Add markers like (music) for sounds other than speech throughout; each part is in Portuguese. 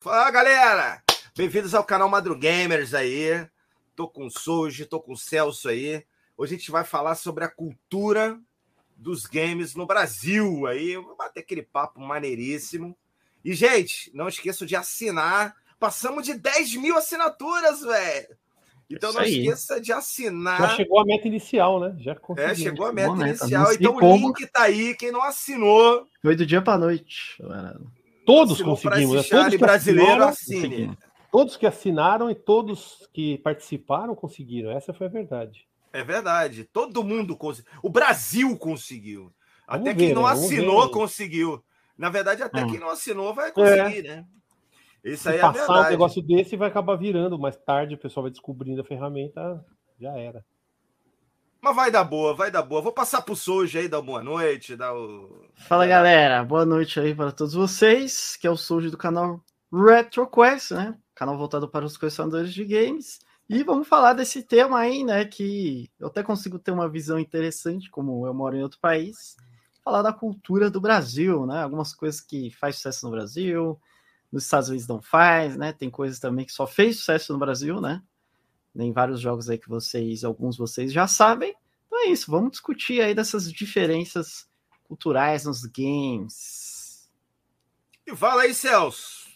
Fala galera! Bem-vindos ao canal Madrugamers aí. Tô com o Souji, tô com o Celso aí. Hoje a gente vai falar sobre a cultura dos games no Brasil. Aí vou bater aquele papo maneiríssimo. E, gente, não esqueçam de assinar. Passamos de 10 mil assinaturas, velho. Então Isso não aí. esqueça de assinar. Já chegou a meta inicial, né? Já É, chegou a meta, inicial. Então o link tá aí. Quem não assinou. Foi do dia para noite. Todos conseguimos. Né? Todos que brasileiro assine. Todos que assinaram e todos que participaram conseguiram. Essa foi a verdade. É verdade. Todo mundo conseguiu. O Brasil conseguiu. Vamos até ver, quem não né? assinou conseguiu. Na verdade, até hum. quem não assinou vai conseguir, é. né? Isso Se aí é passar verdade. um negócio desse vai acabar virando. Mais tarde o pessoal vai descobrindo a ferramenta, já era. Mas vai dar boa, vai dar boa. Vou passar pro Soji aí, dar boa noite. Dar o... Fala galera, boa noite aí para todos vocês, que é o Soji do canal RetroQuest, né? Canal voltado para os colecionadores de games. E vamos falar desse tema aí, né? Que eu até consigo ter uma visão interessante, como eu moro em outro país. Falar da cultura do Brasil, né? Algumas coisas que faz sucesso no Brasil, nos Estados Unidos não faz, né? Tem coisas também que só fez sucesso no Brasil, né? Tem vários jogos aí que vocês, alguns de vocês já sabem. Então é isso, vamos discutir aí dessas diferenças culturais nos games. E fala aí, Celso.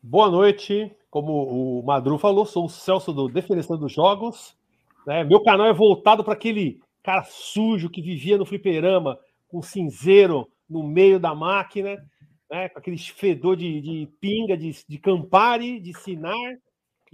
Boa noite. Como o Madru falou, sou o Celso do Definição dos Jogos. Né? Meu canal é voltado para aquele cara sujo que vivia no fliperama com cinzeiro no meio da máquina né? Com aquele fedor de, de pinga, de, de Campari, de Sinar.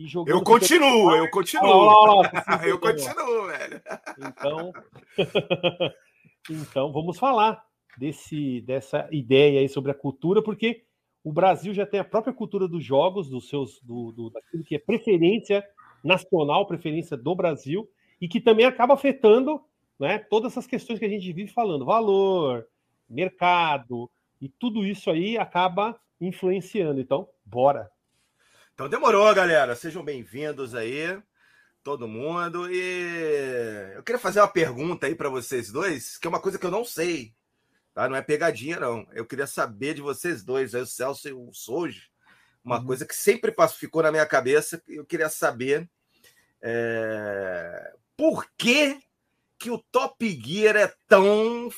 E jogando eu continuo, eu continuo. (laughs) eu continuo, velho. Então, (laughs) então, vamos falar desse, dessa ideia aí sobre a cultura, porque o Brasil já tem a própria cultura dos jogos, dos seus, do, do, daquilo que é preferência nacional, preferência do Brasil, e que também acaba afetando né, todas essas questões que a gente vive falando, valor, mercado, e tudo isso aí acaba influenciando. Então, bora. Então demorou, galera. Sejam bem-vindos aí, todo mundo. E eu queria fazer uma pergunta aí para vocês dois, que é uma coisa que eu não sei, tá? Não é pegadinha, não. Eu queria saber de vocês dois, aí, o Celso e o Souji, uma uhum. coisa que sempre ficou na minha cabeça. Eu queria saber é... por que que o Top Gear é tão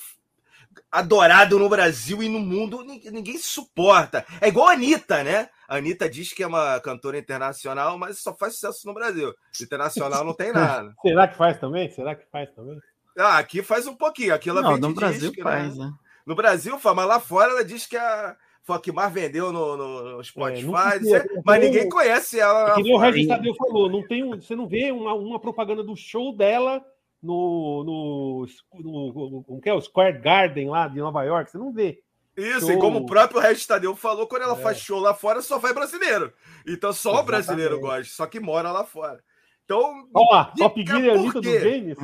adorado no Brasil e no mundo, ninguém suporta. É igual a Anitta, né? A Anitta diz que é uma cantora internacional, mas só faz sucesso no Brasil. Internacional não tem nada. (laughs) Será que faz também? Será que faz também? Ah, aqui faz um pouquinho. Aqui ela não, no Brasil disco, né? faz, né? né? No Brasil faz, mas lá fora ela diz que a foi a que mais vendeu no, no é, Spotify, é, mas ninguém conhece ela. É que nem o Regis Tadeu falou, não tem um, você não vê uma, uma propaganda do show dela no, no, no, no que é, o Square Garden lá de Nova York, você não vê. Isso, show. e como o próprio Regis Tadeu falou, quando ela é. faz show lá fora, só vai brasileiro. Então só Exatamente. o brasileiro gosta, só que mora lá fora. Então. Olha lá, Top Gear é a Anitta dos games?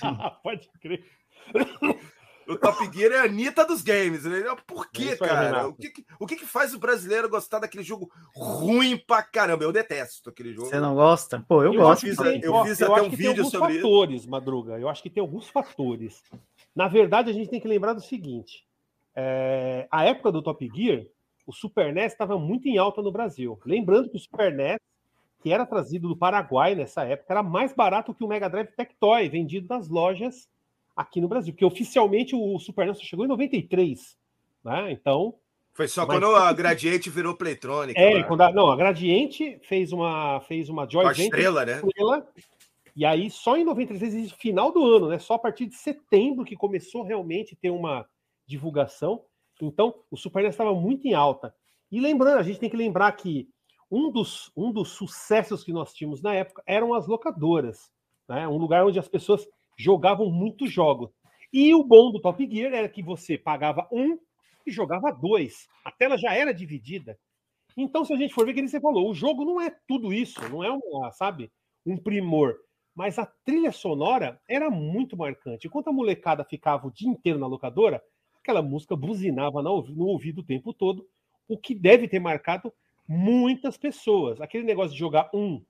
(laughs) Pode crer. (laughs) O Top Gear é a Anitta dos games. Né? Por quê, é cara? o que, o que, que faz o brasileiro gostar daquele jogo ruim pra caramba? Eu detesto aquele jogo. Você não gosta? Pô, eu, eu gosto. Fiz, eu fiz eu até um vídeo sobre fatores, isso. Madruga. Eu acho que tem alguns fatores. Na verdade, a gente tem que lembrar do seguinte: é, a época do Top Gear, o Super NES estava muito em alta no Brasil. Lembrando que o Super NES, que era trazido do Paraguai nessa época, era mais barato que o Mega Drive Tectoy, vendido nas lojas aqui no Brasil, porque oficialmente o Super NES chegou em 93, né? Então. Foi só quando (laughs) a Gradiente virou Playtronic. É, quando a, não, a Gradiente fez uma fez uma Joy estrela, né? Estrela, e aí só em 93, final do ano, né? Só a partir de setembro que começou realmente a ter uma divulgação. Então, o Super NES estava muito em alta. E lembrando, a gente tem que lembrar que um dos, um dos sucessos que nós tínhamos na época eram as locadoras, né? Um lugar onde as pessoas jogavam muitos jogos. E o bom do Top Gear era que você pagava um e jogava dois. A tela já era dividida. Então, se a gente for ver que ele você falou, o jogo não é tudo isso, não é uma, sabe, um primor. Mas a trilha sonora era muito marcante. Enquanto a molecada ficava o dia inteiro na locadora, aquela música buzinava no ouvido o tempo todo, o que deve ter marcado muitas pessoas. Aquele negócio de jogar um,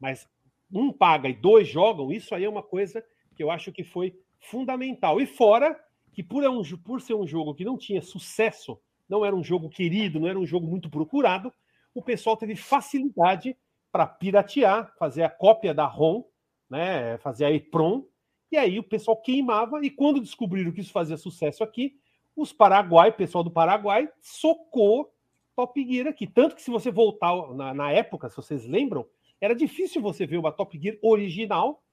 mas um paga e dois jogam, isso aí é uma coisa que eu acho que foi fundamental. E fora que, por, é um, por ser um jogo que não tinha sucesso, não era um jogo querido, não era um jogo muito procurado, o pessoal teve facilidade para piratear, fazer a cópia da ROM, né, fazer a EPROM, e aí o pessoal queimava, e quando descobriram que isso fazia sucesso aqui, os Paraguai, pessoal do Paraguai, socou Top Gear aqui. Tanto que se você voltar na, na época, se vocês lembram, era difícil você ver uma Top Gear original,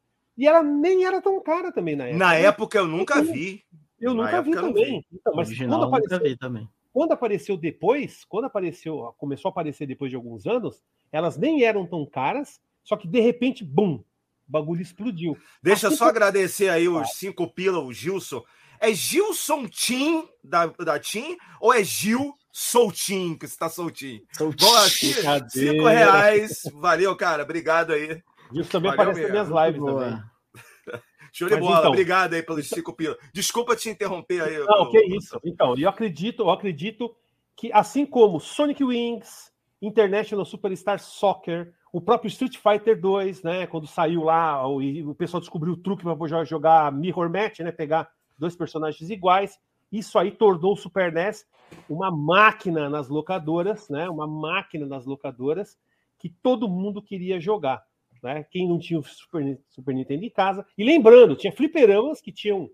e ela nem era tão cara também na época. Na época eu nunca vi. Eu Na nunca vi eu também. vi. Então, mas Original, quando eu nunca apareceu, vi também. quando apareceu depois, quando apareceu, começou a aparecer depois de alguns anos, elas nem eram tão caras, só que de repente, bum, o bagulho explodiu. Deixa eu Assim só que- agradecer aí os cinco pila, o Gilson. É Gilson Tim da, da Tim ou é Gil Soltinho, que você tá soltinho? Boa, aqui, cinco reais. Valeu, cara. Obrigado aí. Isso também Valeu aparece nas minhas lives também. Show de Mas bola. então- Obrigado aí pelos cinco pila. Desculpa te interromper aí. Não, meu- que isso. Então, eu acredito, eu acredito que assim como Sonic Wings, International Superstar Soccer, o próprio Street Fighter 2, né, quando saiu lá, o, e o pessoal descobriu o truque para jogar, jogar Mirror Match, né, pegar dois personagens iguais. Isso aí tornou o Super NES uma máquina nas locadoras, né, uma máquina nas locadoras que todo mundo queria jogar, né? Quem não tinha o Super, Super Nintendo em casa. E lembrando, tinha fliperamas que tinham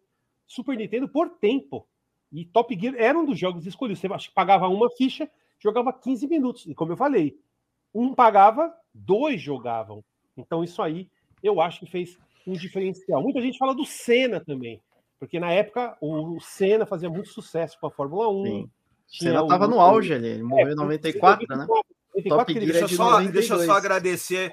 Super Nintendo por tempo. E Top Gear era um dos jogos escolhidos. Você acho que pagava uma ficha, jogava 15 minutos. E como eu falei, um pagava, dois jogavam. Então isso aí eu acho que fez um diferencial. Muita gente fala do Senna também, porque na época o Senna fazia muito sucesso com a Fórmula 1. Sim. Senna tava o- no auge ali, ele morreu É, em 94, né? 94 Top Gear é Deixa eu, de só, 92. deixa eu só agradecer.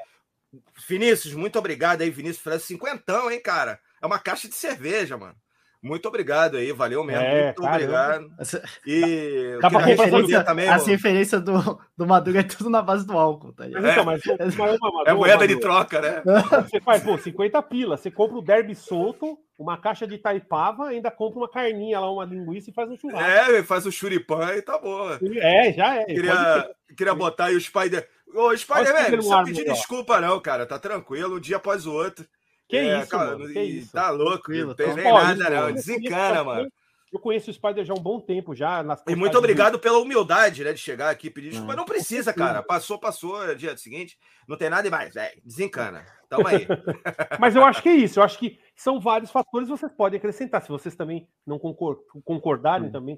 Vinícius, muito obrigado aí, Vinícius França. Cinquentão, hein, cara? É uma caixa de cerveja, mano. Muito obrigado aí, valeu mesmo. É, muito caramba. obrigado. Essa- E (laughs) Dá pra referência- também, as mano. referências do, do Madruga é tudo na base do álcool, tá ligado? Mas então, mas, mas uma- uma- É uma- moeda de uma- troca, né? (laughs) Você faz, pô, 50 pila. Você compra o derby solto, uma caixa de taipava, ainda compra uma carninha lá, uma linguiça e faz um churrasco. É, faz o churipan e tá bom. É, já é. Queria, queria botar aí o Spider. Ô, Spider-Man, Olha o não precisa pedir desculpa, não, cara. Tá tranquilo, um dia após o outro. Que É, isso, cara, mano? Que e isso? Tá louco, não tem nem nada, isso, não. Desencana, mano. Eu conheço o Spider já há um bom tempo já. E muito obrigado pela humildade, né, de chegar aqui e pedir desculpa. Não. Não precisa, cara. Passou, passou, é dia seguinte. Não tem nada mais, velho. Desencana. Tamo aí. (laughs) Mas eu acho que é isso. Eu acho que são vários fatores que vocês podem acrescentar. Se vocês também não concor- concordarem Hum. também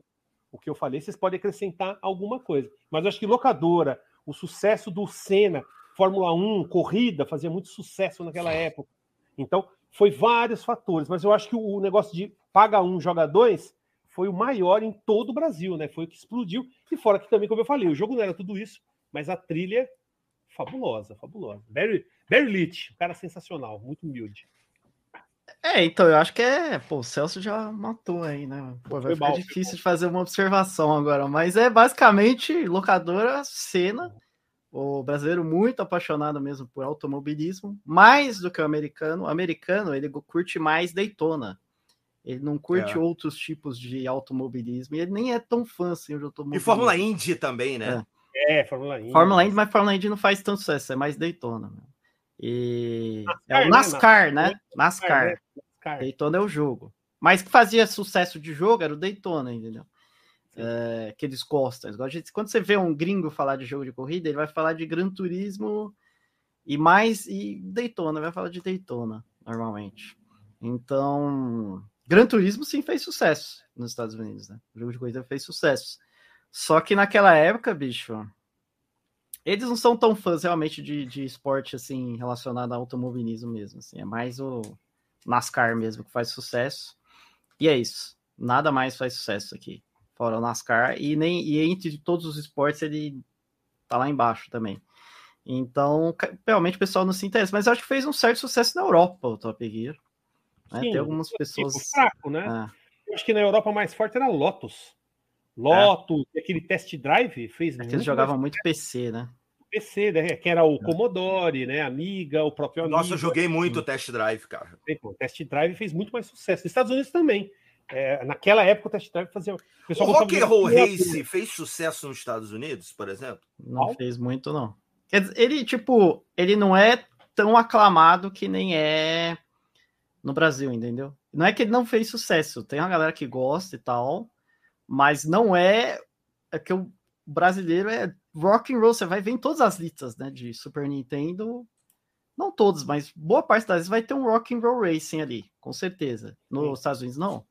com o que eu falei, vocês podem acrescentar alguma coisa. Mas eu acho que locadora, o sucesso do Senna, Fórmula 1, corrida, fazia muito sucesso naquela época. Então, foi vários fatores. Mas eu acho que o negócio de paga um, joga dois foi o maior em todo o Brasil, né? Foi o que explodiu. E fora que também, como eu falei, o jogo não era tudo isso, mas a trilha fabulosa, fabulosa. Barry, Barry Leach, um cara sensacional, muito humilde. É, então eu acho que é. Pô, o Celso já matou aí, né? Pô, vai Foi ficar mal, difícil de fazer uma observação agora, mas é basicamente locadora cena. O brasileiro muito apaixonado mesmo por automobilismo, mais do que o americano. O americano, ele curte mais Daytona. Ele não curte É. outros tipos de automobilismo. E ele nem é tão fã assim de E automobilismo. Fórmula Indy também, né? É, Fórmula Indy. Fórmula Indy, mas Fórmula Indy não faz tanto sucesso, é mais Daytona. meu. E é o NASCAR, NASCAR, né? né? NASCAR. né? Cara, Daytona é o jogo. Mas que fazia sucesso de jogo era o Daytona, entendeu? É, que eles gostam. Quando você vê um gringo falar de jogo de corrida, ele vai falar de Gran Turismo e mais e Daytona, vai falar de Daytona, normalmente. Então, Gran Turismo sim fez sucesso nos Estados Unidos, né? O jogo de corrida fez sucesso. Só que naquela época, bicho, eles não são tão fãs realmente de, de esporte assim relacionado ao automobilismo mesmo. Assim, é mais o NASCAR mesmo que faz sucesso. E é isso. Nada mais faz sucesso aqui, fora o NASCAR. E nem e entre todos os esportes ele tá lá embaixo também. Então, realmente o pessoal não se interessa. Mas eu acho que fez um certo sucesso na Europa o Top Gear. né? Sim, Tem algumas tipo, pessoas. fraco, né? Ah, Eu acho que na Europa mais forte era Lotus. Lotus, aquele test drive fez é eles jogavam muito PC, né? PC, né? Que era o Commodore, né? Amiga, o próprio Amiga. Nossa, eu joguei muito test drive, cara. O test drive fez muito mais sucesso. Nos Estados Unidos também. É, naquela época o test drive fazia. O, O pessoal Rock and Roll Race fez sucesso nos Estados Unidos, por exemplo? Não Qual? fez muito, não. Ele, tipo, ele não é tão aclamado que nem é no Brasil, entendeu? Não é que ele não fez sucesso, tem uma galera que gosta e tal, mas não é. É que o brasileiro é Rock and Roll, você vai ver em todas as listas, né, de Super Nintendo, não todos, mas boa parte das vezes vai ter um Rock and Roll Racing ali, com certeza. Nos Sim. Estados Unidos não.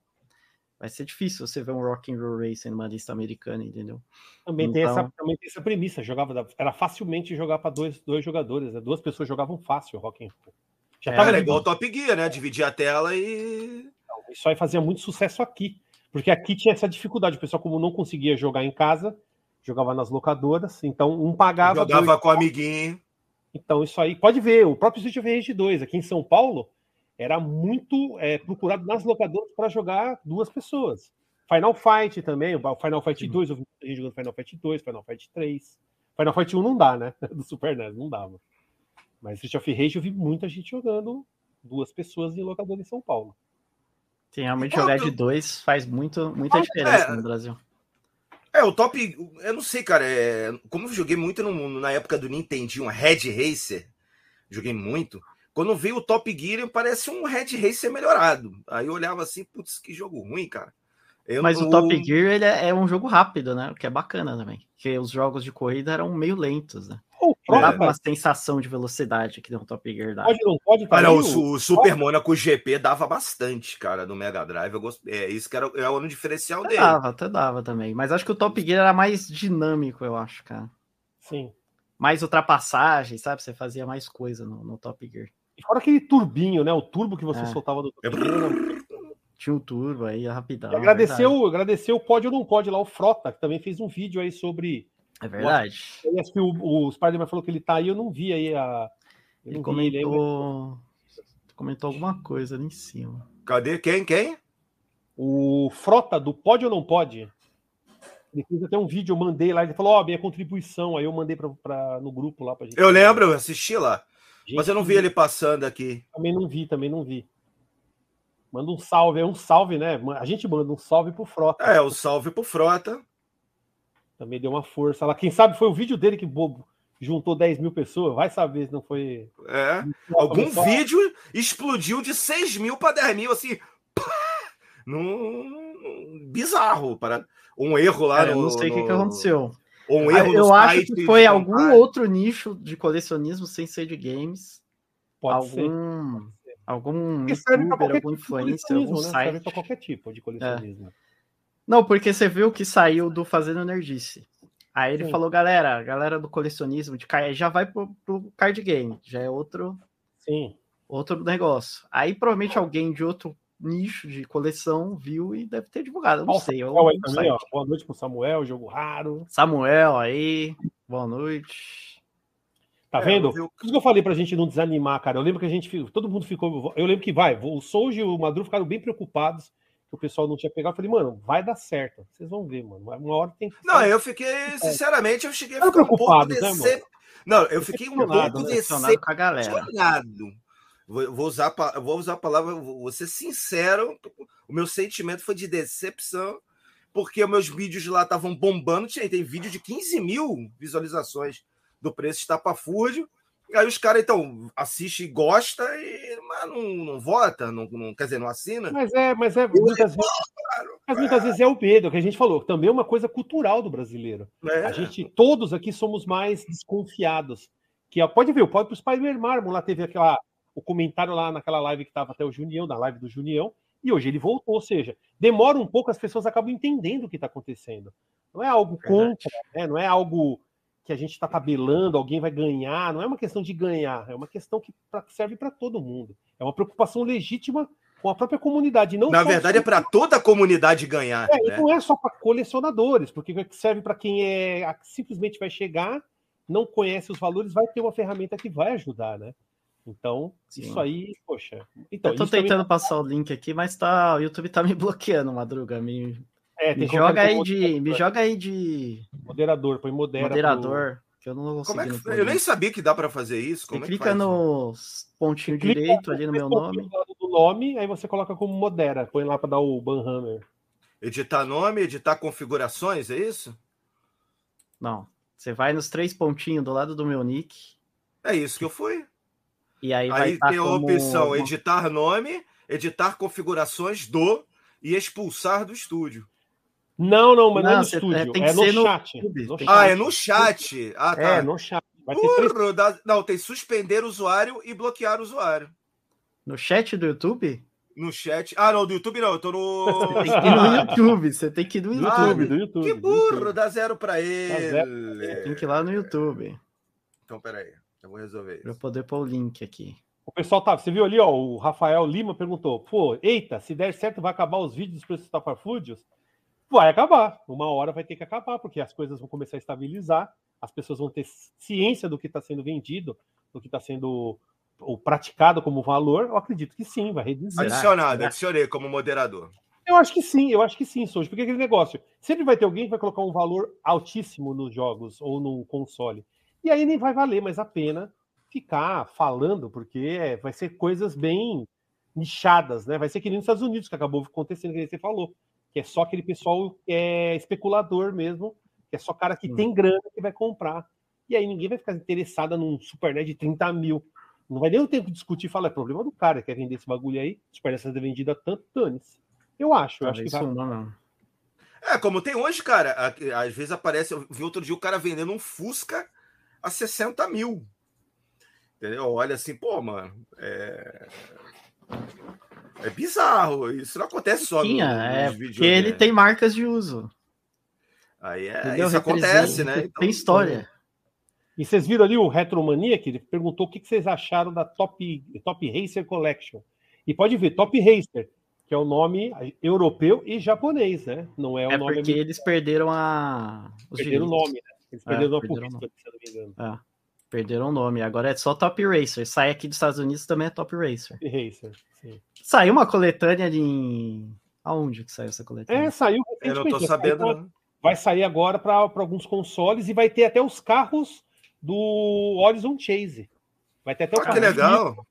Vai ser difícil você ver um Rock and Roll Racing numa lista americana, entendeu? Também, então... tem, essa, então também tem essa premissa, jogava era facilmente jogar para dois, dois jogadores, né? duas pessoas jogavam fácil o Rock and Roll. Já é, era igual Top Gear, né? Dividir a tela e isso aí fazia muito sucesso aqui, porque aqui tinha essa dificuldade, o pessoal como não conseguia jogar em casa, jogava nas locadoras, então um pagava. Jogava dois, com o amiguinho. Então, isso aí, pode ver, o próprio Street of Rage 2 aqui em São Paulo era muito é, procurado nas locadoras para jogar duas pessoas. Final Fight também, o Final Fight 2, eu vi jogando Final Fight 2, Final Fight 3. Final Fight 1 não dá, né? (laughs) Do Super NES, não dava. Mas Street of Rage eu vi muita gente jogando duas pessoas em locadora em São Paulo. Sim, realmente jogar de dois faz muito, muita diferença é, no Brasil. É, o top. Eu não sei, cara. É, como eu joguei muito no, na época do Nintendo, um Red Racer, joguei muito. Quando veio o Top Gear, parece um Red Racer melhorado. Aí eu olhava assim, putz, que jogo ruim, cara. Eu Mas o Top Gear ele é, é, um jogo rápido, né? O que é bacana também. Porque os jogos de corrida eram meio lentos, né? Não dá uma sensação de velocidade que deu um Top Gear dá. Pode, não pode, tá Olha, o, o, Super pode. Monaco GP dava bastante, cara, no Mega Drive. Eu gost... É isso que era, era o diferencial até dele. Dava, até dava também. Mas acho que o Top Gear era mais dinâmico, eu acho, cara. Sim. Mais ultrapassagem, sabe? Você fazia mais coisa no, no Top Gear. E fora aquele turbinho, né? O turbo que você é. soltava do Top Gear. Tinha o um turbo aí, rapidão. E agradeceu, agradeceu o Pode ou Não Pode lá, o Frota, que também fez um vídeo aí sobre é verdade. Que o, o Spider-Man falou que ele tá aí, eu não vi aí a. Ele comentou. Ele comentou alguma coisa ali em cima. Cadê? Quem? Quem? O Frota do Pode ou Não Pode? Ele fez até um vídeo, eu mandei lá, ele falou, ó, oh, minha contribuição. Aí eu mandei pra, pra, no grupo lá pra gente. Eu lembro, eu assisti lá. Gente, mas eu não vi ele passando aqui. Também não vi, também não vi. Manda um salve, é um salve, né? A gente manda um salve pro Frota. É, o um salve pro Frota. Também deu uma força lá. Quem sabe foi o vídeo dele que bobo juntou 10 mil pessoas. Vai saber se não foi. É. Algum vídeo explodiu de 6 mil para 10 mil, assim. Pá! Num... Bizarro. Para... Um erro lá é, no. Eu não sei o no... que, que aconteceu. Um erro eu acho que foi algum outro nicho de colecionismo sem ser de games. Pode algum. Ser. Algum youtuber, algum tipo influencer, algum né? site. Serve para qualquer tipo de colecionismo. É. Não, porque você viu que saiu do Fazendo Nerdice. Aí ele Sim. falou, galera, galera do colecionismo de card já vai pro, pro card game, já é outro, Sim. outro negócio. Aí provavelmente alguém de outro nicho de coleção viu e deve ter divulgado, eu não sei. Eu, não também, ó. Boa noite pro Samuel, jogo raro. Samuel aí, boa noite. Tá é, vendo? Por isso que eu falei pra gente não desanimar, cara. Eu lembro que a gente, todo mundo ficou, eu lembro que vai, o Souji e o Madru ficaram bem preocupados que o pessoal não tinha pegado. Eu falei, mano, vai dar certo. Vocês vão ver, mano. Uma hora tem que. Não, eu fiquei, é. sinceramente, eu cheguei a ficar um pouco né, decep... Não, eu fiquei um pouco decepcionado com a galera. Vou, usar, vou usar a palavra, vou ser sincero. O meu sentimento foi de decepção, porque meus vídeos lá estavam bombando. Tinha, tem vídeo de 15 mil visualizações do preço estapafúrdio. Aí os caras, então, assiste e gosta, e, mas não, não vota, não, não, quer dizer, não assina. Mas é, mas é muitas, vezes, mas muitas vezes é o medo, que a gente falou, também é uma coisa cultural do brasileiro. É. A gente, todos aqui somos mais desconfiados. Que pode ver, pode para o Spider Marmon, lá teve aquela, o comentário lá naquela live que estava até o Junião, da live do Junião, e hoje ele voltou, ou seja, demora um pouco, as pessoas acabam entendendo o que está acontecendo. Não é algo contra, né? não é algo que a gente está tabelando, alguém vai ganhar. Não é uma questão de ganhar, é uma questão que serve para todo mundo. É uma preocupação legítima com a própria comunidade. Não Na verdade, é para toda a comunidade ganhar. É, né? Não é só para colecionadores, porque serve para quem é simplesmente vai chegar, não conhece os valores, vai ter uma ferramenta que vai ajudar, né? Então, Sim. isso aí, poxa. Então, eu tô tentando também... passar o link aqui, mas tá, o YouTube tá me (laughs) bloqueando, Madruga. Me, é, me joga aí de. Me joga aí de. Moderador, põe modera Moderador. Pro... Que eu não Como é que, eu nem sabia que dá para fazer isso. Como você é clica no pontinho clica, direito ali no meu nome. Do nome, aí você coloca como modera. Põe lá para dar o banhammer. Editar nome, editar configurações, é isso? Não. Você vai nos três pontinhos do lado do meu nick. É isso que eu fui. E aí, aí tem a como... opção editar nome, editar configurações do e expulsar do estúdio. Não, não, mas não, é Não, no você- estúdio, é, tem é, que no ser no chat. No chat. Ah, é no chat. Ah, tá. É, no chat. Vai ter três Burro, dá- Não, tem suspender o usuário e bloquear o usuário. No chat do YouTube? No chat. Ah, não, do YouTube não, eu tô no. Tem que ir no (laughs) YouTube. Você tem que ir no do Ah, YouTube. YouTube, do YouTube. Que burro, YouTube. dá zero pra zero. ele. Tem que ir lá no YouTube. Então, peraí. Eu vou resolver Pra eu isso. poder pôr o link aqui. O pessoal tá, você viu ali, ó, o Rafael Lima perguntou: pô, eita, se der certo, vai acabar os vídeos dos preços estapafúrdios? Vai acabar. Uma hora vai ter que acabar, porque as coisas vão começar a estabilizar, as pessoas vão ter ciência do que está sendo vendido, do que está sendo ou praticado como valor. Eu acredito que sim, vai reduzir. Adicionado, Será? adicionei como moderador. Eu acho que sim, eu acho que sim, Souza, porque aquele negócio, sempre vai ter alguém que vai colocar um valor altíssimo nos jogos ou no console. E aí nem vai valer mais a pena ficar falando, porque é, vai ser coisas bem nichadas, né? Vai ser que nem nos Estados Unidos, que acabou acontecendo, que você falou, que é só aquele pessoal que é especulador mesmo, que é só cara que Hum. tem grana que vai comprar. E aí ninguém vai ficar interessado num Super de 30 mil. Não vai nem o tempo de discutir e falar, é problema do cara, quer vender esse bagulho aí, Super NES é vendido a tanto, dane-se. Eu acho, eu acho que vai. suma, não. É, como tem hoje, cara. Às vezes aparece. Eu vi outro dia o cara vendendo um Fusca a 60 mil. Entendeu? Olha assim, pô, mano. É. É bizarro. Isso não acontece só no, Tinha, é, nos porque ele videogames. tem marcas de uso. Aí é, entendeu? isso acontece, né? Então, Tem história. E vocês viram ali o Retromania, que ele perguntou o que vocês acharam da Top, Top Racer Collection. E pode ver, Top Racer, que é o nome europeu e japonês, né? Não é o É nome porque americano. eles perderam a. Os Perderam o nome, né? Eles É, perderam o nome perderam por o isso, se eu não me engano. Perderam o nome. Agora é só Top Racer. Sai aqui dos Estados Unidos também é Top Racer. (laughs) Racer, sim. Saiu uma coletânea ali em. Aonde que saiu essa coletânea? É, saiu eu não tô sabendo, vai sair- não. Vai sair agora para alguns consoles e vai ter até os carros do Horizon Chase. Vai ter até o Ah, que legal.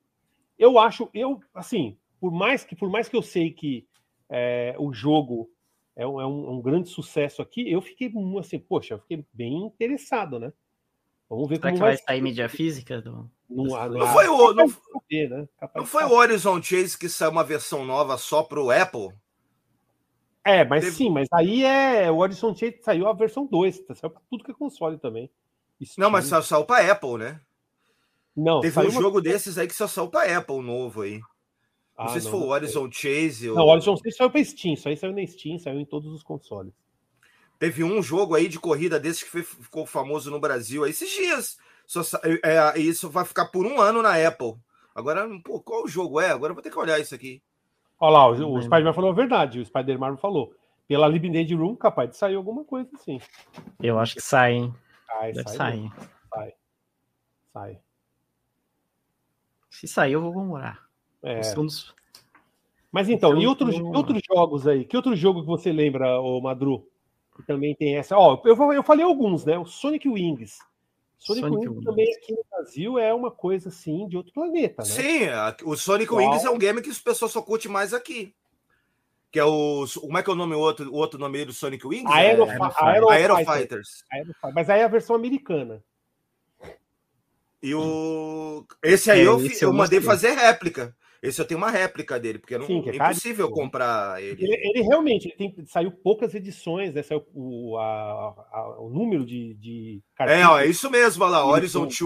eu acho, eu assim, por mais que por mais que eu sei que é, o jogo é um, é um- um grande sucesso aqui, eu fiquei assim, poxa, eu fiquei bem interessado, né? Vamos ver Será como que vai sair mídia física? Do... Não, Não foi o- não- né? Não foi o Horizon Chase que saiu uma versão nova só pro Apple? É, mas Teve- sim, mas aí é o Horizon Chase saiu a versão 2, tá? saiu para tudo que é console também. Não, mas Steam. só saiu pra Apple, né? não, Teve um uma- jogo desses aí que só saiu pra Apple novo aí. Não Ah, sei se não, foi o não sei. Horizon Chase ou. Não, o Horizon Chase saiu para Steam, isso aí saiu na Steam, saiu em todos os consoles. Teve um jogo aí de corrida desses que foi- ficou famoso no Brasil aí esses dias. Só, sa- é, isso vai ficar por um ano na Apple. Agora, pô, qual jogo é? Agora eu vou ter que olhar isso aqui. Olha lá, o, Não o. Spider-Man falou a verdade, o Spider-Man falou. Pela Libindade Room, capaz de sair alguma coisa assim. Eu acho que sai, hein? Sai, Deve sai, sair. sai. Sai. Se sair, eu vou comemorar. É. Segundos- Mas então, Então, e outros, outros jogos aí? Que outro jogo que você lembra, ô Madru? Que também tem essa. Ó, eu, eu falei alguns, né? O Sonic Wings. Sonic, Sonic Wings Wings. também aqui no Brasil é uma coisa assim de outro planeta, né? Sim, o Sonic Qual? Wings é um game que as pessoas só curte mais aqui. Que é o. Como é que é o nome, o outro, o outro nome do Sonic Wings? Aero, é... Aero, Aero Fighter. Fighters. Aero. Mas aí é a versão americana. E o. Esse aí É, eu, esse eu eu mandei fazer réplica. Esse eu tenho uma réplica dele, porque não, Sim, é é impossível comprar ele. Ele, ele realmente ele tem, saiu poucas edições, né? Saiu o, a- a- o número de, de É, ó, é isso mesmo, olha lá. Horizon 2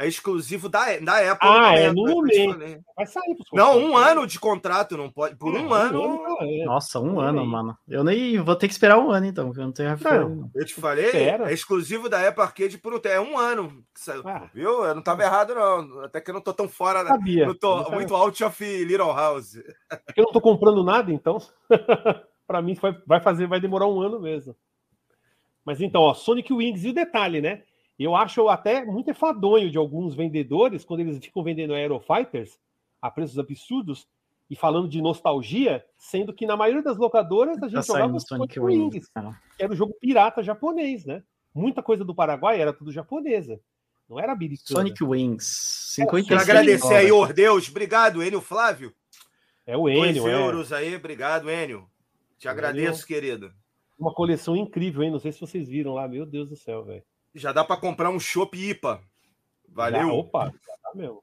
é exclusivo da, da Apple. Ah, é no eu momento. Vai sair Não, um ano de contrato, não pode. Por um Ah, ano, é. Nossa, um ano, mano. Eu nem vou ter que esperar um ano, então, porque eu não tenho não. eu te falei, Espera. é exclusivo da Apple Arcade por um tempo. É um ano. Ah. Viu? Eu não tava errado, não. Até que eu não tô tão fora, né? Sabia. Eu tô Não sabia. muito out of Little House. Porque eu não tô comprando nada, então. (laughs) para mim vai, vai fazer, vai demorar um ano mesmo. Mas então, ó, Sonic Wings e o detalhe, né? Eu acho até muito enfadonho de alguns vendedores quando eles ficam vendendo Aero Fighters a preços absurdos e falando de nostalgia, sendo que na maioria das locadoras a Tá gente jogava saindo o Sonic Wings. Que era o jogo pirata japonês, né? Muita coisa do Paraguai era tudo japonesa. Não era americana. Sonic Wings. É, 56 Quero agradecer aí. Ordeus. Obrigado, Enio Flávio. É o Enio, é euros aí. Obrigado, Enio. Te agradeço, querido. uma coleção incrível, hein? Não sei se vocês viram lá, meu Deus do céu, velho. Já dá para comprar um Chopp IPA. Já, Valeu. opa, já tá mesmo.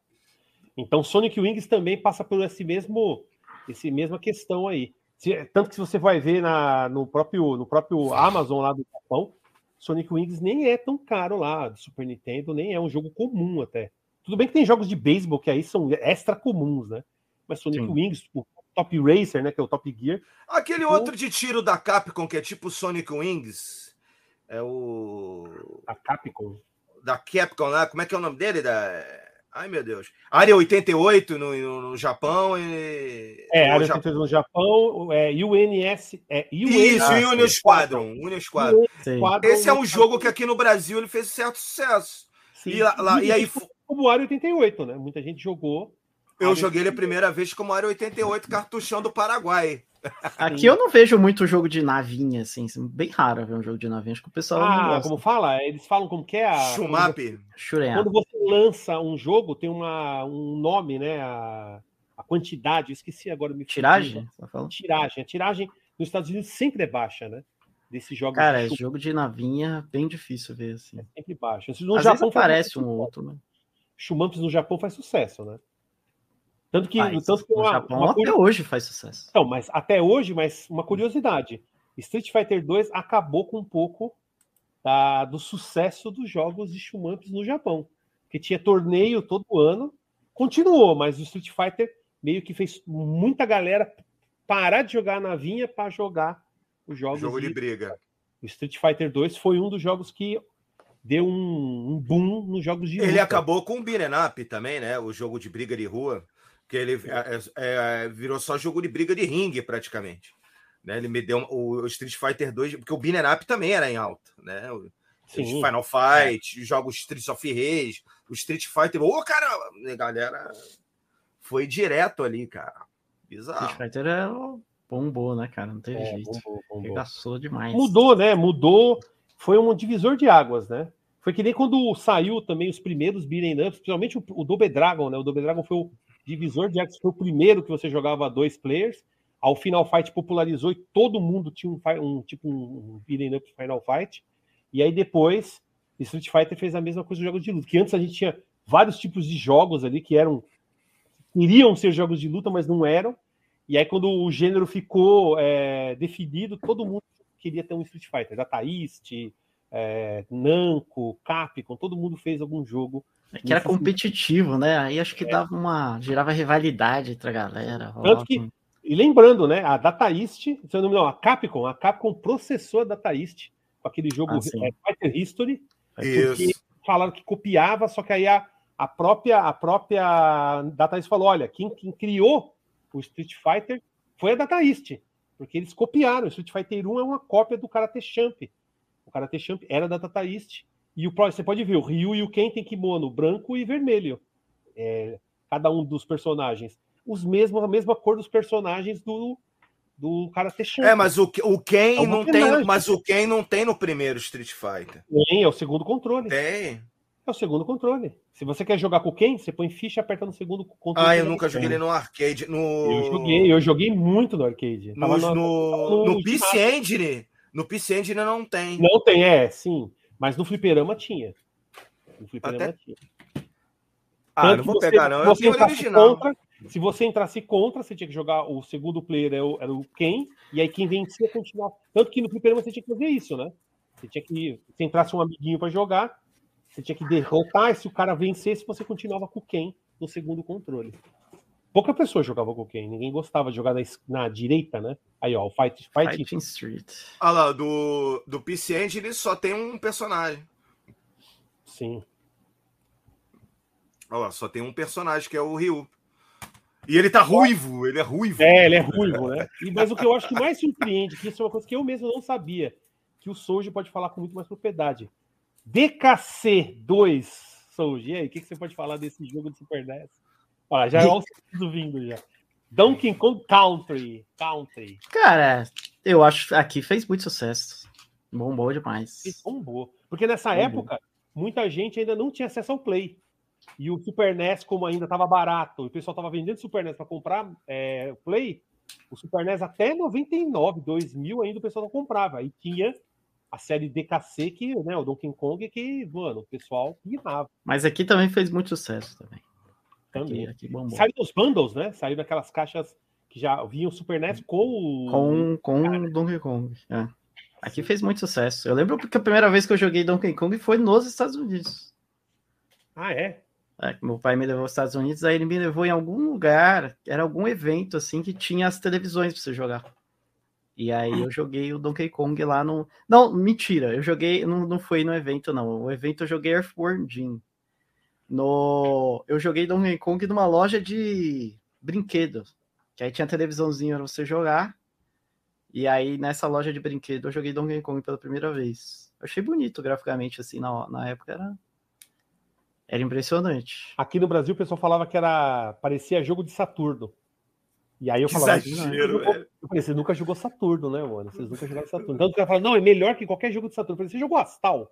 Então Sonic Wings também passa por esse mesmo, esse mesma questão aí. Se- Tanto que se você vai ver na, no, próprio, no próprio Amazon lá do Japão, Sonic Wings nem é tão caro lá, do Super Nintendo, nem é um jogo comum até. Tudo bem que tem jogos de beisebol que aí são extra comuns, né? Mas Sonic Sim. Wings, o Top Racer, né, que é o Top Gear, Aquele outro de tiro da Capcom, que é tipo Sonic Wings. É o. a Capcom. Da Capcom lá. Como é que é o nome dele? Da... Ai, meu Deus. Área 88 no, no, no Japão. E... É, no área Japão. 82 no Japão, é UNS, é UN, Isso, Ah, Union. Squadron. Union Squadron. Esse é um jogo que aqui no Brasil ele fez certo sucesso. Sim. E, lá- lá- e aí Como o Área 88, né? Muita gente jogou. eu joguei ele a primeira vez como Área 88, cartuchão do Paraguai. Aqui eu não vejo muito jogo de navinha, assim. Bem raro ver um jogo de navinha. Acho que o pessoal não Ah, gosta. como fala? Eles falam como que é a. Shumap. Quando você lança um jogo, tem uma, um nome, né? A, a quantidade, eu esqueci agora. Me. Tiragem? Você tá falando? Tiragem. A tiragem nos Estados Unidos sempre é baixa, né? Desses jogos. Cara, de esse jogo de navinha é bem difícil ver, assim. sempre baixa. No Às Japão vezes aparece um ou outro, né? Shumamps no Japão faz sucesso, né? Tanto que, Faz. tanto que no uma, Japão uma até hoje faz sucesso. Então, mas até hoje, mas uma curiosidade. Street Fighter 2 acabou com um pouco da- do sucesso dos jogos de Shumamps no Japão. Que tinha torneio todo ano, continuou, mas o Street Fighter meio que fez muita galera parar de jogar na vinha para jogar os jogos. Jogo de de- briga. O Street Fighter 2 foi um dos jogos que deu um, um boom nos jogos de Ele luta. acabou com o Beat'em Up também, né? O jogo de briga de rua. Que ele é, é, virou só jogo de briga de ringue, praticamente. Né? Ele me deu o Street Fighter 2, porque o Beat'em Up também era em alta, né? O- Sim. Final Fight, os jogos Streets of Rage, o Street Fighter. Ô, cara, a galera foi direto ali, cara. Street Bizarro. Fighter é bombou, né, cara? Não teve É, jeito. bombou, bombou. Regaçou demais. Mudou, né? Mudou. Foi um divisor de águas, né? Foi que nem quando saiu também os primeiros beat'em ups, principalmente o, o Double Dragon, né? O Double Dragon foi o divisor de águas, foi o primeiro que você jogava dois players. Ao Final Fight popularizou e todo mundo tinha um, um tipo um beat'em up Final Fight. E aí depois Street Fighter fez a mesma coisa nos jogos de luta, que antes a gente tinha vários tipos de jogos ali que eram iriam ser jogos de luta, mas não eram. E aí, quando o gênero ficou é, definido, todo mundo queria ter um Street Fighter. Data East, é, Namco, Capcom, todo mundo fez algum jogo. É que era competitivo, né? Aí acho que dava uma. gerava rivalidade entre a galera. rolava que- E lembrando, né, a Data East, se eu não me engano, a Capcom, a Capcom processou a Data East com aquele jogo Ah, é, Fighter History, Isso. porque falaram que copiava, só que aí a, a própria a própria Data East falou, olha, quem, quem criou o Street Fighter foi a Data East, porque eles copiaram. O Street Fighter 1 é uma cópia do Karate Champ. O Karate Champ era da Data East. E o, você pode ver, o Ryu e o Ken tem kimono branco e vermelho. É, cada um dos personagens. Os mesmos, a mesma cor dos personagens do, do Karate Champ. É, mas o, o Ken É não tem, mas o Ken não tem no primeiro Street Fighter. Tem, é o segundo controle. Tem. É o segundo controle. Se você quer jogar com quem, você põe ficha e aperta no segundo controle. Ah, eu nunca joguei ele no arcade. No... Eu joguei, eu joguei muito no arcade. Nos- no- no, no, no PC Engine. No PC Engine não tem. Não tem, é, sim. Mas no fliperama tinha. No fliperama Até- tinha. Ah, Tanto não vou você- pegar, não. se Eu você entrasse original. Contra, se você entrasse contra, você tinha que jogar o segundo player, era o, era o Ken, e aí quem vencia continuava. Tanto que no fliperama você tinha que fazer isso, né? Você tinha que. Se entrasse um amiguinho para jogar, você tinha que derrotar, e se o cara vencesse, você continuava com o Ken no segundo controle. Pouca pessoa jogava com o Ken, ninguém gostava de jogar na, na direita, né? Aí, ó, o Fight, fight, Fighting Street. Olha lá, do, do PC Engine só tem um personagem. sim. Olha lá, só tem um personagem, que é o Ryu. E ele tá ruivo, ele é ruivo. É, ele é ruivo, né? E, mas o que eu acho que mais surpreende, que isso é uma coisa que eu mesmo não sabia, que o Souji pode falar com muito mais propriedade. DKC2, Souji, e aí, o que, que você pode falar desse jogo do Super NES? Olha, já é o vindo já. Donkey Kong Country. Country. Cara, eu acho que aqui fez muito sucesso. Bombou demais. Que bombou. Porque nessa Bombou. época, muita gente ainda não tinha acesso ao Play. E o Super NES, como ainda estava barato, e o pessoal estava vendendo Super NES para comprar é, o Play, o Super NES até 99, 2000 ainda o pessoal não comprava. Aí tinha a série DKC, que, né, o Donkey Kong, que, mano, o pessoal pirava Mas aqui também fez muito sucesso também. Também. Aqui, aqui bombou. Saiu nos bundles, né? Saiu naquelas caixas Que já vinha o Super NES com o. Com, com Donkey Kong. É. Aqui fez muito sucesso. Eu lembro porque a primeira vez que eu joguei Donkey Kong foi nos Estados Unidos. Ah, é? É, meu pai me levou aos Estados Unidos, aí ele me levou em algum lugar, era algum evento assim que tinha as televisões para você jogar. E aí eu joguei o Donkey Kong lá no. Não, mentira, eu joguei, não, não foi no evento, não. O evento eu joguei Earthworm Jim. No... Eu joguei Donkey Kong numa loja de brinquedos. Que aí tinha televisãozinha para você jogar. E aí, nessa loja de brinquedo, eu joguei Donkey Kong pela primeira vez. Eu achei bonito graficamente, assim, na, na época era. Era impressionante. Aqui no Brasil o pessoal falava que era. parecia jogo de Saturno. E aí eu falava, Exagero, eu, eu falei, você nunca jogou Saturno, né, mano? Vocês nunca jogaram Saturno. Então o cara fala, não, é melhor que qualquer jogo de Saturno. Eu falei, você jogou Astal?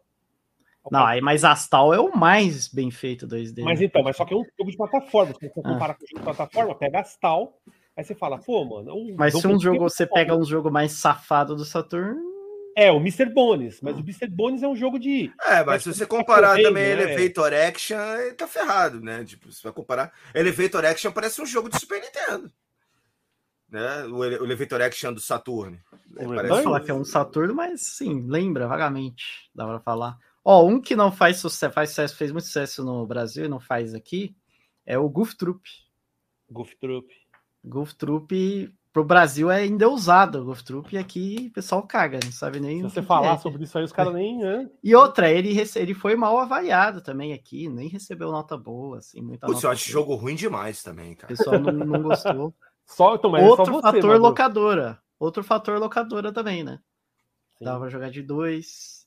Não, aí, mas Astal é o mais bem feito 2D. Mas então, mas só que é um jogo de plataforma. Se você compara ah. com o jogo de plataforma, pega Astal, aí você fala, pô, mano. Um mas se um jogo você pega um jogo mais safado do Saturno. É, o Mr. Bones, mas o Mr. Bones é um jogo de. É, mas se você comparar também né? Elevator Action, ele tá ferrado, né? Tipo, você vai comparar. Elevator Action parece um jogo de Super Nintendo né? O, Elevator Action do Saturno. Né? Parece falar que é um Saturno, mas sim, lembra vagamente, dá para falar. Ó, um que não faz sucesso, faz sucesso, fez muito sucesso no Brasil e não faz aqui, é o Goof Troop. Goof Troop. Goof Troop pro Brasil é endeusado, o Goof Troop, e aqui o pessoal caga, não sabe nem. Se você falar é. sobre isso aí, os caras nem. Né? (laughs) E outra, ele, ele foi mal avaliado também aqui, nem recebeu nota boa, assim, muita Putz, eu acho jogo ruim demais também, cara. O pessoal não, não gostou. (laughs) Só, então, Outro só você, fator Madu. locadora. Outro fator locadora também, né? Sim. Dava pra jogar de dois.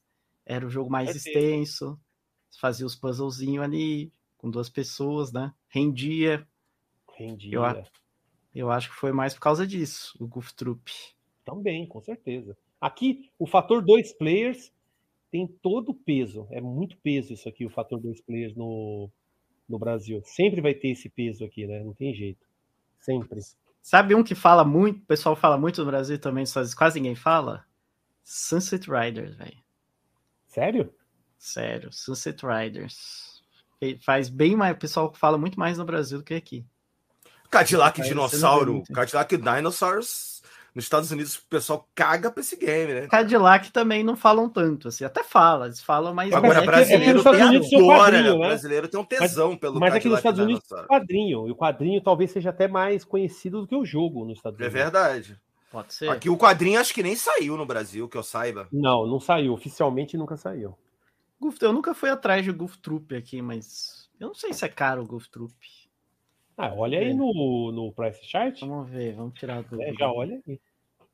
Era o jogo mais é extenso. Fazia os puzzlezinhos ali com duas pessoas, né? Rendia. Rendia. Eu, eu acho que foi mais por causa disso, o Goof Troop. Também, com certeza. Aqui, o fator dois players tem todo o peso. É muito peso isso aqui, o fator dois players no, no Brasil. Sempre vai ter esse peso aqui, né? Não tem jeito. Sempre. Sabe um que fala muito, o pessoal fala muito no Brasil também, quase ninguém fala? Sunset Riders, velho. Sério? Sério, Sunset Riders. Faz bem mais, o pessoal fala muito mais no Brasil do que aqui. Cadillac Dinossauro, Cadillac Dinosaurs nos Estados Unidos o pessoal caga pra esse game, né? Cadillac também não falam tanto, assim, até fala, eles falam, mas. Agora, é brasileiro é tem adora, né? brasileiro tem um tesão mas, pelo Mas aqui nos Estados Unidos tem quadrinho, e o quadrinho talvez seja até mais conhecido do que o jogo nos Estados é Unidos. É verdade. Pode ser. Aqui o quadrinho acho que nem saiu no Brasil, que eu saiba. Não, não saiu, oficialmente nunca saiu. Eu nunca fui atrás de Goof Troop aqui, mas eu não sei se é caro o Goof Troop. Ah, olha aí no, no price chart. Vamos ver, vamos tirar do. É, já olha aí.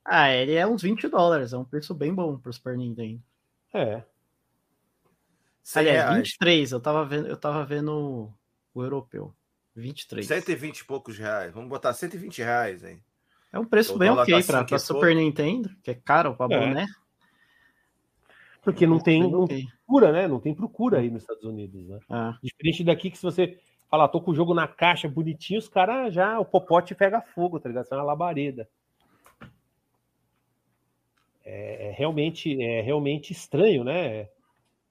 Ah, ele é uns 20 dólares, é um preço bem bom para o Super Nintendo. É. Aliás, reais. 23, eu tava vendo, eu tava vendo o europeu. 23. 120 e poucos reais. Vamos botar 120 reais aí. É um preço o bem ok tá para Super Nintendo, que é caro para é. boné. Porque não tem, não tem procura, né? Não tem procura aí nos Estados Unidos, né? Ah. Diferente daqui que se você falar, tô com o jogo na caixa bonitinho, os caras já, o popote pega fogo, tá ligado? Isso é uma labareda. É, é, realmente, é realmente estranho, né?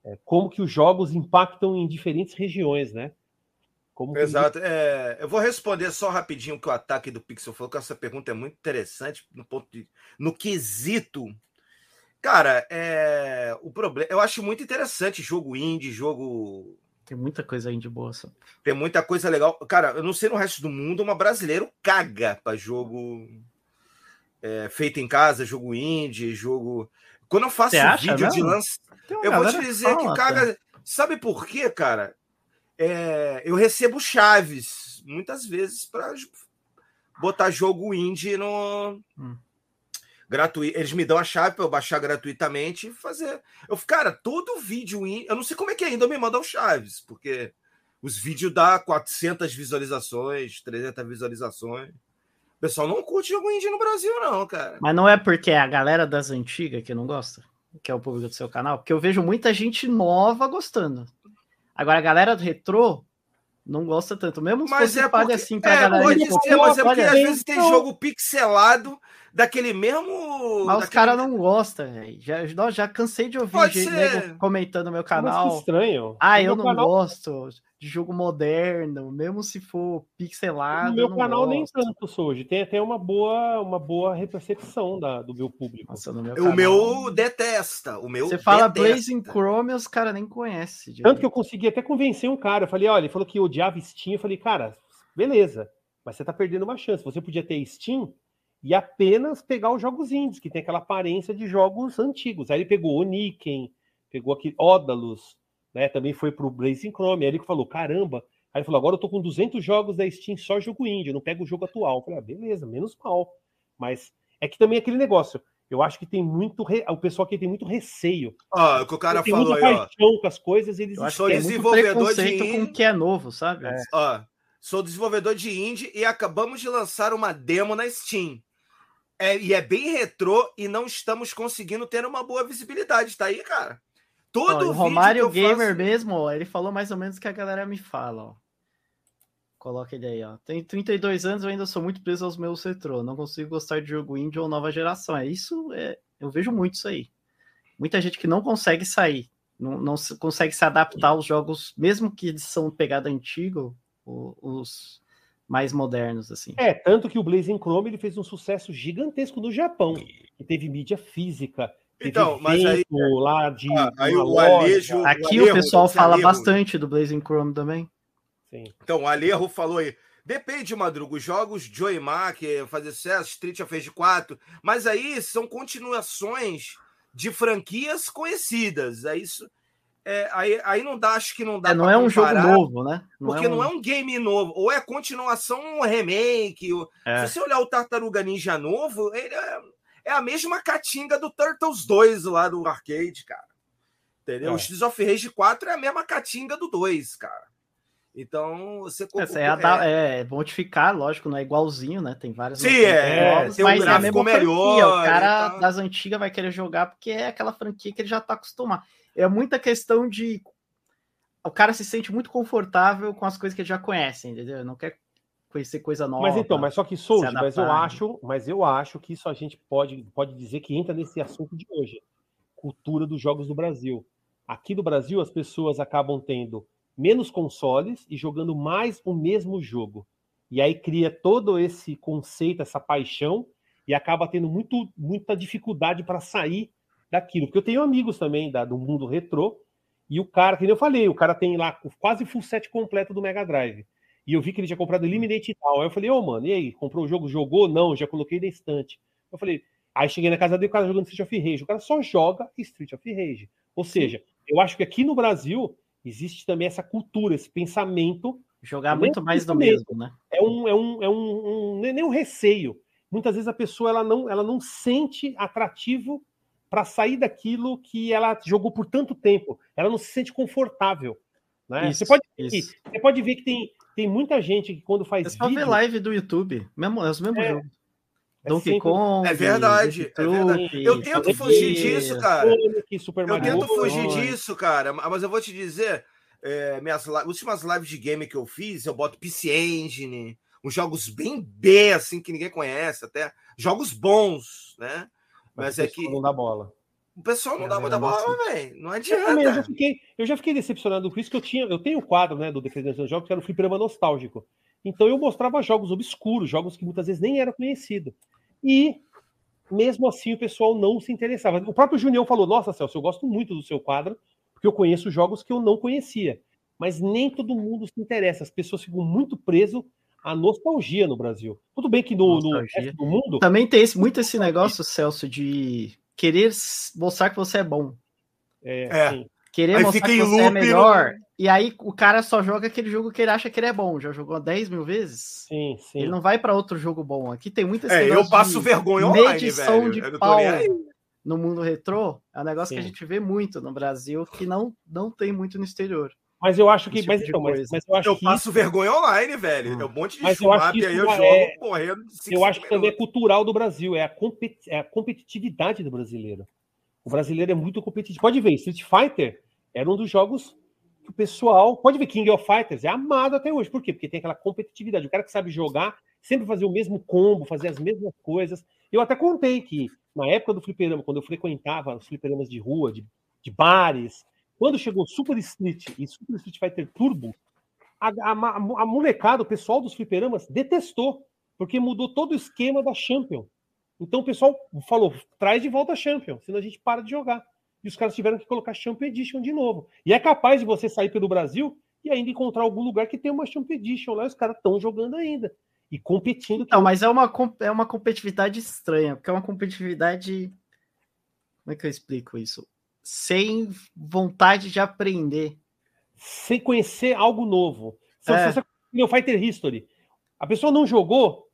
É, como que os jogos impactam em diferentes regiões, né? Como Exato. É, eu vou responder só rapidinho que o ataque do Pixel falou, que essa pergunta é muito interessante no ponto de, no quesito. Cara, é, o problema, eu acho muito interessante jogo indie, jogo tem muita coisa indie boa. Só. Tem muita coisa legal. Cara, eu não sei no resto do mundo, mas brasileiro caga para jogo é, feito em casa, jogo indie, jogo. Quando eu faço vídeo de lance, eu vou te dizer que caga. Sabe por quê, cara? É, eu recebo chaves muitas vezes para botar jogo indie no. Hum. Gratuito. Eles me dão a chave para eu baixar gratuitamente e fazer. Eu, cara, todo vídeo indie. Eu não sei como é que ainda me mandam chaves, porque os vídeos dá 400 visualizações, 300 visualizações pessoal não curte jogo indie no Brasil, não, cara. Mas não é porque é a galera das antigas que não gosta, que é o público do seu canal, porque eu vejo muita gente nova gostando. Agora, a galera do retrô não gosta tanto. Mesmo mas se é porque, assim pra é, galera. Pode ser, mas é porque às vezes tem jogo pixelado daquele mesmo. Mas daquele... os caras não gostam, velho. Já, já cansei de ouvir gente comentando no meu canal. Mas que estranho. Ah, eu não canal... gosto de jogo moderno, mesmo se for pixelado. No meu canal gosto. nem tanto hoje. Tem até uma boa, uma boa repercepção da, do meu público. Nossa, meu o canal, meu detesta. O meu Você fala Blazing Chrome, os caras nem conhecem. Tanto que eu consegui até convencer um cara. Eu falei, olha, ele falou que odiava Steam. Eu falei, cara, beleza, mas você tá perdendo uma chance. Você podia ter Steam e apenas pegar os jogos indies, que tem aquela aparência de jogos antigos. Aí ele pegou Oniken, pegou aqui Ódalus, né? Também foi pro Blazing Chrome. Aí ele falou: caramba. Aí ele falou: agora eu tô com 200 jogos da Steam só jogo indie, não pego o jogo atual. Eu falei: ah, beleza, menos mal. Mas é que também é aquele negócio. Eu acho que tem muito. Re... O pessoal aqui tem muito receio. Ó, o que o cara tem falou muita aí, paixão com as coisas, eles eu acho que é desenvolvedor de com o que é novo, sabe? É. Ó, sou desenvolvedor de indie e acabamos de lançar uma demo na Steam. É, e é bem retrô e não estamos conseguindo ter uma boa visibilidade. Tá aí, cara. Todo ó, o Romário Gamer faço... mesmo, ó, ele falou mais ou menos o que a galera me fala, ó. Coloca ele aí, ó. Tem 32 anos, eu ainda sou muito preso aos meus retrô. Não consigo gostar de jogo indie ou nova geração. É isso, é, eu vejo muito isso aí. Muita gente que não consegue sair, não, não consegue se adaptar aos jogos, mesmo que eles são pegada antigo, os, mais modernos, assim. É, tanto que o Blazing Chrome ele fez um sucesso gigantesco no Japão, que teve mídia física. Então, mas aí, lá de ah, aí o Alejo, aqui o, o pessoal fala bastante do Blazing Chrome também. Sim. Então, o Alejo falou aí. Depende, Madruga. Os jogos Joy Mark, fazer sucesso, Street of Rage 4, mas aí são continuações de franquias conhecidas. É isso é, aí, aí não dá, acho que não dá. É, não é um jogo novo, né? Não porque é um... não é um game novo, ou é continuação, um remake. Ou... É. Se você olhar o Tartaruga Ninja novo, ele é, é, a mesma catinga do Turtles 2 lá do arcade, cara. Entendeu? É. O Streets of Rage 4 é a mesma catinga do 2, cara. Então, você é, é, modificar, lógico, não é igualzinho, né? Tem vários. Sim, é, novos, tem um mas é a mesma melhor. Franquia. O cara das antigas vai querer jogar porque é aquela franquia que ele já tá acostumado é muita questão de. O cara se sente muito confortável com as coisas que ele já conhece, entendeu? Não quer conhecer coisa nova. Mas então, mas só que Souza, mas eu acho, mas eu acho que isso a gente pode, pode dizer que entra nesse assunto de hoje. Cultura dos jogos do Brasil. Aqui no Brasil, as pessoas acabam tendo menos consoles e jogando mais o mesmo jogo. E aí cria todo esse conceito, essa paixão, e acaba tendo muito, muita dificuldade para sair daquilo. Porque eu tenho amigos também da, do mundo retrô, e o cara, que eu falei, o cara tem lá quase full set completo do Mega Drive. E eu vi que ele tinha comprado Eliminate e tal. Aí eu falei, ô, oh, mano, e aí? Comprou o jogo? Jogou? Não, já coloquei na estante. Eu falei, aí cheguei na casa dele, o cara jogando Street of Rage. O cara só joga Street of Rage. Ou seja, eu acho que aqui no Brasil existe também essa cultura, esse pensamento. Jogar muito mais do mesmo, né? É um, é um, é um, um, nem um receio. Muitas vezes a pessoa ela não, ela não sente atrativo para sair daquilo que ela jogou por tanto tempo. Ela não se sente confortável. Né? Isso, você, pode você pode ver que tem, tem muita gente que quando faz. É só vídeo, ver live do YouTube, mesmo, é os mesmos é, jogos. É Donkey sempre... Kong. É verdade, é verdade. Eu tento fugir disso, cara. eu tento fugir disso, cara. Mas eu vou te dizer, é, minhas últimas lives de game que eu fiz, eu boto PC Engine, uns jogos bem B, assim, que ninguém conhece, até jogos bons, né? Mas, é que. Não dá bola. O pessoal não é, dá muita bola, velho. Não adianta. Eu, eu, já fiquei, eu já fiquei decepcionado com isso, que eu tinha. Eu tenho o um quadro né, do Defendendo dos Jogos, que era o Fliperama Nostálgico. Então eu mostrava jogos obscuros, jogos que muitas vezes nem eram conhecidos. E mesmo assim o pessoal não se interessava. O próprio Junião falou: Nossa, Celso, eu gosto muito do seu quadro, porque eu conheço jogos que eu não conhecia. Mas nem todo mundo se interessa. As pessoas ficam muito presas à nostalgia no Brasil. Tudo bem que no, no resto do mundo. Também tem esse, muito esse negócio, Celso, de querer mostrar que você é bom. É, é. Querer aí mostrar que você é melhor. No... E aí o cara só joga aquele jogo que ele acha que ele é bom. Já jogou 10 mil vezes? Sim, sim. Ele não vai para outro jogo bom. Aqui tem muita É, eu passo vergonha online, medição velho. de pau no mundo retrô. É um negócio sim. que a gente vê muito no Brasil, que não, não tem muito no exterior. Mas eu acho que. Tipo mas, então, mas, mas, eu acho eu que passo isso... vergonha online, velho. É um monte de mas eu acho que aí eu jogo é... correndo. Eu acho que também é cultural do Brasil, é a, compet... é a competitividade do brasileiro. O brasileiro é muito competitivo. Pode ver, Street Fighter era um dos jogos que o pessoal. Pode ver, King of Fighters é amado até hoje. Por quê? Porque tem aquela competitividade. O cara que sabe jogar, sempre fazer o mesmo combo, fazer as mesmas coisas. Eu até contei que, na época do fliperama, quando eu frequentava os fliperamas de rua, de, de bares, quando chegou Super Street e Super Street Fighter Turbo, a, a, a molecada, o pessoal dos fliperamas detestou, porque mudou todo o esquema da Champion. Então o pessoal falou: traz de volta a Champion, senão a gente para de jogar. E os caras tiveram que colocar Champion Edition de novo. E é capaz de você sair pelo Brasil e ainda encontrar algum lugar que tem uma Champion Edition lá, os caras estão jogando ainda. E competindo. Não, mas é uma, é uma competitividade estranha, porque é uma competitividade. Como é que eu explico isso? Sem vontade de aprender. Sem conhecer algo novo. Se é. você no Fighter History, a pessoa não jogou,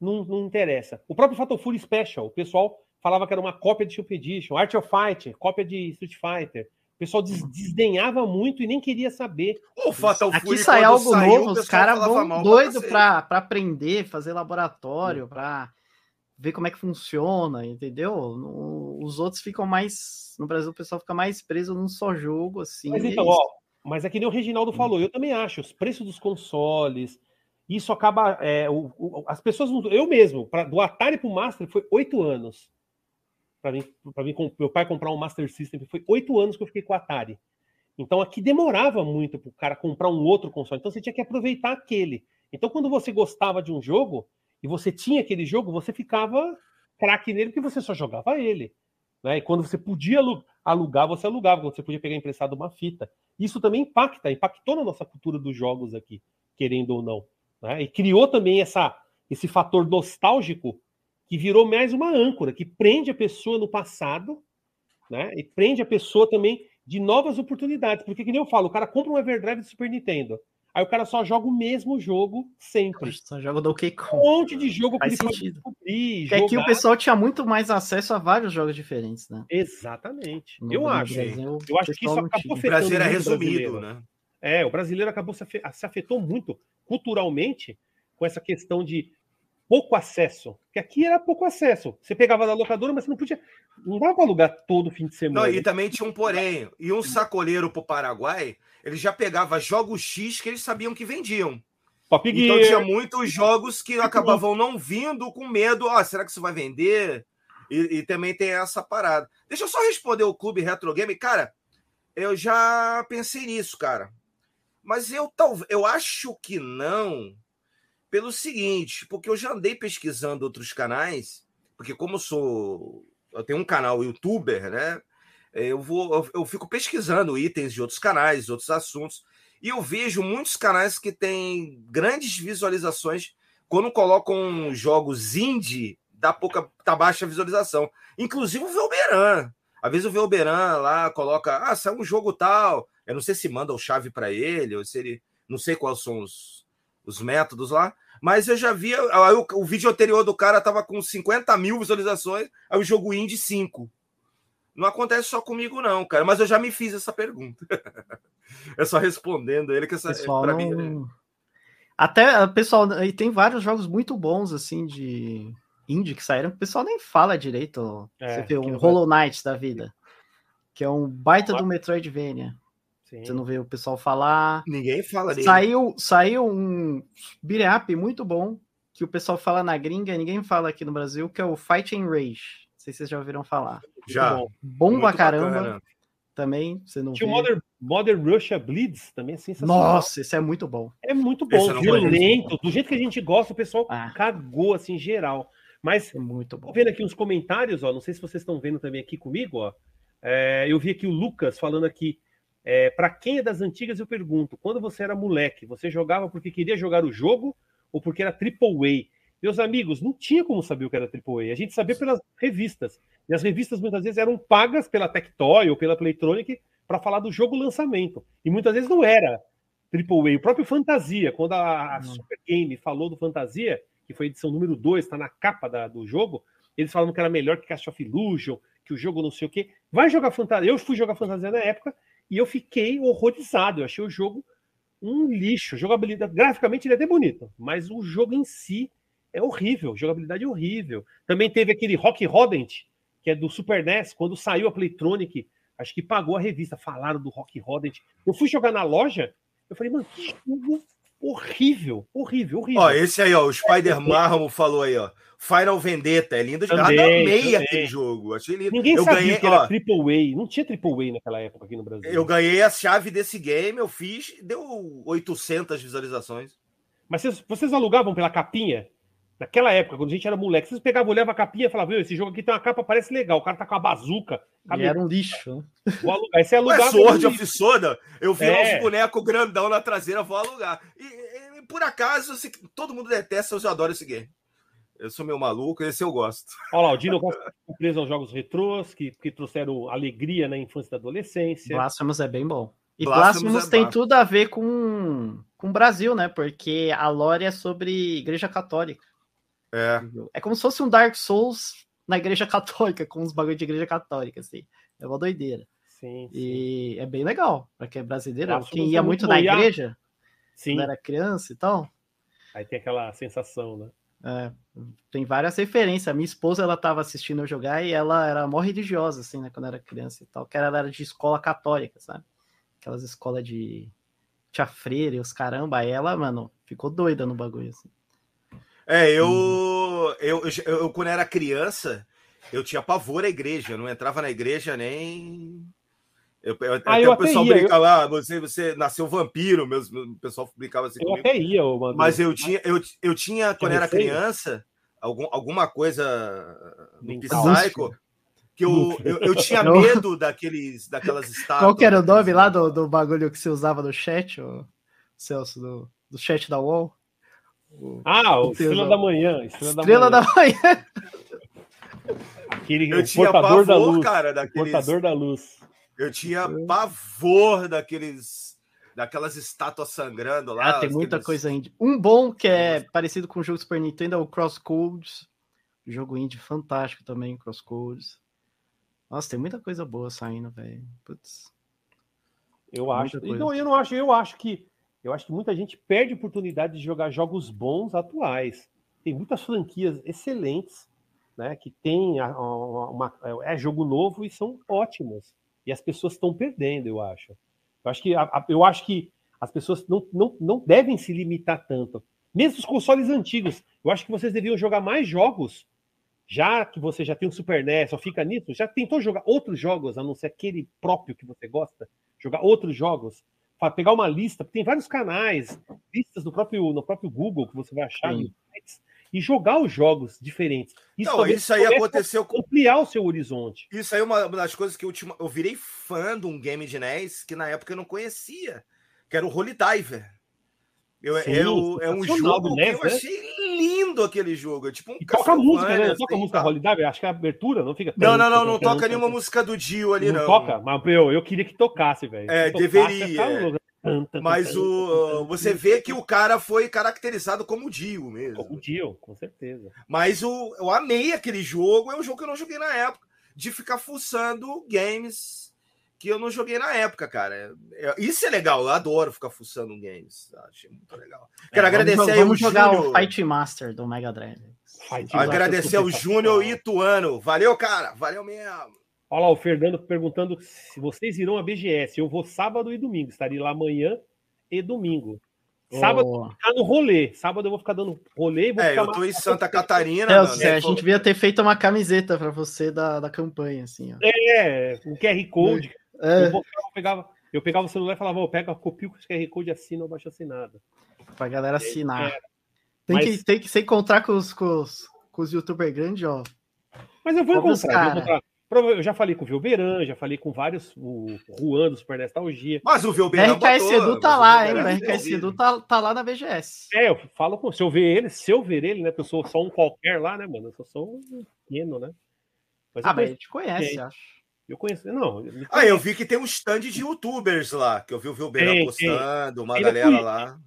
não, não interessa. O próprio Fatal Fury Special, o pessoal falava que era uma cópia de Champion Edition. Art of Fight, cópia de Street Fighter. O pessoal des desdenhava muito e nem queria saber. O Fatal Aqui Fury, sai algo saiu, novo, os caras vão doido para aprender, fazer laboratório, hum. para ver como é que funciona, entendeu? No, os outros ficam mais. No Brasil, o pessoal fica mais preso num só jogo, assim. Mas então, ó, mas é que nem o Reginaldo hum. falou, eu também acho, os preços dos consoles, isso acaba. É, o, o, as pessoas. Eu mesmo, pra, do Atari pro Master foi oito anos para mim, para mim, meu pai comprar um Master System, foi oito anos que eu fiquei com o Atari. Então aqui demorava muito para o cara comprar um outro console. Então você tinha que aproveitar aquele. Então quando você gostava de um jogo e você tinha aquele jogo, você ficava craque nele porque você só jogava ele. Né? E quando você podia alugar, você alugava, quando você podia pegar emprestado uma fita. Isso também impacta, impactou na nossa cultura dos jogos aqui, querendo ou não. Né? E criou também essa, esse fator nostálgico que virou mais uma âncora, que prende a pessoa no passado, né? E prende a pessoa também de novas oportunidades. Porque, que nem eu falo, o cara compra um Everdrive do Super Nintendo. Aí o cara só joga o mesmo jogo sempre. Só joga do Donkey Kong. Um monte de jogo Faz que ele sentido. pode descobrir. Porque aqui o pessoal tinha muito mais acesso a vários jogos diferentes, né? Exatamente. No eu acho. Brasil, eu acho que isso acabou afetando. O Brasil era resumido, né? É, o brasileiro acabou se, afetou muito culturalmente com essa questão de pouco acesso. Porque aqui era pouco acesso. Você pegava da locadora, mas você não podia. Não dava para alugar todo fim de semana. Não, e também tinha um porém. E um sacoleiro para o Paraguai, ele já pegava jogos X que eles sabiam que vendiam. Então Gear. tinha muitos jogos que acabavam não vindo com medo. Ó, oh, será que isso vai vender? E, e, também tem essa parada. Deixa eu só responder o Clube Retro Game. Cara, eu já pensei nisso, cara. Mas eu, eu acho que não pelo seguinte, porque eu já andei pesquisando outros canais, porque como eu sou, eu tenho um canal youtuber, né? Eu vou, eu, fico pesquisando itens de outros canais, outros assuntos, e eu vejo muitos canais que têm grandes visualizações quando colocam jogos indie, dá pouca, tá baixa visualização. Inclusive o Velberan. Às vezes o Velberan lá coloca, ah, saiu um jogo tal. Eu não sei se manda o chave para ele, ou se ele. Não sei quais são os, os métodos lá, mas eu já via. Aí o, o, vídeo anterior do cara tava com 50 mil visualizações, aí o jogo indie 5. Não acontece só comigo, não, cara. Mas eu já me fiz essa pergunta. (laughs) é só respondendo ele que essa pessoal pra não... mim. É... Até, pessoal, e tem vários jogos muito bons, assim, de indie que saíram, o pessoal nem fala direito. É, Você vê um Hollow Knight da vida, que é um baita do Metroidvania. Sim. Você não vê o pessoal falar. Ninguém fala dele. Saiu, saiu um beat up muito bom que o pessoal fala na gringa e ninguém fala aqui no Brasil, que é o Fight and Rage. Não sei se vocês já ouviram falar. Já. Bom, bom pra caramba. Bacana. Também, você não Tinha o Modern, Modern Russia Bleeds, também é sensacional. Nossa, esse é muito bom. É muito bom, violento, do jeito que a gente gosta, o pessoal ah. cagou, assim, geral. Mas, é muito bom. vendo aqui uns comentários, ó, não sei se vocês estão vendo também aqui comigo, ó. É, eu vi aqui o Lucas falando aqui, é, para quem é das antigas, eu pergunto: quando você era moleque, você jogava porque queria jogar o jogo ou porque era Triple A? Meus amigos, não tinha como saber o que era Triple A. Gente sabia pelas revistas. E as revistas muitas vezes eram pagas pela Tectoy ou pela Playtronic para falar do jogo lançamento. E muitas vezes não era Triple A. O próprio Fantasia, quando a, Super Game falou do Fantasia, que foi a edição número 2, está na capa da, do jogo, eles falaram que era melhor que Cast of Illusion, que o jogo não sei o quê. Vai jogar Fantasia. Eu fui jogar Fantasia na época e eu fiquei horrorizado. Eu achei o jogo um lixo. Jogabilidade, graficamente ele é até bonito, mas o jogo em si é horrível. Jogabilidade é horrível. Também teve aquele Rock Rodent, que é do Super NES, quando saiu a Playtronic, acho que pagou a revista. Falaram do Rock Rodent. Eu fui jogar na loja, eu falei, mano, que jogo horrível, horrível, horrível. Ó, esse aí, ó, o Spider Marmo falou aí, ó. Final Vendetta, é lindo de Também, amei aquele jogo. Achei lindo. Ninguém eu sabia ganhei, que era ó, Triple A. Não tinha Triple A naquela época aqui no Brasil. eu ganhei a chave desse game, eu fiz, deu 800 visualizações. Mas vocês, vocês alugavam pela capinha? Naquela época, quando a gente era moleque, vocês pegavam, olhavam a capinha e falavam, "Viu, esse jogo aqui tem uma capa, parece legal. O cara tá com a bazuca. E era um lixo. né? (laughs) Vou alugar. Esse é Ué, alugava. Sword no- of Soda, eu vi É. lá uns bonecos grandão na traseira, vou alugar. E, e- e por acaso, assim, todo mundo detesta, eu adoro esse game. Eu sou meio maluco, esse eu gosto. Olha lá, o Dino gosta (laughs) de preso aos jogos retrôs, que, que trouxeram alegria na infância e da adolescência. Blasphemous é bem bom. E Blasphemous é tem tudo a ver com, com o Brasil, né? Porque a lore é sobre igreja católica. É. É como se fosse um Dark Souls na igreja católica, com uns bagulho de igreja católica, assim. É uma doideira. Sim, sim. E é bem legal, pra quem é brasileiro. Blasphemous Quem ia muito muito na a- igreja, Sim. quando era criança e tal. Aí tem aquela sensação, né? É, tem várias referências. A minha esposa, ela tava assistindo eu jogar e ela era mó religiosa, assim, né? Quando era criança e tal. Que ela era de escola católica, sabe? Aquelas escolas de tia freira e os caramba. Aí ela, mano, ficou doida no bagulho, assim. É, eu, eu, eu, eu, quando era criança, eu tinha pavor à igreja, eu não entrava na igreja nem. Eu, eu- Ah, até eu o pessoal ia, brinca lá, você, você nasceu vampiro, meus, o pessoal brincava assim Eu comigo. até ia, Madu. Mas eu tinha, eu, eu tinha quando era criança, algum, alguma coisa no psycho, que eu, eu, eu tinha medo daqueles, daquelas estátuas. (laughs) Qual que era o nome lá do, do bagulho que você usava no chat, ô, Celso? Do, do chat da UOL? Ah, o Estrela da Manhã. Estrela, Estrela da da Manhã. Manhã. Aquele Eu o tinha portador da pavor, luz. cara, daqueles. Portador da luz. Eu tinha pavor daqueles. Daquelas estátuas sangrando lá. Ah, tem muita aqueles- coisa indie. Um bom que é parecido com o jogo Super Nintendo é o Crosscodes. Jogo indie fantástico também, Crosscodes. Nossa, tem muita coisa boa saindo, velho. Putz. Eu Muita acho. Não, eu não acho. Eu acho que eu acho que muita gente perde oportunidade de jogar jogos bons atuais. Tem muitas franquias excelentes, né? Que tem a- a- uma, é jogo novo e são ótimos. E as pessoas estão perdendo, eu acho. Eu acho que, eu acho que as pessoas não, não, não devem se limitar tanto. Mesmo os consoles antigos, eu acho que vocês deviam jogar mais jogos. Já que você já tem um Super NES, só fica nisso, já tentou jogar outros jogos, a não ser aquele próprio que você gosta? Jogar outros jogos? Pegar uma lista, tem vários canais, listas no próprio, no próprio Google que você vai achar Sim. e jogar os jogos diferentes. Isso, Não, isso aí aconteceu com. ampliar o seu horizonte. Isso aí é uma das coisas que eu, eu virei fã de um game de NES que na época eu não conhecia, que era o Holy Diver. Eu, Sim, é, o- é um jogo do que NES, eu né? Aquele jogo. É tipo um toca música, né? Não toca assim, música Diver, acho que a abertura não fica. Não, não, não, não toca nenhuma música do Dio ali, não. não. toca, mas eu, eu queria que tocasse, velho. É, deveria, é. Mas o, você vê que o cara foi caracterizado como Dio mesmo. O Dio, com certeza. Mas o, eu amei aquele jogo, é um jogo que eu não joguei na época, de ficar fuçando games que eu não joguei na época, cara. É- isso é legal, eu adoro ficar fuçando games. Achei muito legal. Quero É, agradecer vamos, aí vamos o jogar Júnior. o Fight Master do Mega Drive. Fight. Agradecer ao Júnior Ituano. Valeu, cara. Valeu mesmo. Olha lá, o Fernando perguntando se vocês irão à BGS. Eu vou sábado e domingo. Estarei lá amanhã e domingo. Sábado eu Ô, vou ficar no rolê. Sábado eu vou ficar dando rolê. e Vou É, ficar eu tô em Santa Catarina. Celso, mano. é, a gente devia ter feito uma camiseta pra você da, da campanha, assim, ó. É, um QR Code. É, Eu, vou- eu pegava, eu pegava o celular e falava, ó, pega, copia o QR Code, assina ou baixa assinada. pra galera assinar. Tem, Mas- que, tem que se encontrar com os, com os, com os youtubers grandes, ó. Mas eu vou Vamos, encontrar, eu vou Eu já falei com o Vilberan, já falei com vários, o Juan do Super Nostalgia. Mas o Velbeirão RKS Edu tá lá, hein? Velbeirão O RKS Edu tá, tá lá na BGS. É, eu falo com. Se eu ver ele, se eu ver ele, né? Porque eu sou só um qualquer lá, né, mano? Eu sou só um pequeno, né? Mas Ah, mas a conheço. gente conhece, acho. Eu conheço. Não, eu Ah, eu vi que tem um stand de youtubers lá, que eu vi o Velbeirão Tem, postando, uma Tem. galera lá.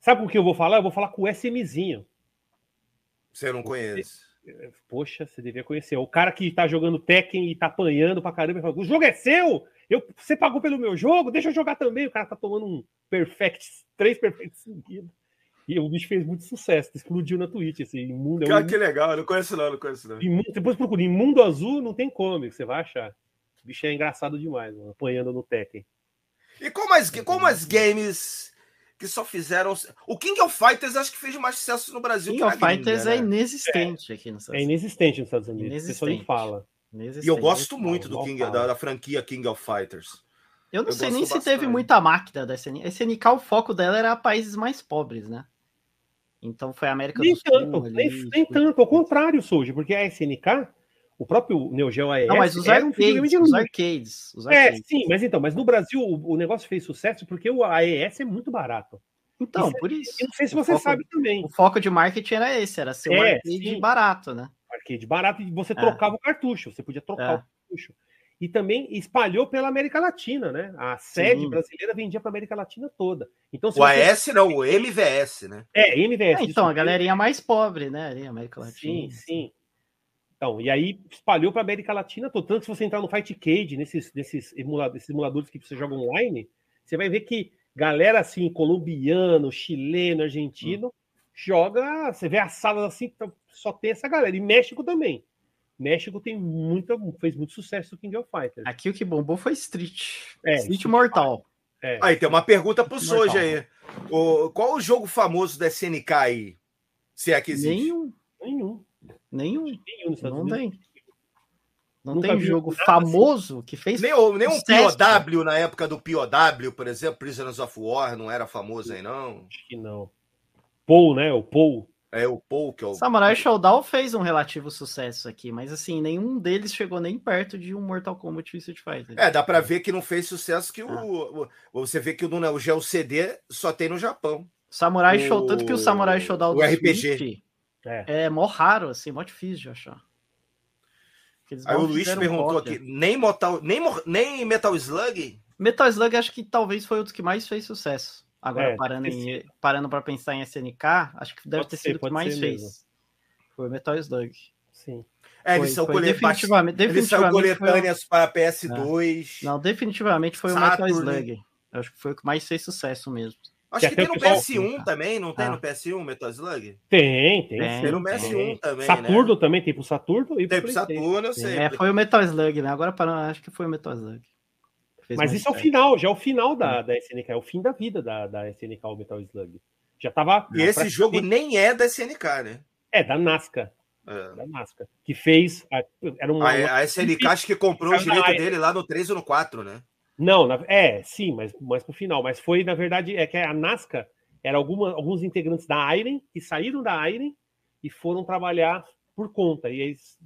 Sabe com o que eu vou falar? Eu vou falar com o SMzinho. Você não conhece. Poxa, você devia conhecer. O cara que tá jogando Tekken e tá apanhando pra caramba e fala: o jogo é seu! Eu, você pagou pelo meu jogo? Deixa eu jogar também. O cara tá tomando um Perfect, três Perfect seguidos. E o bicho fez muito sucesso, explodiu na Twitch. Esse imundo, é um Cara, que legal, eu não conheço não, não conheço não. Imundo- depois procura Imundo Azul, não tem como, você vai achar. O bicho é engraçado demais, mano, apanhando no Tekken. E como as, como as games que só fizeram. O King of Fighters acho que fez mais sucesso no Brasil. King of Fighters gringa, é né? inexistente é. aqui nos Estados Unidos. É inexistente nos Estados Unidos. A pessoa nem fala. E eu gosto muito do King, da, da, franquia King of Fighters. Eu não eu sei nem se teve muita máquina da SNK. A SNK, o foco dela era países mais pobres, né? Então foi a América nem do tanto, Sul. Nem, ali, nem tanto, ao contrário, Suji, porque a SNK, o próprio Neo Geo AES... Não, mas os arcades, um os arcades, os é, arcades. É, sim, mas então, mas no Brasil o, o negócio fez sucesso porque o AES é muito barato. Então, isso, por isso. Eu não sei se você foco, sabe também. O foco de marketing era esse, era ser um é, arcade sim. barato, né? Arcade barato e você é. trocava o cartucho, você podia trocar é. o cartucho. E também espalhou pela América Latina, né? A sede sim. brasileira vendia para a América Latina toda. Então, o você... AS não, o MVS, né? É, MVS. É, então, a galerinha mais pobre, né? Ali, América Latina. Sim, sim. Então, e aí espalhou para a América Latina toda. Tanto que se você entrar no Fight Cage, nesses, nesses emuladores, simuladores que você joga online, você vai ver que galera assim, colombiano, chileno, argentino, hum. joga. Você vê as salas assim, então, só tem essa galera. E México também. México tem muita, fez muito sucesso no King of Fighters. Aqui o que bombou foi Street. É, Street Mortal. É. Aí tem uma pergunta pro Soja aí. O, qual o jogo famoso da SNK aí? Se é que existe? Nenhum. Nenhum. Nenhum. Nenhum não tem. Não Nunca tem jogo famoso assim. que fez. Nem, nem um POW na época do POW, por exemplo, Prisoners of War, não era famoso aí, não? Acho que não. Paul, né? O Paul. É o Paul que é o. Samurai Showdown fez um relativo sucesso aqui, mas assim, nenhum deles chegou nem perto de um Mortal Kombat Street Fighter. É, dá pra ver que não fez sucesso que ah. o, o. Você vê que o, o Geo CD só tem no Japão. Samurai o... Show, tanto que o Samurai Showdown o RPG. Switch é. é mó raro, assim, mó difícil de achar. Aí o Luiz perguntou cópia. aqui: nem Metal, nem, nem Metal Slug? Metal Slug acho que talvez foi o que mais fez sucesso. Agora, é, parando, em, parando para pensar em SNK, acho que deve pode ter ser, sido o que mais fez. Mesmo. Foi Metal Slug. Sim. É, eles são foi, definitivamente, definitivamente coletâneas foi... para PS2. É. Não, definitivamente foi Saturn. o Metal Slug. Acho que foi o que mais fez sucesso mesmo. Acho que, que tem no PS1 também, não tem ah. no PS1 Metal Slug? Tem, tem. Tem, tem no PS1 tem. também. Saturno né? também, tem pro Saturno e pro Tem pro Saturno, eu sei. É, foi o Metal Slug, né? Agora para acho que foi o Metal Slug. Fez Mas isso é o final, já é o final da, da SNK, é o fim da vida da, da SNK, o Metal Slug. Já tava. E esse jogo nem é da SNK, né? É, da Nasca. É. Da Nasca. Que fez. Era uma, a, a SNK acho que comprou o direito dele lá no 3 ou no 4, né? Não, na, é, sim, mas, mas pro final. Mas foi, na verdade, é que a Nasca era alguma, alguns integrantes da Iron que saíram da Iron e foram trabalhar por conta. E eles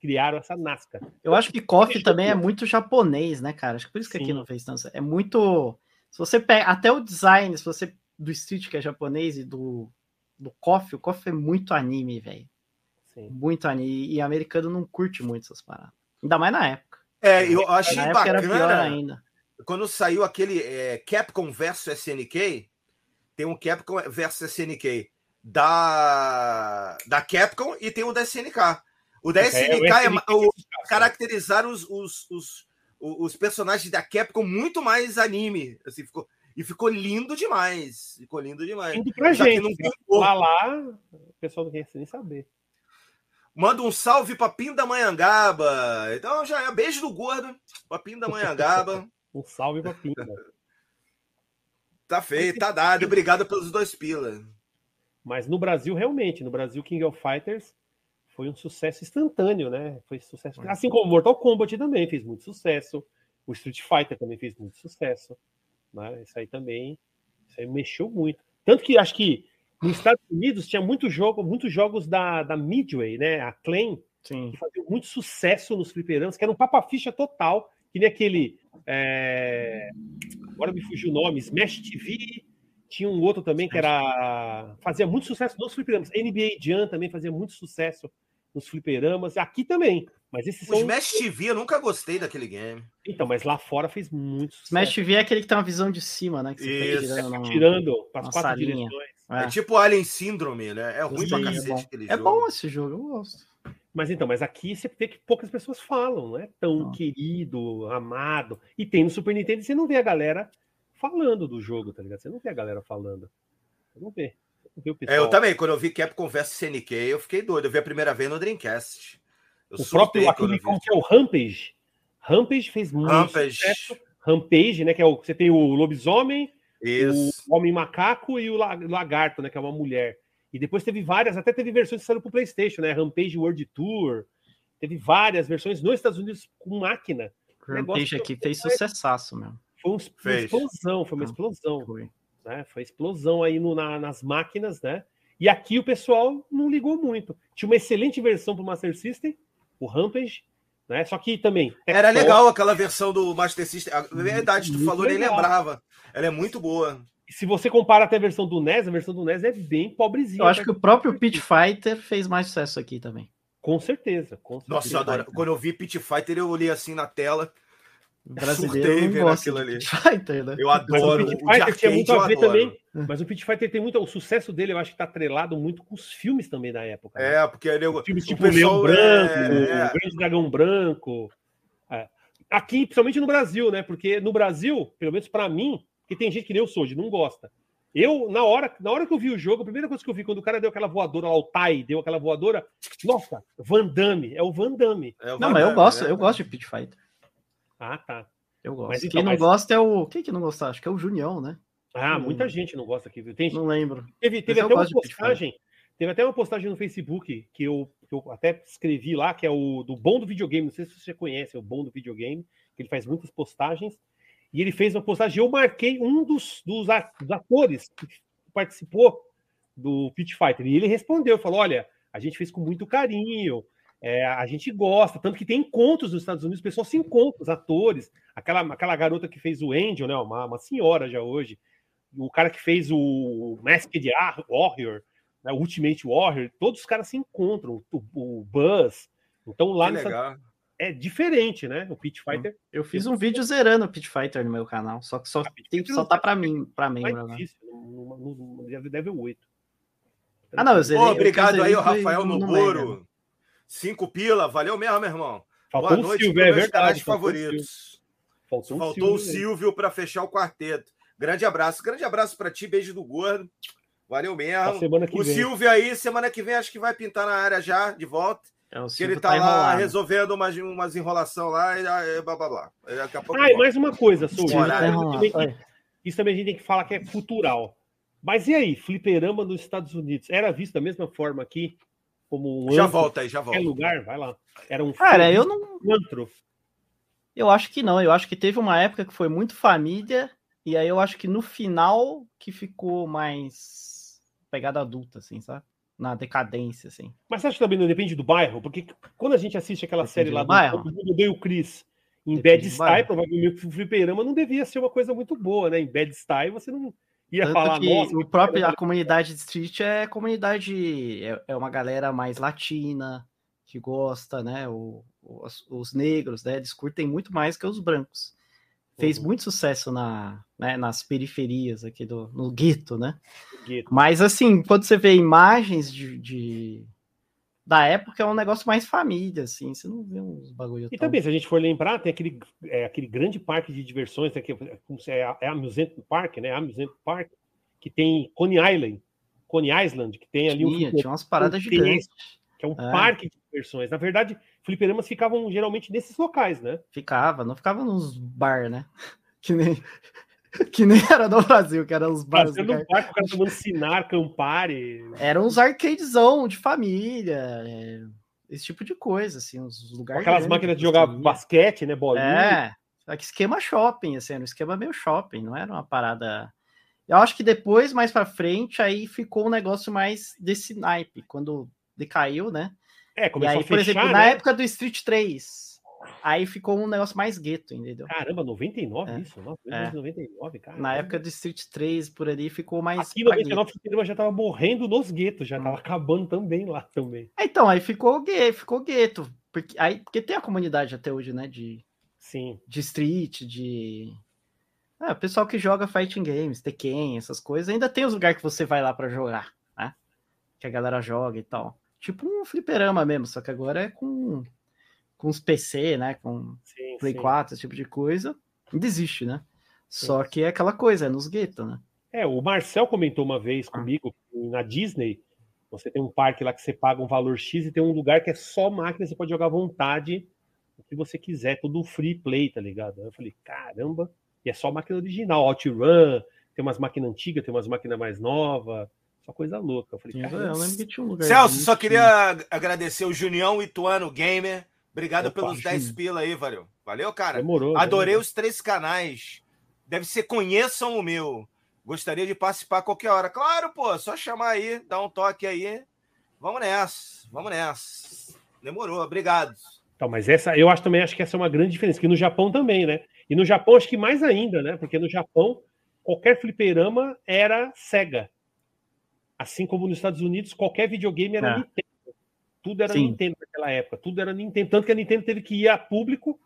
criaram essa Nasca. Eu acho que KOF também é muito japonês, né, cara? Acho que por isso que Sim. aqui não fez tanto. É muito. Se você pega até o design, se você do Street que é japonês e do do KOF, o KOF é muito anime, velho. Muito anime e americano não curte muito essas paradas. Ainda mais na época. É, eu achei na bacana. Era pior ainda. Quando saiu aquele é, Capcom versus SNK, tem um Capcom versus SNK da, da Capcom e tem um da SNK. O da SNK é, é o, caracterizar os, os, os, os, personagens da Capcom muito mais anime. Assim, ficou, e ficou lindo demais. Ficou lindo demais. Lindo pra Já gente. Não lá, lá, o pessoal não quer nem saber. Manda um salve pra Pindamonhangaba. Então já é beijo do gordo pra Pindamonhangaba. (laughs) um salve pra Pinda. Tá feito, tá dado. Obrigado pelos dois pilas. Mas no Brasil, realmente, no Brasil, King of Fighters foi um sucesso instantâneo, né? Foi sucesso. Assim como Mortal Kombat também fez muito sucesso. O Street Fighter também fez muito sucesso. Né? Isso aí também isso aí mexeu muito. Tanto que acho que nos Estados Unidos tinha muito jogo, muitos jogos da, da Midway, né? A Clan, Sim. que faziam muito sucesso nos fliperanos, que era um papa-ficha total, que nem aquele é... Agora me fugiu o nome, Smash TV. Tinha um outro também que era. Fazia muito sucesso nos fliperamas. NBA Jam também fazia muito sucesso nos fliperamas. Aqui também. Mas esses o são... Smash TV eu nunca gostei daquele game. Então, mas lá fora fez muito sucesso. Smash TV é aquele que tem uma visão de cima, né? Que você Isso. Tá tirando, tirando para as quatro salinha. direções. É. é. tipo Alien Syndrome, né? É ruim pra cacete é aquele é jogo. É bom esse jogo, eu gosto. Mas então, mas aqui você vê que poucas pessoas falam, não é tão não. querido, amado. E tem no Super Nintendo você não vê a galera falando do jogo, tá ligado? Você não vê a galera falando. Você não vê. Vê é, eu também, quando eu vi Capcom vs CNK, eu fiquei doido. Eu vi a primeira vez no Dreamcast. Eu o próprio aquele que é o Rampage. Rampage fez muito Rampage. sucesso. Rampage, né? Que é o você tem o lobisomem, Isso. o Homem Macaco e o La- Lagarto, né? Que é uma mulher. E depois teve várias, até teve versões que saíram pro PlayStation, né? Rampage World Tour. Teve várias versões nos Estados Unidos com máquina. Rampage aqui fez sucessaço mesmo. Foi um- uma explosão, foi uma explosão. Foi. Né? Foi explosão aí no- na- nas máquinas, né? E aqui o pessoal não ligou muito. Tinha uma excelente versão para o Master System, o Rampage, né? Só que também Era Tectoy, legal aquela versão do Master System. A verdade, tu falou, nem legal. lembrava. Ela é muito boa. Se você compara até a versão do NES, a versão do NES é bem pobrezinha. Eu acho né? que o próprio Pit Fighter fez mais sucesso aqui também. Com certeza, com certeza. Nossa, eu adoro. Quando eu vi Pit Fighter, eu olhei assim na tela. Surtei brasileiro não vendo gosta aquilo ali. Pit Fighter, né? Eu Mas o adoro. Pit O de Fighter tinha muito a eu ver adoro. também. Mas o Pit Fighter tem muito. O sucesso dele, eu acho que tá atrelado muito com os filmes também da época. né? É, porque ele, Filmes o tipo pessoal, Leão Branco, é, o Grande Dragão Branco. É. Aqui, principalmente no Brasil, né? Porque no Brasil, pelo menos pra mim, que tem gente que nem eu sou, de não gosta. Eu, na hora, na hora que eu vi o jogo, a primeira coisa que eu vi, quando o cara deu aquela voadora lá, o Tai deu aquela voadora, nossa, Van Damme, é o Van Damme. é o Não, Van mas eu Damme, gosto, né? eu gosto de Pit Fighter. Ah, tá. Eu gosto. Mas então, Quem não mas- gosta é o. Quem que não gosta? Acho que é o Junião, né? Ah, Hum. muita gente não gosta aqui, viu? Tem, Não lembro. Teve, teve até uma postagem. Teve até uma postagem no Facebook que eu, que eu até escrevi lá, que é o do Bom do Videogame. Não sei se você conhece, é o Bom do Videogame, que ele faz muitas postagens. E ele fez uma postagem, eu marquei um dos, dos atores que participou do Pit Fighter. E ele respondeu, falou: olha, a gente fez com muito carinho, é, a gente gosta, tanto que tem encontros nos Estados Unidos, o pessoal se encontra, os atores, aquela, aquela garota que fez o Angel, né? Uma, uma senhora já hoje, o cara que fez o Masked Warrior, né, o Ultimate Warrior, todos os caras se encontram, o, o Buzz. Então lá é diferente, né? O Pit Fighter Eu fiz um vídeo zerando o Pit Fighter no meu canal, só que só, Ah, tem, só tá tá- pra mim, pra é mais membro, né? no, no, no, no level 8. Ah, não, eu zerei. Eu obrigado zerei aí, o Rafael no Noboro. Cinco pila, valeu mesmo, meu irmão. Faltou Boa noite, Silvio, é meus canais faltou o favoritos. Faltou, Faltou o Silvio. Para fechar o quarteto. Grande abraço, grande abraço para ti, beijo do gordo. Valeu mesmo. semana que O vem. Silvio aí, semana que vem, acho que vai pintar na área já, de volta. É, Que ele tá, lá enrolado. resolvendo umas, umas enrolação lá e e blá blá blá. Daqui a pouco. Ah, e mais uma coisa. Silvio tá isso também a gente tem que falar que é cultural. Mas e aí, fliperama nos Estados Unidos? Era visto da mesma forma aqui? Como um Já antro, volta aí, já qualquer volta. lugar? Vai lá. Era um Cara, eu não. um antro. Eu acho que não. Eu acho que teve uma época que foi muito família, e aí eu acho que no final que ficou mais pegada adulta, assim, sabe? Na decadência, assim. Mas você acha que também não depende do bairro? Porque quando a gente assiste aquela Depende série lá do bairro. Mundo Odeia o Chris em Depende Bad Style, provavelmente o fliperama não devia ser uma coisa muito boa, né? Em Bad Style você não ia Tanto falar, que o próprio, a comunidade de street é comunidade, é, é uma galera mais latina, que gosta, né? O, os, os negros, né? Eles curtem muito mais que os brancos. Fez Uhum. muito sucesso na, né, nas periferias aqui do no gueto, né? gueto. Mas assim, quando você vê imagens de, de- da época, é um negócio mais família, assim. Você não vê uns bagulho E tão- também, se a gente for lembrar, tem aquele, é, aquele grande parque de diversões, né, que é, é, Amusement Park, né? Amusement Park, que tem Coney Island, Coney Island, que tem ali um tinha, fliperama, tinha umas paradas tem gigantes. que é um É. parque de diversões. Na verdade, fliperamas ficavam geralmente nesses locais, né? Ficava, não ficava nos bar, né? (laughs) Que nem, (laughs) que nem era no Brasil, que eram os bares. Fazendo um parque, o cara tomando Sinar, Campari. Eram uns arcadezão de família, é, esse tipo de coisa, assim, uns lugares. Aquelas máquinas de jogar você ia. basquete, né? Bolinha. É, só que esquema shopping, assim, era um esquema meio shopping, não era uma parada. Eu acho que depois, mais pra frente, aí ficou um negócio mais desse naipe, quando decaiu, né? É, E começou aí, a por fechar, exemplo, na né? época do Street 3, aí ficou um negócio mais gueto, entendeu? Caramba, 99 É. isso? Nossa, É. 99, cara. Na época do Street 3, por ali, ficou mais. Aqui em pra 99 o fliperama já tava morrendo nos guetos, já Hum. tava acabando também lá também. É, Então, aí ficou gay, ficou gueto. Porque, aí, porque tem a comunidade até hoje, né? De, Sim. de street, de. É, o pessoal que joga fighting games, Tekken, essas coisas, ainda tem os lugares que você vai lá pra jogar, né? Que a galera joga e tal. Tipo um fliperama mesmo, só que agora é com, com os PC, né? Com Sim, Play sim. 4, esse tipo de coisa. Ainda existe, né? Só que é aquela coisa, é nos guetos, né? É, o Marcel comentou uma vez Ah. comigo, na Disney, você tem um parque lá que você paga um valor X e tem um lugar que é só máquina, você pode jogar à vontade o que você quiser, tudo free play, tá ligado? Eu falei, caramba, e é só máquina original, OutRun, tem umas máquinas antigas, tem umas máquinas mais novas, só coisa louca. Eu falei, Sim, eu lembro que tinha um lugar. Celso, só queria agradecer o Junião Ituano Gamer. Obrigado Opa, pelos 10 Júnior. pila aí, valeu. Valeu, cara. demorou. Adorei demorou. os três canais. Deve ser conheçam o meu. Gostaria de participar a qualquer hora. Claro, pô, só chamar aí, dar um toque aí. Vamos nessa, vamos nessa. Demorou, obrigado. Então, mas essa, eu acho também acho que essa é uma grande diferença, que no Japão também, né? E no Japão acho que mais ainda, né? Porque no Japão qualquer fliperama era Sega. Assim como nos Estados Unidos qualquer videogame era É. Nintendo. Tudo era Sim. Nintendo naquela época, tudo era Nintendo, tanto que a Nintendo teve que ir a público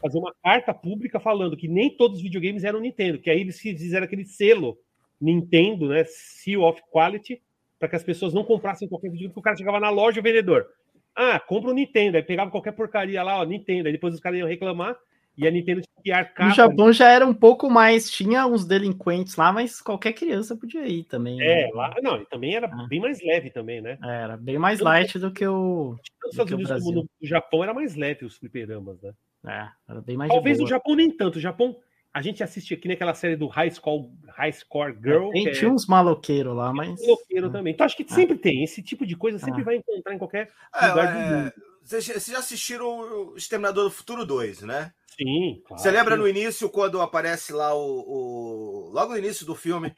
fazer uma carta pública falando que nem todos os videogames eram Nintendo, que aí eles fizeram aquele selo Nintendo, né, Seal of Quality, para que as pessoas não comprassem qualquer videogame, porque o cara chegava na loja, o vendedor, ah, compra o Nintendo, aí pegava qualquer porcaria lá, ó, Nintendo, aí depois os caras iam reclamar, e a Nintendo tinha que arcar. No Japão já era um pouco mais. Tinha uns delinquentes lá, mas qualquer criança podia ir também. É, né? lá, não, e também era Ah. bem mais leve também, né? Era bem mais light do que o. Nos Estados que o Unidos, como Brasil. no Japão, era mais leve os fliperamas, né? É, era bem mais Talvez no. Japão nem tanto. O Japão, a gente assiste aqui naquela série do High Score, High Score Girl, Tem, que tinha uns maloqueiros lá, mas. é louqueiro também. Então acho que Ah. sempre tem. Esse tipo de coisa sempre Ah. vai encontrar em qualquer É, lugar do é, mundo. vocês, vocês já assistiram o Exterminador do Futuro 2, né? Sim, claro. Você lembra sim. no início, quando aparece lá o. o- logo no início do filme.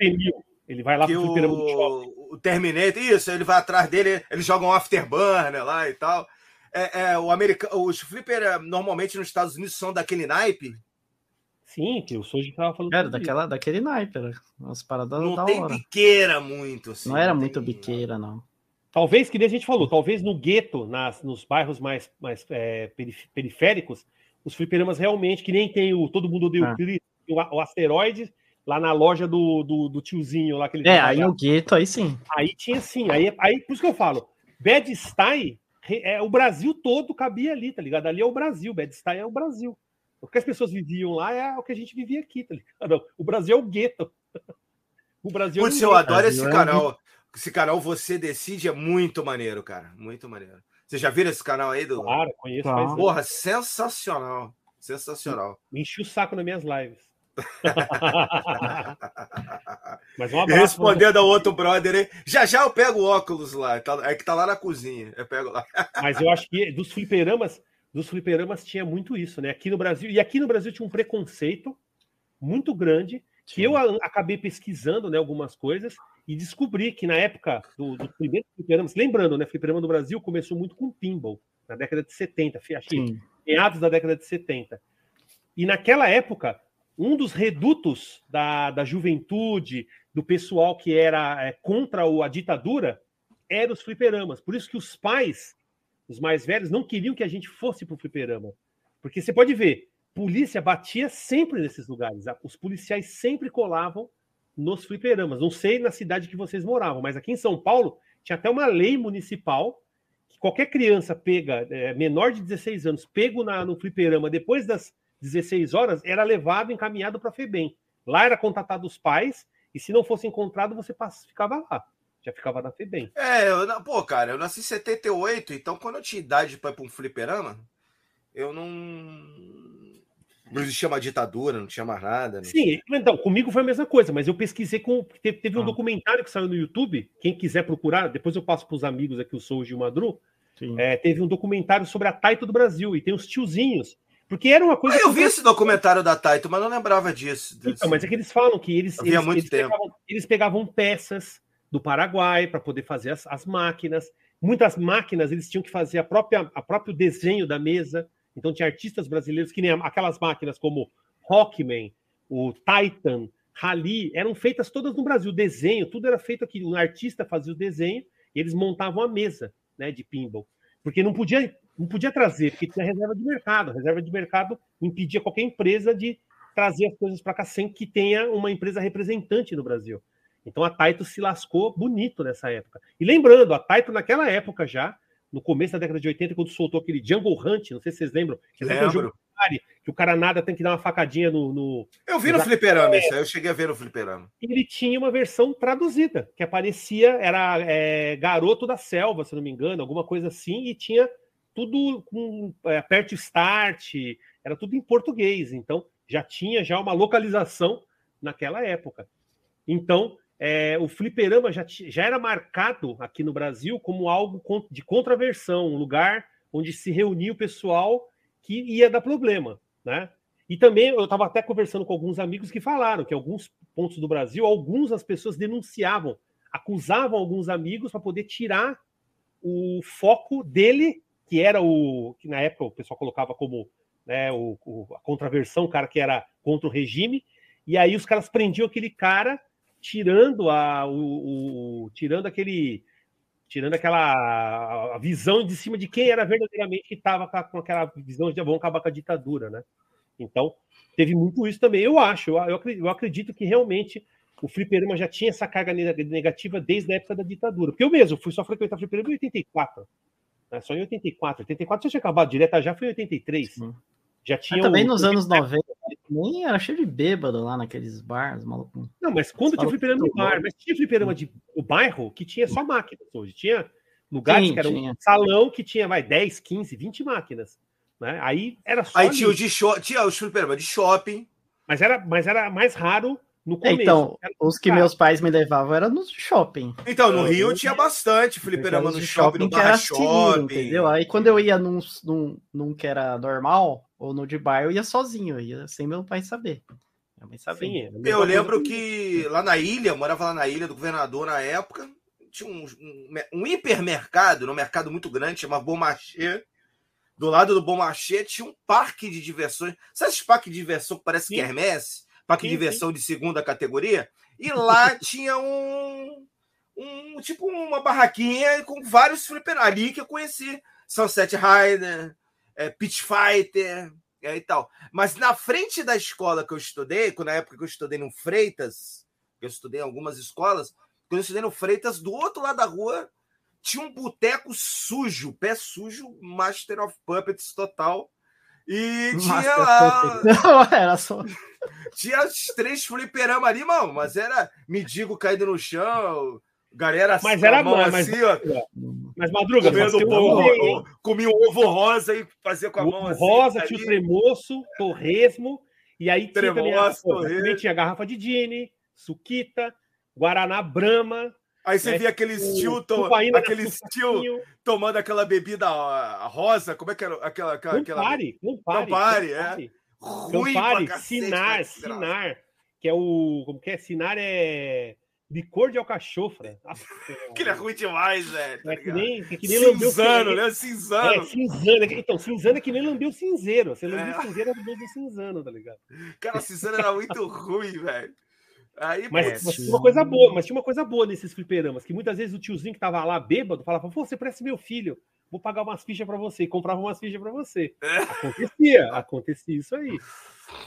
Ele vai lá que pro fliperama do shopping. o, o Terminator, isso, ele vai atrás dele, eles jogam um afterburner lá e tal. É, é, o americano, os flipper é, normalmente nos Estados Unidos são daquele naipe, Sim, que o Soji tava falando. Era daquela, daquele naipe, era umas paradas não da tem hora. biqueira muito. Assim, Não era tem- muito biqueira, não. Talvez, que nem a gente falou, talvez no gueto, nas, nos bairros mais, mais é, perif- periféricos, os fliperamas realmente, que nem tem o Todo Mundo Odeia Ah. o Chris, o, o asteroide, lá na loja do, do, do tiozinho lá que ele É, aí no gueto, aí sim. Aí tinha sim, aí, aí por isso que eu falo, Bad Style, é, o Brasil todo cabia ali, tá ligado? Ali é o Brasil, Bad Style é o Brasil. O que as pessoas viviam lá é o que a gente vivia aqui, tá ligado? O Brasil é o gueto. O Brasil Putz, é o eu adoro Brasil esse é canal. Esse canal Você Decide é muito maneiro, cara. Muito maneiro. Você já viram esse canal aí, do Claro, conheço, Claro. mas Porra, sensacional. Sensacional. me enchi o saco nas minhas lives. (laughs) mas um abraço. respondendo ao outro brother aí, já já eu pego o óculos lá, tá- é que tá lá na cozinha. Eu pego lá. (laughs) Mas eu acho que dos fliperamas, dos fliperamas tinha muito isso, né? Aqui no Brasil, e aqui no Brasil tinha um preconceito muito grande, que eu a- acabei pesquisando, né, algumas coisas e descobri que na época do, do primeiro fliperamas, lembrando, né, fliperama no Brasil começou muito com pinball, na década de 70, fi- acho que Sim. meados da década de 70. E naquela época, um dos redutos da, da juventude, do pessoal que era é, contra o- a ditadura, eram os fliperamas. Por isso que os pais, os mais velhos, não queriam que a gente fosse para o fliperama. Porque você pode ver, polícia batia sempre nesses lugares. Os policiais sempre colavam nos fliperamas. Não sei na cidade que vocês moravam, mas aqui em São Paulo tinha até uma lei municipal que qualquer criança pega, é, menor de 16 anos, pego na, no fliperama depois das 16 horas, era levado, encaminhado para a FEBEM. Lá era contatado os pais, e se não fosse encontrado, você pass- ficava lá. Já ficava na FEBEM. É, eu, pô, cara, eu nasci em 78, então quando eu tinha idade pra ir pra um fliperama, eu não. Não existia uma ditadura, não tinha mais nada. não Sim, então, comigo foi a mesma coisa, mas eu pesquisei com. Teve, teve um Ah. documentário que saiu no YouTube. Quem quiser procurar, depois eu passo para os amigos aqui, o Souji e o Madru. é, teve um documentário sobre a Taito do Brasil, e tem os tiozinhos. Porque era uma coisa. Ah, eu que- vi esse documentário da Taito, mas não lembrava disso. Então, mas é que eles falam que eles, Havia eles, muito eles tempo. pegavam, eles pegavam peças do Paraguai para poder fazer as, as máquinas. Muitas máquinas eles tinham que fazer a própria a próprio desenho da mesa. Então tinha artistas brasileiros que nem aquelas máquinas como Rockman, o Titan, Rally, eram feitas todas no Brasil. Desenho, tudo era feito aqui. O artista fazia o desenho e eles montavam a mesa, né, de pinball. Porque não podia não podia trazer, porque tinha reserva de mercado. A reserva de mercado impedia qualquer empresa de trazer as coisas para cá sem que tenha uma empresa representante no Brasil. Então a Taito se lascou bonito nessa época. E lembrando, a Taito naquela época já, no começo da década de 80, quando soltou aquele Jungle Hunt, não sei se vocês lembram, que, é um jogo Lembro. que o cara nada tem que dar uma facadinha no, no... Eu vi no fliperama isso aí, eu cheguei a ver no fliperama. Ele tinha uma versão traduzida, que aparecia, era é, Garoto da Selva, se não me engano, alguma coisa assim, e tinha tudo com é, aperte start, era tudo em português. Então já tinha já uma localização naquela época. Então, é, o fliperama já, já era marcado aqui no Brasil como algo de contraversão, um lugar onde se reunia o pessoal que ia dar problema, né? E também eu estava até conversando com alguns amigos que falaram que alguns pontos do Brasil, alguns as pessoas denunciavam, acusavam alguns amigos para poder tirar o foco dele, que era o que na época o pessoal colocava como né, o, o, a contraversão, o cara que era contra o regime, e aí os caras prendiam aquele cara, tirando a, o, o tirando aquele tirando aquela visão de cima de quem era verdadeiramente que estava com aquela visão de vamos acabar com a ditadura, né? Então, teve muito isso também. Eu acho, eu, eu acredito que realmente o fliperama já tinha essa carga negativa desde a época da ditadura. Porque eu mesmo fui só frequentar fliperama em 84. Né? Só em 84. 84 já tinha acabado direto, já foi em 83. Sim. Já tinha. Mas também um... nos anos 90, nem era cheio de bêbado lá naqueles bars, maluco. Não, mas quando tinha fliperama no bar, mas tinha fliperama de o bairro que tinha só máquinas hoje. Tinha lugares Sim, que era um salão que tinha, vai, 10, 15, 20 máquinas. Né? Aí era só. Aí tinha o de shopping, tinha os fliperama de shopping. Mas era, mas era mais raro no começo. Então, os que meus pais me levavam eram no shopping. Então, no Rio tinha bastante fliperama no shopping, no barra shopping. entendeu? Aí quando eu ia num, num, num que era normal, ou no de bar, eu ia sozinho, eu ia sem meu pai saber. Minha mãe sabia. Sim, eu lembro que lá na ilha, morava lá na ilha do governador na época, tinha um, um, um hipermercado, um mercado muito grande, chamava Bom Marché, do lado do Bom Marché tinha um parque de diversões. Sabe esse parque de diversão que parece sim. quermesse? Parque sim, de diversão sim. de segunda categoria? E lá (laughs) tinha um, um tipo uma barraquinha com vários flippers ali que eu conheci. Sunset Rider, é, Pitch Fighter é, e tal. Mas na frente da escola que eu estudei, na época que eu estudei no Freitas, eu estudei em algumas escolas, quando eu estudei no Freitas, do outro lado da rua tinha um boteco sujo, pé sujo, Master of Puppets total. E Master tinha lá. (laughs) Não, era só. Tinha os três fliperamas ali, mano, mas era mendigo caído no chão, galera mas era mão mas, assim, ó. Mas Madruga, comendo um comia um ovo rosa e fazia com a mão assim. Rosa, tinha o tremoço, torresmo, e aí tinha, também, a, também tinha garrafa de Gini, suquita, Guaraná Brahma, Aí você é, via aqueles tio, to, aqueles tio tomando aquela bebida rosa, como é que era aquela aquela Campari, Campari, Campari, é. Ruim Campari, Sinar, Sinar, que é o, como que é? Sinar é licor de alcachofra. que é (laughs) ruim demais, velho. Tá é que nem, é que nem cinzano, né? Cinzano. É, cinzano. Então, cinzano é que nem lambeu cinzeiro. Você lambeu é. cinzeiro do mesmo cinzano, tá ligado? Cara, cinzano era muito ruim, velho. Aí, mas, mas, tinha uma coisa boa, mas tinha uma coisa boa nesses fliperamas, que muitas vezes o tiozinho que tava lá bêbado falava: você parece meu filho, vou pagar umas fichas para você, e comprava umas fichas para você. É. Acontecia, acontecia isso aí.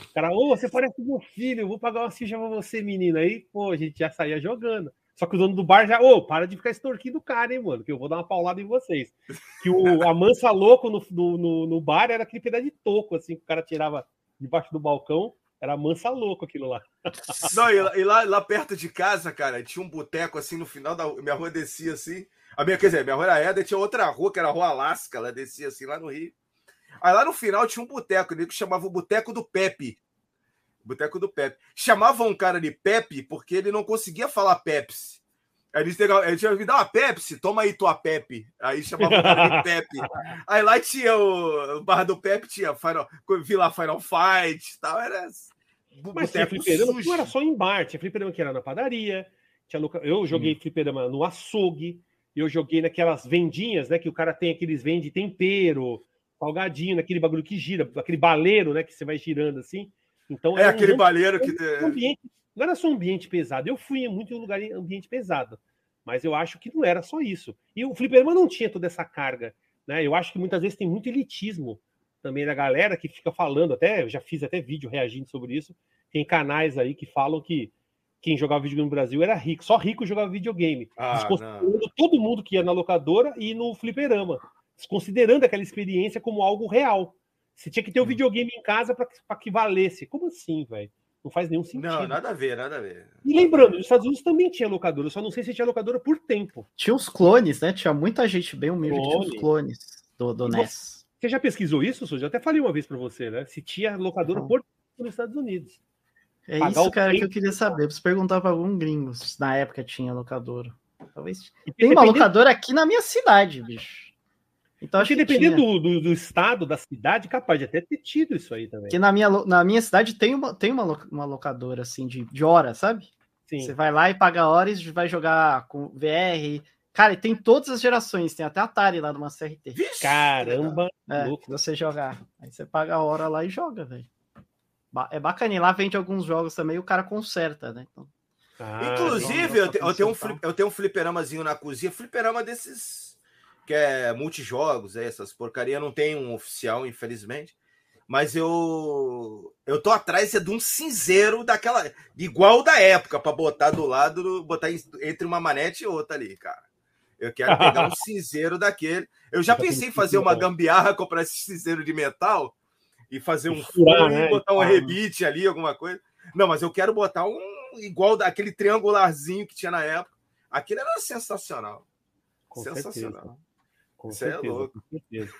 O cara, ô, você parece meu filho, vou pagar umas fichas para você, menina. Aí, pô, a gente já saía jogando. Só que o dono do bar já, ô, oh, para de ficar extorquindo o cara, hein, mano, que eu vou dar uma paulada em vocês. Que o, a louco no, no, no, bar era aquele pedaço de toco, assim, que o cara tirava debaixo do balcão era mansa louco aquilo lá. (laughs) Não, e, lá, lá, perto de casa, cara, tinha um boteco assim no final da minha rua descia assim. A minha, quer dizer, minha rua era Eda, tinha outra rua que era a Rua Alasca, ela descia assim lá no Rio. Aí lá no final tinha um boteco, que chamava o Boteco do Pepe. Boteco do Pepe. Chamavam um cara de Pepe porque ele não conseguia falar Pepsi. Aí eles tinham me dar uma Pepsi, toma aí tua Pepe. Aí chamava o cara de Pepe. (laughs) Aí lá tinha o, o Barra do Pepe, tinha Final, Vila Final Fight tal. Era mas tinha fliperama não era só em bar, tinha fliperama que era na padaria, tinha loca... eu joguei hum. fliperama no açougue, eu joguei naquelas vendinhas, né, que o cara tem aqueles vende tempero, salgadinho, naquele bagulho que gira, aquele baleiro, né, que você vai girando assim. Então é aquele um, baleiro que um ambiente, não era só um ambiente pesado. Eu fui muito em um lugar em ambiente pesado, mas eu acho que não era só isso. E o fliperama não tinha toda essa carga, né? Eu acho que muitas vezes tem muito elitismo também da galera que fica falando, até eu já fiz até vídeo reagindo sobre isso. Tem canais aí que falam que quem jogava videogame no Brasil era rico, só rico jogava videogame. Ah, todo mundo que ia na locadora e no fliperama, desconsiderando aquela experiência como algo real. Você tinha que ter o um videogame em casa para que valesse. Como assim, velho? Não faz nenhum sentido. Não, nada a ver, nada a ver. E lembrando, nos Estados Unidos também tinha locadora, só não sei se tinha locadora por tempo. Tinha os clones, né? Tinha muita gente bem humilde Clone. que tinha os clones do, do NES. Você já pesquisou isso, Sujo? Eu até falei uma vez para você, né? Se tinha locadora uhum. por nos Estados Unidos. É isso, cara, que eu queria saber. Preciso perguntar para algum gringo se na época tinha locadora. Talvez. Tem uma locadora aqui na minha cidade, bicho. Então acho que dependendo do, do, do, estado, da cidade, capaz de até ter tido isso aí também. Que na minha, na minha cidade tem uma, tem uma, uma locadora assim de, de hora, sabe? Sim. Você vai lá e paga horas, vai jogar com VR. Cara, e tem todas as gerações, tem até Atari lá numa CRT. Caramba! É, você jogar. Aí você paga a hora lá e joga, velho. É bacana. E lá vende alguns jogos também, o cara conserta, né? Então... Ah, Inclusive, eu, eu, tenho um eu tenho um fliperamazinho na cozinha, fliperama desses que é multijogos, é, essas porcaria, não tem um oficial, infelizmente. Mas eu eu tô atrás é de um cinzeiro daquela igual da época para botar do lado, botar entre uma manete e outra ali, cara. Eu quero pegar um (laughs) cinzeiro daquele. Eu já pensei em fazer uma gambiarra, comprar esse cinzeiro de metal e fazer um furo, né? botar um rebite ali, alguma coisa. Não, mas eu quero botar um igual daquele triangularzinho que tinha na época. Aquilo era sensacional. Com sensacional. Certeza. Com Isso é certeza, é louco. Com certeza.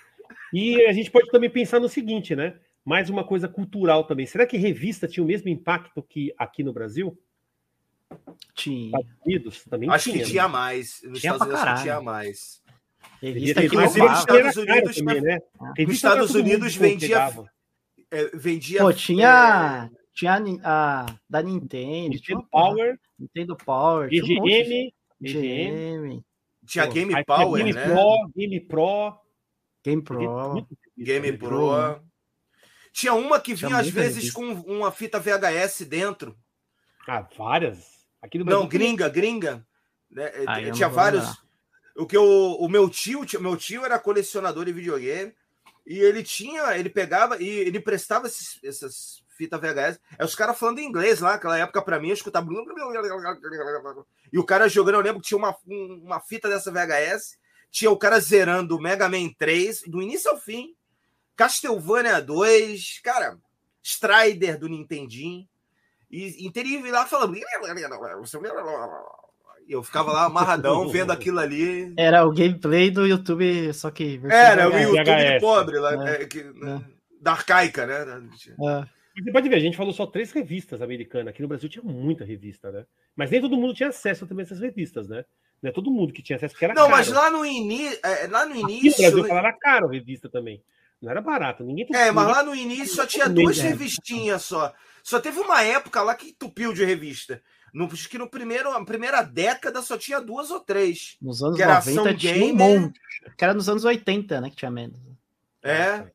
E a gente pode também pensar no seguinte, né? Mais uma coisa cultural também. Será que revista tinha o mesmo impacto que aqui no Brasil? Tinha. Estados Unidos também Acho tinha, que tinha né? mais. Nos tinha Estados Unidos tinha mais. Revista Inclusive, nos Estados Unidos, também, né? Nos Estados Unidos vendia, é, vendia. Pô, tinha. É... Tinha a, a, da Nintendo. Nintendo tinha Power. Nintendo Power. EGM. EGM. Tinha Game Power, Game né? Pro, Game Pro. Game Pro. Game Pro. Tinha uma que vinha às vezes com uma fita VHS dentro. Ah, várias. Aqui no Não, gringa, gringa. Né? tinha vários. O que o, o meu tio, meu tio era colecionador de videogame e ele tinha, ele pegava e ele prestava esses, essas fita VHS. É os caras falando em inglês lá, aquela época para mim, eu escutava. E o cara jogando, eu lembro que tinha uma, uma fita dessa VHS, tinha o cara zerando o Mega Man 3, do início ao fim, Castlevania 2, cara, Strider do Nintendinho. E, teria lá falando. E eu ficava lá amarradão (laughs) vendo aquilo ali. Era o gameplay do YouTube, só que. Era o YouTube VHS. pobre, lá, é. É, que, é. da arcaica, né? É. Você pode ver, a gente falou só três revistas americanas. Aqui no Brasil tinha muita revista, né? Mas nem todo mundo tinha acesso também a essas revistas, né? Não é todo mundo que tinha acesso, porque era Não, caro. mas lá no, ini... É, lá no início. Aqui no Brasil era caro a revista também. Não era barato. Ninguém É, mas lá no início só tinha duas revistinhas só. Só teve uma época lá que entupiu de revista. No, acho que no primeiro, na primeira década só tinha duas ou três. Nos anos que 90 tinha um monte. Que era nos anos 80, né? Que tinha menos. É.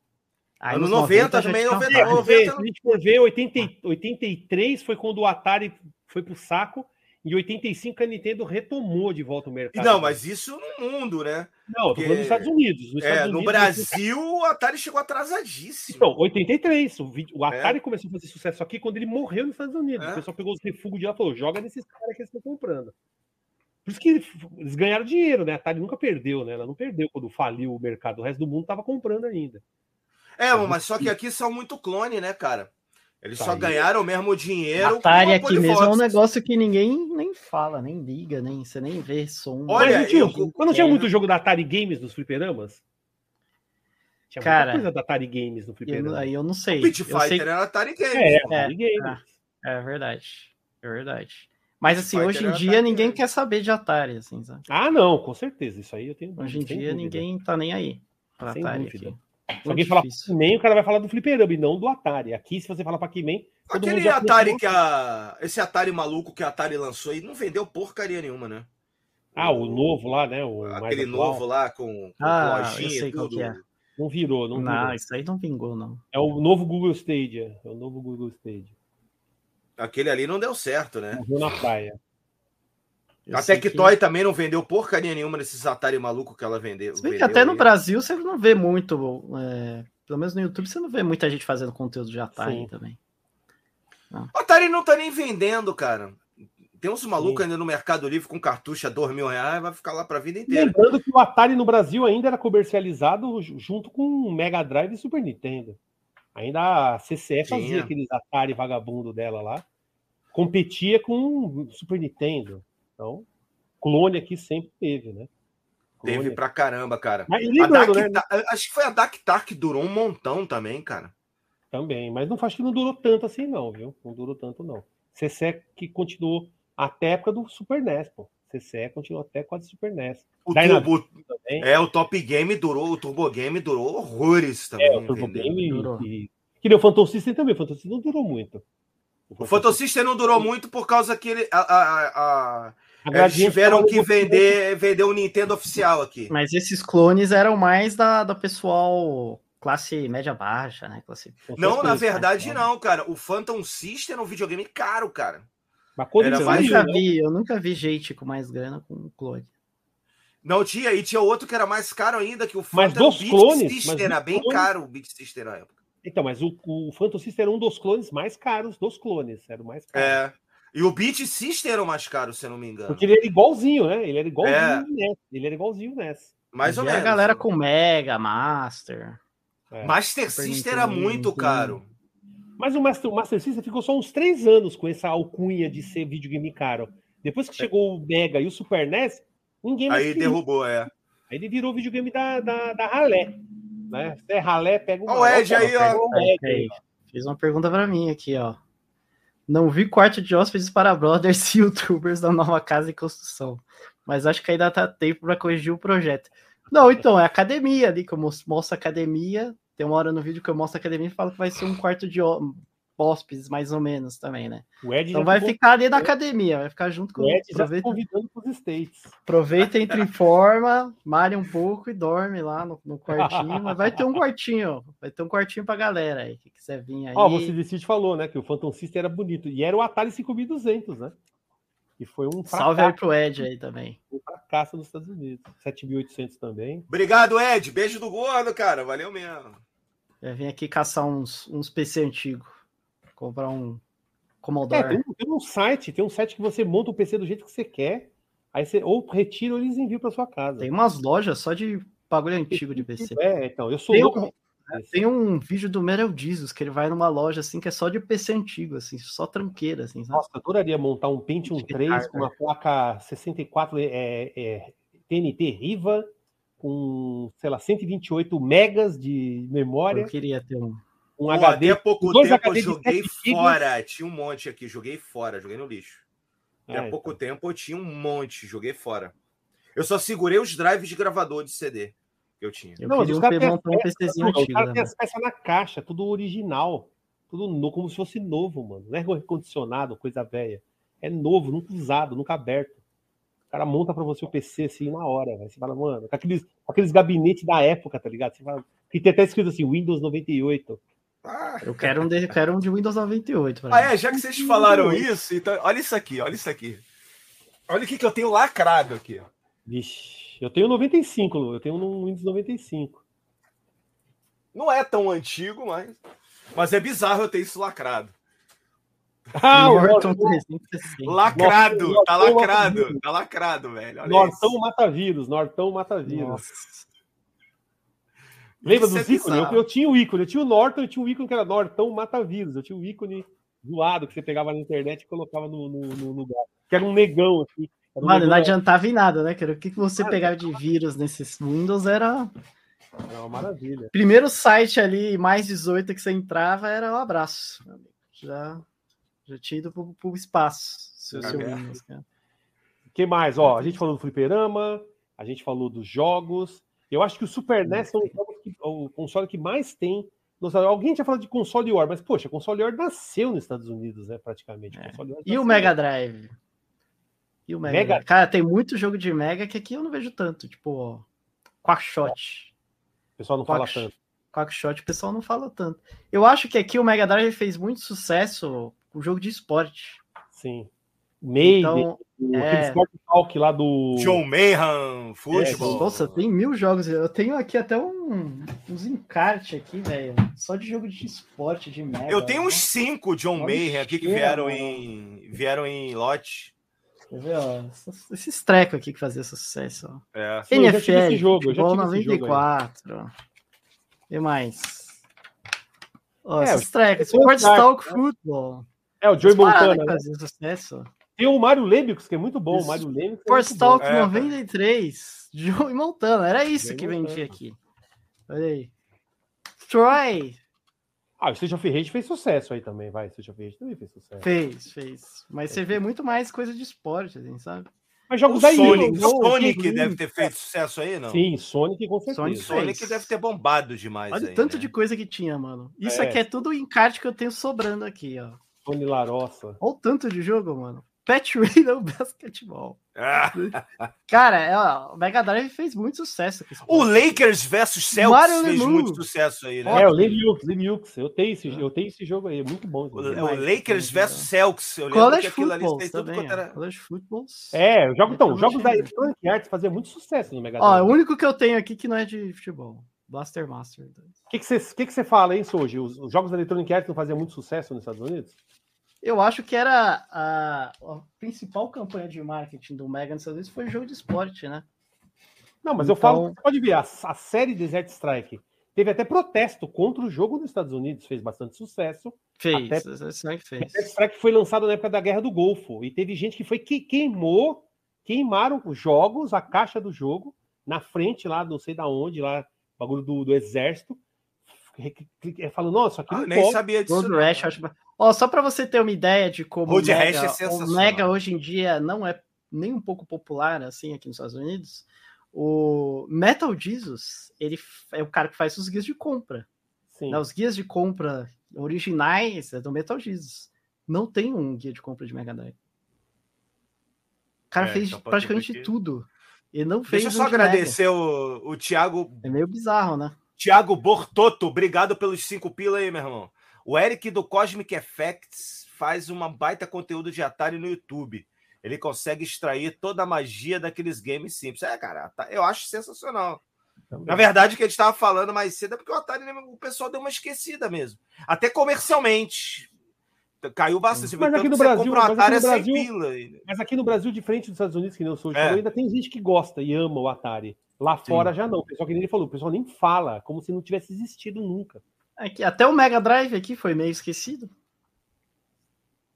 Aí Anos 90, 90 também, 90, 90, 90, Se a gente for ver, 80, 83 foi quando o Atari foi pro saco, e 85 a Nintendo retomou de volta o mercado. Não, mas isso no mundo, né? Não, Porque... nos Estados Unidos. Nos é, Estados no Unidos, Brasil, o Atari chegou atrasadíssimo. Então, 83. O, o Atari é. começou a fazer sucesso aqui quando ele morreu nos Estados Unidos. É. O pessoal pegou os refugos de lá e falou: joga nesses caras que eles estão comprando. Por isso que eles ganharam dinheiro, né? A Atari nunca perdeu, né? Ela não perdeu quando faliu o mercado. O resto do mundo estava comprando ainda. É, mas só que aqui são muito clone, né, cara? Eles tá só aí. ganharam mesmo dinheiro. Atari aqui mesmo é um negócio que ninguém nem fala, nem liga, nem você nem vê som. Olha, eu, eu, quando tinha muito jogo da Atari Games nos fliperamas, tinha cara, muita coisa da Atari Games no fliperama. aí eu não sei. O Pit Fighter sei... era Atari Games. É, Atari é, Games. É, é, verdade. É verdade. Mas assim, hoje em dia ninguém Games. quer saber de Atari, assim, sabe? Ah, não, com certeza. Isso aí eu tenho. Hoje em dia dúvida. ninguém tá nem aí pra Sem Atari dúvida. aqui. Se alguém falar Pac-Man, o cara vai falar do fliperama e não do Atari. Aqui, se você falar Pac-Man. Aquele Atari que a. Esse Atari maluco que a Atari lançou aí não vendeu porcaria nenhuma, né? Ah, o, o novo lá, né? O aquele novo lá com, com ah, lojinha e tudo. É. Não virou, não, não virou. isso aí não vingou, não. É o novo Google Stadia. É o novo Google Stadia. Aquele ali não deu certo, né? Morreu na praia. Eu a Tectoy que... também não vendeu porcaria nenhuma nesses Atari maluco que ela vendeu. Se bem que até no Brasil você não vê muito, é, pelo menos no YouTube você não vê muita gente fazendo conteúdo de Atari Sim. também. Não. O Atari não tá nem vendendo, cara. Tem uns malucos ainda no Mercado Livre com cartucho a dois mil reais, vai ficar lá para a vida inteira. Lembrando que o Atari no Brasil ainda era comercializado junto com o Mega Drive e Super Nintendo. Ainda a CCE fazia aqueles Atari vagabundo dela lá. Competia com o Super Nintendo. Então, clone aqui sempre teve, né? Clone. Teve pra caramba, cara. Mas lembrando, né? Acho que foi a Dactar que durou um montão também, cara. Também, mas não acho que não durou tanto assim, não, viu? Não durou tanto, não. CC que continuou até a época do Super NES, pô. CC continuou até quase Super NES. O Turbo, é, o Top Game durou, o Turbo Game durou horrores também. É, o Turbo Game durou. E, que nem o Phantom System também, o Phantom System não durou muito. O Phantom System não durou muito por causa que ele, a, a, a, eles tiveram que vender, vender o Nintendo oficial aqui. Mas esses clones eram mais da, da pessoal classe média baixa, né? Classe... Não, na verdade né? não, cara. O Phantom System era um videogame caro, cara. Mas quando era mais... eu, nunca vi, eu nunca vi gente com mais grana com clone. Não tinha, e tinha outro que era mais caro ainda, que o Phantom mas dos clones, System era bem clones... caro o Beat System na época. Então, mas o, o Phantom System era um dos clones mais caros dos clones. Era o mais caro. É. E o Beat System era o mais caro, se eu não me engano. Porque ele era igualzinho, né? Ele era igualzinho é. NES. Ele era igualzinho NES. Mais ou menos. a galera com Mega, Master. É. Master System era muito caro. Mas o Master, o Master System ficou só uns três anos com essa alcunha de ser videogame caro. Depois que é. chegou o Mega e o Super NES, ninguém mais. Aí derrubou, é. Aí ele virou videogame da, da, da Ralé. Né? Se é Ralé, pega o. Olha o Ed aí, ó. Fiz uma pergunta para mim aqui, ó. Não vi quarto de hóspedes para brothers (laughs) e youtubers da nova casa em construção. Mas acho que ainda tá tempo para corrigir o projeto. Não, então, é academia ali, que eu mostro academia. Tem uma hora no vídeo que eu mostro a academia e falo que vai ser um quarto de hóspedes, mais ou menos, também, né? então vai ficar ali na academia, vai ficar junto com o Ed. Aproveita... convidando para os States. Aproveita, entra em forma, malha um pouco e dorme lá no, no quartinho. mas vai ter um quartinho, vai ter um quartinho pra galera aí, que quiser vir aí. Ó, você Decide falou, né, que o Phantom System era bonito. E era o Atari 5200, né? Que foi um fracasso. Salve aí pro Ed aí também. Um fracasso nos Estados Unidos. 7800 também. Obrigado, Ed. Beijo do gordo, cara. Valeu mesmo. Eu vim aqui caçar uns, uns PC antigos. Comprar um Commodore. É, tem, tem, um site, tem um site que você monta o PC do jeito que você quer. Aí você ou retira ou eles enviam para sua casa. Tem umas lojas só de bagulho antigo de PC. É, então, eu sou tem louco. Um, tem um vídeo do Meryl Jesus que ele vai numa loja assim que é só de PC antigo, assim, só tranqueira, assim. Sabe? Nossa, eu adoraria montar um Pentium 3 com uma placa 64 é, é, TNT Riva com, sei lá, 128 megas de memória. Eu queria ter um. Um Pô, HD. Até pouco tempo HD eu joguei fora. Tinha um monte aqui, joguei fora, joguei no lixo. Até ah, pouco então. tempo eu tinha um monte, joguei fora. Eu só segurei os drives de gravador de CD que eu tinha. Eu não, queria um montar um PCzinho antigo. O cara né? tem as peças na caixa, tudo original. Tudo no, como se fosse novo, mano. Não é recondicionado, coisa velha. É novo, nunca usado, nunca aberto. O cara monta para você o PC assim na hora. Você fala, mano, com aqueles, com aqueles gabinetes da época, tá ligado? Você fala, que tem até escrito assim, Windows 98. Ah. Eu quero um de, quero um de Windows 98. Ah, é, já que vocês falaram isso, então, olha isso aqui, olha isso aqui. Olha o que, que eu tenho lacrado aqui. Ó. Vixe, eu tenho 95, eu tenho um Windows 95. Não é tão antigo, mas. Mas é bizarro eu ter isso lacrado. Ah, o Norton Lacrado, Nossa, tá lacrado, tá lacrado, velho. Olha Nortão isso. mata vírus, Nortão mata vírus. Nossa. Lembra dos é ícones? Eu, eu, tinha o ícone, eu tinha o Norton, eu tinha o ícone que era Nortão mata vírus. Eu tinha o ícone zoado que você pegava na internet e colocava no, no, no lugar. Que era um negão, assim. Mano, não adiantava em nada, né, cara? O que, que você pegava de vírus nesses Windows era. É uma maravilha. Primeiro site ali, mais 18 que você entrava, era um abraço. Já, já tinha ido pro, pro espaço. Seu, seu Windows, cara. O que mais? Ó, a gente falou do fliperama, a gente falou dos jogos. Eu acho que o Super NES é o console que mais tem. Alguém tinha falado de console War, mas, poxa, console War nasceu nos Estados Unidos, né, praticamente. É. E o Mega Drive? E o Mega. Mega. Cara, tem muito jogo de Mega que aqui eu não vejo tanto. Tipo, Quackshot. O pessoal não Quack, fala tanto. Quackshot, o pessoal não fala tanto. Eu acho que aqui o Mega Drive fez muito sucesso com o jogo de esporte. Sim. Maiden, então, é... Sport Talk lá do. John Mayhem, futebol. É, nossa, tem mil jogos. Eu tenho aqui até um, uns encartes aqui, velho. Só de jogo de esporte, de mega. Eu tenho né? uns cinco John Mayhem aqui que vieram em, vieram em lote. Quer ver, ó? Esses trecos aqui que fazia sucesso. Ó. É. Sim, NFL, esse jogo, futebol 94. E mais? Ó, é, esses trecos. Sports Talk né? Football. É, o Joey Montana. Né? Fazia sucesso. Tem o Mário Lebix, que é muito bom. O Mário Lebix. É Force Talk é, 93. Joey Montana. Era isso Joey que vendia aqui. Olha aí. Troy. Ah, o Street of Rage fez sucesso aí também, vai. O Street of Rage também fez sucesso. Fez, fez. Mas você vê muito mais coisa de esporte, assim, sabe? Mas jogos O da Sonic, EA, não, Sonic não, deve ter feito sucesso aí, não? Sim, Sonic com certeza. Sonic Sonic deve ter bombado demais Olha aí, o tanto né? de coisa que tinha, mano. Isso É. aqui é tudo encarte que eu tenho sobrando aqui, ó. Sony Larossa. Olha o tanto de jogo, mano. Pet (laughs) Radio Basketball. Ah, (laughs) Cara, é, ó, o Mega Drive fez muito sucesso. o. Lakers versus Celtics Mario fez Lemieux. muito sucesso aí, né? É, o Lemieux, Lemieux. Eu tenho esse, eu tenho esse jogo aí, é muito bom. O, jogo. o Lakers né? versus Celtics. Eu lembro College que aquilo ali Football fez tudo também. quanto ó. era. College Football. É, o jogo, então, Então, jogos da Electronic Arts faziam muito sucesso no Mega Ó, Drive. o único que eu tenho aqui que não é de futebol. Blaster Master. O que que você que que você fala, hein, Soji? Os, os jogos da Electronic Arts não faziam muito sucesso nos Estados Unidos? Eu acho que era a, a principal campanha de marketing do Mega nos Estados Unidos foi jogo de esporte, né? Não, mas eu Então- falo, você pode ver, a, a série Desert Strike teve até protesto contra o jogo nos Estados Unidos, fez bastante sucesso. Fez, Até-. Desert Strike foi lançado na época da Guerra do Golfo e teve gente que foi que queimou, queimaram os jogos, a caixa do jogo na frente lá, não sei da onde, lá, bagulho do, do exército, falando, nossa, aqui Ah, não nem pode. sabia disso. Road. Rash, eu acho... Ó, só para você ter uma ideia de como Road o, Mega, é o. Mega hoje em dia não é nem um pouco popular assim aqui nos Estados Unidos, o Metal Jesus, ele é o cara que faz os guias de compra. Sim. né? Os guias de compra originais é do Metal Jesus. Não tem um guia de compra de Mega Drive. O cara É, fez então praticamente tudo. E não fez Deixa eu só um agradecer o, o Thiago, É meio bizarro, né? Thiago Bortotto. Obrigado pelos cinco pila aí, meu irmão. O Eric do Cosmic Effects faz uma baita conteúdo de Atari no YouTube. Ele consegue extrair toda a magia daqueles games simples. É, cara, tá- eu acho sensacional. Também. Na verdade, o que a gente estava falando mais cedo é porque o Atari, né, o pessoal deu uma esquecida mesmo. Até comercialmente. Caiu bastante. Mas aqui no você Brasil- mas aqui no é 100 Brasil- pila. Mas aqui no Brasil, diferente dos Estados Unidos, que nem o Souza É. falou, ainda tem gente que gosta e ama o Atari. Lá fora já não. O pessoal que nem ele falou, o pessoal nem fala, como se não tivesse existido nunca. Aqui, até o Mega Drive aqui foi meio esquecido.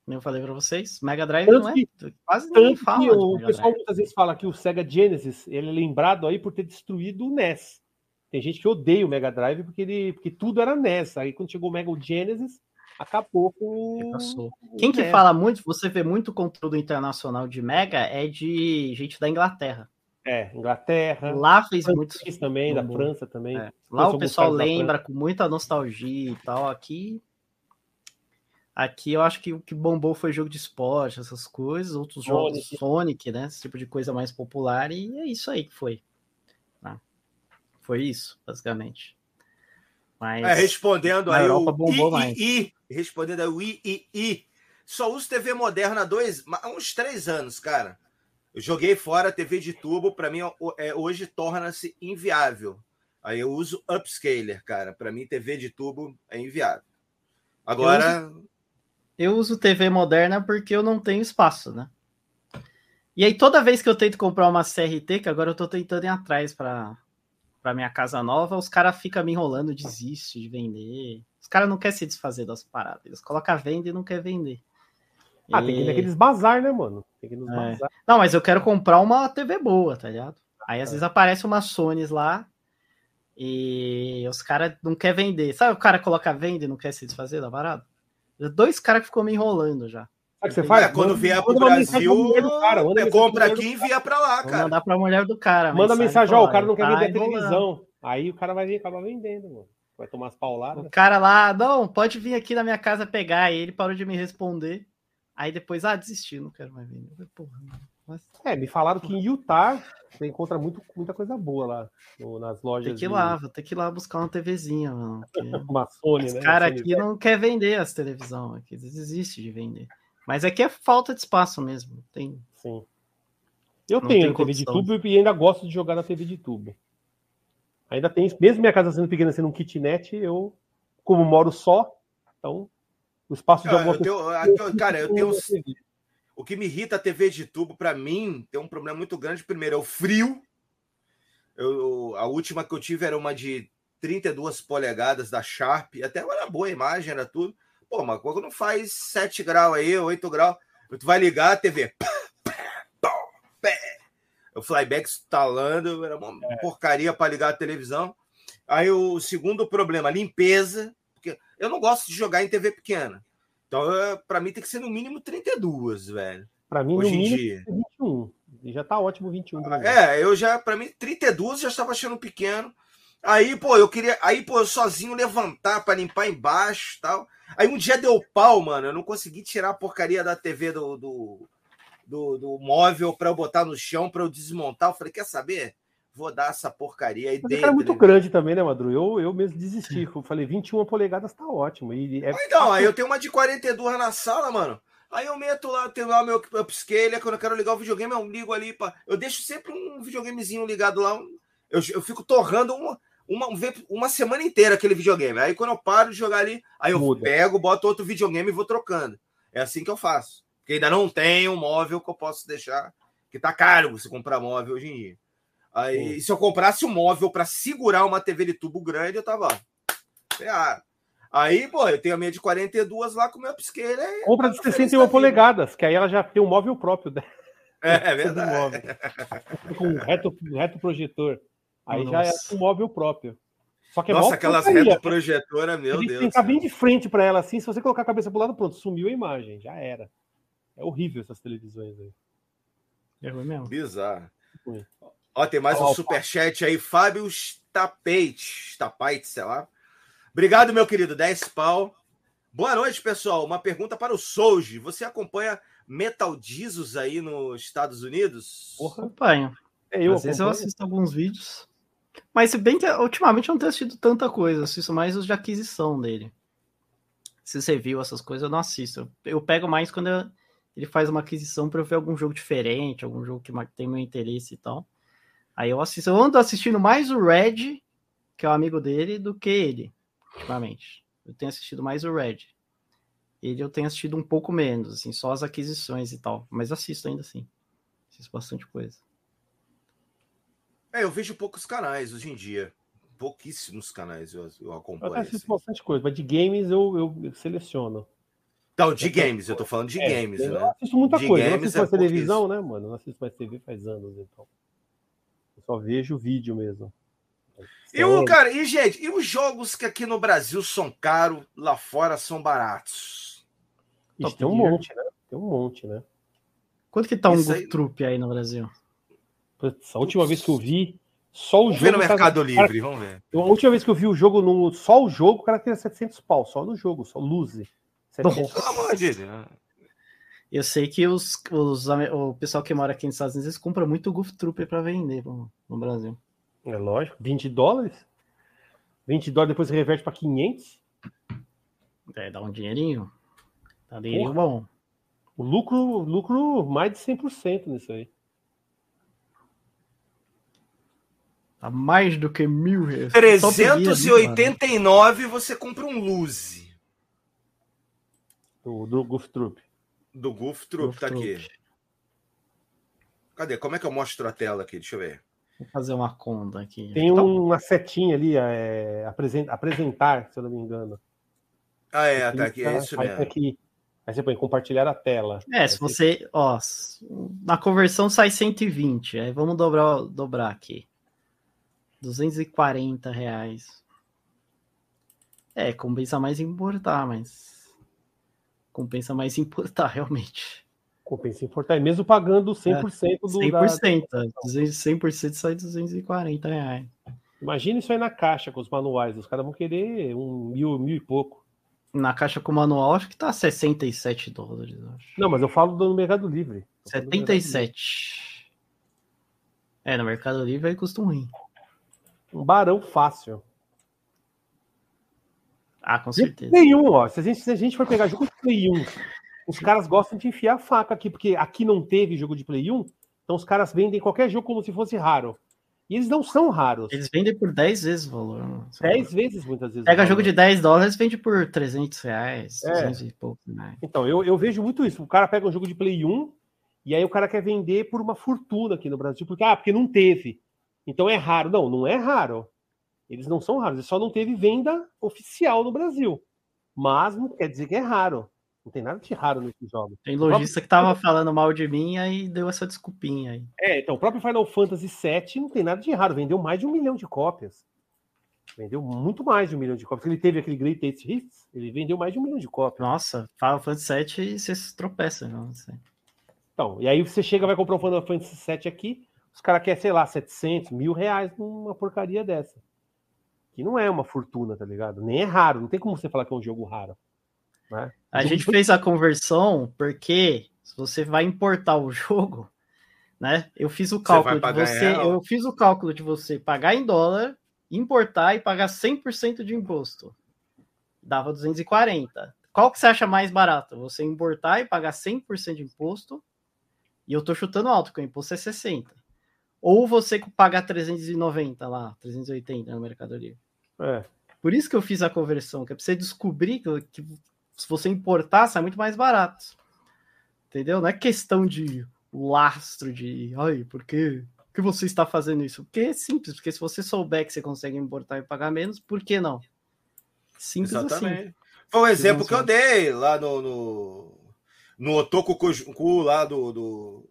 Nem eu falei pra vocês. Mega Drive Tanto não é. que- Quase ninguém fala. que o pessoal Drive. muitas vezes fala que o Sega Genesis ele é lembrado aí por ter destruído o NES. Tem gente que odeia o Mega Drive porque, ele, porque tudo era NES. Aí quando chegou o Mega Genesis, acabou com Quem que NES. fala muito, você vê muito conteúdo internacional de Mega é de gente da Inglaterra. É, Inglaterra. Lá fez muito. francês também, da Bombou. França também. é. Lá o pessoal lembra com muita nostalgia e tal. Aqui. Aqui eu acho que o que bombou foi jogo de esporte, essas coisas, outros jogos, Sonic. Sonic, né? Esse tipo de coisa mais popular, e é isso aí que foi. tá? Foi isso, basicamente. Mas. É, respondendo aí Europa o bombou mais. III, respondendo aí o III, só uso TV moderna há dois, há uns três anos, cara. Eu joguei fora a TV de tubo, para mim é, hoje torna-se inviável. Aí eu uso upscaler, cara. Para mim TV de tubo é inviável. Agora, Eu uso TV moderna porque eu não tenho espaço, né? E aí, toda vez que eu tento comprar uma CRT, que agora eu tô tentando ir atrás para para minha casa nova, os caras ficam me enrolando, desiste de vender. Os caras não querem se desfazer das paradas. Eles colocam a venda e não querem vender. Ah, tem que ir E- naqueles bazar, né, mano? Tem que ir nos É. bazar. Não, mas eu quero comprar uma TV boa, tá ligado? Aí às vezes aparece uma Sony lá e os caras não querem vender. Sabe o cara coloca a venda e não quer se desfazer da parada? Dois caras que ficou me enrolando já. O que você é, faz? quando Manda- vier pro manda mensagem Brasil, pra cara, manda é, compra pra aqui e envia para lá, Vou cara. mandar pra mulher do cara. Manda mensagem, ó, o cara não quer vender televisão. Aí o cara vai vir acabar vendendo, mano. Vai tomar as pauladas. O cara lá, não, pode vir aqui na minha casa pegar. E ele parou de me responder. Aí depois, ah, desisti, não quero mais vender. Porra, mano, mas É, me falaram que em Utah você encontra muito, muita coisa boa lá no- nas lojas. tem que ir lá, vou ter que ir lá buscar uma TVzinha, mano. porque (laughs) Uma Sony, Os né? caras Sony aqui não quer vender as televisão, aqui eles desistem de vender. Mas aqui é falta de espaço mesmo. Tem. Sim. Eu Não tenho tem TV de tubo e ainda gosto de jogar na TV de tubo. Ainda tem, mesmo minha casa sendo pequena, sendo um kitnet, eu, como moro só, então o espaço de Ah, alguma eu tenho- aqui, cara, eu tenho. O que me irrita a TV de tubo, para mim, tem um problema muito grande. Primeiro, é o frio. Eu, a última que eu tive era uma de 32 polegadas da Sharp. Até era boa a imagem, era tudo. Pô, mas quando faz 7 graus aí, 8 graus, tu vai ligar a TV. O flyback instalando, era uma porcaria para ligar a televisão. Aí o segundo problema, limpeza. Porque eu não gosto de jogar em TV pequena. Então, para mim, tem que ser no mínimo 32, velho. Para mim, Hoje no em mínimo, dia. 21. E já tá ótimo 21. pra mim. É, eu já, para mim, 32 já estava achando pequeno. Aí, pô, eu queria. Aí, pô, eu sozinho levantar para limpar embaixo e tal. Aí um dia deu pau, mano. Eu não consegui tirar a porcaria da TV do, do, do, do móvel para eu botar no chão, para eu desmontar. Eu falei, quer saber? Vou dar essa porcaria aí Mas o dentro. é muito né? grande também, né, Madru? Eu, eu mesmo desisti. Eu falei, 21 polegadas tá ótimo. E é Então, aí eu tenho uma de 42 na sala, mano. Aí eu meto lá, tenho lá meu upscaler, quando eu quero ligar o videogame, eu ligo ali. Pra... Eu deixo sempre um videogamezinho ligado lá. Eu, eu fico torrando uma, uma, uma semana inteira aquele videogame. Aí quando eu paro de jogar ali, aí eu Muda. pego, boto outro videogame e vou trocando. É assim que eu faço. Porque ainda não tem um móvel que eu posso deixar. Que tá caro você comprar móvel hoje em dia. Aí, se eu comprasse um móvel para segurar uma TV de tubo grande, eu tava. ferrado. Aí, pô, eu tenho a minha de 42 lá com o meu upscaler. Compra de tá feliz 61 da vida. polegadas, que aí ela já tem um móvel próprio dela. É, é (laughs) verdade. Com um reto, reto projetor. Aí já é Nossa. um móvel próprio. Só que é Nossa, aquelas porcaria. reto projetoras, meu Tem que Deus. ficar bem de frente para ela assim. Se você colocar a cabeça pro lado, pronto, sumiu a imagem. Já era. É horrível essas televisões aí. É ruim mesmo. Bizarro. Ruim. Ó, tem mais Ó, um superchat aí, Fábio Stapate, Stapate, sei lá. Obrigado, meu querido, 10 pau. Boa noite, pessoal. Uma pergunta para o Souji. Você acompanha Metal Jesus aí nos Estados Unidos? Porra. Acompanho. É, eu Às vezes eu acompanho. assisto alguns vídeos. Mas se bem que ultimamente eu não tenho assistido tanta coisa, assisto mais os de aquisição dele. Se você viu essas coisas, eu não assisto. Eu pego mais quando eu- ele faz uma aquisição para eu ver algum jogo diferente, algum jogo que tem meu interesse e tal. Aí eu assisto. Eu ando assistindo mais o Red, que é o amigo dele, do que ele, ultimamente. Eu tenho assistido mais o Red. Ele eu tenho assistido um pouco menos, assim, só as aquisições e tal. Mas assisto ainda assim. Assisto bastante coisa. É, eu vejo poucos canais hoje em dia. Pouquíssimos canais eu, eu Eu acompanho. até assisto assim. bastante coisa, mas de games eu, eu seleciono. Não, de games, eu tô falando de É, games, eu né? assisto muita De coisa. Eu não games assisto é mais televisão, né, mano? Eu não assisto mais TV faz anos, então. Eu só vejo vídeo mesmo. E o cara, e gente, e os jogos que aqui no Brasil são caros, lá fora são baratos? Ixi, tem um monte, né? Tem um monte, né? Quanto que tá um Isso Golf aí- Troop aí no Brasil? Putz, a última vez que eu vi, só o Vamos jogo. ver no cara- Mercado o cara- Livre, vamos ver. a última vez que eu vi o jogo, no, só o jogo, o cara queria 700 pau, só no jogo, só lose. 700 Pelo amor de Deus. Eu sei que os, os, o pessoal que mora aqui nos Estados Unidos eles compram muito Golf Trooper para vender no, no Brasil. É lógico, 20 dólares. 20 dólares depois reverte para 500. É, dá um dinheirinho. Dá um dinheirinho bom. O lucro, lucro mais de 100% nisso aí. Dá mais do que mil reais. Top Gear, né, 389 você compra um Luzi Do, do Goof Troop. do mano. Troop, Golf tá Troop. aqui. Cadê? Como é que eu mostro a tela aqui? Deixa eu ver. Vou fazer uma conta aqui. Tem Tá- uma setinha ali, é, apresen- apresentar, se eu não me engano. Ah, é, tá aqui, é isso aí mesmo. Aqui, aí você põe compartilhar a tela. É, se você, ó, na conversão sai 120, aí vamos dobrar, dobrar aqui. 240 reais. É, compensa mais importar, mas compensa mais (laughs) importar realmente. Compensa importar, mesmo pagando 100% do. 100%, Da... 200, 100% sai 240 reais. Imagina isso aí na caixa com os manuais. Os caras vão querer um mil, mil e pouco. Na caixa com manual, acho que tá 67 dólares, acho. Não, mas eu falo do Mercado Livre. Eu falo do Mercado Livre. 77. É, no Mercado Livre aí custa um rim. Um barão fácil. Ah, com certeza. 1, ó. Se a, gente, se a gente for pegar jogo de Play 1, os caras gostam de enfiar a faca aqui, porque aqui não teve jogo de Play 1, então os caras vendem qualquer jogo como se fosse raro. E eles não são raros. Eles vendem por 10 vezes o valor. mano. 10 vezes muitas vezes. Pega jogo de 10 dólares, vende por 300 reais, É. 200 e pouco reais. Então, eu, eu vejo muito isso. O cara pega um jogo de Play 1 e aí o cara quer vender por uma fortuna aqui no Brasil, porque, ah, porque não teve. Então é raro. Não, não é raro. Eles não são raros, só não teve venda oficial no Brasil. Mas não quer dizer que é raro. Não tem nada de raro nesses jogos. Tem lojista que tava falando mal de mim aí deu essa desculpinha aí. É, então, o próprio Final Fantasy VII não tem nada de raro. Vendeu mais de um milhão de cópias. Vendeu muito mais de um milhão de cópias. Ele teve aquele Great Eight Hits, ele vendeu mais de um milhão de cópias. Nossa, Final Fantasy VII você se tropeça. Não sei. Então, e aí você chega, vai comprar um Final Fantasy VII aqui, os caras querem, sei lá, 700, mil reais numa porcaria dessa. Que não é uma fortuna, tá ligado? Nem é raro, não tem como você falar que é um jogo raro. Né? A gente fez a conversão porque se você vai importar o (laughs) jogo, né? Eu fiz o cálculo de você, eu fiz o cálculo de você pagar em dólar, importar e pagar 100% de imposto. Dava 240. Qual que você acha mais barato? Você importar e pagar 100% de imposto? E eu tô chutando alto, porque o imposto é 60. Ou você pagar 390 lá, 380 no Mercado Livre. É. Por isso que eu fiz a conversão, que é pra você descobrir que, que se você importar, sai muito mais barato. Entendeu? Não é questão de lastro de, ai, por que, que você está fazendo isso? Porque é simples, porque se você souber que você consegue importar e pagar menos, por que não? Simples assim. Exatamente. assim. Foi um exemplo que eu dei lá no, no, no Otoko Ku lá do, do,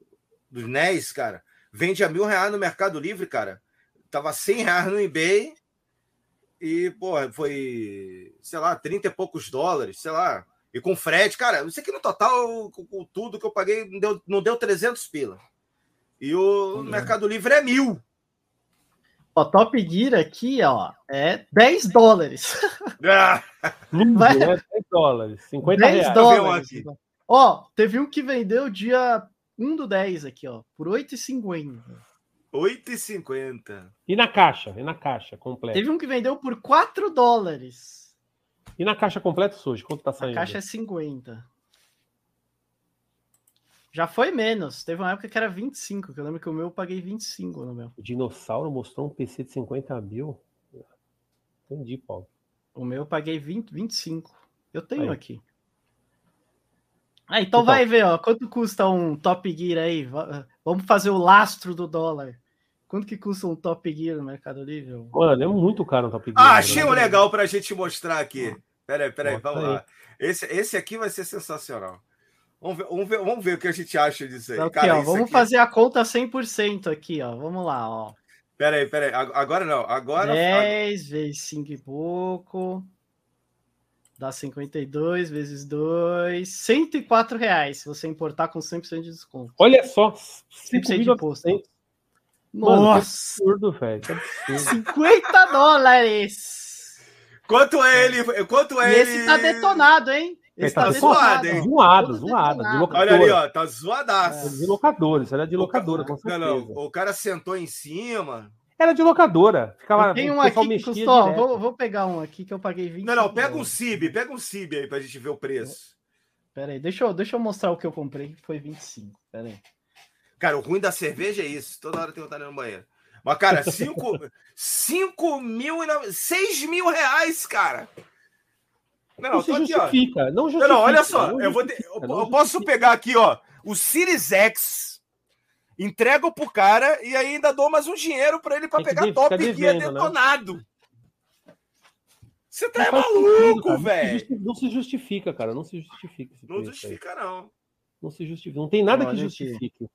do NES, cara. Vende a mil reais no Mercado Livre, cara. Tava 100 reais no eBay e, pô, foi, sei lá, 30 e poucos dólares, sei lá. E com frete, cara, não sei que no total, com, com, tudo que eu paguei, não deu, não deu 300 pila. E o Mercado Livre é mil. Ó, Top Gear aqui, ó, é 10 dólares. (laughs) Ah. Vai... 10 dólares, 50 10 reais. dólares. Ó, teve um que vendeu dia 1 do 10 aqui, ó, por 8,50. 8,50. E na caixa? E na caixa completa? Teve um que vendeu por 4 dólares. E na caixa completa, hoje quanto tá saindo? A caixa é 50. Já foi menos. Teve uma época que era 25, que eu lembro que o meu eu paguei 25 no meu. O Dinossauro mostrou um PC de 50 mil. Entendi, Paulo. O meu eu paguei 20, 25. Eu tenho aí. aqui. Ah, então, então, vai ver, ó. Quanto custa um Top Gear aí? Vamos fazer o lastro do dólar. Quanto que custa um Top Gear no Mercado Livre? Mano, é muito caro um Top Gear. Ah, achei um legal pra gente mostrar aqui. Peraí, peraí, vamos aí. lá. Esse, esse aqui vai ser sensacional. Vamos ver, vamos, ver, vamos ver o que a gente acha disso aí. Aqui, Cara, ó, vamos aqui... fazer a conta 100% aqui, ó. Vamos lá, ó. Peraí, peraí. Agora não. Agora. 10 vezes 5 e pouco. Dá 52 vezes 2. 104 reais se você importar com 100% de desconto. Olha só. 100% de imposto. Nossa! Mano, absurdo, velho. 50 dólares! Quanto é ele? Quanto é e ele? Esse tá detonado, hein? Esse tá, tá zoado, hein? Zoado, zoado. Olha ali, ó, tá zoadaço. É, de locador, isso era de locadora, com certeza. Não, não, o cara sentou em cima. Era de locadora. Ficava, tem um aqui que custou, vou, vou, pegar um aqui que eu paguei 20 Não, não, pega um CIB, pega um CIB aí pra gente ver o preço. Pera aí, deixa eu, deixa eu mostrar o que eu comprei, que foi 25. Pera aí. Cara, o ruim da cerveja é isso. Toda hora tem vontade no banheiro. Mas, cara, (laughs) 5 mil e 6 mil reais, cara. Não, não, não justifica, aqui, não justifica. Não, olha só, eu, vou ter, eu, eu posso pegar aqui, ó, o Series X, entrego pro cara e ainda dou mais um dinheiro para ele para pegar top Gear né? detonado. Né? Você tá é maluco, velho. Não se justifica, cara. Não se justifica. Não justifica, aí. não. Não se justifica. Não tem nada que justifique.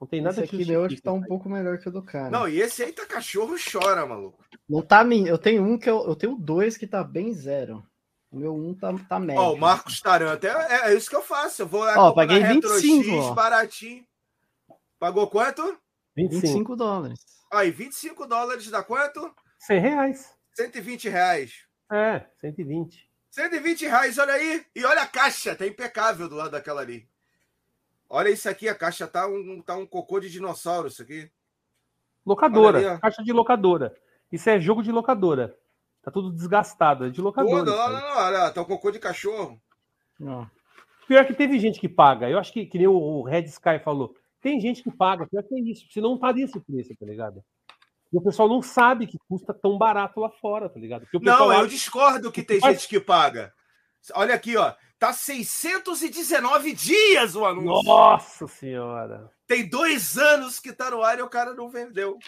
Não tem nada esse aqui meu acho que tá um pouco melhor que o do cara. Não, e esse aí tá cachorro chora, maluco. Não tá Eu tenho um que eu, eu tenho dois que tá bem zero. O meu um tá, tá médio. Ó, o Marcos Taranta, é, é, isso que eu faço. Eu vou lá ó, paguei 25, X, ó. baratinho. Pagou quanto? 25, 25 dólares. Aí, 25 dólares dá quanto? 100 reais. 120 reais. É, 120. 120 reais, olha aí. E olha a caixa, tá impecável do lado daquela ali. Olha isso aqui, a caixa tá um, tá um cocô de dinossauro, isso aqui. Locadora, ali, caixa de locadora. Isso é jogo de locadora. Tá tudo desgastado, é de locadora. Não, não, não, olha, tá um cocô de cachorro. Não. Pior que teve gente que paga. Eu acho que, que nem o Red Sky falou. Tem gente que paga, pior que é isso. Senão não estaria esse preço, tá ligado? E o pessoal não sabe que custa tão barato lá fora, tá ligado? não, eu discordo que tem gente que paga. Olha aqui, ó. Tá 619 dias o anúncio. Nossa senhora. Tem dois anos que tá no ar e o cara não vendeu.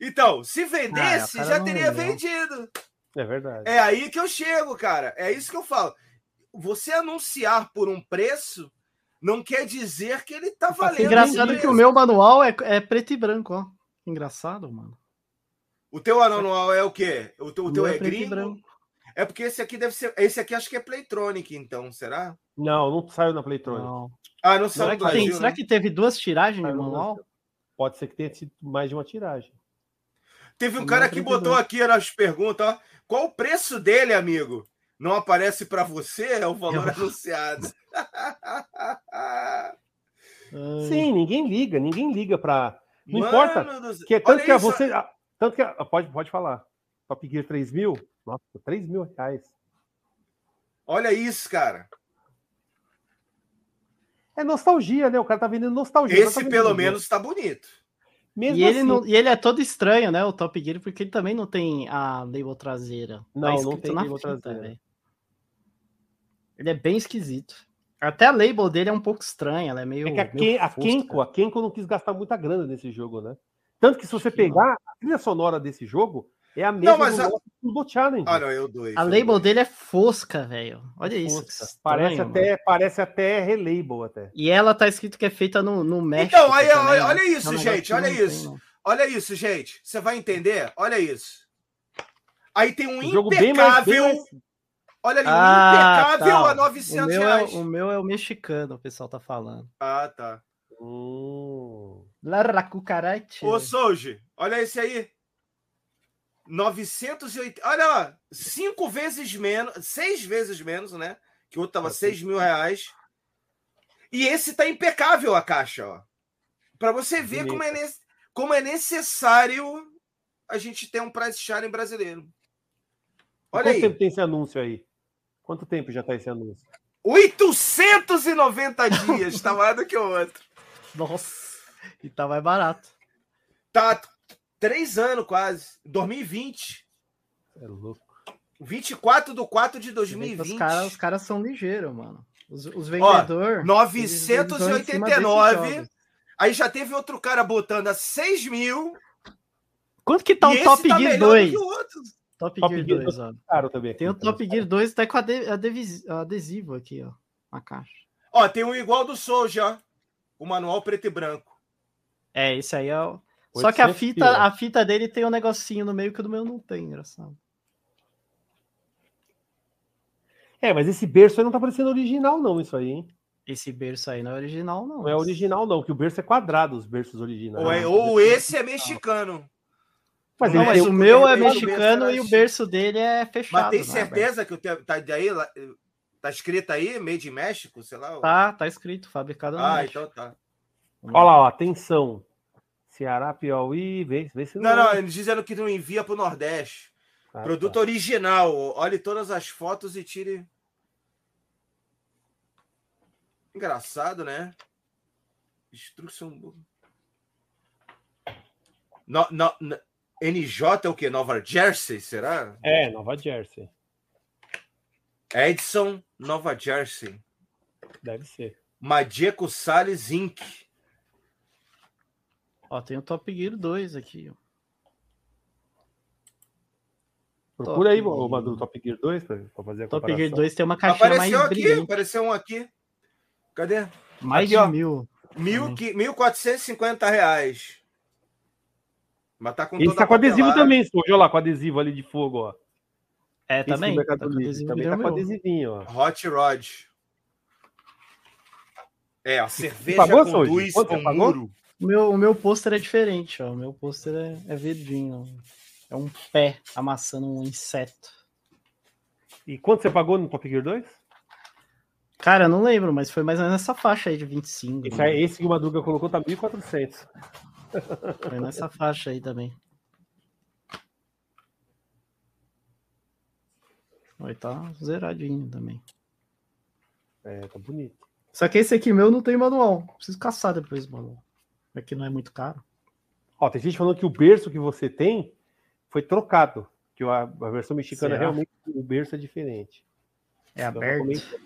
Então, se vendesse, ah, já teria vendeu. vendido. É verdade. É aí que eu chego, cara. É isso que eu falo. Você anunciar por um preço não quer dizer que ele tá valendo. Engraçado que o meu manual é, é preto e branco, ó. Engraçado, mano. O teu anual é o quê? O teu, o teu é, é preto e gringo? branco. É porque esse aqui deve ser. Esse aqui acho que é Playtronic, então, será? Não, não saiu na Playtronic. Não. Ah, não saiu Será, tem- Brasil. será né? que teve duas tiragens no manual? Pode ser que tenha sido mais de uma tiragem. Teve um Não, cara que botou aqui nas perguntas, ó. Qual o preço dele, amigo? Não aparece para você, é o valor Eu- (laughs) anunciado. Sim, ninguém liga, ninguém liga para. Não Mano importa. do. Que, tanto Olha que a você. a- Tanto que. a- pode, pode falar. Top Gear 3 mil? Nossa, 3 mil reais. Olha isso, cara. É nostalgia, né? O cara tá vendendo nostalgia. não tá Esse vendendo pelo menos tá bonito. Mesmo E ele, assim, não, e ele é todo estranho, né? O Top Gear, porque ele também não tem a label traseira. Tá Não, não escrito tem na label traseira. velho. Ele é bem esquisito. Até a label dele é um pouco estranha, ela é meio. É que a, meio Ken, a fosca. Kenko, a Kenko não quis gastar muita grana nesse jogo, né? Tanto que se você que não. pegar a trilha sonora desse jogo, é a mesma mas do a- Turbo Challenge. Ah, não, eu dois. A eu label dois. dele é fosca, velho. Olha isso. que Nossa, estranho, parece, mano. até, parece até relabel até. E ela tá escrito que é feita no, no México. Então, aí, também, olha, né? olha É um isso, negócio gente, olha não tem, isso. não. Olha isso, gente. Você vai entender? Olha isso. Aí tem um Um jogo bem mais, bem impecável. mais- Olha ali, um Ah, impecável tá. a 900 o meu, é, reais. o meu é o mexicano, o pessoal tá falando. Ah, tá. Hum. Lara cucaracha. Ô, Souji, olha esse aí. 980. Olha lá, cinco vezes menos, seis vezes menos, né? Que o outro tava Ah, 6 mil reais. E esse tá impecável a caixa, ó. Pra você ver como é, ne- como é necessário a gente ter um price sharing brasileiro. Olha Quanto aí. tempo tem esse anúncio aí? Quanto tempo já tá esse anúncio? 890 dias, tá mais do que o outro. Nossa. E tá mais barato. Tá três anos quase. 2020. É louco. 24 de 4 de Os 2020. caras, os caras são ligeiros, mano. Os, os vendedores. 989. Aí já teve outro cara botando a 6 mil. Quanto que tá o esse Top tá Gear melhor 2? Top, Top Gear Gear 2, ó. Caro também. aqui, Tem o então. Top Gear 2 até com adesivo aqui, ó. Na caixa. Ó, tem um igual do Soja, ó. O manual preto e branco. É, esse aí é o. Só que a 800 fita, a fita dele tem um negocinho no meio que o do meu não tem, engraçado. É, mas esse berço aí não tá parecendo original, não, isso aí, hein? Esse berço aí não é original, não. Não é original, não, que o berço é quadrado, os berços originais. ou, é- ou esse é mexicano. Mas Não, mas o meu é o mexicano e o berço dele é fechado. Mas tem né, certeza que o teu tá daí lá- tá escrito aí, made in México, sei lá. Tá, tá escrito, fabricado no Ah, México. então tá. Olha lá, ó, atenção. Ceará, Piauí, vê, vê se Não, não, eles dizendo que não envia pro Nordeste. Ah, Produto tá. original. Olhe todas as fotos e tire. Engraçado, né? Instrução. No, no, no- NJ é o quê? Nova Jersey, será? É, Nova Jersey. Edson, Nova Jersey. Deve ser. Madieco Salles Inc. Ó, tem o Top Gear 2 aqui. Procura aí, Top o Gear. Maduro Top Gear 2 pra, fazer a Top comparação. Gear 2 tem uma caixinha Apareceu mais aqui, brilhante. apareceu um aqui. Cadê? Mais Aqui, de ó. mil. Mil, Também. qui- 1.450 reais. Mas tá com Esse tá com adesivo papelada. também, Sô. olha lá, com adesivo ali de fogo, ó. É, Esse também. Tá com adesivo também tá com o meu. adesivinho, ó. Hot Rod. É, a cerveja pagou, conduz ao pagou? muro. O meu, o meu pôster é diferente, ó. O meu pôster é, é verdinho. ó. É um pé amassando um inseto. E quanto você pagou no Top Gear 2? Cara, eu não lembro, mas foi mais ou menos nessa faixa aí de 25. Esse, né? esse que o Madruga colocou tá 1.400. Foi nessa faixa aí também. Oi, tá zeradinho também. É, tá bonito. Só que esse aqui meu não tem manual. Preciso caçar depois o manual. Aqui não é muito caro. Ó, tem gente falando que o berço que você tem foi trocado. Que a, a versão mexicana Será? realmente o berço é diferente. É Então, aberto.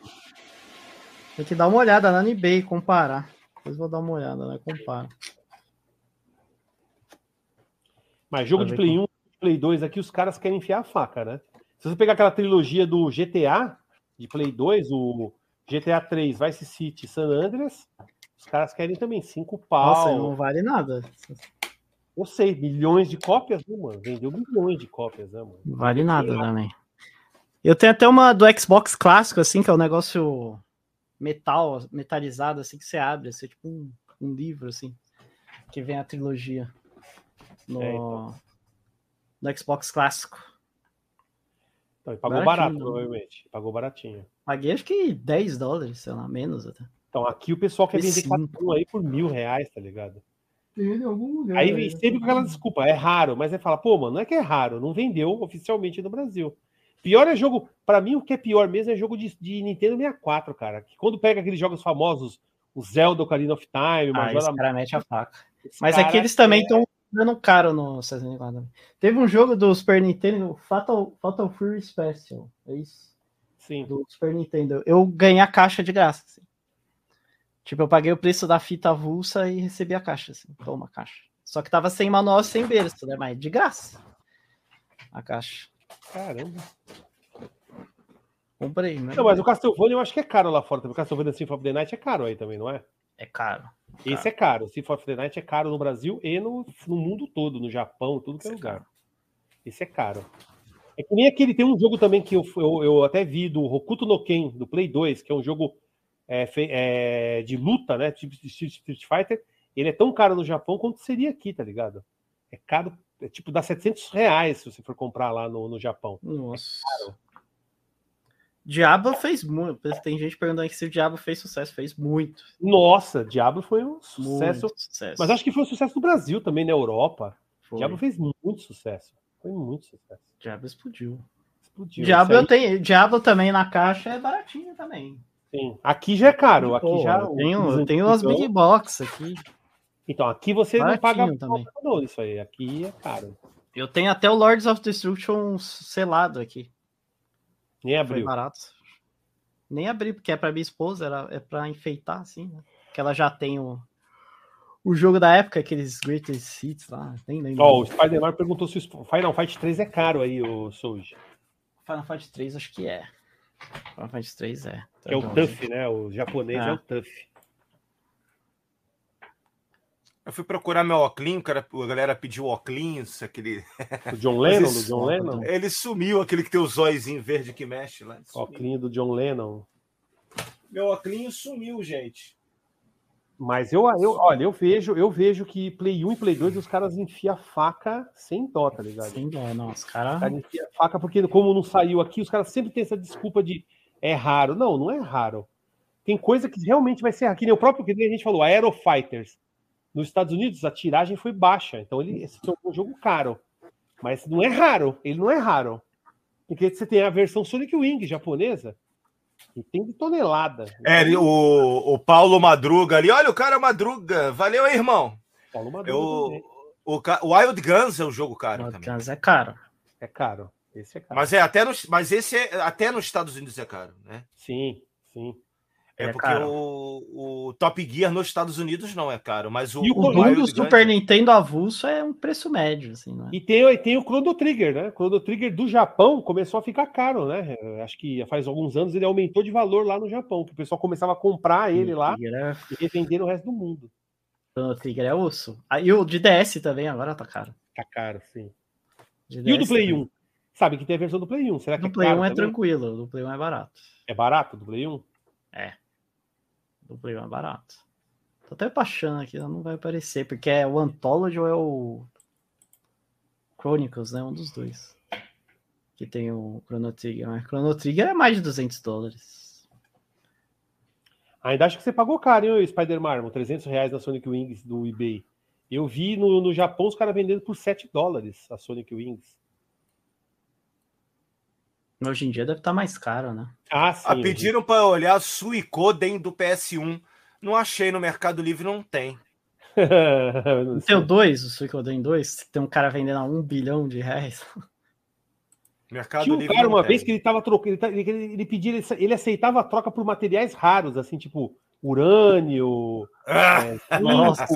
Tem que dar uma olhada lá no eBay, comparar. Depois vou dar uma olhada, né? Compara. Mas jogo de Play 1, Play 2 aqui, os caras querem enfiar a faca, né? Se você pegar aquela trilogia do GTA, de Play 2, o GTA 3, Vice City, San Andreas, os caras querem também cinco pau. Nossa, não vale nada. Eu sei, milhões de cópias, né, mano? Vendeu milhões de cópias, né, mano? Não vale nada também. Eu tenho até uma do Xbox clássico, assim, que é um negócio metal, metalizado, assim, que você abre, assim, tipo um, um livro, assim, que vem a trilogia no, É, então. no Xbox clássico. Então, ele pagou Baratinho, barato, né? provavelmente. Pagou baratinho. Paguei acho que 10 dólares, sei lá, menos até. Então, aqui o pessoal quer vender cada um aí por mil reais, tá ligado? Tem em algum lugar. Aí vem sempre com aquela desculpa, é raro, mas aí fala, pô, mano, não é que é raro, não vendeu oficialmente no Brasil. Pior é jogo, pra mim o que é pior mesmo é jogo de, de Nintendo 64, cara. Que quando pega aqueles jogos famosos, o Zelda Ocarina of Time, o Ah, Majora esse cara mete a faca. esse Mas aqui eles também é- estão dando caro no 64. Teve um jogo do Super Nintendo, Fatal, Fatal Fury Special. É isso? Sim. Do Super Nintendo. Eu ganhei a caixa de graça. assim. Tipo, eu paguei o preço da fita avulsa e recebi a caixa. Assim. Toma a caixa. Só que tava sem manual, sem berço, né? Mas de graça. A caixa. Caramba. Comprei, né? Não, mas o Castlevania eu acho que é caro lá fora também. O Castlevania Symphony of the Night é caro aí também, não é? É caro. Esse é caro. Of the Night é caro no Brasil e no, no mundo todo, no Japão, tudo que é Esse é lugar. Esse é caro. É que nem aquele, tem um jogo também que eu, eu, eu até vi do Hokuto no Ken, do Play 2, que é um jogo é, é, de luta, né? Tipo de Street Fighter. Ele é tão caro no Japão quanto seria aqui, tá ligado? É caro, é tipo, dá 700 reais se você for comprar lá no, no Japão. Nossa. Diablo fez muito. Tem gente perguntando aqui se o Diablo fez sucesso. Fez muito. Nossa, Diablo foi um sucesso. Sucesso. Mas acho que foi um sucesso no Brasil também, na Europa. Foi. Diablo fez muito sucesso. Foi muito sucesso. Diablo explodiu. Explodiu. Diablo, tenho, Diablo também na caixa é baratinho também. sim. Aqui já é caro. Aqui Pô, já. eu tenho, eu tenho as antigos- big box aqui. Então, aqui você não Baratinho paga também. não, isso aí. Aqui é caro. Eu tenho até o Lords of Destruction selado aqui. Nem Foi abriu. barato. Nem abri, porque é pra minha esposa, era, é pra enfeitar, assim, né? Que ela já tem o, o jogo da época, aqueles Greatest Hits lá. Nem lembro. Ó, o Spider-Man perguntou se o Final Fight 3 é caro aí, o Souji. Final Fight 3 acho que é. Final Fight 3 é. É o Então, Tuff, né? O japonês é, É. o Tuff. Eu fui procurar meu óculos, cara, a galera pediu óculos, aquele. O John (laughs) Lennon, do John Lennon. Ele sumiu, aquele que tem os olhozinhos verde que mexe lá. Óculos do John Lennon. Meu óculos sumiu, gente. Mas eu, eu, olha, eu vejo, eu vejo que Play 1 e Play 2 os caras enfiam a faca sem dó, tá ligado? Sem dó, não. Os Os caras. caras enfiam faca porque, como não saiu aqui, os caras sempre têm essa desculpa de é raro. Não, não é raro. Tem coisa que realmente vai ser raro. Que nem o próprio que nem a gente falou, Aero Fighters. Nos Estados Unidos, a tiragem foi baixa. Então, ele se tornou um jogo caro. Mas não é raro. Ele não é raro. Porque você tem a versão Sonic Wing japonesa, que tem de tonelada. É, o, o Paulo Madruga ali. Olha o cara Madruga. Valeu aí, irmão. Paulo Eu, também. o, o Wild Guns é o jogo caro também. Guns é caro. É caro. Esse é caro. Mas é até nos, mas esse é, até nos Estados Unidos é caro, né? Sim, sim. É, É porque o, o Top Gear nos Estados Unidos não é caro, mas o, E o do Super Nintendo avulso é um preço médio, assim, né? E tem, tem o Chrono Trigger, né? O Chrono Trigger do Japão começou a ficar caro, né? Acho que faz alguns anos ele aumentou de valor lá no Japão, que o pessoal começava a comprar ele lá é, e revender no resto do mundo. Chrono Trigger é osso. Ah, e o de DS também agora tá caro. Tá caro, sim. De E o do Play também. 1? Sabe que tem a versão do Play 1. Será que Do é Play caro 1 é também? tranquilo, o do Play 1 é barato. É barato do Play 1? Do Play 1 é barato. Tô até baixando aqui, não vai aparecer, porque é o Anthology ou é o Chronicles, né? Um dos dois. Que tem o Chrono Trigger. Mas Chrono Trigger é mais de 200 dólares. Ainda acho que você pagou caro, hein, Spider Marvel? 300 reais na Sonic Wings do eBay. Eu vi no, no Japão os caras vendendo por 7 dólares a Sonic Wings. Hoje em dia deve estar mais caro, né? Ah, sim. Ah, pediram para olhar Suicoden do PS1. Não achei no Mercado Livre, não tem. Não (laughs) Tem o sei. 2, o Suicoden 2, tem um cara vendendo a 1 bilhão de reais. Mercado Tinha um Livre. cara uma tem. vez que ele tava trocando, ele, ta- ele, ele pedia, ele, ele aceitava a troca por materiais raros, assim, tipo urânio, Ah, é, (laughs) Nossa.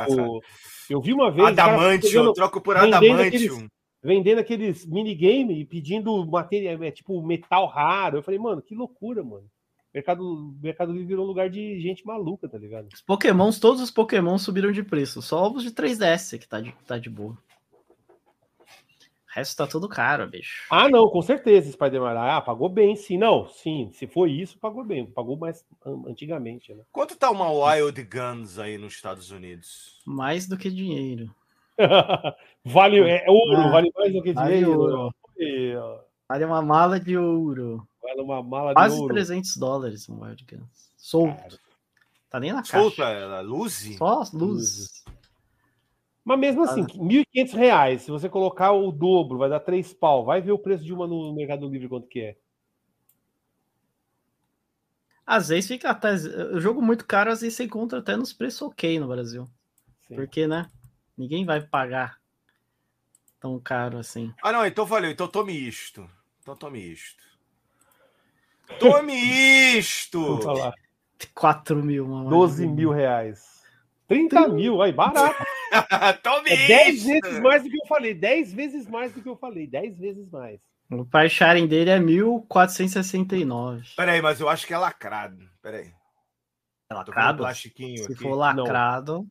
Eu vi uma vez cara Adamantium, pegando- troco por Adamantium. aqueles- vendendo aqueles minigame e pedindo material, é, tipo metal raro. Eu falei, mano, que loucura, mano. Mercado, Mercado Livre virou um lugar de gente maluca, tá ligado? Os Pokémons, todos os Pokémons subiram de preço. Só ovos de 3DS que tá de, tá de boa. resto tá tudo caro, bicho. Ah, não, com certeza, Spider-Man. Ah, pagou bem, sim. Não, sim, se foi isso, pagou bem. Pagou mais antigamente, né? Quanto tá uma Wild Guns aí nos Estados Unidos? Mais do que dinheiro. (laughs) vale, é ouro, ah, vale mais do que vale dinheiro. Ouro. Vale uma mala de ouro. Vale uma mala Quase de ouro. 300 dólares um Wild Guns. Solto. Cara. Tá nem na Solta, caixa. ela, luz? Só as luzes. Mas mesmo assim, 1.500 reais, se você colocar o dobro, vai dar 3 pau. Vai ver o preço de uma no Mercado Livre quanto que é. Às vezes fica até. O jogo muito caro, às vezes você encontra até nos preços ok no Brasil. Sim. Porque, né? Ninguém vai pagar tão caro assim. Ah, não, então valeu. Então tome isto. Então tome isto. Tome isto! (laughs) Vamos falar. 4 mil, mano. 12 mil reais. 30 mil, aí, barato. (laughs) Tome é 10 vezes mais do que eu falei. 10 vezes mais do que eu falei. 10 vezes mais. O price sharing dele é 1.469. Peraí, mas eu acho que é lacrado. Peraí. É lacrado? plastiquinho Se aqui. for lacrado. Não,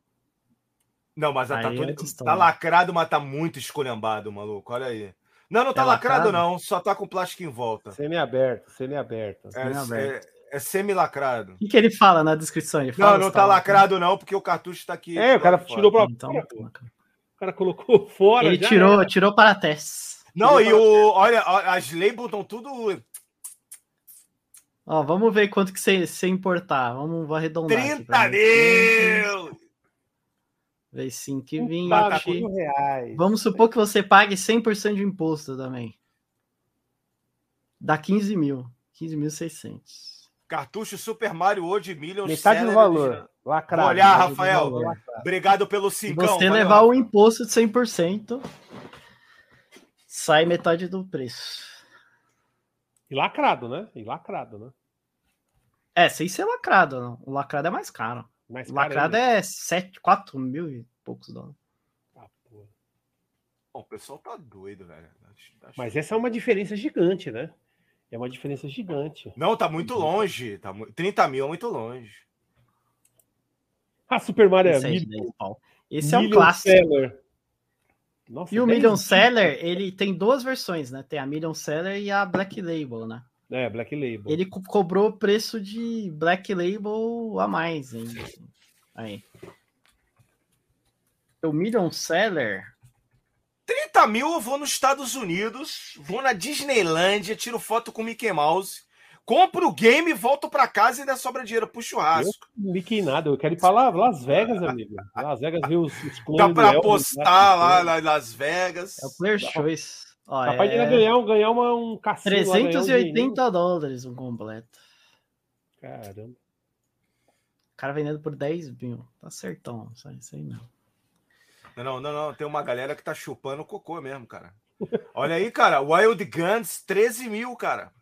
mas tá, Aí é todo... outra tá lacrado, mas tá muito esculhambado, maluco. Olha aí. Não, não tá É lacrado, lacrado? não. Só tá com plástico em volta. Semi-aberto, semi-aberto. É, Semi-aberto. é, é semi-lacrado. O que, que ele fala na descrição? Ele Não, fala não se tá lacrado, não, porque o cartucho tá aqui. É, o cara de tirou fora. pra Então, fora. pô. O cara colocou (laughs) fora. ele já tirou, era. tirou para testes. Não, e Tirou o. Olha, as labels estão tudo. Ó, vamos ver quanto que você, importar. Vamos arredondar. aqui 30 pra mim. mil! Vezes 5 e 20. Tá. Vamos supor que você pague 100% de imposto também. Dá 15 mil. 15.600. Cartucho Super Mario World Million Metade do valor. Lacrado. Do Rafael. valor. Obrigado pelo Se cincão. você valeu, levar o imposto de 100%, sai metade do preço. E lacrado, né? E lacrado, né? É, sem ser lacrado. Não. O lacrado é mais caro. Mais O lacrado é 7, 4 mil e poucos dólares. Ah, porra. Bom, o pessoal tá doido, velho. Acho- acho- Mas essa é uma diferença gigante, né? É uma diferença gigante. Não, tá muito longe. Tá mu... 30 mil é muito longe. Ah, Super Mario é Esse, de mil- 10 pau. Esse é um clássico. Seller. Nossa, E o 10 Million mil. Seller, ele tem duas versões, né? Tem a Million Seller e a Black Label, né? É, Black Label. Ele co- cobrou o preço de Black Label a mais ainda. assim. Aí. O Million Seller, 30 mil eu vou nos Estados Unidos, vou na Disneylândia, tiro foto com o Mickey Mouse, compro o game, volto pra casa e ainda sobra dinheiro pro churrasco. Não liquei nada, eu quero ir pra lá, Las Vegas, amigo. Las Vegas ver os, os clones Dá pra Elvis, apostar né? lá na Las Vegas. é o Player Choice. Ó, Capaz de é ganhar, um- ganhar uma, um cassino. lá, ganhar um 380 dólares um completo. Caramba. O cara vendendo por 10 mil. Tá certão, isso aí- isso aí não. Não, não, não, tem uma galera que tá chupando cocô mesmo, cara. Olha aí, cara, Wild Guns, 13 mil, cara.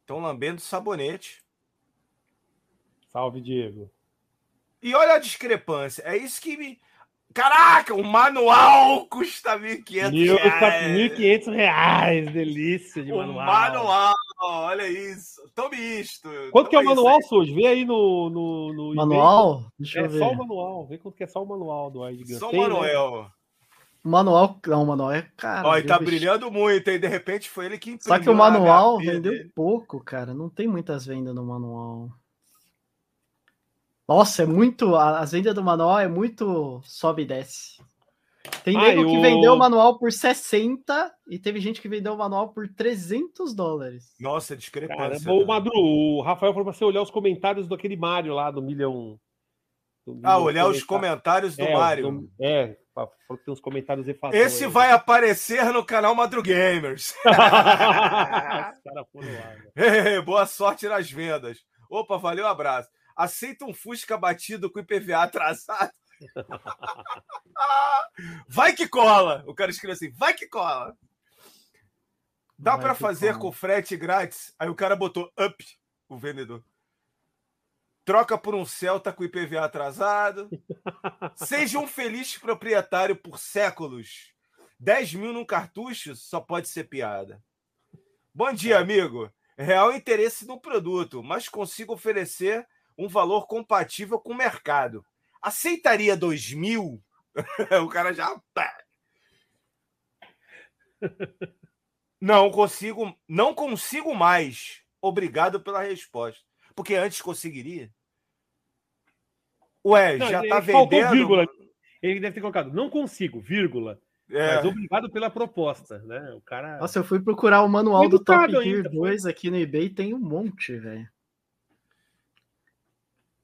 Estão lambendo sabonete. Salve, Diego. E olha a discrepância, é isso que me... Caraca, o manual custa 1.500 Mil- reais. 1.500 reais, delícia de O manual. manual, olha isso. Tome isto. Quanto que é o manual, Sujo? Vê aí no, no, no. Manual? Deixa eu É ver. só o manual. Vê quanto que é só o manual do. Gun. Só o Tem, né? Manual, não, o manual é caro. Ó, e tá brilhando muito, hein? De repente foi ele que imprimiu Só que o manual vendeu dele. pouco, cara. Não tem muitas vendas no manual. Nossa, é muito. a- As vendas do manual é muito sobe e desce. Tem Ah, nego que o- vendeu o manual por 60 e teve gente que vendeu o manual por 300 dólares. Nossa, discrepância. Caramba, o né? Madru, o Rafael falou pra você olhar os comentários daquele Mario lá do Milhão. do Ah, olhar os comentários. do É, Mário. do- É, falou que tem uns comentários efadores. Esse vai aparecer no canal Madrugamers. (laughs) Né? (laughs) Boa sorte nas vendas. Opa, valeu, abraço. Aceita um Fusca batido com IPVA atrasado? (laughs) vai que cola! O cara escreveu assim: vai que cola! Dá que fazer cola. com frete grátis? Aí o cara botou up, o vendedor. Troca por um Celta com IPVA atrasado. (laughs) Seja um feliz proprietário por séculos. 10 mil num cartucho só pode ser piada. Bom dia, amigo. Real interesse no produto, mas consigo oferecer um valor compatível com o mercado. Aceitaria 2 mil? (laughs) o cara já. pá. Não consigo, não consigo mais. Obrigado pela resposta. Porque antes conseguiria. Ué, Não, já ele- tá vendendo. vírgula. Ele deve ter colocado, não consigo, vírgula. É. Mas obrigado pela proposta, né? O cara. Nossa, eu fui procurar o manual do Top Gear ainda, foi. 2 aqui no eBay, tem um monte, velho.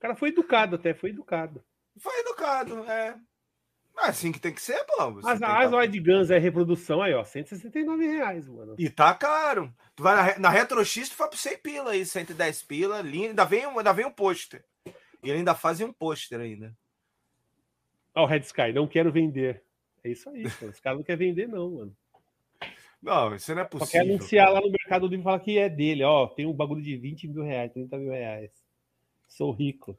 O cara foi educado até, foi educado. Foi educado, é. É assim que tem que ser, pô. Você As, tem as Wide Guns é reprodução aí, ó. 169 reais, mano. E tá caro. Tu vai na, na Retro X, tu vai por 100 pila aí, 110 pila. Lindo. Ainda vem, um- ainda vem um pôster. E ele ainda fazem um pôster ainda. Ó, o Red Sky, não quero vender. É isso aí, pô. Os caras não querem vender, não, mano. Não, isso não é Só quer possível. anunciar lá no Mercado Livre e falar que é dele, ó. Tem um bagulho de 20 mil reais, 30 mil reais. Sou rico.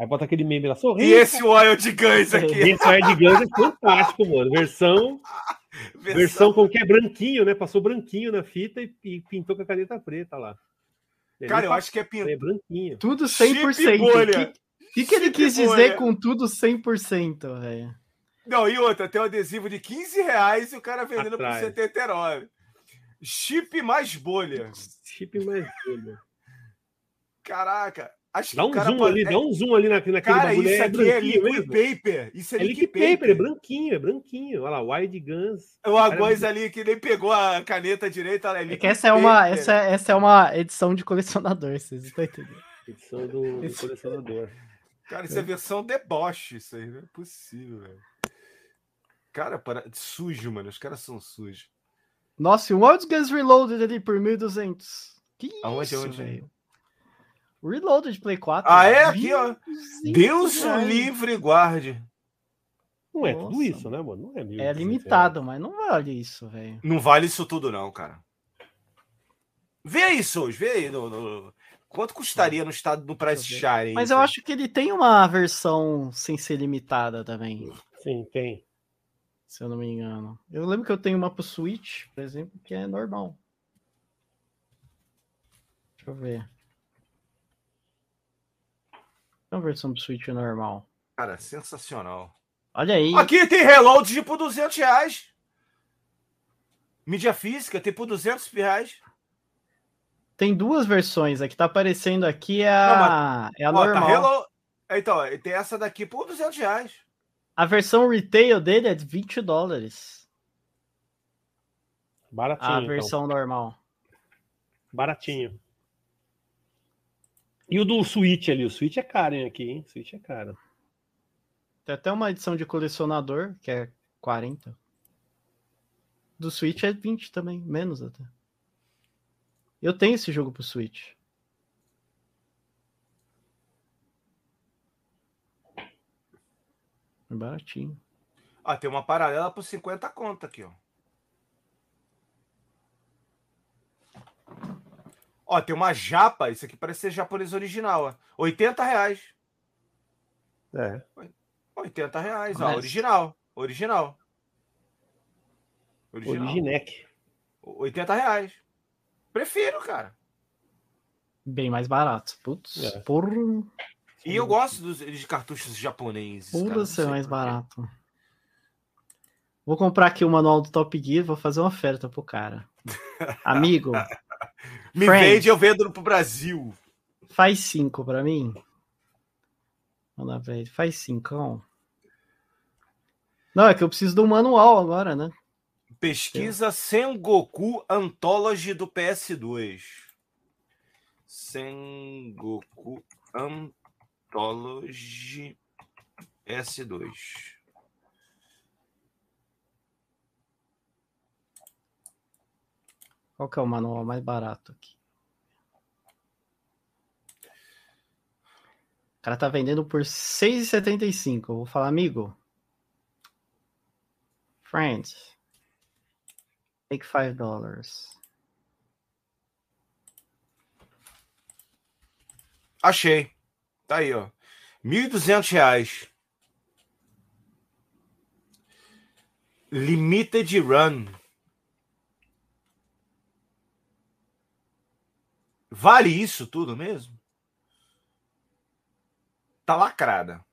Aí bota aquele meme lá, sou rico. E esse Wild Guns aqui? Esse Red Guns é fantástico, mano. Versão, (laughs) versão com que é branquinho, né? Passou branquinho na fita e, e pintou com a caneta preta lá. Ele Cara, eu pa- acho que é pin... é branquinho. Tudo Chip 100%. O bolha. que, que, que ele Chip quis dizer bolha. com tudo 100%, velho? Não, e outra, tem um adesivo de 15 reais e o cara vendendo Atrás. por 79. Chip mais bolha. Chip mais doido. Caraca. Acho que Dá um cara zoom pode- ali, é- dá um zoom ali na, naquele Cara, bagulho. isso é aqui é branquinho liquid mesmo. paper. Isso é, É liquid paper, é branquinho, é branquinho. Olha lá, Wide Guns. O Agois ali que nem pegou a caneta direita. Olha, É liquid que essa é uma, paper. essa, é- essa é uma edição de colecionador, vocês estão entendendo? Edição do, do colecionador. Cara, isso é versão deboche, isso aí. Não é possível, velho. Cara, para... sujo, mano. Os caras são sujos. Nossa, e o Wild Guns Reloaded ali por 1.200. Que isso, Aonde, aonde? velho? Reloaded Play 4. Ah, é? Aqui, ó. 1.200 Deus o livre e guarde. Não é Nossa. tudo isso, né, mano? Não é, mil É limitado, mas não vale isso, velho. Não vale isso tudo, não, cara. Vê aí, Souls, vê aí. No, no- Quanto custaria no estado do Price. Share? Mas eu acho que ele tem uma versão sem ser limitada também, Sim, tem. se eu não me engano. Eu lembro que eu tenho uma pro Switch, por exemplo, que é normal. Deixa eu ver. É uma versão pro Switch normal. Cara, sensacional. Olha aí. Aqui tem reload de por 200 reais. Mídia física tem por 200 reais. Tem duas versões. A que tá aparecendo aqui é Não, a, é a Ó, tá normal. reload... Então, ó, tem essa daqui por 200 reais. A versão retail dele é de 20 dólares. Baratinho. A então. versão normal. Baratinho. E o do Switch ali? O Switch é caro, hein, aqui, hein? O Switch é caro. Tem até uma edição de colecionador, que é 40. Do Switch é 20 também, menos até. Eu tenho esse jogo pro Switch. É baratinho. Ó, tem uma paralela por 50 conto aqui, ó. Ó, tem uma japa. Isso aqui parece ser japonês original, ó. 80 reais. É. 80 reais, ó. Mas- Original. Original. Original. Originec. 80 reais. Prefiro, cara. Bem mais barato. Putz, É. porra, E eu gosto dos, de cartuchos japoneses. não ser mais por barato. Vou comprar aqui o manual do Top Gear, vou fazer uma oferta pro cara. (laughs) Amigo, Me Friends. vende, eu vendo pro Brasil. faz cinco pra mim. Manda pra ele, faz cinco. Não, é que eu preciso do manual agora, né? Pesquisa Sengoku Anthology do PS2. Sengoku Anthology PS2. Qual que é o manual mais barato aqui? O cara tá vendendo por R$ 6,75. Eu vou falar, amigo. Friend. Take 5 dollars. Achei. Tá aí, ó. 1.200 reais. Limited Run. Vale isso tudo mesmo? Tá lacrada.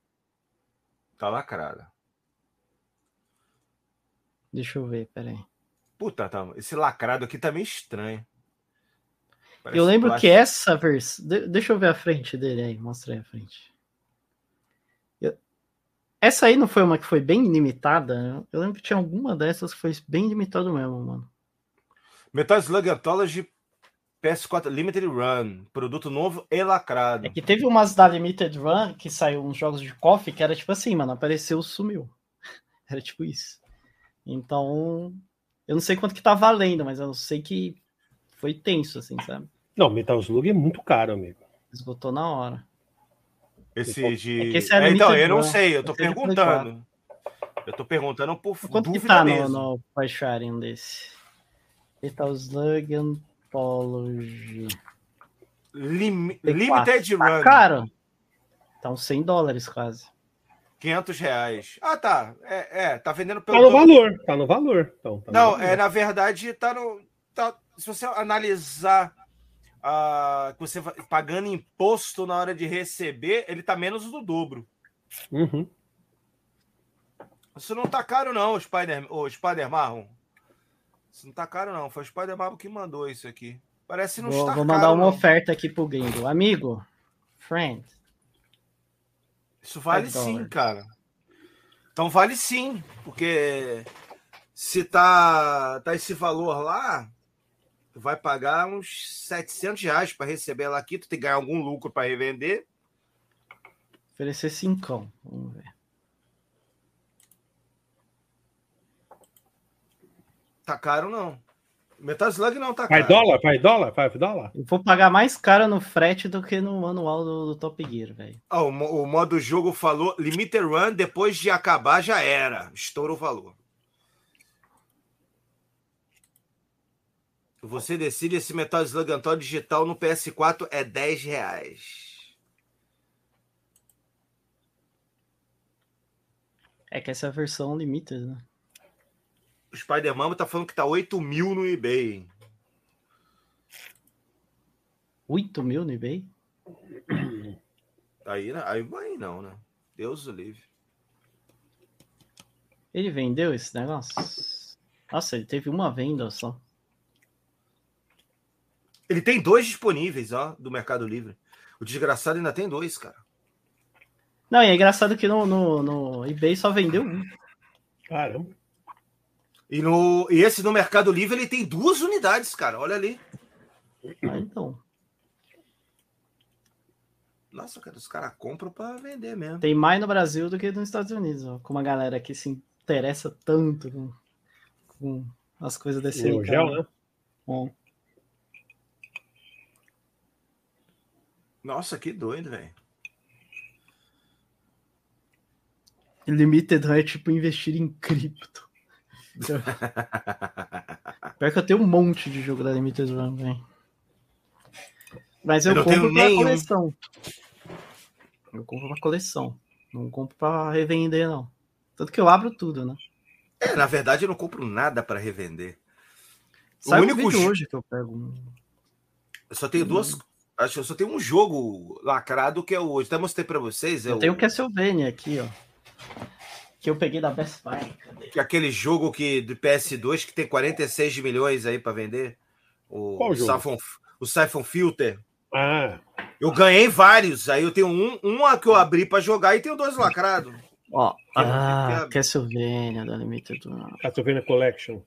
Tá lacrada. Deixa eu ver, peraí. Puta, tá, esse lacrado aqui tá meio estranho. Parece eu lembro plástico. que essa versão. De... Deixa eu ver a frente dele aí, mostra aí a frente. Eu... Essa aí não foi uma que foi bem limitada? Eu lembro que tinha alguma dessas que foi bem limitado mesmo, mano. Metal Slug Anthology PS4 Limited Run, produto novo e lacrado. É que teve umas da Limited Run que saiu uns jogos de coffee que era tipo assim, mano, apareceu, sumiu. (laughs) Era tipo isso. Então, eu não sei quanto que tá valendo, mas eu sei que foi tenso, assim, sabe? Não, Metal Slug é muito caro, amigo. Esgotou na hora. Esse de. É esse é, então, eu não sei, eu tô esse é perguntando. Eu tô perguntando por Quanto que tá mesmo. no, no sharing desse? Metal Slug Anthology. Lim... Limited tá Run. Caro. Tá uns 100 dólares quase. 500 reais. Ah, tá. É, é tá vendendo pelo. Tá no valor. Tá no valor. Então, tá no Não, valor. é na verdade, tá no. Tá, se você analisar uh, que você pagando imposto na hora de receber, ele tá menos do dobro. Uhum. Isso não tá caro, não, o Spider, o Spider Marron. Isso não tá caro, não. Foi o Spider Marron que mandou isso aqui. Parece não vou, estar Vou mandar caro, uma não. oferta aqui pro gringo. Amigo, friend. Isso vale sim, cara. Então vale sim, porque se tá, tá esse valor lá, tu vai pagar uns 700 reais para receber ela aqui, tu tem que ganhar algum lucro para revender. Oferecer cincão, vamos ver. Tá caro não. Metal Slug não tá caro. Vai dólar? Vai dólar? Vai dólar? Eu vou pagar mais caro no frete do que no manual do, do Top Gear, velho. Oh, o, o modo jogo falou Limiter Run, depois de acabar já era. Estoura o valor. Você decide se Metal Slug Antônio digital no PS4 é 10 reais. É que essa é a versão limited, né? O Spider-Man tá falando que tá 8 mil no eBay. 8 mil no eBay? Aí, aí vai não, né? Deus o livre. Ele vendeu esse negócio? Nossa, ele teve uma venda só. Ele tem dois disponíveis, ó, do Mercado Livre. O desgraçado ainda tem dois, cara. Não, e é engraçado que no, no, no eBay só vendeu um. Caramba. E, no, e esse no Mercado Livre ele tem duas unidades, cara. Olha ali. Ah, então. Nossa, cara, os caras compram para vender mesmo. Tem mais no Brasil do que nos Estados Unidos, ó, com uma galera que se interessa tanto com, com as coisas desse o gel, né? Bom. Nossa, que doido, velho. Limited é tipo investir em cripto. (laughs) Pior que eu tenho um monte de jogo da Limited Run, velho. Mas eu, eu compro pra nenhum. coleção. Eu compro pra coleção. Não compro pra revender, não. Tanto que eu abro tudo, né? É, na verdade, eu não compro nada para revender. Sai o único um hoje que eu pego. Eu só tenho hum. duas. Acho que eu só tenho um jogo lacrado que é o. Até mostrei para vocês. É eu o... tenho o Castlevania aqui, ó que eu peguei da Best Buy. Que aquele jogo que do PS2 que tem 46 milhões aí para vender. O Qual jogo? Siphon, o Siphon Filter. Ah. Eu ganhei vários. Aí eu tenho um, um que eu abri para jogar e tenho dois lacrados. Ó, ah, Castlevania da Limited. Castlevania Collection.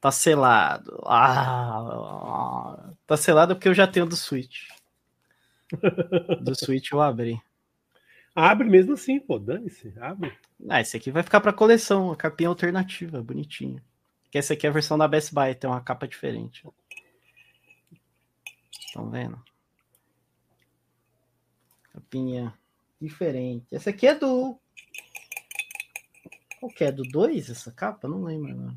Tá selado. Ah, tá selado porque eu já tenho do Switch. (laughs) Do Switch eu abri. Abre mesmo assim, pô, dane-se, abre. Ah, esse aqui vai ficar para coleção, a capinha alternativa, bonitinho. Que essa aqui é a versão da Best Buy, tem uma capa diferente. Estão vendo? Capinha diferente. Essa aqui é do. Qual que é? Do 2 essa capa? Não lembro. Não.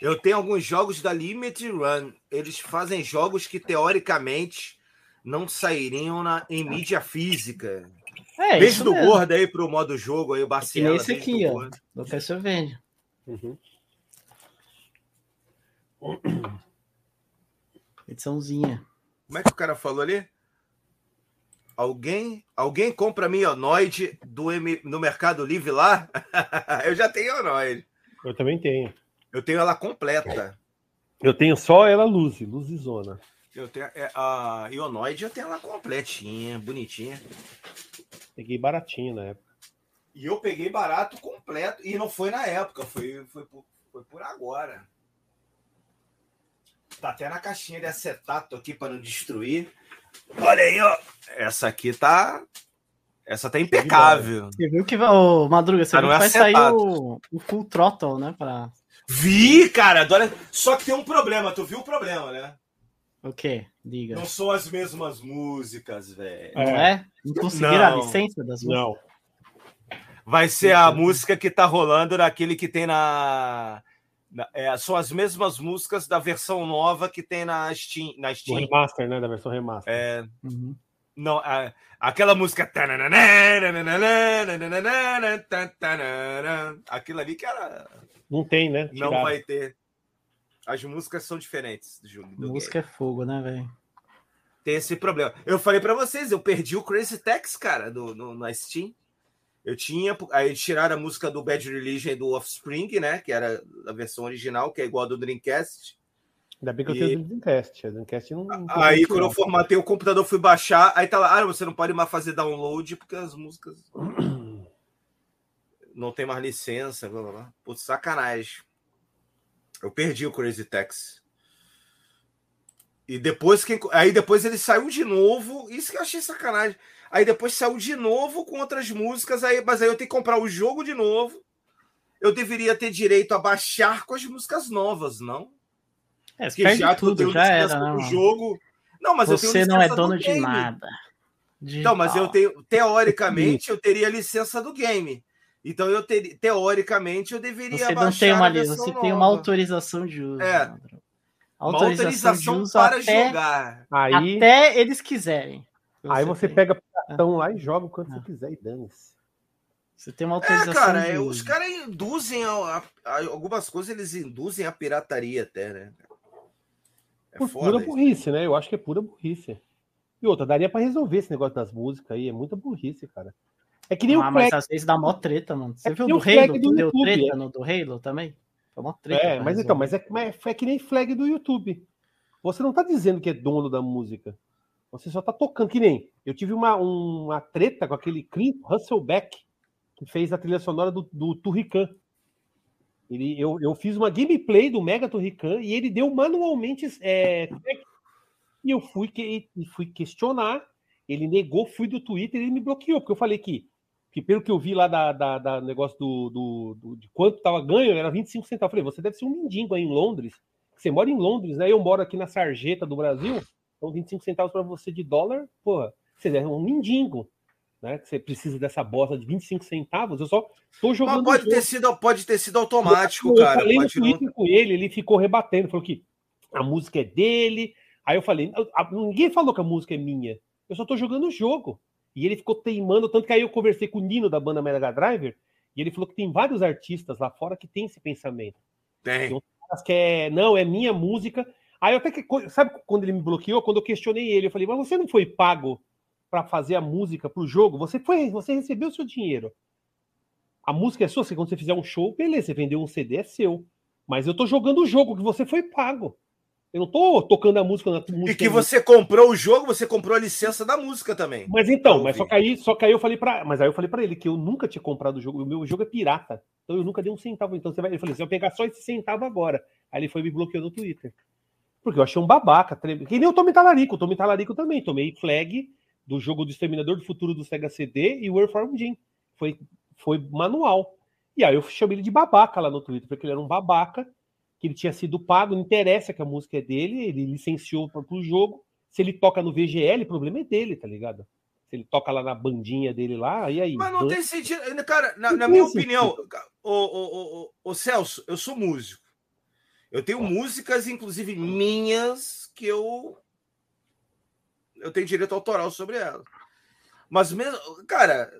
Eu tenho alguns jogos da Limit Run. Eles fazem jogos que teoricamente não sairiam na, em mídia física. É, Beijo do mesmo. gordo aí pro modo jogo aí, o Barciela. Esse aqui, do ó. Gordo. Do Castlevania. Uhum. Ediçãozinha. Como é que o cara falou ali? Alguém, alguém compra Mionoid do M, no Mercado Livre lá? (laughs) eu já tenho Mionoid. Eu também tenho. Eu tenho ela completa. Eu tenho só ela Luzi, Luzizona. Eu tenho é, a Ionoid, eu tenho ela completinha, bonitinha. Peguei baratinho na época. E eu peguei barato completo. E não foi na época, foi, foi, por, foi por agora. Tá até na caixinha de acetato aqui para não destruir. Olha aí, ó. Essa aqui tá. Essa tá impecável. Você viu que. Ô, Madruga, você Ah, viu não que é vai sair acertado. o, o Full Throttle, né? Pra... Vi, cara. Adora... Só que tem um problema. Tu viu o problema, né? O quê? Diga. Não são as mesmas músicas, velho. Não é? Não conseguiram a licença das músicas? Não. Vai ser a música que tá rolando naquele que tem na. na- é, são as mesmas músicas da versão nova que tem na Steam. Na Steam. remaster, né? Da versão remaster. É, Uhum. não, a- aquela música. Aquilo ali que era. Não tem, né? Não vai ter. As músicas são diferentes do jogo. do Música game. é fogo, né, velho? Tem esse problema. Eu falei pra vocês, eu perdi o Crazy Tax, cara, do, no, na Steam. Eu tinha. Aí tiraram a música do Bad Religion e do Offspring, né? Que era a versão original, que é igual a do Dreamcast. Ainda bem que eu E- tenho o Dreamcast. O Dreamcast não. não Aí, quando eu formatei o computador, fui baixar. Aí tá lá, ah, você não pode mais fazer download porque as músicas (clears throat) não tem mais licença. Blá, blá, blá. Putz, sacanagem. Eu perdi o Crazy Tax. E depois, quem... aí depois ele saiu de novo. Isso que eu achei sacanagem. Aí depois saiu de novo com outras músicas. Aí, mas aí eu tenho que comprar o jogo de novo. Eu deveria ter direito a baixar com as músicas novas, não? É, Porque já eu tudo, já era, mano? jogo. Não, mas eu tenho Você não é licença do dono de nada. Então, mas eu Digital. tenho, teoricamente, eu teria licença do game. Então, eu teria, teoricamente, eu deveria Você não tem uma você tem uma nova. autorização de uso. É. Leandro. Autorização, autorização de uso para até, jogar. Aí, até eles quiserem. aí você tem. pega o cartão lá e joga o quanto Ah. você quiser e dane-se. Você tem uma É, autorização cara, de é, uso. os caras induzem a, a- a- algumas coisas, eles induzem a pirataria até, né? É Por foda pura isso. burrice, né? Eu acho que é pura burrice. E outra, daria pra resolver esse negócio das músicas aí. É muita burrice, cara. É que nem Ah, o mas flag. às vezes dá mó treta, mano. Você É viu do Halo? do deu YouTube, treta é. no do Halo também? Foi mó treta. É, pra mas então, mas é, mas é que nem flag do YouTube. Você não tá dizendo que é dono da música. Você só tá tocando, que nem. Eu tive uma, uma treta com aquele Clint Hasselbeck, que fez a trilha sonora do, do Turrican. Ele, eu, eu fiz uma gameplay do Mega Turrican e ele deu manualmente. é, e eu fui, que, fui questionar. Ele negou, fui do Twitter e ele me bloqueou, porque eu falei que, que pelo que eu vi lá da, da, da negócio do, do, do- de quanto tava ganho, era 25 centavos. Eu falei, você deve ser um mendigo aí em Londres. Você mora em Londres, né? Eu moro aqui na Sarjeta do Brasil, então 25 centavos para você de dólar, porra, você é um mendigo, né? Que você precisa dessa bosta de 25 centavos. Eu só tô jogando. Mas pode ter, sido, pode ter sido automático, Eu cara. falei no não... Twitter com ele, ele ficou rebatendo, falou que a música é dele. Aí eu falei, "Ah, ninguém falou que a música é minha. Eu só tô jogando o jogo. E ele ficou teimando, tanto que aí eu conversei com o Nino da banda Mega Driver, e ele falou que tem vários artistas lá fora que tem esse pensamento. Tem. Caras que é, não, é minha música. Aí eu até que, sabe quando ele me bloqueou, quando eu questionei ele, eu falei, mas você não foi pago para fazer a música pro jogo? Você foi, você recebeu o seu dinheiro. A música é sua, se quando você fizer um show, beleza, você vendeu um CD, é seu. Mas eu tô jogando o jogo que você foi pago. Eu não tô tocando a música na música. E que você comprou o jogo, você comprou a licença da música também. Mas então, mas só que aí, só que aí eu falei para, mas aí eu falei para ele que eu nunca tinha comprado o jogo, o meu jogo é pirata. Então eu nunca dei um centavo. Então você vai, eu falei, você vai pegar só esse centavo agora. Aí ele foi e me bloqueou no Twitter. Porque eu achei um babaca, trem- que nem o Tommy Talarico, o Tommy Talarico também, tomei flag do jogo do Exterminador do Futuro do Sega CD e o Earthworm Jim. Foi foi manual. E aí eu chamei ele de babaca lá no Twitter, porque ele era um babaca, que ele tinha sido pago, não interessa que a música é dele, ele licenciou para o jogo. Se ele toca no VGL, o problema é dele, tá ligado? Se ele toca lá na bandinha dele lá, e aí? Mas não Dan- tem sentido. Cara, na, na minha sentido. opinião, o, o, o, o, o Celso, eu sou músico. Eu tenho músicas, inclusive minhas, que eu. Eu tenho direito autoral sobre elas. Mas mesmo. Cara,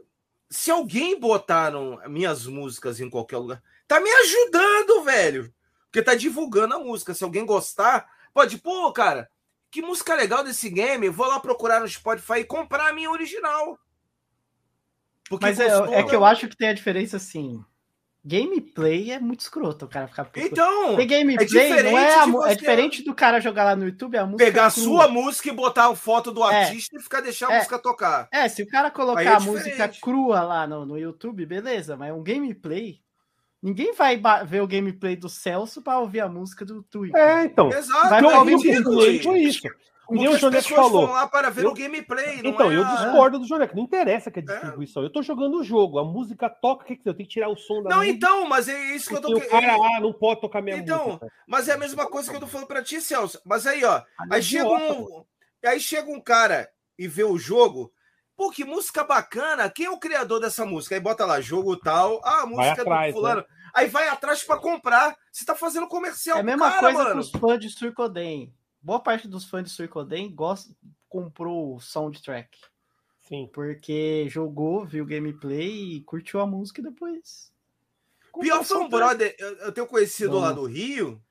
se alguém botar no- minhas músicas em qualquer lugar, tá me ajudando, velho. Porque tá divulgando a música. Se alguém gostar, pode, pô, cara, que música legal desse game. Vou lá procurar no Spotify e comprar a minha original. Porque Mas é, é que eu acho que tem a diferença assim. gameplay é muito escroto o cara ficar. Então, gameplay é não é, é diferente do cara jogar lá no YouTube a música. pegar a crua. sua música e botar a foto do É. artista e ficar deixar a É. música tocar. É, se o cara colocar é a música crua lá no, no YouTube, beleza, mas um gameplay. Ninguém vai ver o gameplay do Celso pra ouvir a música do Twitter. É, então. Exato, Vai Então, é ouvir o gameplay foi isso. E nem o Joneco pessoas falou. vão lá para ver Eu- o gameplay, não Então, é eu a- discordo do Joneco. Não interessa que é distribuição. Eu tô jogando o jogo. A música toca. O que, que eu tenho que tirar o som da Não, música? então, mas é isso que eu tô porque o cara querendo. ah, não pode tocar minha Então, música. Mas é a mesma coisa que eu tô falando pra ti, Celso. Mas aí, ó, aí é chega um, aí chega um cara e vê o jogo. Pô, que música bacana! Quem é o criador dessa música? Aí bota lá, jogo tal. Ah, a música atrás, do fulano. Aí vai atrás pra comprar. Você tá fazendo comercial É a mesma cara, coisa mano. com os fãs de Suicoden. Boa parte dos fãs de Suicoden gosta, comprou o soundtrack. Sim. Porque jogou, viu o gameplay e curtiu a música e depois. comprou Pior o foi um brother, eu, eu tenho conhecido Bom. lá do Rio,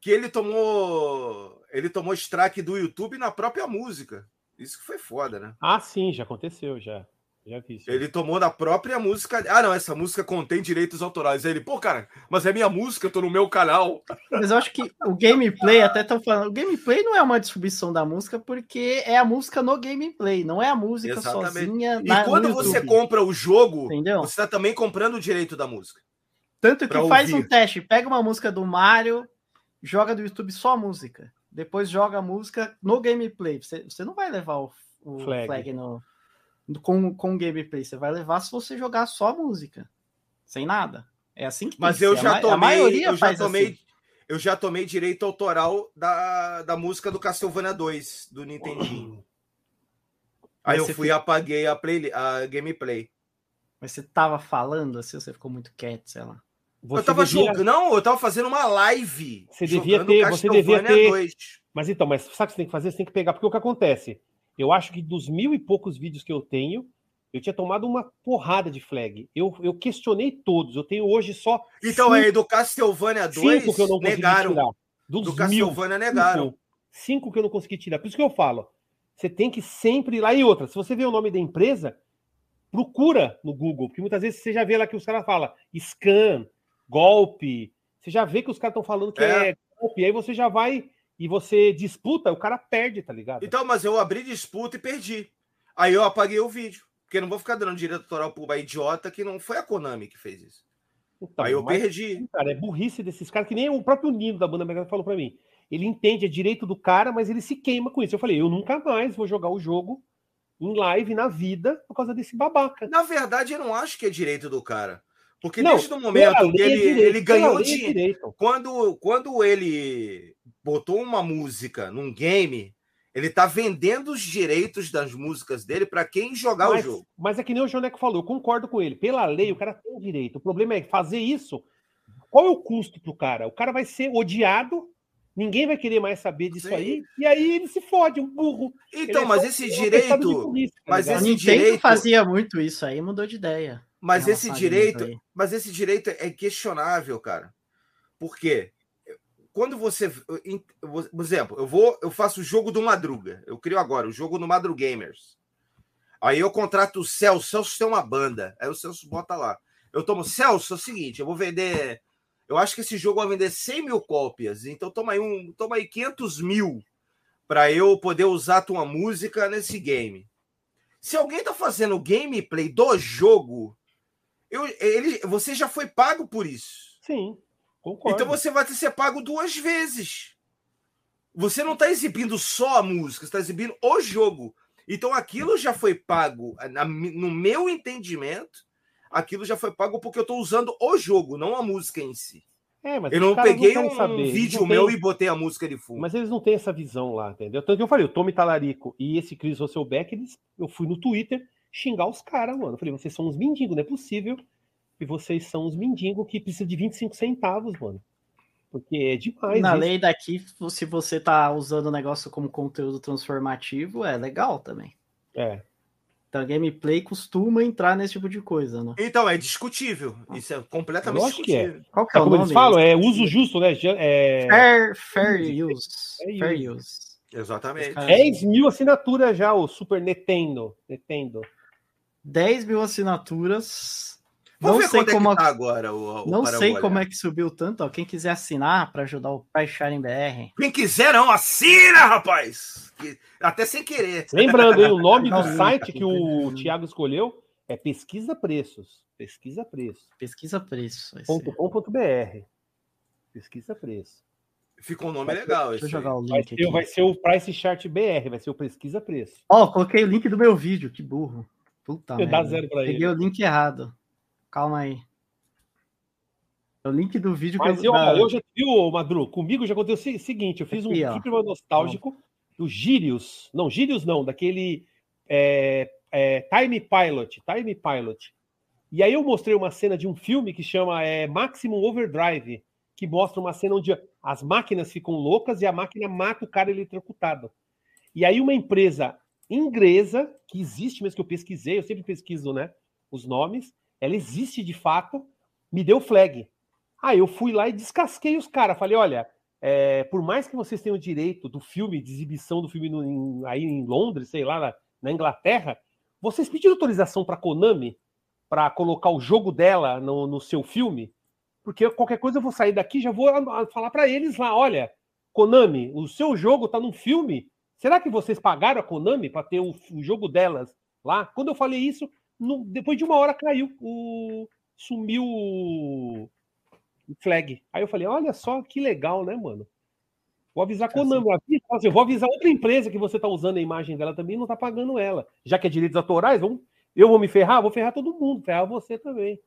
que ele tomou. Ele tomou strike do YouTube na própria música. Isso que foi foda, né? Ah, sim, já aconteceu, já. Já vi isso. Ele tomou na própria música. Ah, não, essa música contém direitos autorais. Aí ele, pô, cara, mas é minha música, eu tô no meu canal. Mas eu acho que o gameplay, até estão falando, o gameplay não é uma distribuição da música, porque é a música no gameplay, não é a música Exatamente. sozinha. E na- quando você compra o jogo, Entendeu? você tá também comprando o direito da música. Tanto que faz ouvir. um teste, pega uma música do Mario, joga do YouTube só a música. Depois joga a música no gameplay. Você, você não vai levar o, o Flag. flag, no, com, com o gameplay. Você vai levar se você jogar só a música. Sem nada. É assim que tem Mas que eu. A já ma- a tomei, maioria eu já faz tomei, assim. eu já tomei direito autoral da, da música do Castlevania 2 do Nintendinho. Aí Mas eu fui e apaguei a, play, a gameplay. Mas você tava falando assim, ou você ficou muito quieto, sei lá. Você eu tava devia- jogando, não, eu tava fazendo uma live. Você devia ter- você devia ter- 2. Mas então, mas sabe o que você tem que fazer? Você tem que pegar, porque o que acontece? Eu acho que dos mil e poucos vídeos que eu tenho, eu tinha tomado uma porrada de flag. Eu, eu questionei todos. Eu tenho hoje só Então, cinco, aí do Castlevania 2, cinco que eu não consegui negaram. tirar. Dos Do mil, Castlevania negaram. Cinco, cinco que eu não consegui tirar. Por isso que eu falo. Você tem que sempre ir lá. E outra, se você vê o nome da empresa, procura no Google, porque muitas vezes você já vê lá que os caras falam scan, golpe. Você já vê que os caras estão falando que é. É. golpe. Aí você já vai e você disputa, o cara perde, tá ligado? Então, mas eu abri disputa e perdi. Aí eu apaguei o vídeo. Porque eu não vou ficar dando direito autoral pro idiota que não foi a Konami que fez isso. Então, aí eu mas, perdi. cara, é burrice desses caras, que nem o próprio Nino da banda Mega falou pra mim. Ele entende, é direito do cara, mas ele se queima com isso. Eu falei, eu nunca mais vou jogar o jogo em live na vida por causa desse babaca. Na verdade, eu não acho que é direito do cara. Porque Não, desde o momento que é ele, direito, ele ganhou é dinheiro. direito. Quando, quando ele botou uma música num game, ele tá vendendo os direitos das músicas dele para quem jogar Mas, o jogo. mas é que nem o Joneco falou, eu concordo com ele. Pela lei, o cara tem direito. O problema é fazer isso. Qual é o custo pro cara? O cara vai ser odiado, ninguém vai querer mais saber disso Sim. aí, e aí ele se fode, um burro. Então, Ele é mas esse direito, burrice, tá mas esse Nintendo direito- fazia muito isso aí, mudou de ideia. Mas Em esse direito, gameplay. mas esse direito é questionável, cara. Por quê? Quando você, por exemplo, eu vou, eu faço o jogo do Madruga. Eu crio agora o jogo no Madrugamers. Aí eu contrato o Celso. Celso tem uma banda. Aí o Celso bota lá. Eu tomo, Celso, é o seguinte, eu vou vender. Eu acho que esse jogo vai vender 100 mil cópias. Então toma aí, um, toma aí 500 mil para eu poder usar tua música nesse game. Se alguém tá fazendo gameplay do jogo, eu, ele, você já foi pago por isso. Sim, concordo. Então você vai ter que ser pago duas vezes. Você não está exibindo só a música, você está exibindo o jogo. Então aquilo já foi pago, no meu entendimento, aquilo já foi pago porque eu estou usando o jogo, não a música em si. É, mas Eu não peguei querem um saber, vídeo não meu têm- e botei a música de fundo. Mas eles não têm essa visão lá, entendeu? Tanto que eu falei, o Tommy Talarico e esse Chris Rosselbeck, eles, eu fui no Twitter xingar os caras, mano. Eu falei, vocês são uns mendigos, não é possível que vocês são uns mendigos que precisam de 25 centavos, mano. Porque é demais. Na isso. lei daqui, se você tá usando o negócio como conteúdo transformativo, é legal também. É. Então, gameplay costuma entrar nesse tipo de coisa, né? Então é discutível. Isso é completamente Lógico que é. discutível. Qual que é É o como nome? eles falam, é uso justo, né? É, Fair, fair use. Fair Fair use. Exatamente. Os caras- 10 mil assinaturas já, o Super Nintendo. Nintendo. 10 mil assinaturas. Não sei como é tá agora o, o Não sei como é que subiu tanto, ó. Quem quiser assinar para ajudar o Pai Sharing BR. Quem quiser não, assina, rapaz. Até sem querer. Lembrando, hein, o nome do site que o Thiago escolheu é Pesquisa Preços. Pesquisa Preços. Pesquisa Preços. .com.br. Pesquisa Preços. Ficou um nome vai legal. Deixa eu jogar o link vai ser. Vai ser o Price Chart BR, vai ser o Pesquisa Preço. Ó, oh, coloquei o link do meu vídeo, que burro. Puta Dá zero pra Peguei ele. o link errado. Calma aí. É o link do vídeo Mas que eu. Mas eu, eu já viu, Madru, comigo já aconteceu o seguinte: eu fiz um aqui, nostálgico não. do Gírios. Não, Gírios não, daquele é, é, Time Pilot. Time Pilot. E aí eu mostrei uma cena de um filme que chama é, Maximum Overdrive, que mostra uma cena onde as máquinas ficam loucas e a máquina mata o cara eletrocutado. E aí uma empresa inglesa, que existe mesmo, que eu pesquisei, eu sempre pesquiso né, os nomes, ela existe de fato, me deu flag. Aí eu fui lá e descasquei os caras. Falei, olha, é, por mais que vocês tenham direito do filme, de exibição do filme no, em, aí em Londres, sei lá, na, na Inglaterra, vocês pediram autorização para Konami para colocar o jogo dela no, no seu filme? porque qualquer coisa eu vou sair daqui já vou falar para eles lá, olha, Konami, o seu jogo tá num filme. Será que vocês pagaram a Konami para ter o, o, jogo delas lá? Quando eu falei isso, no, depois de uma hora caiu o sumiu o, o flag. Aí eu falei, olha só que legal, né, mano? Vou avisar a Konami, assim, eu vou avisar outra empresa que você tá usando a imagem dela também, não tá pagando ela. Já que é direitos autorais, vamos, eu vou me ferrar, vou ferrar todo mundo, ferrar você também.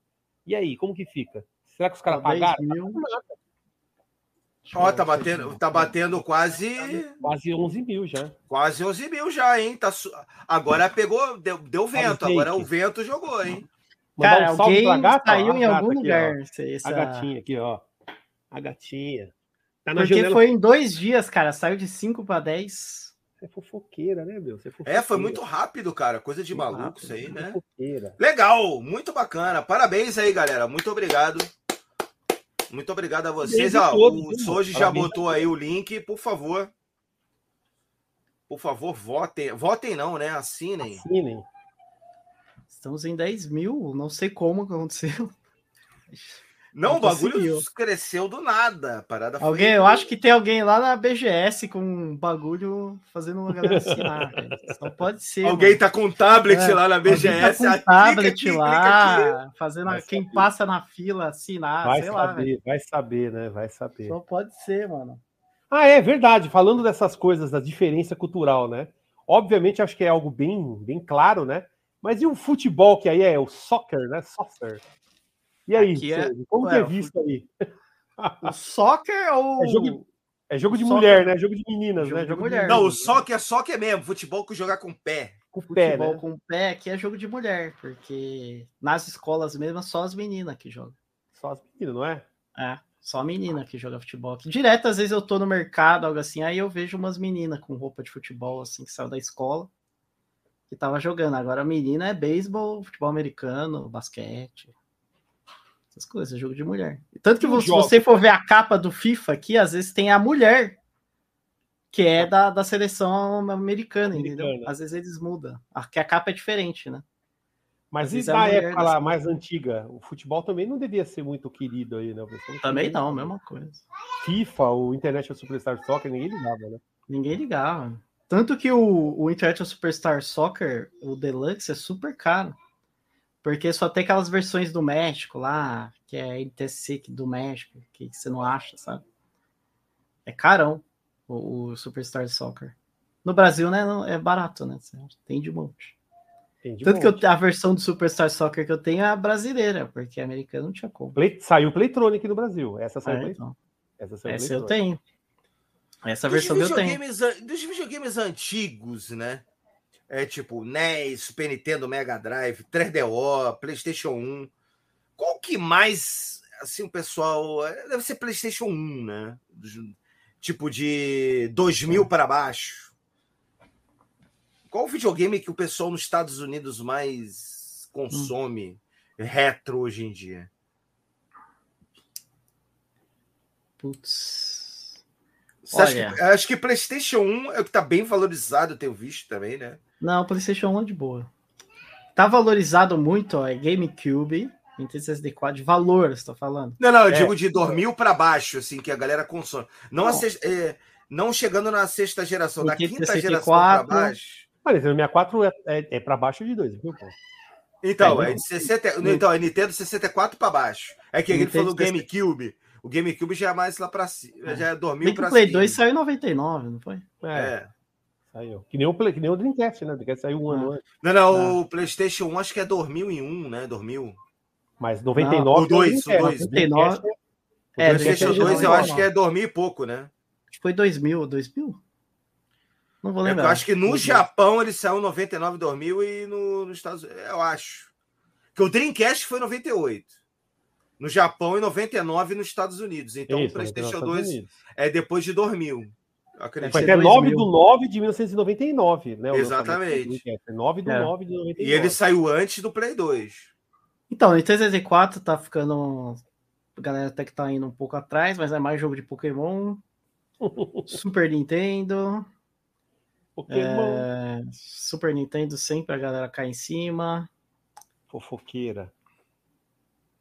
E aí, como que fica? Será que os caras pagaram? Mil. Ó, tá batendo, tá batendo quase. Quase 11 mil já. Quase 11 mil já, hein? Tá su... Agora pegou, deu, deu vento. Agora o vento jogou, hein? Cara, um alguém gata, saiu em algum lugar. Aqui, essa... A gatinha aqui, ó. A gatinha. Tá Porque janela... foi em dois dias, cara. Saiu de 5 para 10. Você é fofoqueira, né, meu? Você é, é, foi muito rápido, cara. Coisa de muito maluco rápido, isso aí, né? Fofoqueira. Legal, muito bacana. Parabéns aí, galera. Muito obrigado. Muito obrigado a vocês. Ó, o Soji já botou aí o link, por favor. Por favor, votem. Votem não, né? Assinem. Assinem. Estamos em 10 mil, não sei como aconteceu. Não, o bagulho cresceu do nada. parada alguém, foi... Eu acho que tem alguém lá na BGS com um bagulho fazendo uma galera assinar. (laughs) Só pode ser. Alguém mano. tá com um tablet é, lá na BGS. Tá com um tablet aqui, lá, fazendo quem saber. passa na fila assinar. Vai sei saber, lá, vai saber, né? Vai saber. Só pode ser, mano. Ah, é verdade. Falando dessas coisas, da diferença cultural, né? Obviamente, acho que é algo bem, bem claro, né? Mas e o futebol, que aí é o soccer, né? Soccer. E aí, é... como Ué, que é visto aí? (laughs) O soccer ou. É jogo de, é jogo de mulher, né? Jogo de meninas, jogo né? De jogo mulher. De... Não, o soccer é soccer mesmo. Futebol com jogar com o pé. Com o pé, Futebol né? com o pé aqui é jogo de mulher, porque nas escolas mesmo só as meninas que jogam. Só as meninas, não é? É, só a menina que joga futebol. Aqui. Direto, às vezes eu tô no mercado, algo assim, aí eu vejo umas meninas com roupa de futebol, assim, que saiu da escola, que tava jogando. Agora a menina é beisebol, futebol americano, basquete essas coisas, jogo de mulher. Tanto que se você for ver a capa do FIFA aqui, às vezes tem a mulher que é da, da seleção americana, americana, entendeu? Às vezes eles mudam. Que a capa é diferente, né? Mas e da é época lá mais antiga? O futebol também não devia ser muito querido aí, né? Também não, mesma coisa. FIFA, o International Superstar Soccer, ninguém ligava, né? Ninguém ligava. Tanto que o, o International Superstar Soccer, o Deluxe, é super caro. Porque só tem aquelas versões do México lá, que é NTC do México, que você não acha, sabe? É carão o, o Superstar Soccer. No Brasil, né, é barato, né? Tem de monte. Tem de Tanto monte. que eu, a versão do Superstar Soccer que eu tenho é a brasileira, porque a americana não tinha como. Play, saiu Playtronic no Brasil. Essa saiu é, então. Essa, saiu Essa eu tenho. Essa dos versão eu tenho. Dos videogames antigos, né? É tipo NES, Super Nintendo, Mega Drive, 3DO, PlayStation 1. Qual que mais, assim, o pessoal. É, deve ser PlayStation 1, né? Tipo de 2000 para baixo. Qual o videogame que o pessoal nos Estados Unidos mais consome hum. retro hoje em dia? Putz. Olha... Que, acho que PlayStation 1 é o que está bem valorizado, eu tenho visto também, né? Não, PlayStation 1 é de boa. Tá valorizado muito, ó, é GameCube, Nintendo 64 de valor, você tá falando? Não, não, eu É. digo de dormir para baixo, assim, que a galera consome. Não, sexta- é, não chegando na sexta geração, da quinta geração para 64. baixo. Mas Nintendo 64 é, é, é para baixo de dois, viu? pô? Então, É, é de 60, então, é Nintendo 64 para baixo. É que ele falou 60. GameCube. O GameCube já é mais lá para cima, já é dormiu para o Play cima. 2 saiu em 99, não foi? É, É. saiu. Que nem, o Play- que nem o Dreamcast, né? O Dreamcast saiu um ano antes. Não, não, o PlayStation 1 acho que é dormiu em um, né? Dormiu. Mas 99 o dois, é o Dreamcast. dois. O Dreamcast É, o Dreamcast PlayStation Dreamcast 2 eu não, acho não. que é dormir e pouco, né? Acho que foi 2000, 2000? Não vou É, lembrar. eu acho que no 2000. Japão ele saiu em 99 2000 e no, nos Estados Unidos, eu acho. Que o Dreamcast foi em 98. No Japão em 99 nos Estados Unidos. Então Isso, o PlayStation nos Estados 2 Unidos. é depois de 2000. Acredito. Foi até 2000. 9 do 9 de 1999, né? Exatamente. lançamento do Dreamcast. Foi 9 do É. 9 de 99. E ele saiu antes do Play 2. Então, o Nintendo 64 tá ficando. A galera até que tá indo um pouco atrás, mas é mais jogo de Pokémon. (laughs) Super Nintendo. Pokémon. é, Super Nintendo sempre a galera cai em cima. Fofoqueira.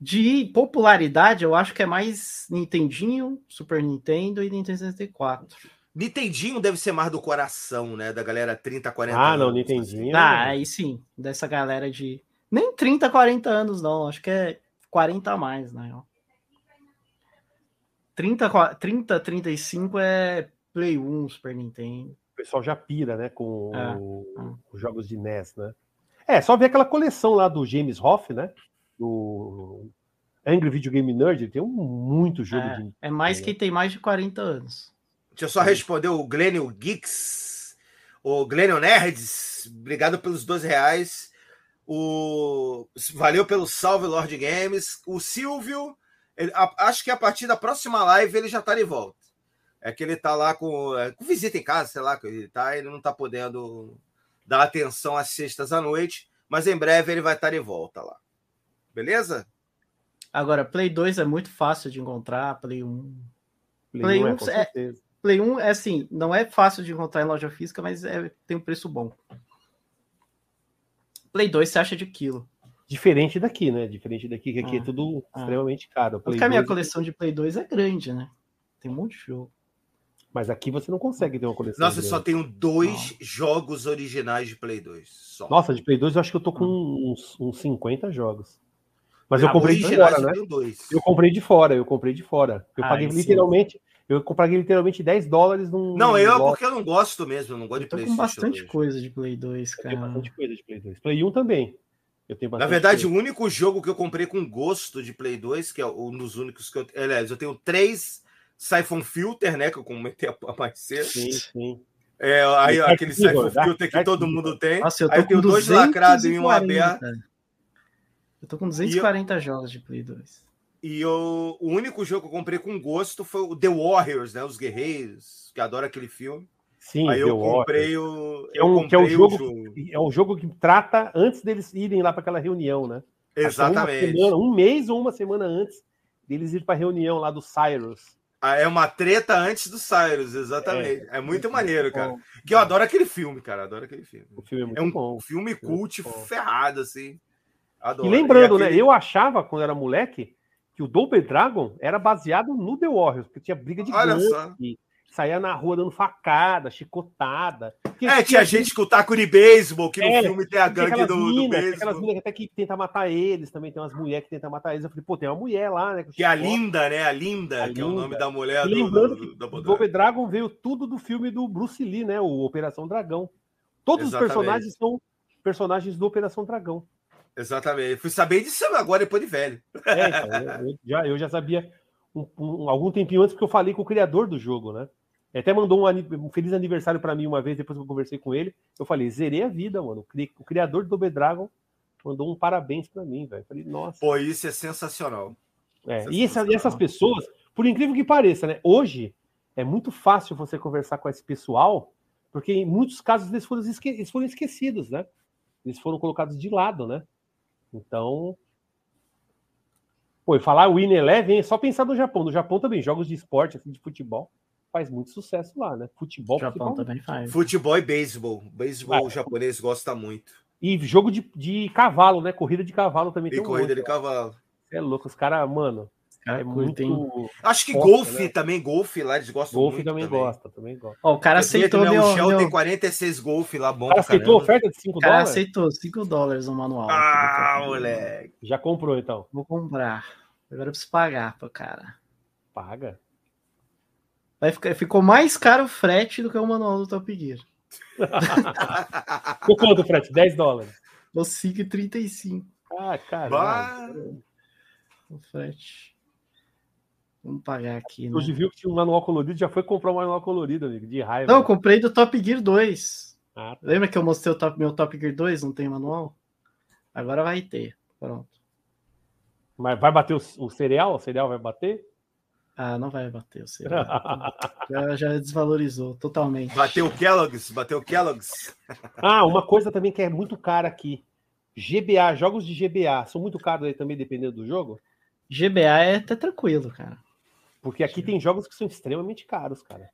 De popularidade, eu acho que é mais Nintendinho, Super Nintendo e Nintendo 64. Nintendinho deve ser mais do coração, né? Da galera 30, 40 Ah, não, anos, Nintendinho. Ah, aí sim, dessa galera de. Nem 30, 40 anos, não. Acho que é 40 a mais, na real. 30, qua- 30 35 é Play 1, Super Nintendo. O pessoal já pira, né? Com É. o- os jogos de NES, né? É, só ver aquela coleção lá do James Hoff, né? Do Angry Video Game Nerd. Ele tem um, muito jogo É, de. é mais quem tem mais de 40 anos. Deixa eu só responder o Glênio Geeks, o Glênio Nerds, obrigado pelos 12 reais. O... Valeu pelo salve, Lord Games. O Silvio, ele- a- acho que a partir da próxima live ele já tá de volta. É que ele tá lá com, é, com visita em casa, sei lá, que ele tá, ele não tá podendo dar atenção às sextas à noite, mas em breve ele vai estar de volta lá. Beleza? Agora, Play 2 é muito fácil de encontrar, Play 1. Play, Play 1, é, com é- certeza. Play 1 é assim, não é fácil de encontrar em loja física, mas é- tem um preço bom. Play 2 você acha de quilo. Diferente daqui, né? Diferente daqui, que aqui Ah, é tudo ah. extremamente caro. Play Porque a minha 2 coleção de Play 2 é grande, né? Tem um monte de jogo. Mas aqui você não consegue ter uma coleção. Nossa, eu grande. só tenho dois jogos originais de Play 2. Só. Nossa, de Play 2 eu acho que eu tô com uns, uns 50 jogos. Mas eu Ah, comprei de fora, eu né? Eu comprei de fora, eu comprei de fora. Eu Ah, paguei sim. literalmente, eu paguei literalmente 10 dólares num. Não, eu é num porque eu não gosto mesmo, eu não gosto Eu de com PlayStation bastante 2. coisa de Play 2, Eu cara. tenho bastante coisa de Play 2. Play 1 também. Eu tenho Na verdade, coisa. o único jogo que eu comprei com gosto de Play 2, que é um dos únicos que eu. Aliás, eu tenho três Siphon Filter, né? Que eu comentei a- (laughs) mais cedo. Sim, sim. É, aí Dark aquele Siphon Filter que todo mundo tem. Nossa, eu tô aí eu tenho dois 240. lacrados e um aberto. Eu tô com 240 jogos de Play 2. E eu, o único jogo que eu comprei com gosto foi o The Warriors, né? Os Guerreiros, que adoro aquele filme. Sim, aí The eu Warriors. comprei o. Que é um- eu que é um comprei jogo- É um jogo que trata antes deles irem lá para aquela reunião, né? É Exatamente. Semana, um mês ou uma semana antes deles ir para a reunião lá do Cyrus. Ah, É uma treta antes do Cyrus, exatamente. É, muito maneiro, cara. Que eu adoro aquele filme, cara. Adoro aquele filme. O filme é muito É um bom. filme cult bom. ferrado, assim. Adoro. E lembrando, aquele- né? Eu achava, quando era moleque, que o Double Dragon era baseado no The Warriors, porque tinha briga de Olha gangue, só. saía na rua dando facada, chicotada. É, tinha gente com taco de beisebol, que no É, filme tem a gangue aquelas do, do minas, aquelas beisebol. minas que até que tenta matar eles, também tem umas mulheres que tentam matar eles. Eu falei, pô, tem uma mulher lá, né? Que é a. Linda, né? A Linda, A que é o Linda. nome da mulher E do, lembrando do, do, O. Double Dragon veio tudo do filme do Bruce Lee, né? O Operação Dragão. Todos Exatamente. os personagens são personagens do Operação Dragão. Exatamente. Fui saber disso agora, depois de velho. É, então, eu, eu já, eu já sabia um- um- algum tempinho antes, porque eu falei com o criador do jogo, né? Ele até mandou um, um feliz aniversário pra mim uma vez, depois que eu conversei com ele. Eu falei, zerei a vida, mano. O cri- O criador do Double Dragon mandou um parabéns pra mim, velho. Falei, nossa. Pô, isso é sensacional. É, Essas e, essa- e essas pessoas, por incrível que pareça, né? Hoje é muito fácil você conversar com esse pessoal, porque em muitos casos eles foram, esque- eles foram esquecidos, né? Eles foram colocados de lado, né? Então. Pô, e falar Win Eleven é só pensar no Japão. No Japão também, jogos de esporte, assim, de futebol, faz muito sucesso lá, né? Futebol, O Japão futebol. também faz. Futebol e beisebol. Beisebol Ah. japonês gosta muito. E jogo de, de cavalo, né? Corrida de cavalo também E tem um corrida monte de lá. cavalo. Você é louco, os caras, mano. Cara, É muito. Acho que Forte, golfe né? também, golfe lá, eles gostam Golfe muito também, gosta, também gosta. Ó, o cara aceitou meu, meu, O Shell meu- tem 46 golfe lá, bom O cara aceitou a caramba. oferta de 5 o cara dólares? aceitou 5 dólares no manual. Ah, moleque. Já comprou, então. Vou comprar. Agora eu preciso pagar pro cara. Paga. Vai ficar, ficou mais caro o frete do que o manual do Top Gear. Ficou quanto, Fred? 10 dólares. Ou 5,35 Ah, cara. Bah. o frete. Vamos pagar aqui, né? Hoje viu que tinha um manual colorido, já foi comprar um manual colorido, amigo, de raiva. Não, eu comprei do Top Gear 2. Ah, tá. Lembra que eu mostrei o top, meu Top Gear 2? Não tem manual? Agora vai ter. Pronto. Mas vai bater o, o cereal? O cereal vai bater? Ah, não vai bater o seu. (laughs) já, já desvalorizou totalmente. Bateu o Kellogg's, bateu o Kellogg's. (laughs) ah, uma coisa também que é muito cara aqui. GBA, jogos de GBA, são muito caros aí também, dependendo do jogo? GBA é até tranquilo, cara. Porque aqui tem jogos que são extremamente caros, cara.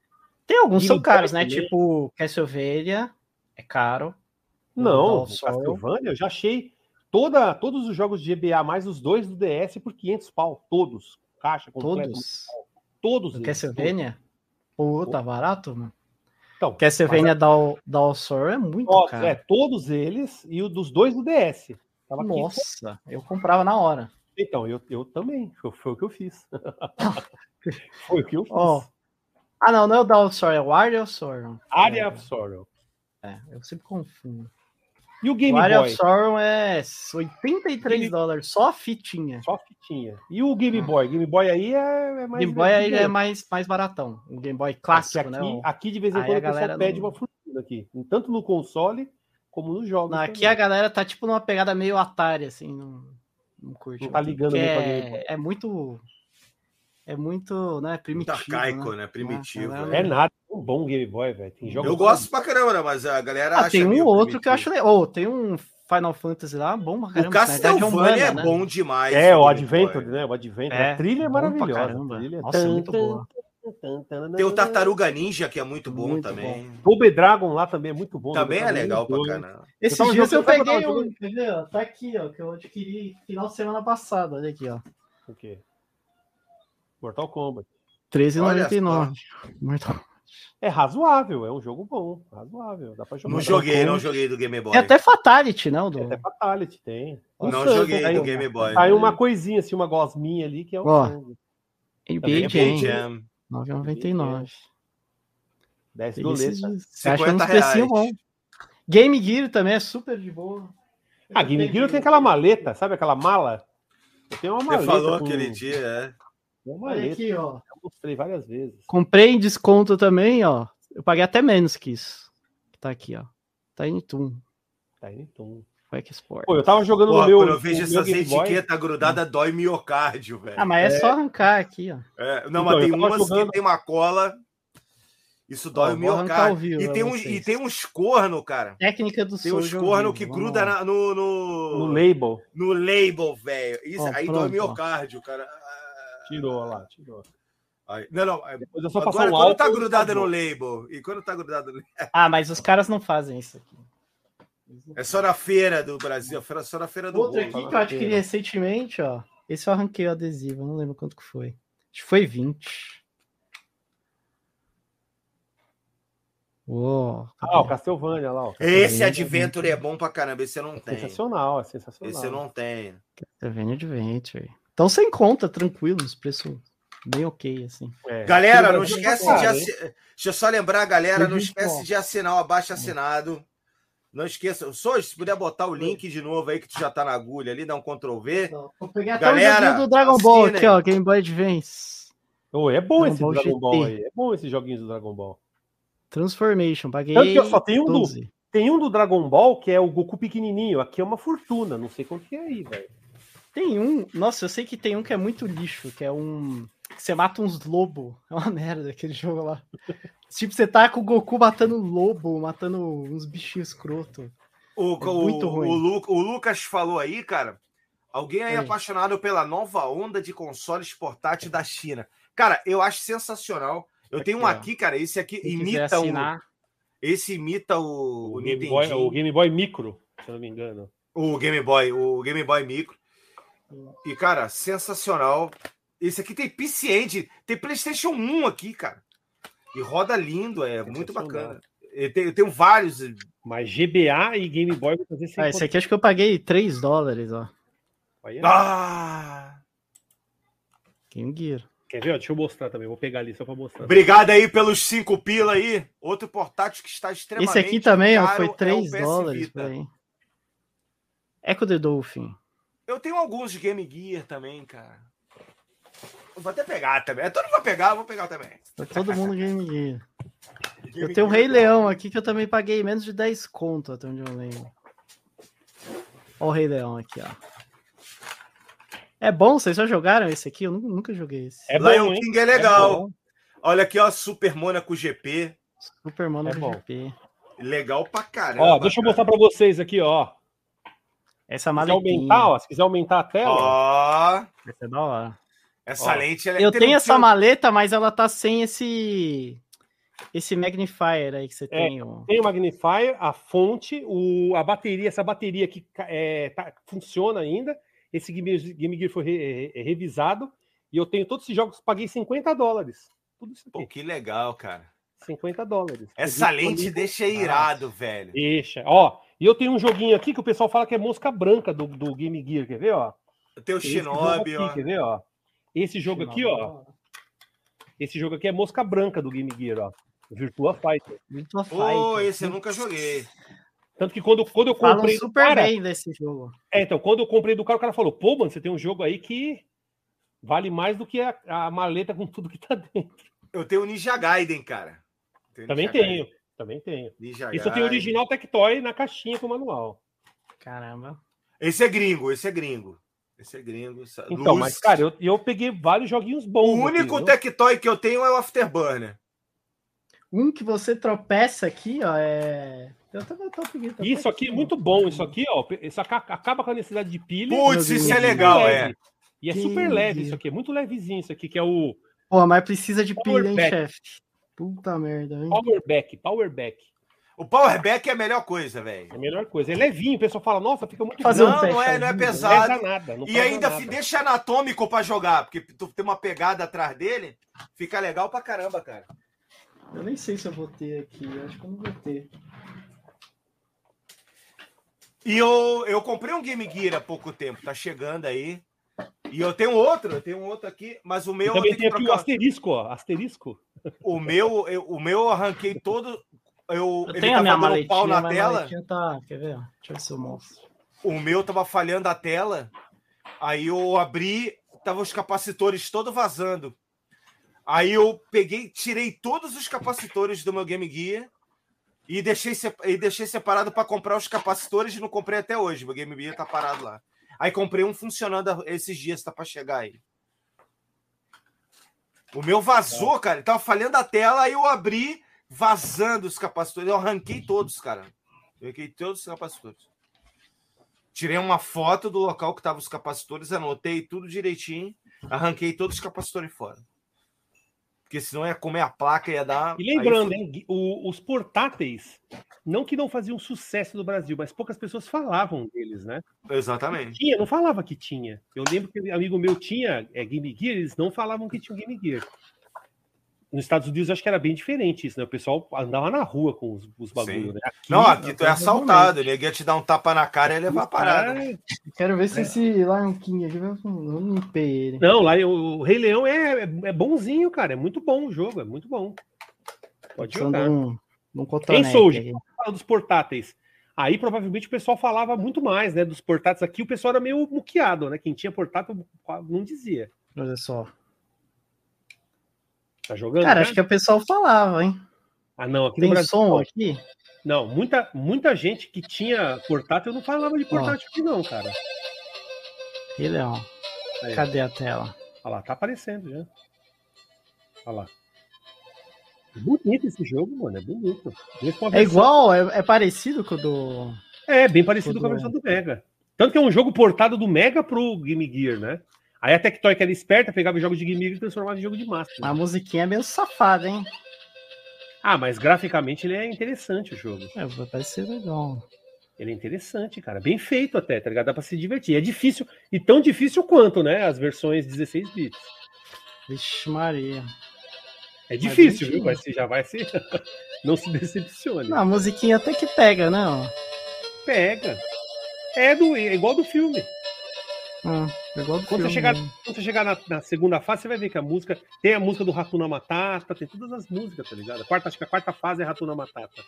Tem alguns que são caros, né? Tipo Castlevania, é caro. Não, Castlevania, eu já achei toda, todos os jogos de GBA, mais os dois do DS, por 500 pau. Todos. Caixa completa. Todos. Todos. Do eles, Castlevania? Pô, tá barato, mano. Então, Castlevania da All Sorrow é muito caro. é, todos eles e o dos dois do DS. Tava aqui. Nossa, eu comprava na hora. Então, eu, eu também. Foi, foi o que eu fiz. (laughs) foi o que eu fiz. Ó, Ah, não, não é o All Sorrow, é o Area of Sorrow. Area é, of Sorrow. É, eu sempre confundo. E o Game o Area Boy? of Sorrow é 83 Game- dólares, só fitinha. Só fitinha. E o Game Ah. Boy? Game Boy aí é, é mais. Game Boy aí é mais, mais baratão. O Game Boy clássico, aqui, né? O- aqui, de vez em quando, a a pessoa galera pede não- uma fortuna aqui. Tanto no console como nos jogos. Não, aqui a galera tá tipo numa pegada meio Atari, assim, não, não curte. Não tá ligando muito pra Game Boy. é, é muito. É muito, né, Muito primitivo. arcaico, né? né? Primitivo. Ah, né? É nada. É um bom Game Boy, velho. Tem jogos. Eu gosto pra caramba, né? Mas a galera Ah, acha tem um outro que eu acho primitivo. legal. Oh, tem um Final Fantasy lá, bom pra caramba. O Castlevania é humana, né? bom demais. É, o Adventure, né? O Adventure. É, a trilha é bom maravilhosa. trilha. Nossa, Tan, muito tan, boa. tan, Tem o Tartaruga Ninja, que é muito bom Muito também. Double Dragon lá também é muito bom. Também é legal pra caramba. Esses dias eu peguei um, ó, tá aqui, ó, que eu adquiri final de semana passada, olha aqui, ó. O quê? Mortal Kombat. R$13,99. Mortal- É razoável, é um jogo bom. Razoável. Dá pra jogar. Não joguei, não joguei do Game Boy. Tem até Fatality, não? Do... Tem até Fatality, tem. Um Não sangue, joguei aí, do Game Boy. Aí uma coisinha, assim, uma gosminha ali, que é o Ó, sangue. NBA é Jam, Jam. 9,99. 10 Esses doletas. dias. Você acha 50 uns precinhos reais. bons. Game Gear também é super de boa. Ah, Game Gear tem aquela maleta, sabe aquela mala? Eu tenho uma Você maleta. falou com- aquele dia, é. Uma Olha maleta. aqui, ó. Eu mostrei várias vezes. Comprei em desconto também, ó. Eu paguei até menos que isso. Tá aqui, ó. Tiny Toon. Tiny Toon. Quack Sport. Pô, eu tava jogando Pô, no meu. quando eu vejo essas etiquetas grudadas, dói miocárdio, velho. Ah, mas é, só arrancar aqui, ó. É, não, Então, mas tem umas jogando- que tem uma cola. Isso dói o miocárdio. E tem, uns, vocês. e tem uns corno, cara. Técnica do Tem uns corno que vamos gruda na- no, no, No label. no label, velho. Isso aí pronto, dói ó. miocárdio, cara. Tirou lá, tirou. aí- Não, não. é- Depois eu só passar Agora, um quando tá grudada no label. E quando tá grudada no Ah, mas os caras não fazem isso aqui. É só na feira do Brasil, é só na feira do Outro aqui que eu adquiri recentemente, ó. Esse eu arranquei o adesivo, não lembro quanto que foi. Acho que foi 20. Uou, Ah, o Castlevania lá, ó. Esse Tá Adventure é bom pra caramba, esse eu não tenho. Sensacional, é sensacional. Esse eu não tenho. Castlevania Adventure. Então você encontra tranquilo, os preços bem ok, assim. É. Galera, não esquece de assinar. Deixa eu só lembrar, galera, não esquece de assinar o abaixo assinado. Não esqueça. Só se puder botar o link de novo aí, que tu já tá na agulha ali, dá um Ctrl V. Vou pegar até Galera, o joguinho do Dragon Ball assinem. aqui, ó. Game Boy Advance. Ô, é bom Dragon esse Ball Dragon GT. Ball aí. É bom esses joguinhos do Dragon Ball. Transformation. Paguei Tanto que eu só tenho um do- 12. Tem um do Dragon Ball que é o Goku pequenininho. Aqui é uma fortuna. Não sei quanto que é aí, velho. Tem um. Nossa, eu sei que tem um que é muito lixo, que é um. que Você mata uns lobos. É uma merda aquele jogo lá. tipo, você tá com o Goku matando lobo, matando uns bichinhos escroto. O, É o- muito ruim. o Lu- o Lucas falou aí, cara. Alguém aí Oi. apaixonado pela nova onda de consoles portáteis da China. Cara, eu acho sensacional. Eu tenho um Aqui, ó. aqui, cara. Esse aqui Quem imita o. Esse imita o, O, o, Game Boy, o Game Boy Micro, se eu não me engano. O Game Boy, o Game Boy Micro. E, cara, sensacional. Esse aqui tem PC Engine, tem PlayStation 1 aqui, cara. E roda lindo, é muito bacana. Eu tenho, eu tenho vários. Mas GBA e Game Boy vou fazer Ah, esse aqui acho que eu paguei 3 dólares, ó. Aí, Ah! Game Gear. Quer ver? ó? Deixa eu mostrar também. Vou pegar ali só pra mostrar. Obrigado aí pelos 5 pila aí. Outro portátil que está extremamente Esse aqui também, ó, caro foi é o 3 PS dólares. Echo the Dolphin. Eu tenho alguns de Game Gear também, cara. Eu vou até pegar também. Todo mundo vai pegar, eu vou pegar também. Pra todo mundo Game Gear. Game Eu tenho o Rei Leão aqui que eu também paguei menos de 10 conto, até onde eu lembro. Ó o Rei Leão aqui, ó. É bom, vocês já jogaram esse aqui? Eu nunca, joguei esse. É bom, Lion hein? King é legal. bom. Olha aqui, ó, Super Monaco GP. Super Mono É bom. GP. Legal pra caramba. Ó, deixa eu mostrar pra vocês aqui, ó. Essa Se quiser maletinha. aumentar, ó. Se quiser aumentar a tela, Ó, Essa é da hora. essa Ó, lente ela Eu tem- tenho essa maleta, mas ela tá sem esse esse magnifier aí que você tem. ó. tem o magnifier, a fonte, o, a bateria, essa bateria aqui ca- é, tá- funciona ainda. Esse Game, Game Gear foi re- re- revisado. E eu tenho todos esses jogos, paguei 50 dólares. Tudo isso Pô, aqui. que legal, cara. 50 dólares. Essa lente deixa irado, velho. Deixa. Ó, e eu tenho um joguinho aqui que o pessoal fala que é mosca branca do, do Game Gear, quer ver, ó? Tem o Shinobi, ó. aqui, Quer ver, ó? Esse jogo aqui, ó. Esse jogo aqui é mosca branca do Game Gear, ó. Virtua Fighter. Virtua Fighter. esse eu nunca joguei. Tanto que quando, quando eu Falam comprei super cara, bem desse jogo. É, então, quando eu comprei do cara, o cara falou: pô, mano, você tem um jogo aí que vale mais do que a, a maleta com tudo que tá dentro. Eu tenho o Ninja Gaiden, cara. Tenho Também Ninja tenho, Gaiden. Também tenho. Ninja Isso Gaiden. original Tectoy na caixinha com manual. Caramba. Esse é gringo, esse é gringo. Esse é gringo. essa- Então, Luz. mas, cara, eu, eu peguei vários joguinhos o bons. aqui, único viu? Tectoy que eu tenho é o Afterburner. Um que você tropeça aqui, ó, é. Eu também tô pedindo. Isso aqui é muito bom. Isso aqui, ó, isso aca- acaba com a necessidade de pilha. Putz, isso é legal, leve. é. E é Que super leve isso aqui, é muito levezinho isso aqui, que é o Pô, mas precisa de Power pilha, hein, chefe? Puta merda, hein? Power Back, Power Back. O Powerback é a melhor coisa, velho. É a melhor coisa. É levinho, o pessoal fala, nossa, fica muito Fazer Não, não é, não é não pesado. pesa nada. Não E ainda nada. deixa anatômico pra jogar, porque tu tem uma pegada atrás dele, fica legal pra caramba, cara. Eu nem sei se eu vou ter aqui. eu Acho que eu não vou ter. E eu, eu comprei um Game Gear há pouco tempo, tá chegando aí. E eu tenho outro, eu tenho um outro aqui, mas o meu eu também tem aqui o asterisco, ó. Asterisco. O meu, eu, o meu eu arranquei todo. Eu, Eu ele tenho a minha dando pau maletinha, na tela. maletinha tá. Quer ver? Deixa eu ver se eu mostro. O meu tava falhando a tela. Aí eu abri, tava os capacitores todo vazando. Aí eu peguei, tirei todos os capacitores do meu Game Gear e deixei, e deixei separado para comprar os capacitores e não comprei até hoje. Meu Game Gear tá parado lá. Aí comprei um funcionando esses dias, tá para chegar aí. O meu vazou, cara. Ele tava falhando a tela, aí eu abri, vazando os capacitores. Eu arranquei todos, cara. Eu arranquei todos os capacitores. Tirei uma foto do local que estavam os capacitores, anotei tudo direitinho, arranquei todos os capacitores fora. Porque senão ia comer a placa e ia dar. E lembrando, aí hein, o- os portáteis, não que não faziam sucesso no Brasil, mas poucas pessoas falavam deles, né? Exatamente. Tinha, não falava que tinha. Eu lembro que um amigo meu tinha é, Game Gear, eles não falavam que tinha um Game Gear. Nos Estados Unidos acho que era bem diferente isso, né? O pessoal andava na rua com os, os bagulhos, né? Aqui, Não, aqui tu é assaltado. Ele ia te dar um tapa na cara e levar a parada. é- Quero ver se esse Lion King aqui vai. Eu não limpei ele. Não, lá o, Rei Leão é, é, é bonzinho, cara. É muito bom o jogo, é muito bom. Pode jogar. de um, de um cotonete. Souza? aí. Fala dos portáteis. Aí provavelmente o pessoal falava muito mais, né? Dos portáteis aqui, o pessoal era meio muqueado, né? Quem tinha portátil não dizia. Olha só. Tá jogando? Cara, acho que o pessoal falava, hein? Ah, não, aqui Tem Brasil. som aqui? Não, muita, muita gente que tinha portátil não falava de portátil aqui, não, cara. Rei Leão. Aí. Cadê a tela? Olha lá, tá aparecendo já. Olha lá. Bonito esse jogo, mano. É bonito. Com É igual? É, é parecido com o do. É, bem parecido Tudo com a é. versão do Mega. Tanto que é um jogo portado do Mega pro Game Gear, né? Aí a Tectoy, que era esperta, pegava jogos de Game e transformava em jogo de Master. A musiquinha é meio safada, hein? Ah, mas graficamente ele é interessante o jogo. É, vai ser legal. Ele é interessante, cara. Bem feito até, tá ligado? Dá pra se divertir. É difícil, e tão difícil quanto, né? As versões 16 bits. Vixe, Maria. É difícil, viu? Mas já vai se. (laughs) Não se decepcione. Não, a musiquinha até que pega, né? Pega. É, do, é igual do filme. Ah, é Quando você chegar, né? quando você chegar na, na segunda fase, você vai ver que a música. Tem a música do Ratuna Matata, tem todas as músicas, tá ligado? A quarta, acho que a quarta fase é Ratuna Matata.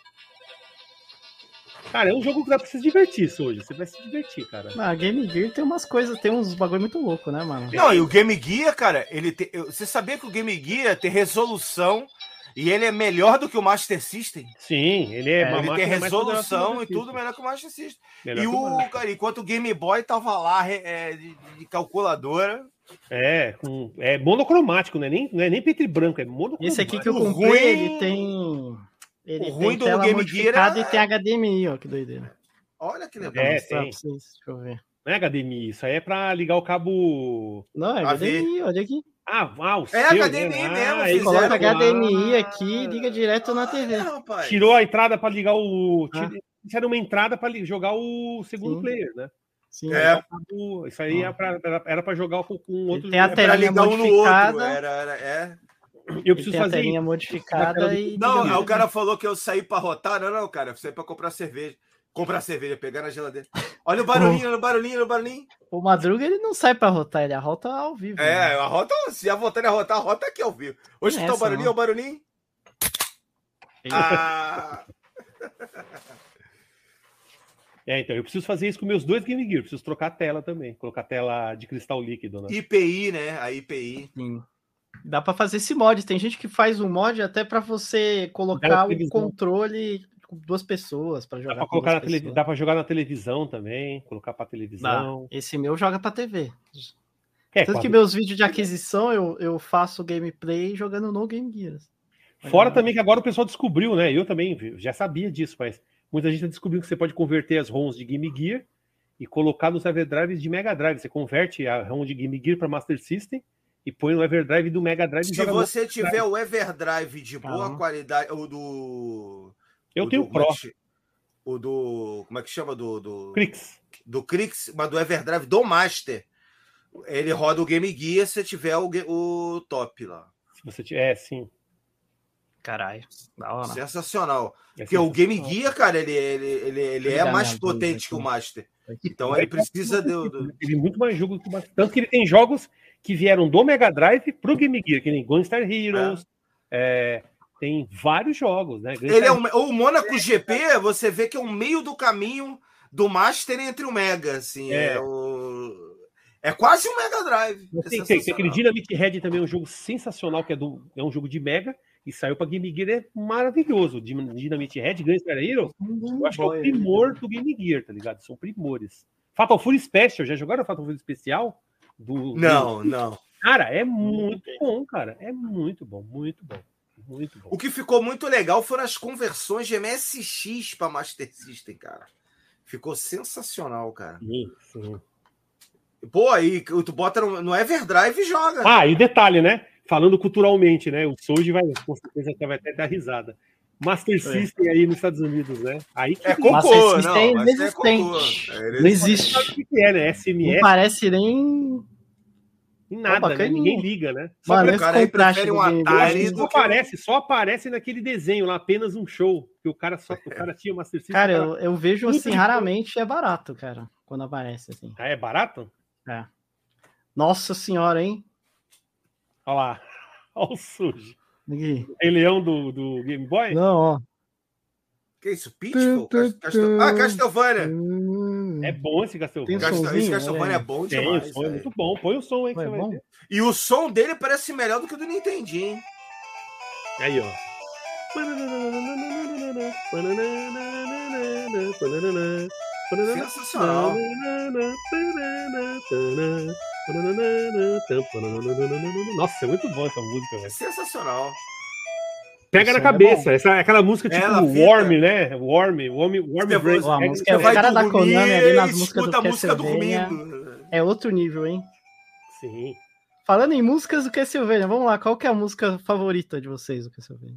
Cara, é um jogo que dá pra se divertir isso hoje. Você vai se divertir, cara. Ah, Game Gear tem umas coisas, tem uns bagulho muito louco, né, mano? Não, e o Game Gear, cara, ele tem. Você sabia que o Game Gear tem resolução e ele é melhor do que o Master System? Sim, ele é, É, ele tem resolução e tudo melhor que o Master System. Melhor E o o, Master. cara, enquanto o Game Boy tava lá é, de, de calculadora. É, com, é monocromático, não é nem, não é nem preto e branco, é monocromático. Esse aqui que eu comprei, ruim- ele tem. Ele o ruim tem do tela Game Gear é- e tem HDMI, ó, que doideira. Olha que legal. É, tem. pra vocês, deixa eu ver. Não é HDMI, isso aí é pra ligar o cabo. Não, é. HDMI, olha aqui. Ah, ah o É seu, HDMI né? mesmo, Ah, Coloca HDMI Ah, aqui e liga direto na TV. É, rapaz. Tirou a entrada pra ligar o. Ah. Isso era uma entrada li- jogar o segundo Sim. player, né? Sim. É. Isso aí era pra, era, pra jogar com, com outro. tem a. É telinha ligar um no outro. modificada. Era, era, é. Eu preciso tem a fazer telinha isso. modificada e. Não, o cara falou que eu saí pra rotar. Não, não, cara. Eu saí pra comprar cerveja. Comprar cerveja, pegar na geladeira. Olha o barulhinho, olha o barulhinho, olha o barulhinho. O Madruga ele não sai pra rotar, ele arrota ao vivo. É, né? a rota, se a vontade é rotar, a rota aqui ao vivo. Hoje que tá o barulhinho, não. olha o barulhinho. Ah, (laughs) É, então, eu preciso fazer isso com meus dois Game Gear. Preciso trocar a tela também. Colocar a tela de cristal líquido, né? IPI, né? A IPI. Sim. Dá pra fazer esse mod. Tem gente que faz um mod até pra você colocar o controle com duas pessoas pra jogar. Dá pra, colocar na tele... Dá pra jogar na televisão também. Colocar pra Dá. televisão. Esse meu joga pra TV. É, Tanto que quadro- meus vídeos de aquisição eu, eu faço gameplay jogando no Game Gear. Fora também que agora o pessoal descobriu, né? Eu também já sabia disso, mas muita gente descobriu que você pode converter as ROMs de Game Gear e colocar nos Everdrives de Mega Drive. Você converte a ROM de Game Gear para Master System e põe no Everdrive do Mega Drive Se você tiver o Everdrive de boa Caramba. qualidade, o do. Eu o tenho do, o Pro, é O do. Como é que chama? Do. Do, Crix. do Crix, mas do Everdrive do Master. Ele roda o Game Gear se tiver o, o top lá. Se você tiver, é, sim. Caralho, da hora. Sensacional. É Porque o Game sensacional. Gear, cara, ele, ele, ele, ele é mais potente que o. Master. Então ele precisa do- Ele é muito mais jogo que o Master. Tanto que ele tem jogos que vieram do Mega Drive pro Game Gear, que nem Gunstar Heroes. é, tem vários jogos, né? Ele é um, o Monaco GP, você vê que é o meio do caminho do Master entre o Mega, assim. É, É. o... é quase um Mega Drive. É Tem, tem, tem sensacional. aquele Dynamite Head também, é um jogo sensacional, que é, do, é um jogo de Mega, e saiu pra Game Gear, é maravilhoso. Dy- Dynamite Head, Gunstar Heroes, eu acho que é o primor do Game Gear, tá ligado? São primores. Fatal Fury Special, já jogaram Fatal Fury Especial? Do, Não, não. do- Cara, é muito bom, cara. É muito bom, muito bom. Muito bom. O que ficou muito legal foram as conversões de MSX para Master System, cara. Ficou sensacional, cara. Sim, sim. Pô, aí tu bota no, no Everdrive e joga. Ah, e detalhe, né? Falando culturalmente, né? O Soji vai, com certeza, até vai até dar risada. Master System aí nos Estados Unidos, né? Aí que É não Master cocô, System não. é mas é inexistente. cocô. É, Não ele- existe. sabe o que é, né? Não SMS, parece nem. Em nada, né? Ninguém liga, né? Só, Mano, o cara prefere um Atari do só que- aparece, só aparece naquele desenho lá, apenas um show. Que o cara só o cara tinha System. Cara, o eu, eu vejo assim, raramente é barato, cara, quando aparece assim. Ah, é barato? Nossa senhora, hein? Olha lá. (laughs) Olha o Soji. Aqui. Leão do, do Game Boy? Não, ó. Que isso? Pitfall? Cast- Castel- Ah, Castlevania. É bom esse Castlevania. Tem Castel- Esse somzinho, Castlevania é olha bom Tem, demais. o som é muito bom. Põe o som aí que É você vai bom? ver. E o som dele parece melhor do que o do Nintendinho. hein? Aí, ó. Sensacional. Nossa, é muito bom essa música, velho. Sensacional. Pega na é cabeça. Essa é aquela música tipo Ela fica- Warm, né? Warm, Warm, Warm Você Break. A Pega- música é vai cara da Konami ali nas músicas do escuta a música Castlevania. É outro nível, hein? Sim. Falando em músicas do Castlevania, vamos lá, qual que é a música favorita de vocês do Castlevania?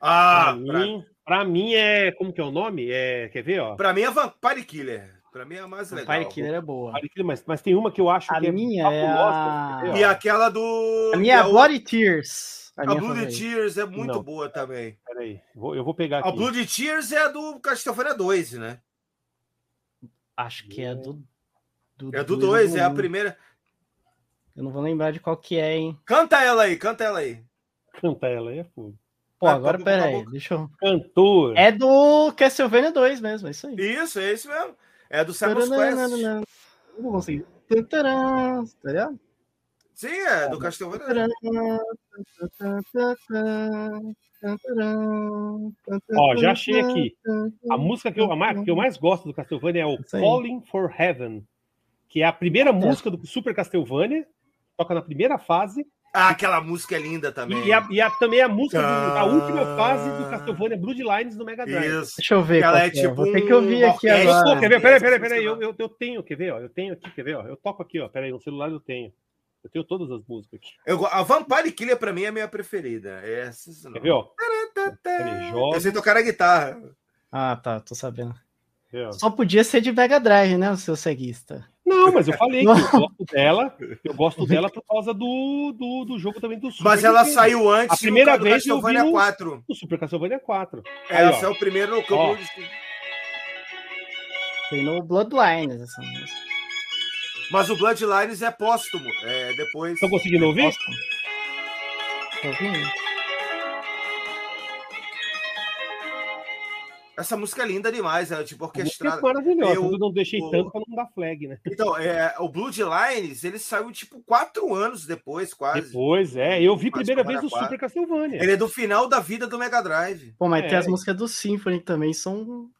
Ah, pra, mim, pra mim é. Como que é o nome? É, quer ver, ó? Pra mim é Vampire Killer. Pra mim é a mais legal. Vampire Killer é boa. Mas, mas tem uma que eu acho A que é minha é a- fabulosa, E aquela do. A minha é a Bloody Tears. A A Blood. Tears é muito Não. boa também. Peraí, vou- eu vou pegar aqui. A Blood Tears é a do Castlevania 2, né? Acho que é do. É do dois, 2, eu é a não- primeira. Eu não vou lembrar de qual que é, hein? Canta ela aí, canta ela aí. Canta ela, é fogo. Pô, Ah, agora bom, pera aí, bom. deixa eu... Cantor. É do Castlevania 2 mesmo, é isso aí. Isso, é isso mesmo. É do Simon's Quest. Eu Não consigo. Tantarã, tá ligado? Sim, é do Castlevania. Ó, já achei aqui. A música que eu, a mais, que eu mais gosto do Castlevania é o aí. Calling for Heaven, que é a primeira música do Super Castlevania, toca na primeira fase, Ah, aquela música é linda também. e, a, e a- também a música da última fase do Castlevania Bloodlines no Mega Drive. Isso. Deixa eu ver. Ela é que é. tipo Vou ter que ouvir aqui agora. Peraí, peraí, peraí. Eu, eu, eu tenho, quer ver? Ó, eu tenho aqui, quer ver? Ó, eu toco aqui, ó. Peraí, no celular eu tenho. Eu tenho todas as músicas aqui. Eu, a Vampire Killer pra mim é a minha preferida. É essa. Quer ver, ó? Eu sei tocar a guitarra. Ah, tá, tô sabendo. ó. Só podia ser de Mega Drive, né, o seu ceguista? Não, mas eu falei que eu (laughs) gosto dela. Eu gosto dela por causa do, do, do jogo também do Super. Mas ela Nintendo, saiu antes A primeira do vez eu Castlevania vi no- 4. Do Super Castlevania 4. Aí, Esse ó. é o primeiro que Ó. eu Tem no Bloodlines essa música. Mas o Bloodlines é póstumo. É depois. Estão conseguindo ouvir? Gosto. Tô ouvindo. Essa música é linda demais. É tipo A música é orquestrada. maravilhosa. Eu- Eu não deixei o- tanto pra não dar flag, né? Então, é, o Bloodlines, ele saiu tipo quatro anos depois, quase. Depois, é. Eu vi primeira vez no Castlevania Super Castlevania. Ele é do final da vida do Mega Drive. Pô, mas É. tem as músicas do Symphony também são.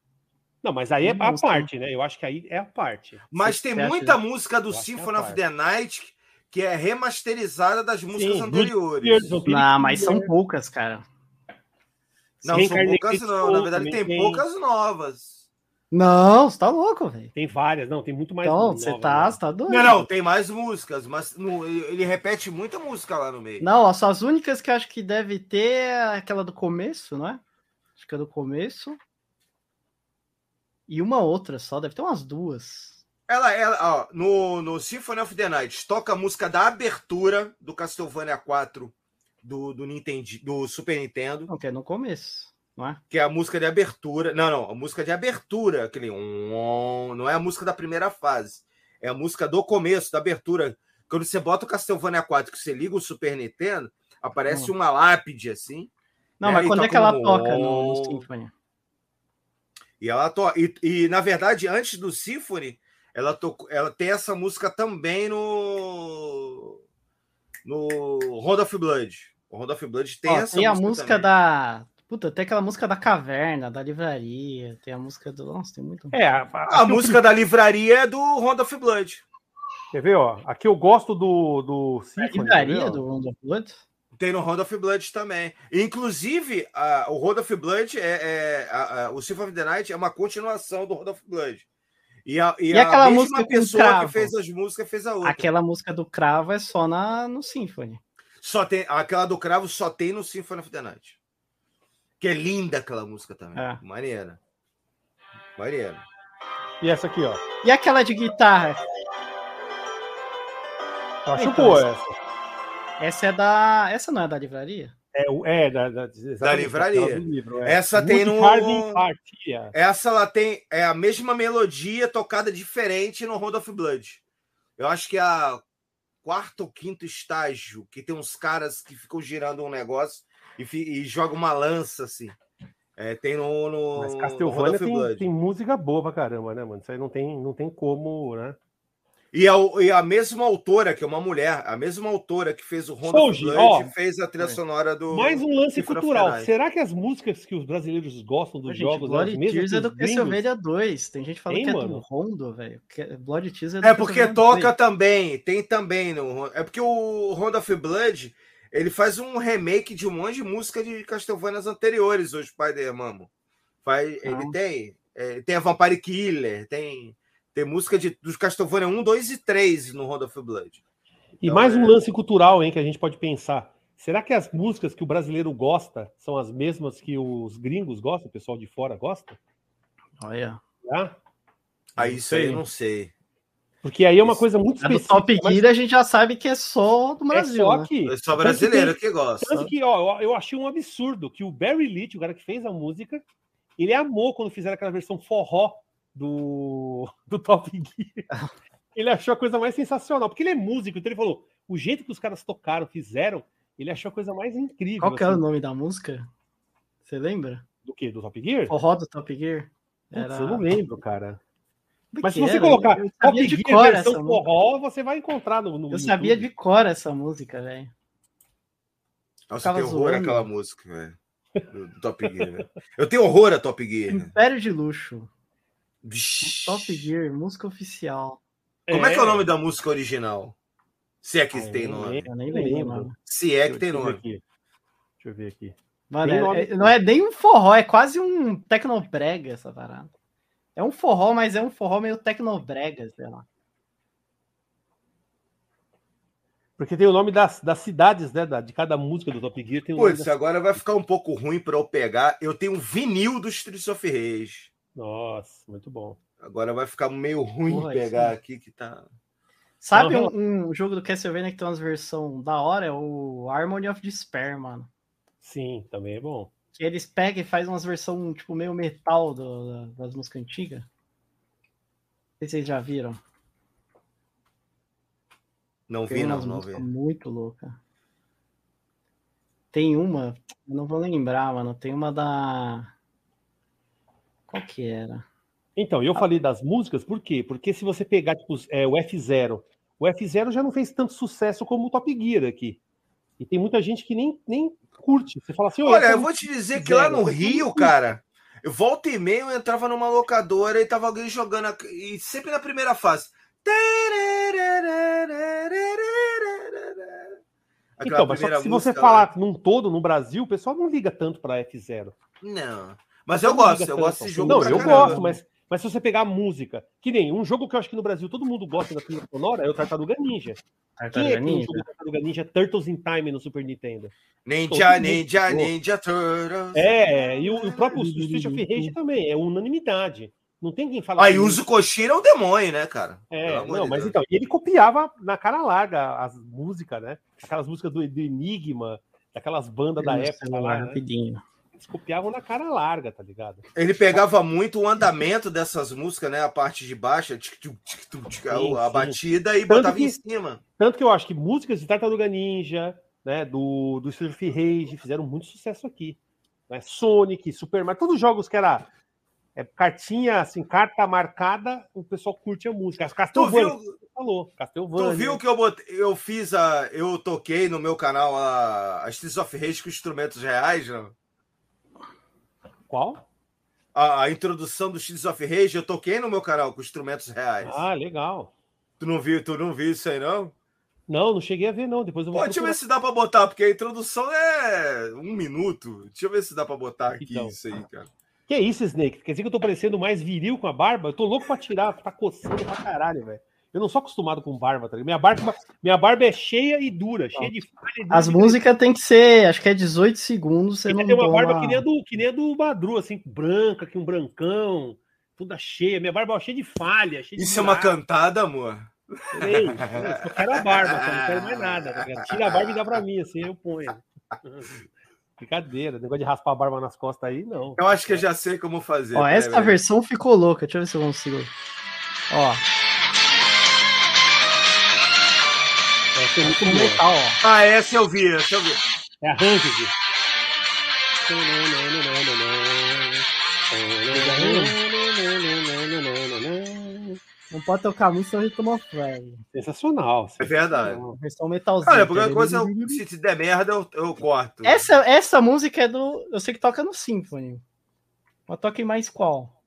Não, mas aí é a parte, né? Eu acho que aí é a parte. Mas Você- tem acha- muita música do é Symphony a of the Night que é remasterizada das músicas Sim, anteriores. Não, mas são poucas, cara. Não, são poucas não. Na verdade, tem tem. poucas novas. Não, você tá louco, velho. Tem várias, não, tem muito mais. Então, você tá, você tá doido. Não, não, tem mais músicas, mas no- ele repete muita música lá no meio. Não, as únicas que acho que deve ter é aquela do começo, não é? Acho que é do começo. E uma outra só, deve ter umas duas. Ela, ela ó, no, no Symphony of the Night, toca a música da abertura do Castlevania 4 do, do, Nintendo, do Super Nintendo, Não, que é no começo, não é? que é a música de abertura. Não, não, a música de abertura, aquele. um, Não é a música da primeira fase. É a música do começo, da abertura. Quando você bota o Castlevania 4, que você liga o Super Nintendo, aparece uma lápide assim. Não, É, mas e quando é que ela um- toca no, no Symphony? E ela to... e, e, na verdade, antes do Symphony, ela, tocou, ela tem essa música também no. No Round of Blood. O Round of Blood tem Ó, essa tem a música. música também. da. Puta, tem aquela música da caverna, da livraria, tem a música do. Nossa, tem muito. É, a, A eu- música da livraria é do Round of Blood. Quer ver, ó? Aqui eu gosto do, do A Symphony. quer livraria do Round of Blood? Tem no Round of Blood também. Inclusive, a- o Round of Blood é. é a- a- o Symphony of the Night é uma continuação do Round of Blood. E a, e E a aquela mesma música pessoa cravo? que fez as músicas fez a outra. Aquela música do cravo é só na, no Symphony. Só tem, aquela do cravo só tem no Symphony of the Night. Que é linda aquela música também. É. Maneira. Maneira. E essa aqui, ó. E aquela de guitarra? Eu acho Então, boa essa- essa. É da. Essa não é da livraria? É, o- é da, da, exatamente, livraria. livro, é. Essa tem no-. Essa ela tem é a mesma melodia tocada diferente no Round of Blood. Eu acho que é a quarto ou quinto estágio que tem uns caras que ficam girando um negócio e, fi- e jogam uma lança assim. É, tem no, no, Mas Castlevania tem, Blood. tem música boa pra caramba, né, mano? Isso aí não tem, não tem como, né? E a, e a mesma autora, que é uma mulher, a mesma autora que fez o of Blood, ó. fez a trilha É. sonora do. Mais um lance cultural. Será que as músicas que os brasileiros gostam dos Gente, jogos, Blood as mesmas Tears é do? Castlevania 2. Tem gente falando Hein, que é mano? do Rondo, velho. Que- Blood Tears é do É porque toca 2. também, tem também no. É porque o Round of Blood ele faz um remake de um monte de música de Castlevanias anteriores, o Spider Mamo. Faz, ele Ah. tem. é, tem a Vampire Killer, tem, tem música de, dos Castlevania 1, 2 e 3 no Round of Blood. E Então, mais é- um lance cultural, hein, que a gente pode pensar. Será que as músicas que o brasileiro gosta são as mesmas que os gringos gostam, o pessoal de fora gosta? Olha. Aí isso aí eu não sei. Porque aí é uma coisa muito do específica. Top mas Gear a gente já sabe que é só do é Brasil. só né? que. É só brasileiro que gosta. Tanto que, ó, eu- eu achei um absurdo que o Barry Leach, o cara que fez a música, ele amou quando fizeram aquela versão forró do, do Top Gear. Ele achou a coisa mais sensacional, porque ele é músico, então ele falou: o jeito que os caras tocaram, fizeram, ele achou a coisa mais incrível. Qual que é o assim, nome da música? Você lembra? Do que? Do Top Gear? Forró do Top Gear? Putz, eu não lembro, cara. Mas que se você era? colocar Eu Top sabia de Gear cor versão essa música. forró, você vai encontrar no, no Eu sabia YouTube. de cor essa música, velho. Nossa, tenho horror zoando. àquela música, velho. Top Gear, velho. Eu tenho horror a Top Gear. Império de Luxo. Top Gear, música oficial. Como é que é o nome da música original? Se é que Ah, tem nome. Eu nem lembro. Se é que tem nome. aqui. Deixa eu ver aqui. Mano, é- nome, é- não é nem um forró, é quase um tecnobrega essa parada. É um forró, mas é um forró meio tecnobrega, sei lá. Porque tem o nome das, das cidades, né? da- de cada música do Top Gear. Tem o nome Putz, das- agora vai ficar um pouco ruim pra eu pegar. Eu tenho um vinil do Streets of Rage. Nossa, muito bom. Agora vai ficar meio ruim Porra, pegar isso- aqui que tá. Sabe um, um jogo do Castlevania que tem umas versões da hora? É o Harmony of Despair, mano. Sim, também é bom. Que eles pegam e fazem umas versões, tipo, meio metal do- da- das músicas antigas. Não sei se vocês já viram. Não Tem vi, não, umas não vi. muito louca. Tem uma, eu não vou lembrar, mano. Tem uma da. Qual que era? Então, eu falei das músicas, por quê? Porque se você pegar tipo, é, o F0, o F0 já não fez tanto sucesso como o Top Gear aqui. E tem muita gente que nem, nem curte. Você fala assim, "Ô, Olha, eu vou te dizer que lá no Rio, cara, eu volta e meia eu entrava numa locadora e tava alguém jogando. a- E sempre na primeira fase. Aquela Então, mas só que primeira se você lá. falar num todo no Brasil, o pessoal não liga tanto pra F0. Não. Mas eu gosto, eu gosto desse jogo. Não, pra eu caramba. gosto, mas, mas se você pegar a música, que nem um jogo que eu acho que no Brasil todo mundo gosta da trilha sonora é o Tartaruga Ninja. Quem é Tartaruga que Ninja? jogou Tartaruga Ninja Turtles in Time no Super Nintendo? Ninja, Ninja. Ninja Turtles. É, e o, o próprio Street of Rage também, é unanimidade. Não tem quem fala. Aí que- usa o Koshiro é um demônio, né, cara? É, não, mas então, e ele copiava na cara larga as músicas, né? Aquelas músicas do, do Enigma, daquelas bandas da época lá, né? Eles copiavam na cara larga, tá ligado? Ele pegava muito o andamento dessas músicas, né? A parte de baixo, tic, tic, tic, a batida e Tanto botava que- em cima. Tanto que eu acho que músicas de Tartaruga Ninja, né, do, do Street of Rage fizeram muito sucesso aqui. Né? Sonic, Super Mario, todos os jogos que era é, cartinha, assim, carta marcada, o pessoal curte a música. As Tu viu, falou, tu viu que eu, botei, eu fiz a. Eu toquei no meu canal a, a Streets of Rage com instrumentos reais, não? Qual? A, a introdução do Streets of Rage, eu toquei no meu canal com instrumentos reais. Ah, legal. Tu não viu, tu não viu isso aí, não? Não, não cheguei a ver, não. Depois eu vou Pô, deixa eu ver se dá pra botar, porque a introdução é um minuto. Deixa eu ver se dá pra botar aqui Então. isso aí, cara. Que isso, Snake? Quer dizer que eu tô parecendo mais viril com a barba? Eu tô louco pra tirar, tá coçando pra caralho, velho. Eu não sou acostumado com barba, tá ligado? Minha barba, minha barba é cheia e dura, cheia de falha. e dura As de- músicas tem que ser, acho que é 18 segundos, você Ele não tem uma toma- barba que nem, a do, que nem a do Madru, assim, branca, que um brancão, toda cheia. Minha barba é cheia de falha, cheia de Isso é uma cantada, amor? Ei, Eu quero a barba, só não quero mais nada. Tá ligado? Tira a barba e dá pra mim, assim, eu ponho. Brincadeira, negócio de raspar a barba nas costas aí, não. Eu acho que eu já sei como fazer. Ó, Pera essa versão ficou louca. Deixa eu ver se eu consigo. Ó, Essa é muito boa. metal, ó. Ah, essa eu vi, essa eu vi. É a Rancid. Não pode tocar muito, senão a gente toma flag. Sensacional. É verdade. A versão metalzinha. Olha, porque coisa, eu, se der merda, eu, eu corto. Essa, essa música é do. Eu sei que toca no Symphony. Mas toca em mais qual?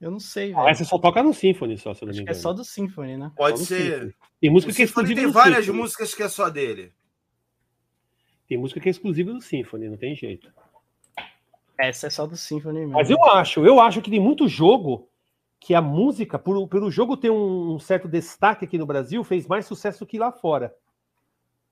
Eu não sei, Ah, velho. essa só toca no Symphony, só, se eu não me Acho que engano. é só do Symphony, né? Pode ser. Symphony. Tem música O que é Symphony exclusiva tem várias Symphony. músicas que é só dele. Tem música que é exclusiva do Symphony, não tem jeito. Essa é só do Symphony mesmo. Mas eu acho, eu acho que tem muito jogo que a música, por, pelo jogo ter um, um certo destaque aqui no Brasil, fez mais sucesso que lá fora.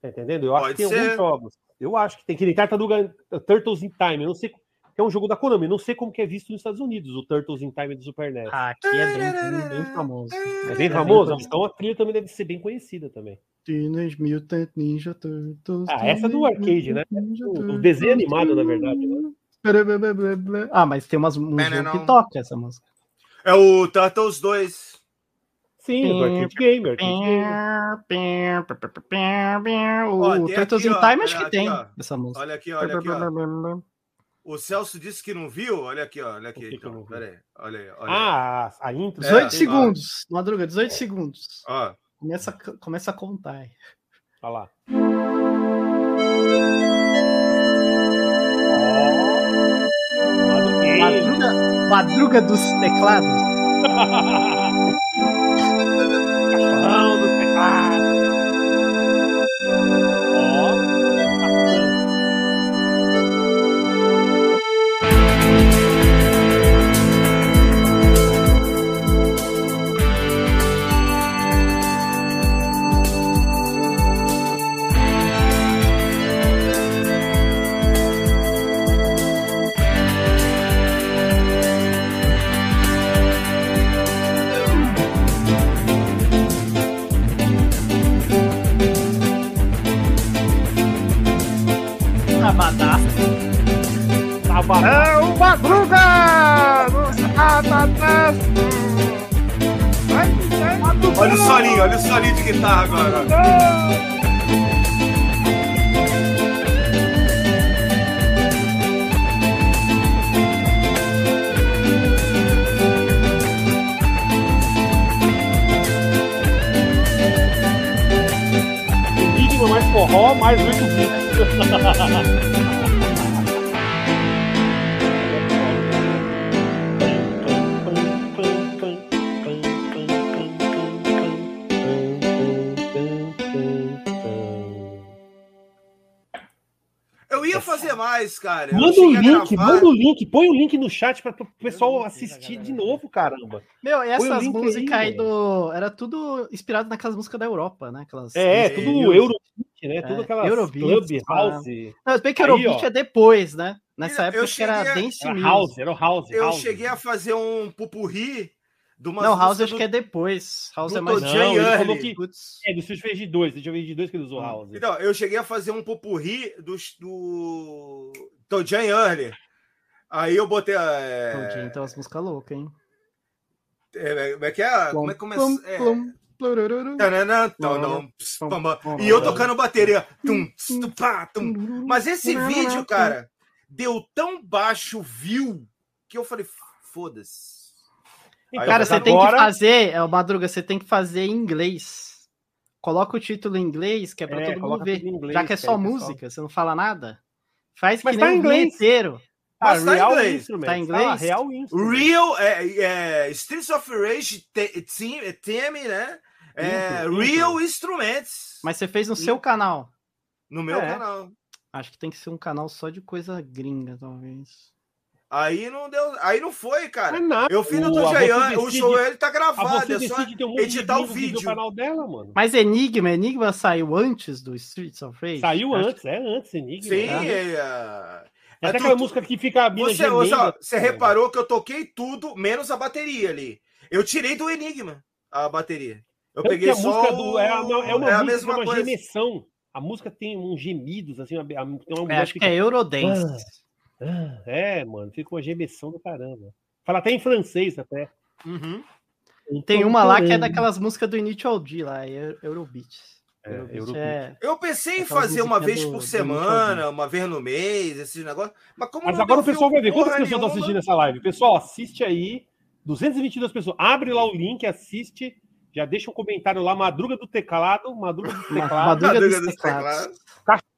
Tá entendendo? Eu acho Pode que tem ser. alguns jogos. Eu acho que tem que nem Tartaruga Turtles in Time. Eu não sei. É um jogo da Konami. Não sei como que é visto nos Estados Unidos, o Turtles in Time do Super NES. Ah, aqui é bem, bem famoso. é bem famoso? Então a trilha também deve ser bem conhecida também. Teenage Mutant Ninja Turtles. Ah, essa é do arcade, né? O- desenho animado, na verdade, né? Ah, mas tem umas músicas que toca essa música. É o Turtles 2. Sim, do Arcade Gamer. O Turtles in Time acho olha que tem essa música. Olha aqui, olha aqui. O Celso disse que não viu. Olha aqui, ó. Olha aqui, então. Pera aí. Olha aí, olha aí. Ah, a intro. 18 É, segundos. Madruga, 18 segundos. Ó. Começa, a- começa a contar. aí. Olha lá. Ó, Madruga, madruga dos teclados. (laughs) Cachorrão dos teclados. Tava É o Madruga! Olha o solinho, olha o solinho de guitarra agora. Mais forró, mais 8 bits. 哈哈哈哈哈哈。Mais, cara. Eu Manda o link, manda o link, põe o link no chat para o pessoal assistir de novo, caramba. Meu, e essas aí, músicas aí, mano. do. Era tudo inspirado naquelas músicas da Europa, né? Aquelas É, Sim. tudo Eurobeat, né? É, Tudo aquelas Eurobeat, club, house. Não, se bem que Aí, Eurobeat ó. é depois, né? Nessa Eu- época eu era cheguei a- Dance Era house, era o house. Eu house. cheguei a fazer um pupurri Não, House acho que é depois. House do é mais. Não, ele Early. falou que é do Street Fighter 2, Street Fighter 2 que ele usou Hum. house. Então, eu cheguei a fazer um pupurri do, do Tojan Early. Aí eu botei. É, Todinho, Então as músicas loucas, hein? é, como é que é? Como é que começa? Plum, É. E eu tocando bateria. Tum, ts, tu, pá, tum. Mas esse vídeo, cara, deu tão baixo view que eu falei, foda-se. Aí Cara, você falei, tem que agora- fazer, é, Madruga, você tem que fazer em inglês. Coloca o título em inglês, que é pra É, todo mundo ver. inglês, Já que é só aí o pessoal- música, você não fala nada. Faz Mas que tá nem em o inglês. inteiro. Mas tá em Real inglês. Instrument. Tá em inglês? Ah, Real Instrument. Real, é, é, Streets of Rage Team, é, Theme, né? É, Intro, Real Instruments. Mas você fez no seu canal. No meu É. canal. Acho que tem que ser um canal só de coisa gringa, talvez. Aí não deu. Aí não foi, cara. É nada. Eu fiz no O- a Tojayan, você o show ele tá A gravado, você é só um editar o vídeo. canal dela, mano. Mas Enigma, Enigma saiu antes do Streets of Rage? Saiu Acho- antes, é antes, Enigma. Sim, né? é, Até é aquela tudo- música que fica a mina Você, você, gemendo. ó, você reparou que eu toquei tudo, menos a bateria ali. Eu tirei do Enigma a bateria. Eu Tanto peguei que a só. música o- do, é, uma, é uma é a música mesma que é uma coisa. gemessão. A música tem uns gemidos, assim, uma, a- tem uma É, acho que fica- é Eurodance. Ah, É, mano, fica uma gemessão do caramba. Fala até em francês, até. Uhum. Tem uma lá que é daquelas músicas do Initial D lá, Eurobeat. É, Eurobeat Eurobeat. é- Eu pensei em fazer uma vez do- por do semana, uma vez no mês, esses negócios. Mas como Mas agora o pessoal vai ver. Quantas pessoas estão assistindo essa live? Pessoal, assiste aí. 222 pessoas. Abre lá o link, assiste. Já deixa um comentário lá. Madruga do teclado. Madruga do teclado. Madruga Madruga dos dos teclados.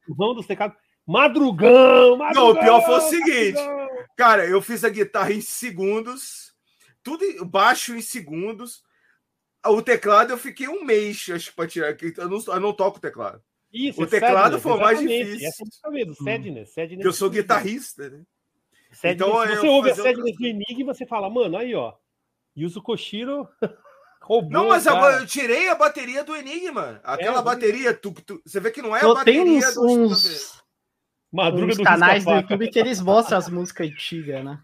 Vão dos teclados. Madrugão! madrugão Não, o pior foi o seguinte. madrugão. Cara, eu fiz a guitarra em segundos, tudo baixo em segundos. O teclado eu fiquei um mês, acho que pra tirar. Eu não, eu não toco teclado. Isso, O é teclado Sadness, foi o mais difícil. Essa música mesmo, Sadness. Sadness Porque eu sou guitarrista, né? Sadness, Então, se eu você ouve a Sadness do Enigma, você fala, mano, aí, ó. Yuzo Koshiro (laughs) Roubou, não, mas agora eu tirei a bateria do Enigma. Aquela é, bateria, tu, tu, você vê que não é a bateria tem uns, do uns, Madruga uns do canais do YouTube que eles mostram as músicas antigas, né?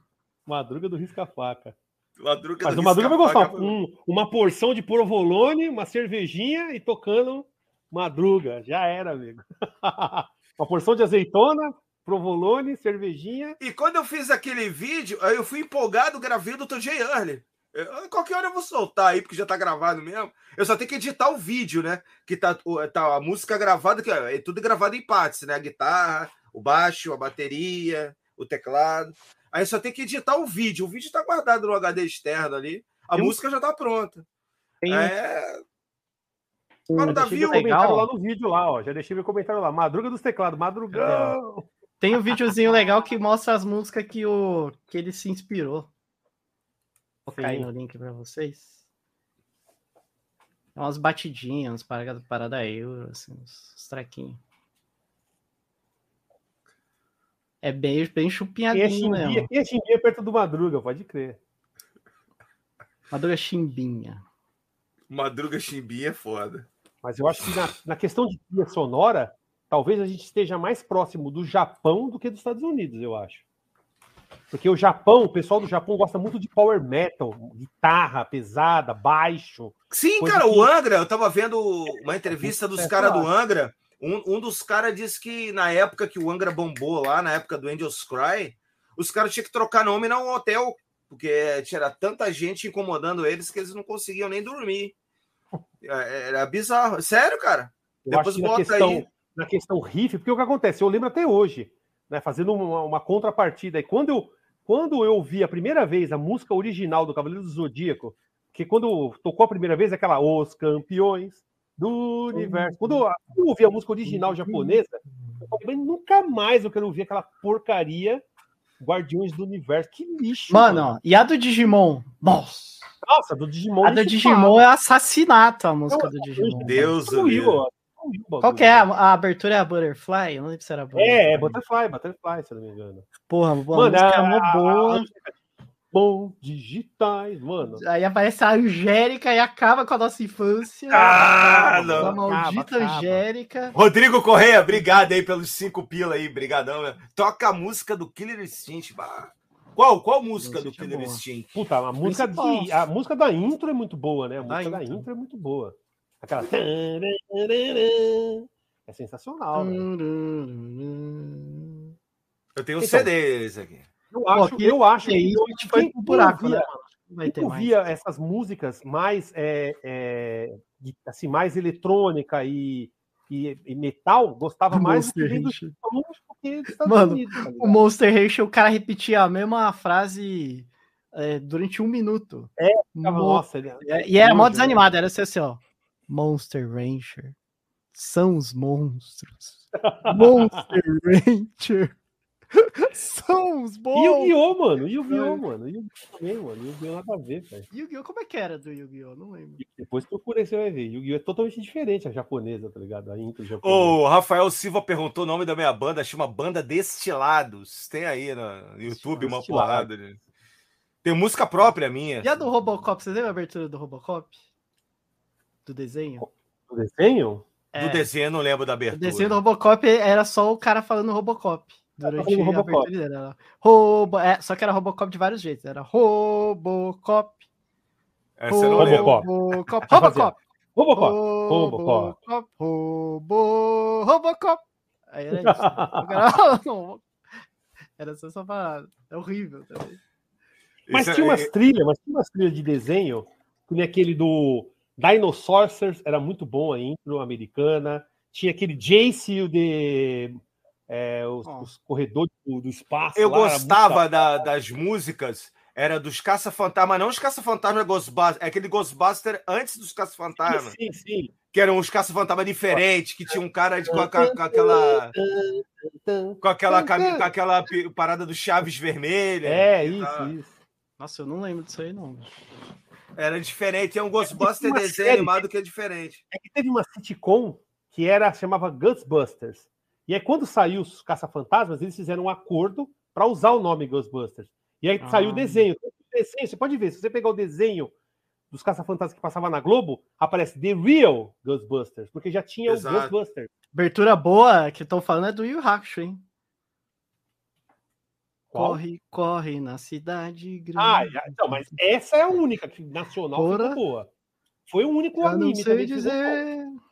Madruga do Risca-Faca. Madruga Mas o Madruga vai gostar. Um, uma porção de provolone, uma cervejinha e tocando Madruga. Já era, amigo. (laughs) uma porção de azeitona, provolone, cervejinha. E quando eu fiz aquele vídeo, aí eu fui empolgado, gravei do J. Early. Qualquer hora eu vou soltar aí, porque já tá gravado mesmo. Eu só tenho que editar o vídeo, né? Que tá, tá a música gravada, que é tudo gravado em partes, né? A guitarra, o baixo, a bateria, o teclado. Aí só tem que editar o vídeo. O vídeo tá guardado no HD externo ali. A tem música um... já tá pronta. Tem... É. Agora o Davi, legal. lá no vídeo lá, ó. Já deixei meu comentário lá. Madruga dos teclados, madrugão. Tem um videozinho legal que mostra as músicas que, o... que ele se inspirou. Vou cair no link para vocês. É umas batidinhas, umas paradas parada euro, assim, uns traquinhos. É bem, bem chupinhadinho e é mesmo. E é chimbinha perto do Madruga, pode crer. Madruga chimbinha. Madruga chimbinha é foda. Mas eu acho que na, na questão de trilha sonora, talvez a gente esteja mais próximo do Japão do que dos Estados Unidos, eu acho. Porque o Japão, o pessoal do Japão gosta muito de power metal, guitarra pesada, baixo. Sim, cara, que... o Angra, eu tava vendo uma entrevista dos é, caras do Angra. Um, um dos caras disse que na época que o Angra bombou lá, na época do Angels Cry, os caras tinham que trocar nome no hotel, porque tinha tanta gente incomodando eles que eles não conseguiam nem dormir. É, era bizarro. Sério, cara? Eu Depois bota questão, aí. Na questão riff, porque o que acontece? Eu lembro até hoje né, fazendo uma, uma, contrapartida. E quando eu, quando eu ouvi a primeira vez a música original do Cavaleiro do Zodíaco, que quando tocou a primeira vez, aquela Os Campeões do Universo. Quando eu, ouvi a música original japonesa, eu falei, nunca mais eu quero ouvir aquela porcaria Guardiões do Universo. Que lixo. Mano, mano. e a do Digimon? Nossa. Nossa, do Digimon. A do Digimon fala. é assassinato a música do Digimon. Deus, Deus. Qual que é? A, a, abertura é a Butterfly? Eu não lembro se era Butterfly. É, é Butterfly, Butterfly, se eu não me engano. Porra, boa mano, música é uma boa. Bom, digitais, mano. Aí aparece a Angélica e acaba com a nossa infância. Ah, não. A maldita acaba, Angélica. Acaba. Rodrigo Correia, obrigado aí pelos cinco pila aí, brigadão. Toca a música do Killer Instinct, bah. Qual, qual música do Killer é Instinct? Puta, a música, de, a música da intro é muito boa, né? A música da intro, da intro é muito boa. Aquela. É sensacional. Eu tenho um então, CD esse aqui. Eu acho, Pô, eu acho que isso que foi um buraco, né? Vai ter via essas músicas mais é, é, assim, mais eletrônica e, e, e metal, gostava (laughs) mais do que Mano, Unidos, tá o Monster Ranch, o cara repetia a mesma frase é, durante um minuto. É, nossa, ele, é, e era mó desanimado, era assim, assim, ó. Monster Rancher são os monstros. (laughs) Monster Rancher (laughs) são os bons. Yu-Gi-Oh, mano. Yu-Gi-Oh, mano. Yu-Gi-Oh também, mano. Yu-Gi-Oh nada a ver, velho. Yu-Gi-Oh, como é que era do Yu-Gi-Oh? Não lembro. Depois procura você vai ver. Yu-Gi-Oh é totalmente diferente a japonesa, tá ligado? A intro japonesa. O Rafael Silva perguntou o nome da minha banda, chama Banda Destilados. Tem aí no YouTube uma porrada. Tem música própria minha. E a do Robocop? Você lembra a abertura do Robocop? Do desenho? Do desenho? É. Do desenho eu não lembro da abertura. O desenho do Robocop era só o cara falando Robocop. Durante a Robocop. Dele, Robo... É, só que era Robocop de vários jeitos. Era Robocop. Essa Robocop. Robocop. Robocop. Robocop. Robocop. Robo... Robocop. Aí era isso. (laughs) era só essa parada. É horrível também. Mas tinha umas trilhas, mas tinha umas trilhas de desenho, como aquele do Dinosaurs, era muito bom a intro americana. Tinha aquele Jace de é, os, oh. os, corredores do, do espaço. Eu lá, gostava da, das músicas, era dos Caça-Fantasma, não os Caça-Fantasma Ghostbusters, é aquele Ghostbuster antes dos Caça-Fantasma. Sim, sim, Que eram os Caça-Fantasma diferentes, que tinha um cara de, com, a, com, aquela. Com aquela, com aquela parada do Chaves vermelha. É, isso, isso. Nossa, eu não lembro disso aí, não. Era diferente, é um Ghostbuster é desenho série, animado que é diferente. É que teve uma sitcom que era chamava Ghostbusters. E aí, quando saiu os Caça-Fantasmas, eles fizeram um acordo para usar o nome Ghostbusters. E aí ah. saiu o desenho. o desenho. Você pode ver, se você pegar o desenho dos caça-fantasmas que passava na Globo, aparece The Real Ghostbusters, porque já tinha Exato. o Ghostbusters. Abertura boa que estão falando é do Yu Hakusho, hein? Qual? Corre, corre na cidade grande. Ah, então, mas essa é a única que nacional ficou boa. Foi o único Eu não anime sei também que ficou bom.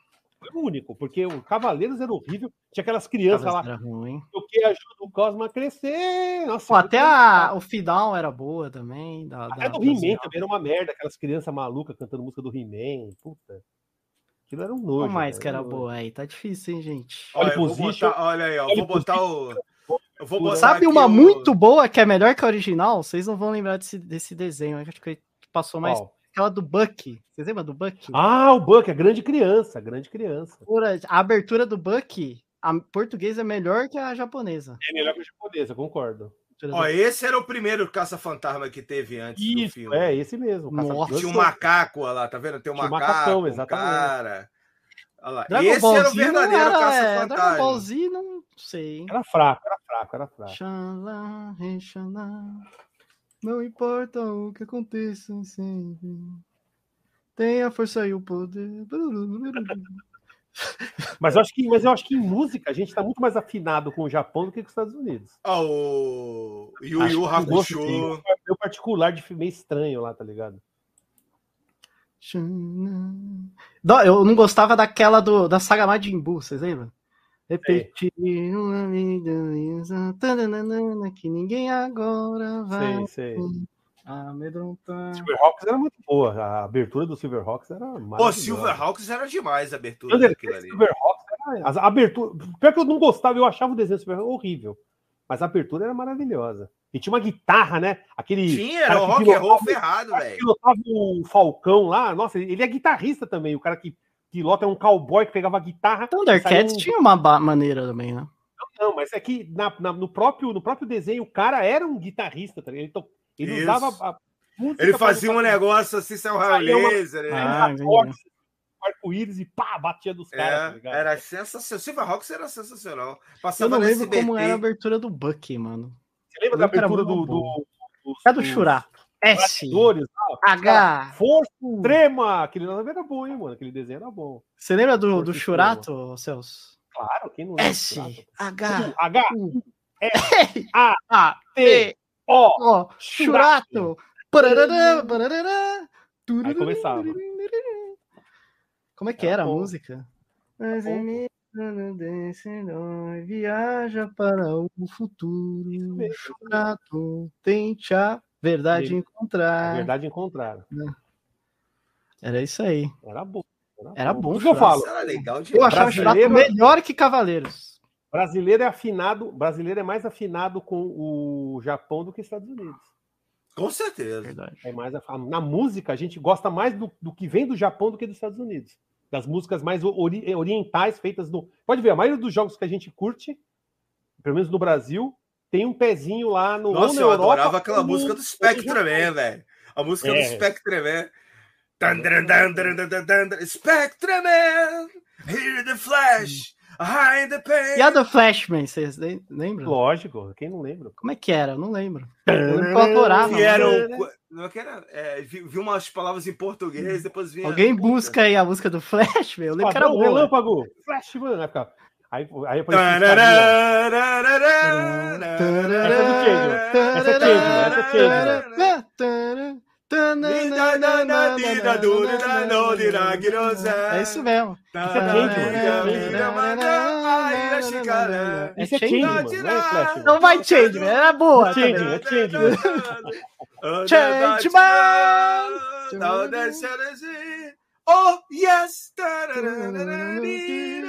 Foi o único, porque o Cavaleiros era horrível. Tinha aquelas crianças lá, Era ruim. o que ajuda o Cosmo a crescer. Nossa, Pô, até a, o final era boa também. Da, Até da- do He-Man também era uma merda, aquelas crianças malucas cantando música do He-Man. Puta. Aquilo era um nojo. Qual mais velho, que era boa aí? Tá difícil, hein, gente? Olha, botar, olha aí, ó, Olha vou botar o. Eu vou botar Sabe uma o- muito boa que é melhor que a original? Vocês não vão lembrar desse, desse desenho. Acho que passou mais. Aquela do Buck. Vocês lembram do Buck? Ah, o Buck, a grande criança, grande criança. A abertura do Buck, a portuguesa é melhor que a japonesa. É melhor que a japonesa, concordo. Ó, do- esse era o primeiro caça-fantasma que teve antes do Isso, filme. é esse mesmo. Nossa. Tinha um macaco olha lá, tá vendo? Tem um Tinha um macaco, macacão, um exatamente. cara. Olha lá. Dragon Esse Ball era o verdadeiro era- é, Dragon caça-fantasma. Ball Z não sei. hein? Era fraco, era fraco, era fraco. Xalá, não importa o que aconteça sempre. Tem a força e o poder. Mas eu acho que, mas eu acho que em música a gente tá muito mais afinado com o Japão do que com os Estados Unidos. Ó, o Yu Yu Hakusho. tem Meu particular de filme meio estranho lá, tá ligado? Não, eu não gostava daquela do, da saga Majin Buu, vocês lembram? Repetir uma vida tananana, que ninguém agora vai Sei, sei. amedrontar. Silverhawks era muito boa. A abertura do Silverhawks era Pô, maravilhosa. Silverhawks era demais a abertura Thunder daquilo ali. Silverhawks era... A abertura... Pior que eu não gostava, eu achava o desenho do Silverhawks horrível. Mas a abertura era maravilhosa. E tinha uma guitarra, né? Aquele Tinha, era o rock and roll ferrado, velho. o Falcão lá. Nossa, ele é guitarrista também. O cara que pilota é um cowboy que pegava guitarra. Thundercats Saiu um- tinha uma maneira também, né? Não, mas é que na- na- no, próprio, no próprio desenho o cara era um guitarrista. tá ligado? Ele, to- ele Isso. usava Ele fazia um negócio assim, saiu raio uma- laser. né? Ah, arco-íris e pá, batia dos caras. tá É, ligado? era sensacional. Silverhawks era sensacional. Eu Passava não no lembro SBT. como era a abertura do Bucky, mano. Você lembra da Era abertura do, do, bom. dos- É do Churato. S, gladiadores? H. Força extrema! Aquele lá era bom, hein, mano? Aquele desenho era bom. Você lembra do, do Churato, Celso? Claro, quem não lembra? S, Churato? H, H, U, E, A, A, T, O. O, Churato. Aí começava. Como é que era a Era bom. música? Mas herói viaja para o futuro. Churato, tente a verdade Ele- encontrar. Na verdade, encontraram. Era isso aí. Era bom. Era bom, O que eu falo? Era legal de Eu achava o Churato Brasileiro- melhor que Cavaleiros. Brasileiro é afinado, brasileiro é mais afinado com o Japão do que os Estados Unidos. Com certeza. Verdade. É mais na música a gente gosta mais do, do que vem do Japão do que dos Estados Unidos. Das músicas mais ori- orientais feitas no. Pode ver, a maioria dos jogos que a gente curte, pelo menos no Brasil, tem um pezinho lá no. Nossa, na eu Europa adorava aquela música do ou no Spectreman, velho. A música do É. Dun, dun, dun, dun. Spectreman, hear the flash, hide the pain. E a do Flashman, vocês lem- lembram? Lógico, quem não lembra? Como é que era? Eu não lembro. Eu lembro que eu adorava. Que era mano. o- Não que era. É, vi, vi umas palavras em português, depois vinha. Alguém busca aí a música do Flash, meu. Eu lembro que era boa. relâmpago, flash, mano. Aí, ficava- aí, aí tarará, Essa é do Change, essa é Change, essa é. É isso mesmo. Isso é Change, mano. É é. Não é vai Change, man. Era boa. É Change, é Change, mano. Oh, yes!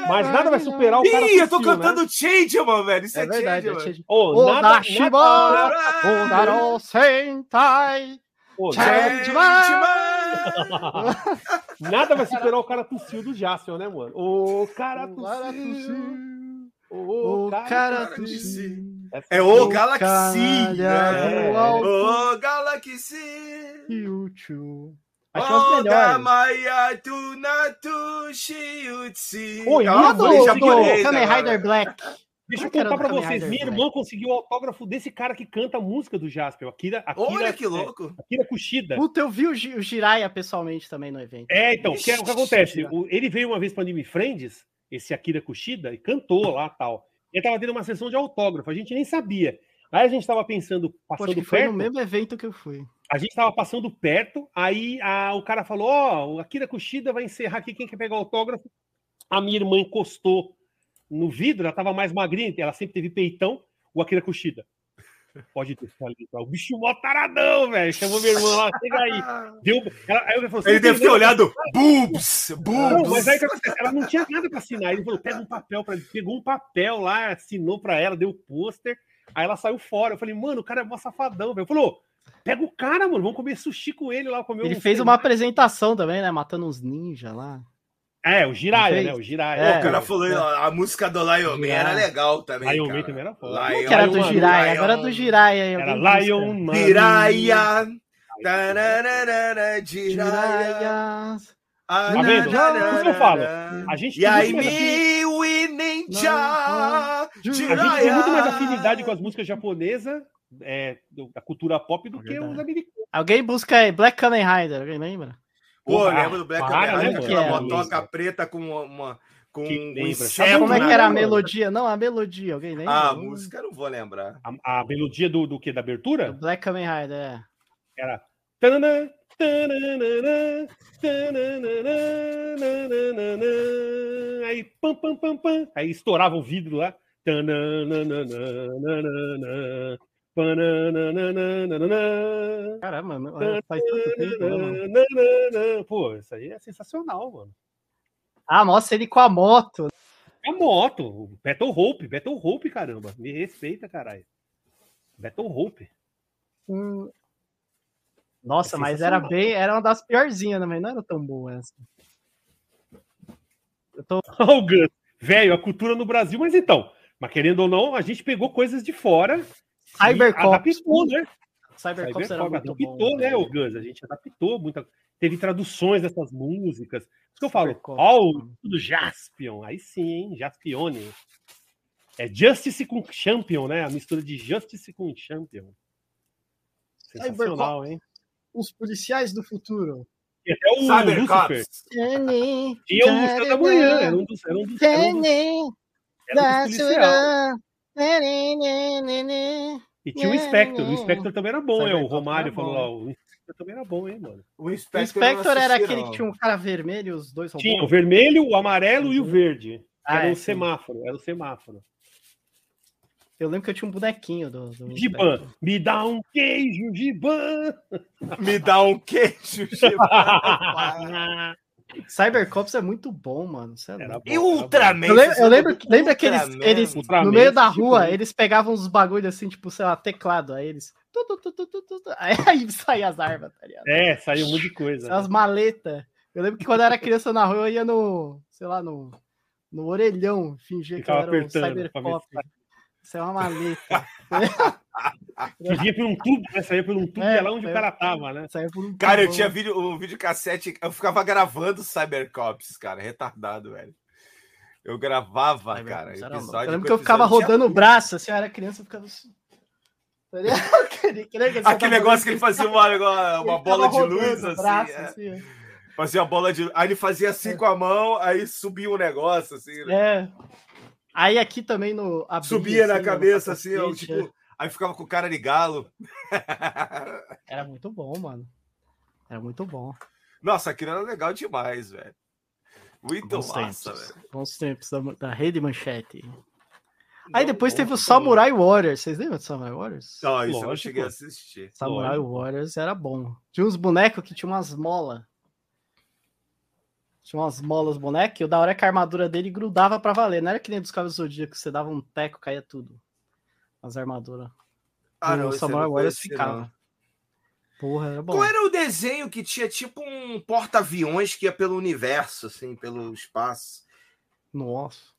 Mas nada vai superar o cara Ih, eu tô né? cantando Change, mano, velho. Isso é, É verdade, é Change, Change. Ô, O nada, Dashiba! nada, O Daro Sentai! Change (laughs) nada vai superar o cara tossiu do Jaspion, né, mano? O cara O cara tossiu. O cara tossiu. Essa É o O Galaxy. O Galaxy. Yuchu. Achei Oh, melhores. Oi, É Ah, do, do Kamen. Rider Black. Deixa eu é contar pra vocês. Minha irmã conseguiu o autógrafo desse cara que canta a música do Jasper, Akira, Akira, Olha que é, louco. Akira Kushida. Puta, eu vi o, o Jiraiya pessoalmente também no evento. É, então, o que, o que acontece? Ixi. O- ele veio uma vez para Anime Friends, esse Akira Kushida, e cantou lá tal. Ele tava tendo uma sessão de autógrafo, a gente nem sabia. Aí a gente tava pensando, passando acho que foi perto, no mesmo evento que eu fui. A gente tava passando perto, aí a- o cara falou: Ó, o Akira Kushida vai encerrar aqui, quem quer pegar o autógrafo? A minha irmã encostou no vidro, ela tava mais magrinha, ela sempre teve peitão, o Akira Kushida. Pode ter tá? O bicho mó taradão, velho. Chamou minha irmã lá, chega aí. Deu, ela, aí falei, Ele "Você deve ter olhado. Boobs! não, Boobs! mas aí ela não tinha nada para assinar. Ele falou: pega um papel para Pegou um papel lá, assinou para ela, deu o pôster. Aí ela saiu fora. Eu falei, mano, o cara é mó safadão, velho. Falou: pega o cara, mano, vamos comer sushi com ele lá. Comer Ele um fez uma lá." apresentação também, né? Matando uns ninjas lá. É, o Jiraya, Ele né? O Jiraya. É, o cara falou, ó, a música do Lion Man era legal também. Lion. Man também era foda. Lion- que era do Jiraiya? Agora é do Jiraiya. Era Lion. Man. Jiraiya. Tararara, Jiraiya. Jiraiya. Ah, Tá vendo? na, Por isso que eu falo. A gente E tem tem muito mais afinidade com as músicas japonesas, é, do- da cultura pop, do É que os americanos. Alguém busca aí Black Kamen Rider, alguém lembra? Pô, Porra, lembra do Black Kamen né, Rider, aquela Que é, motoca preta com uma, com Que um lembra. inseto Sabe Como é que era a mano? melodia? Não, a melodia, alguém lembra? Ah, a música eu não vou lembrar. A, a melodia do, do que? Da do abertura? Black Kamen Rider, é. Era. nananana. Aí, pam, pam, pam, pam. Aí estourava o vidro lá. Pananana. Caramba, não- faz tanto tempo, né. Pô, isso aí é sensacional, mano. Ah, mostra ele com a moto. A moto, Battle Hope, Battle Hope, caramba. Me respeita, caralho. Battle Hope. Hum. Nossa, É mas era bem. Era uma das piorzinhas também, não era tão boa essa. Eu tô. (laughs) Velho, a cultura no Brasil, mas então, mas querendo ou não, a gente pegou coisas de fora Cybercops. adaptou, né? Cybercops era Cyberpunk muito adaptou, bom. né, o Gus? A gente adaptou muita. Teve traduções dessas músicas. Isso que eu falo. O mano. do Jaspion. Aí sim, hein? Jaspione. É Justice com Champion, né? A mistura de Justice com Champion. Sensacional, hein? Os policiais do futuro. E até o Lucifer. Cybercops. Tinha o Lucifer da Manhã. Era um dos. Era um dos, era um dos, era um dos policial. E tinha o Spectre. O Spectre também era bom, é. O Romário era falou lá. O Spectre também era bom, hein, mano? O O Inspector, Spectre era aquele que tinha um cara vermelho os dois robôs. Tinha o vermelho, o amarelo e o verde. Ah, Era é, o sim. semáforo. Era o semáforo. Eu lembro que eu tinha um bonequinho do. do Giban, me dá um queijo, Giban! Me dá um queijo. Chico. (laughs) Cybercops é muito bom, mano. É Era bom, E era o bom. Ultraman? Eu lembro, eu lembro, lembra que eles, eles Ultraman, no meio da tipo, rua, né? eles pegavam uns bagulho assim, tipo, sei lá, teclado, aí eles. tu, tu, tu, tu, tu, tu, tu, Aí, (laughs) aí saía as armas, tá ligado? É, saiu um monte de coisa. As maletas. Eu lembro que quando eu era criança na rua, eu ia no, sei lá, no, no orelhão, fingia que eu era um apertando pra ver cybercop. Isso é uma maleta. (laughs) Que vinha por um tubo, né? Saía por um tubo (laughs) É, e lá onde o é. cara tava, né? Saiu por um Cara, eu tinha vídeo, um videocassete, eu ficava gravando Cybercops, cara, retardado, velho. Eu gravava, Cybercops cara, episódio Eu lembro que eu ficava rodando o braço, assim, eu era criança, eu ficava assim. (laughs) Aquele- negócio que ele fazia uma, uma, bola de luz, assim. braço, é. assim, é. Fazia uma bola de Aí ele fazia assim com a mão, aí subia um negócio, assim. né? É. Aí aqui também no. abria, Subia na assim, no cabeça, assim, ó, tipo. Aí ficava com cara de galo. é. (laughs) Era muito bom, mano. Era muito bom. Nossa, aquilo era legal demais, velho. Muito Bons massa, tempos. velho. Bons tempos da, da rede manchete. Aí depois Bom, teve o bom. Samurai Warriors. Vocês lembram do Samurai Warriors? Não, isso eu não Lógico. cheguei a assistir. Samurai lógico. Warriors era bom. Tinha uns bonecos que tinha umas molas. Tinha umas molas bonecos, e o da hora é que a armadura dele grudava pra valer. Não era que nem dos Cavaleiros do Zodíaco, que você dava um teco, caía tudo. As armaduras. Ah, o não, eu Samurai Warriors ficava. Porra, era bom. Qual era o desenho que tinha tipo um porta-aviões que ia pelo universo, assim, pelo espaço? Nossa.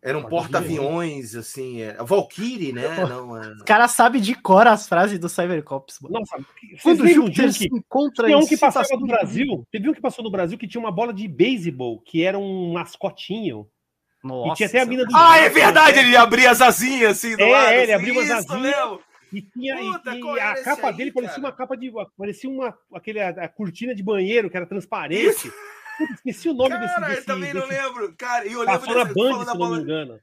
Era um porta-aviões, assim. É... Valkyrie, né? (laughs) Não, é... Os caras sabem de cor as frases do Cybercops, mano. Nossa, Quando o Júpiter um se que encontra Tinha um que passava no de Brasil. Teve um que passou no Brasil que tinha uma bola de beisebol, que era um mascotinho. Nossa, e tinha até a mina do. Ah, é verdade, ele abria as asinhas assim do é, lado. É, ele abria umas asinhas. E, tinha, Puta, e, e a capa aí, dele cara? parecia uma capa de. Parecia uma aquele, a, a, cortina de banheiro que era transparente. Puta, esqueci o nome cara, desse. Cara, eu também desse... não lembro. Cara, e eu Passou lembro na Band, se não me engano.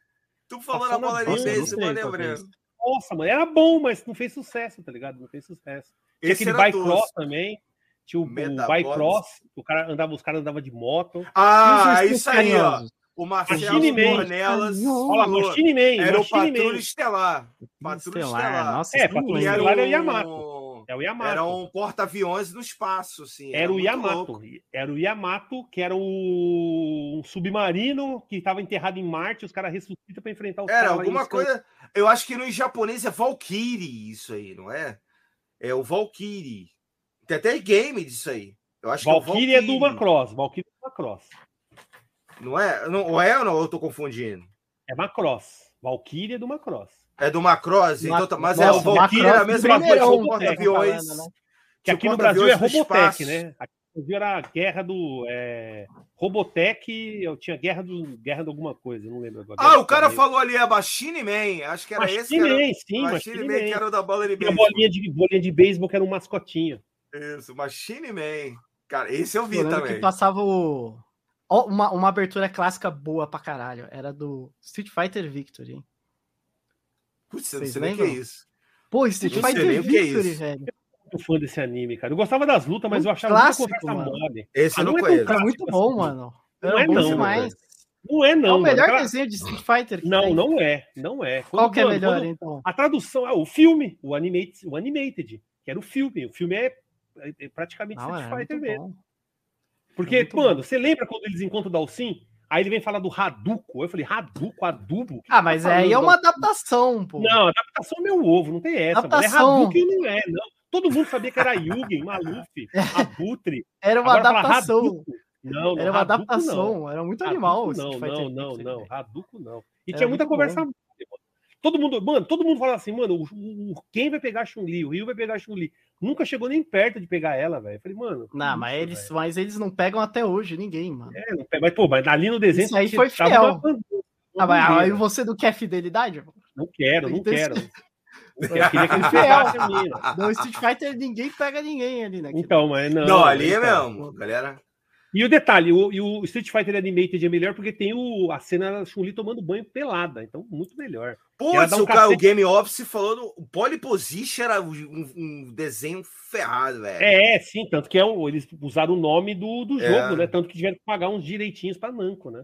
Tu falou na bola de vez, eu não lembrando. Nossa, mano, era bom, mas não fez sucesso, tá ligado? Não fez sucesso. Tinha Esse aquele bike cross também. Tinha o, o bike cross, o cara andava, os caras andavam de moto. Ah, isso aí, ó. O Marcelo Dornelas. Olha, Machine Man. Era Machine o Patrulha Estelar. Patrulha Estelar. Nossa, é, Patrulha Estelar era o Yamato. É o Yamato. Era um porta-aviões no espaço, assim. Era, era o Yamato. Louco. Era o Yamato, que era o... um submarino que estava enterrado em Marte, os caras ressuscitam para enfrentar os Era alguma coisa. Eu acho que no japonês é Valkyrie, isso aí, não é? É o Valkyrie. Tem até game disso aí. Eu acho Valkyrie, que é, é do Macross. Valkyrie é do Macross. Não é? Não, ou é ou não? Eu tô confundindo. É Macross. Valkyrie é do Macross. É do Macross? Então, tá, mas Nossa, é o Valkyrie é a mesma coisa. São porta-aviões. Né? Que aqui no Brasil é Robotech, né? Aqui no Brasil era a guerra do. É... Robotech, eu tinha guerra do guerra de alguma coisa, não lembro agora. Ah, o cara falou ali a Machine Man, acho que era Machine esse. Man, sim, Machine, Machine Man, Man, que era o da bola de beisebol. bolinha de bolinha de beisebol que era um mascotinho. Isso, Machine Man. Cara, esse eu vi eu também. que passava o uma, uma abertura clássica boa pra caralho. Era do Street Fighter Victory. Putz, eu não sei nem o que é isso. Pô, Street Fighter é Victory, é velho. Eu muito fã desse anime, cara. Eu gostava das lutas, mas um eu achava clássico, muita conversa mole. Esse ah, eu não, não é conheço. É muito bom, assim. mano. Não é não, demais. Não é não. É o melhor mano. desenho de Street Fighter. não, tem. não é. Não é. Quando, Qual que é melhor, quando, então? A tradução é o filme, o animated, o animated, que era o filme. O filme é, é praticamente não, Street Fighter mesmo. Bom. Porque, é mano, bom. você lembra quando eles encontram o Dalsin? Aí ele vem falar do Raduco. Eu falei, Raduco, adubo? Ah, mas tá aí é uma adaptação, pô. Não, adaptação é meu ovo, não tem essa. Adaptação. Mano. É Hadouken não é, não. Todo mundo sabia que era Yugen, Maluf, (laughs) Abutre. Era uma Agora adaptação. Não, não, era uma Hadouken, adaptação, não. era muito animal. Não, não, não, não, Raduco não. E era tinha muita conversa. Bom. Todo mundo, mano, todo mundo fala assim, mano, o, o quem vai pegar a Chun-Li? O Rio vai pegar a Chun-Li. Nunca chegou nem perto de pegar ela, velho. Falei, mano. Não, isso, mas eles, mas eles não pegam até hoje, ninguém, mano. É, não pega, mas, pô, mas ali no desenho. Isso aí foi fiel. Ah, mas aí você não quer fidelidade? Não quero, não quero. Eu queria que ele (laughs) fiel. No Street Fighter ninguém pega ninguém ali, né? Então, mas não. Não, ali é mesmo, galera. E o detalhe, o, e o Street Fighter Animated é melhor porque tem o, a cena da Chun-Li tomando banho pelada, então muito melhor. Putz, um o, cacete... o Game Office falou do o Pole Position era um, um, desenho ferrado, velho. É, sim, tanto que é o, eles usaram o nome do, do é. jogo, né? Tanto que tiveram que pagar uns direitinhos para Namco, né?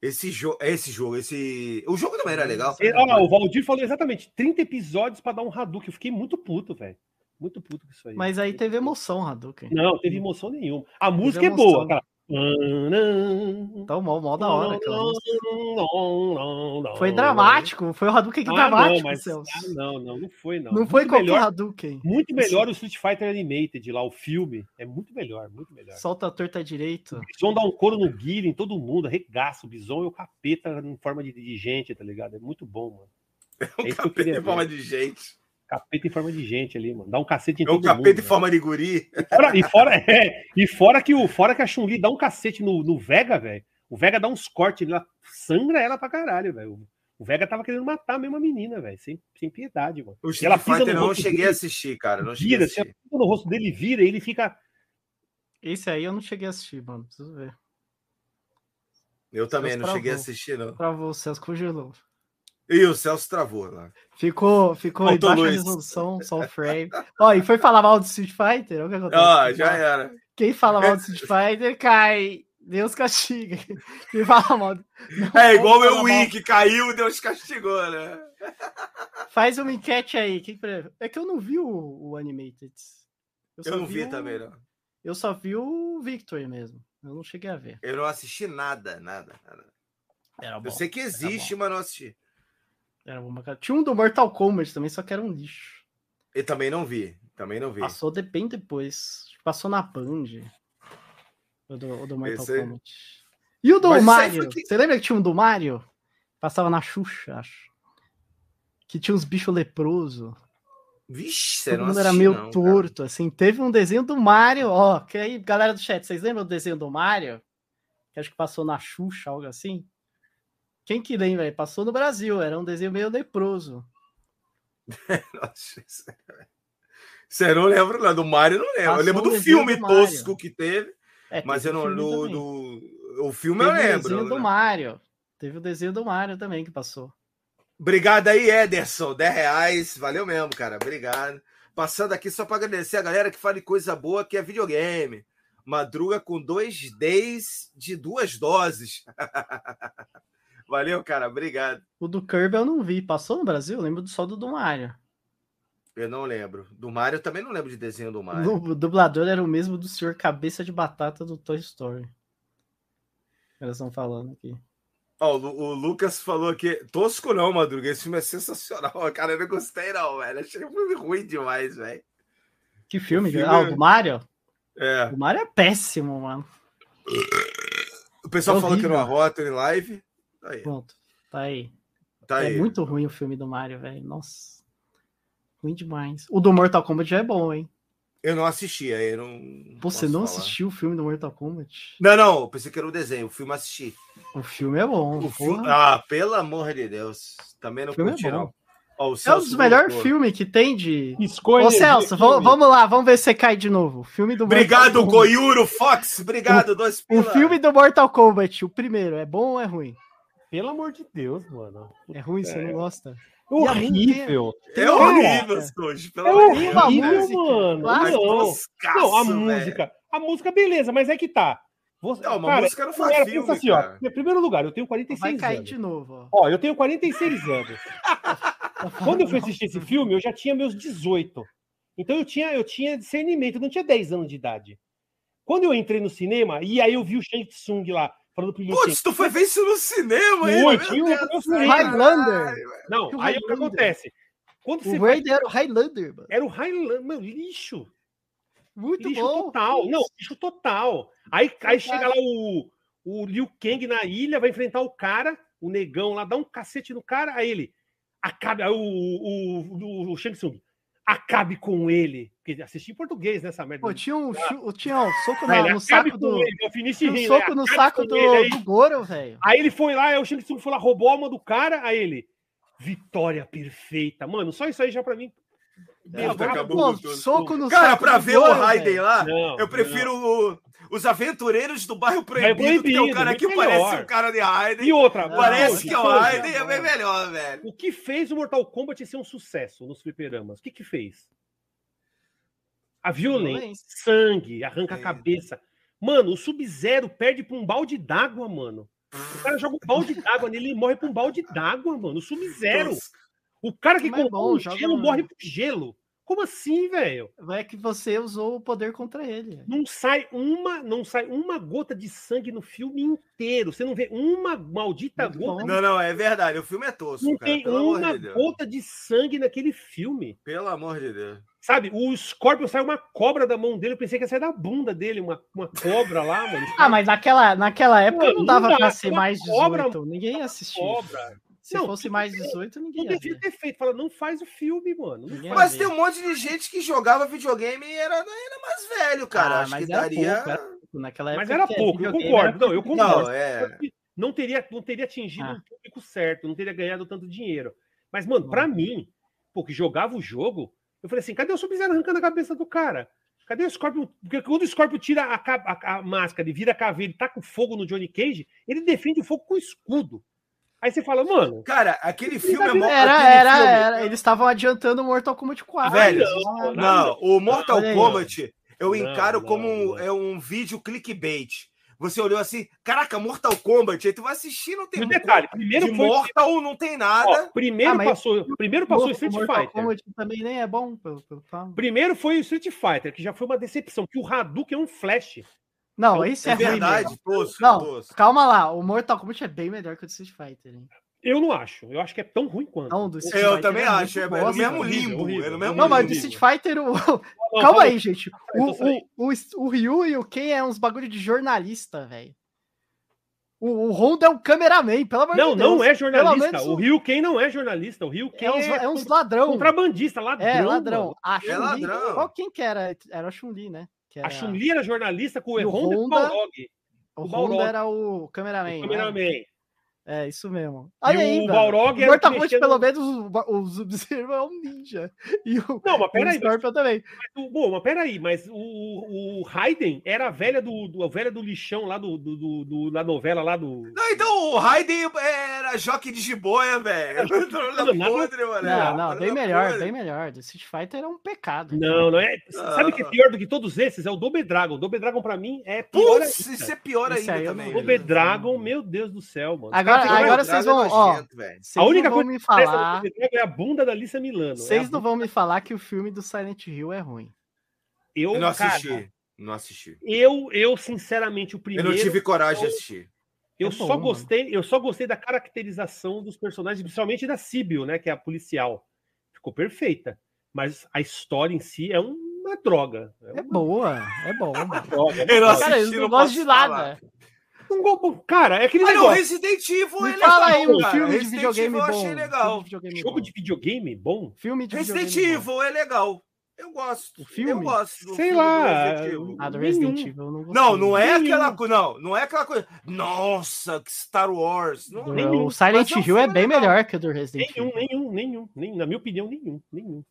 Esse jogo, esse jogo, esse. O jogo também era legal. E, ó, o Valdir falou exatamente 30 episódios para dar um Hadouken. Eu fiquei muito puto, velho. Muito puto com isso aí. Mas aí teve emoção, Hadouken. Não, teve emoção nenhuma. A música é boa, cara. Então, mal, mal da hora. Foi dramático. Foi o Hadouken que ah, dramático, não, mas, ah, não, não, não foi, não. Não muito foi qualquer melhor, Hadouken. Muito melhor o Street Fighter Animated lá, o filme. É muito melhor, muito melhor. Solta a torta direito. O Bison dá um couro no Guile em todo mundo, arregaça. O Bison é o capeta em forma de, de gente, tá ligado? É muito bom, mano. (laughs) É o capeta em forma de gente. Capeta em forma de gente ali, mano. Dá um cacete em é todo mundo. É o capeta em forma de guri. E fora, e fora, (laughs) é, e fora que o fora que a Chun-Li dá um cacete no, no Vega, velho. O Vega dá uns cortes, ele sangra ela pra caralho, velho. O Vega tava querendo matar a mesma menina, velho. Sem, sem piedade, mano. O ela Fighter eu não cheguei dele, a assistir, cara. Não vira, se no rosto dele vira e ele fica. Esse aí eu não cheguei a assistir, mano. Preciso ver. Eu também não cheguei a assistir, não. Pra vocês congelou. E o Celso travou lá. Ficou, ficou em baixa resolução, só o frame. Ó, e foi falar mal do Street Fighter? O que? Ah, já era. Quem fala mal do Street Fighter cai. Deus castiga. Quem fala mal. Não é igual meu Wii que caiu, Deus castigou, né? Faz uma enquete aí. É que eu não vi o, o Animated. Eu, eu não vi, vi o... também, não. Eu só vi o Victory mesmo. Eu não cheguei a ver. Eu não assisti nada, nada, nada. Eu sei que existe, mas não assisti. Era uma... Tinha um do Mortal Kombat também, só que era um lixo. E também não vi. Também não vi. Passou bem depois. Passou na Band. O do, o do Mortal Esse... Kombat. E o do Mas Mario? Que... Você lembra que tinha um do Mario? Passava na Xuxa, acho. Que tinha uns bichos leproso. Vixe, Todo mundo era meio não, torto, cara. assim. Teve um desenho do Mario, ó. Que aí, galera do chat, vocês lembram do desenho do Mario? Que acho que passou na Xuxa, algo assim. Quem que lembra? aí? Passou no Brasil, era um desenho meio leproso. (laughs) Nossa, isso (laughs) Você não lembra, não. Do Mario, não lembro. Passou eu lembro o do desenho filme do tosco que teve, É, mas teve eu o não. Do, do- o filme eu Teve o lembro. desenho né? do Mario. Teve o desenho do Mario também que passou. Obrigado aí, Ederson. 10 reais. Valeu mesmo, cara. Obrigado. Passando aqui só para agradecer a galera que fala de coisa boa, que é videogame. Madruga com dois Ds de duas doses. (laughs) Valeu, cara. Obrigado. O do Kirby eu não vi. Passou no Brasil? Eu lembro só do do Mario. Eu não lembro. Do Mario eu também não lembro de desenho do Mario. O dublador era o mesmo do senhor Cabeça de Batata do Toy Story. Eles estão falando aqui. Ó, o, Lu- o Lucas falou que. Tosco não, Madruga. Esse filme é sensacional. (laughs) Cara, eu não gostei, não, velho. Achei um filme ruim demais, velho. Que filme? O filme Ah, é- o do Mario? É. O Mario é péssimo, mano. O pessoal É falou que não arrota em live. Tá aí. Pronto. Tá aí. Tá é aí. muito ruim o filme do Mario, velho. Nossa. Ruim demais. O do Mortal Kombat já é bom, hein? Eu não assisti, aí eu não. Você posso não falar. assistiu o filme do Mortal Kombat? Não, não, eu pensei que era o desenho. O filme eu assisti. O filme é bom. O filme... Ah, pelo amor de Deus. Também não O filme é curti, bom. não. Ó, o é um dos melhores filmes que tem de. Escolha. Ô, Celso, vamos, vamos lá, vamos ver se você cai de novo. O filme do Obrigado, Mortal Kombat. Goiuro Fox. Obrigado, dois O filme do Mortal Kombat, o primeiro, é bom ou é ruim? Pelo amor de Deus, mano. É ruim, você não gosta? Horrível. É horrível, Soji, pelo É amor de Deus. uma horrível, música mano. Não. Não, a música. A música, beleza, mas é que tá. Você, Não, uma cara, música não faz era filme, pensa assim, ó. cara. Em primeiro lugar, eu tenho 46 Vai cair anos. de novo, Ó, eu tenho 46 anos. ó. (laughs) Quando eu fui assistir esse filme, eu já tinha meus 18. Então eu tinha, eu tinha discernimento, eu não tinha 10 anos de idade. Quando eu entrei no cinema, e aí eu vi o Shang Tsung lá, falando pro. Putz, tu foi ver isso no cinema, hein? Do eu fui. Highlander. Não, o aí o que acontece? Quando você O Raid era o Highlander, mano. Era o Highlander, meu, lixo. Muito lixo bom. total. Não, lixo total. Aí, aí chega lá o, o Liu Kang na ilha, vai enfrentar o cara, o negão lá, dá um cacete no cara, aí ele acabe, aí o, o, o, o Shang Tsung, acabe com ele. Porque assisti em português nessa merda. Pô, tinha um, tinha um soco na- ele no saco do. ele, um rindo, soco no saco do, ele, do Goro, velho. Aí ele foi lá, aí o Shang Tsung foi lá, roubou a alma do cara, aí ele. Vitória perfeita. Mano, só isso aí já pra mim. É, Puta, Acabou. acabou Pô, soco no Cara, pra ver o Raiden lá, Não, eu prefiro o- os aventureiros do bairro proibido, Bairro que é o Proibido, cara que muito parece melhor. um cara de Raiden. E outra, Não, Parece que é o Raiden, é bem melhor, velho. O que fez o Mortal Kombat ser um sucesso nos fliperamas? O que que fez? A violência, Violência. sangue, arranca a É. cabeça. Mano, o Sub-Zero perde pra um balde d'água, mano. O cara joga um balde d'água nele e morre pra um balde d'água, mano. O Sub-Zero. O cara que é comprou um gelo morre por gelo. Como assim, velho? É que você usou o poder contra ele. Não sai uma, não sai uma gota de sangue no filme inteiro. Você não vê uma maldita Muito gota. bom. Não, não, é verdade. O filme é tosco, Não cara. tem Pelo amor uma de Deus. gota de sangue naquele filme. Pelo amor de Deus. Sabe, o Scorpion saiu uma cobra da mão dele. Eu pensei que ia sair da bunda dele, uma, uma cobra lá, mano. Ah, mas naquela, naquela época Mano, não dava pra ser mais cobra- 18. Ninguém ia assistir. Cobra. Se Não, fosse mais 18, ninguém Não ia devia ter feito. Fala, não faz o filme, mano. Mas tem um monte de gente que jogava videogame e era, era mais velho, cara. Ah, Acho mas que era daria. pouco, era Naquela época. Mas era pouco, eu concordo. era Não, eu concordo. Não, é. Não teria, não teria atingido Ah. um público certo, não teria ganhado tanto dinheiro. Mas, mano, pra mim, pô, que jogava o jogo, eu falei assim: cadê o Sub-Zero arrancando a cabeça do cara? Cadê o Scorpion? Porque quando o Scorpion tira a, a- a máscara e vira a caveira e taca o fogo no Johnny Cage, ele defende o fogo com escudo. Aí você fala, mano, Cara, aquele filme é mó- Era, era, filme- era. Eles estavam adiantando o Mortal Kombat 4. Velho, Ah, Não, o Mortal aí, Kombat eu Não, encaro não, como um, não. é um vídeo clickbait. Você olhou assim, caraca, Mortal Kombat, aí tu vai assistir, não tem detalhe, primeiro de foi. Mortal, não tem ó, nada. primeiro Ah, mas- passou, primeiro passou o Street Mortal Fighter. Kombat também nem é bom, pelo, pelo. Primeiro foi o Street Fighter, que já foi uma decepção, que o Hadouken é um flash. Não, isso é, é ruim verdade, mesmo. tosco, Não, tosco. calma lá. O Mortal Kombat é bem melhor que o do Street Fighter, hein? Eu não acho. Eu acho que é tão ruim quanto. Não, do Street Eu Fighter também é acho, é, muito é no bosta, mesmo limbo. horrível, é no mesmo Não, mas do. Street Fighter, o... Não, (laughs) calma aí, gente. Não, O, o, o, o Ryu e o Ken é uns bagulho de jornalista, velho. O, o Honda é um cameraman, pelo amor Não, de Deus. não é Pelo jornalista. menos O Ryu Ken não é jornalista. O Ryu Ken É uns, é, é uns ladrão. contrabandista, ladrão. É, ladrão. mano. A É ladrão. qual quem que era? Era a Chun-Li, né? Que A era- Chun-Li era jornalista com o E Honda e o Balrog, O o. Honda era o cameraman. o né? É, isso mesmo. Olha e aí, o. Balrog era Mortal Kombat, pelo menos, o, o Sub-Zero é um ninja. E o, não, mas peraí. O Scorpion também. Mas, bom, mas peraí, mas o, o Raiden era a velha do, do, a velha do lixão lá do, do, do, do da novela lá do... Não, então o Raiden era joque de jiboia, velho. (laughs) Não, não, não, bem melhor, bem melhor. The Street Fighter é um pecado. Não, não é. Sabe o que é pior do que todos esses? É o Double Dragon. O Double Dragon pra mim é pior Putz, isso é pior ainda também. O Double Dragon, meu Deus do céu, mano. Agora, agora vocês vão ó, a única coisa me falar é a bunda da Lisa Milano. Vocês é não vão me falar que o filme do Silent Hill é ruim. Eu, eu não assisti. Cara, não assisti. Eu, eu, sinceramente, o primeiro. Eu não tive coragem eu, de assistir. Eu é só bom, gostei, mano. eu só gostei da caracterização dos personagens, principalmente da Sibyl, né? Que é a policial. Ficou perfeita. Mas a história em si é uma droga. É, uma... é boa, (laughs) é bom. É droga. Eu não, assisti, cara, eu não, não gosto de nada. Um cara, é aquele Olha, negócio. o Resident Evil Me é fala aí um filme Resident de videogame Evil bom. Eu achei legal. De videogame Jogo bom. de videogame bom? Filme de Resident Evil bom. é legal. Eu gosto. O filme? Eu gosto. Do Sei filme lá. Do ah, do Resident Evil. Não, não, não é aquela coisa. Não, não é aquela coisa. Nossa, que Star Wars. Não, nenhum. O Silent é Hill é bem legal. melhor que o do Resident Evil. Nenhum, nenhum, nenhum. Na minha opinião, nenhum. Nenhum.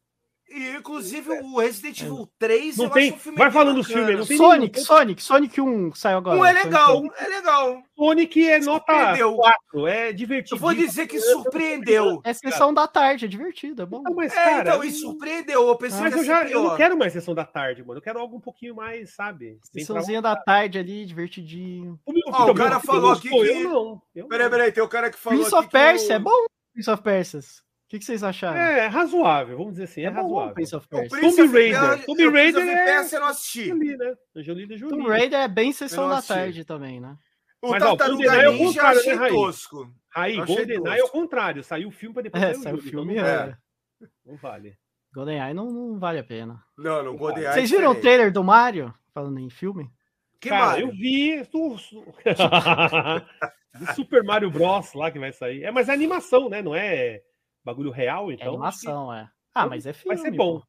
E, inclusive, o Resident Evil 3, não eu tem, acho um filme Vai falando dos filmes. Não tem Sonic, nenhum. Sonic, Sonic 1 saiu agora. Um é legal, é legal. Sonic é nota 4, é divertido. Eu vou dizer que surpreendeu. É sessão da tarde, é divertido, é bom. Não, mas, é, cara, então, e surpreendeu. Eu pensei mas que eu já eu não quero mais sessão da tarde, mano. Eu quero algo um pouquinho mais, sabe? Sessãozinha da tarde ali, divertidinho. O, oh, o cara falou aqui que... Eu não. Peraí, peraí, tem o cara que falou Prince of Persia, é bom Prince of Persia. O que, que, vocês acharam? É, é razoável, vamos dizer assim, é, é razoável. Prince of Persia. Tomb Raider. Tomb Raider é... Você não assisti. né? Jolie. Tomb Raider é bem sessão da tarde também, né? O Mas, Tartaruga ó, o Ninja achei né, tosco. Aí, GoldenEye é o contrário. Saiu o filme para depois é, sair o filme. Então não, é. não vale. GoldenEye não, não vale a pena. Não, não, GoldenEye. Vocês viram o trailer do Mario? Falando em filme? Que Cara, Mario? eu vi (laughs) do Super Mario Bros. lá que vai sair. É, mas é animação, né? Não é bagulho real, é então. É animação, que... é. Ah, mas é filme. Vai ser bom.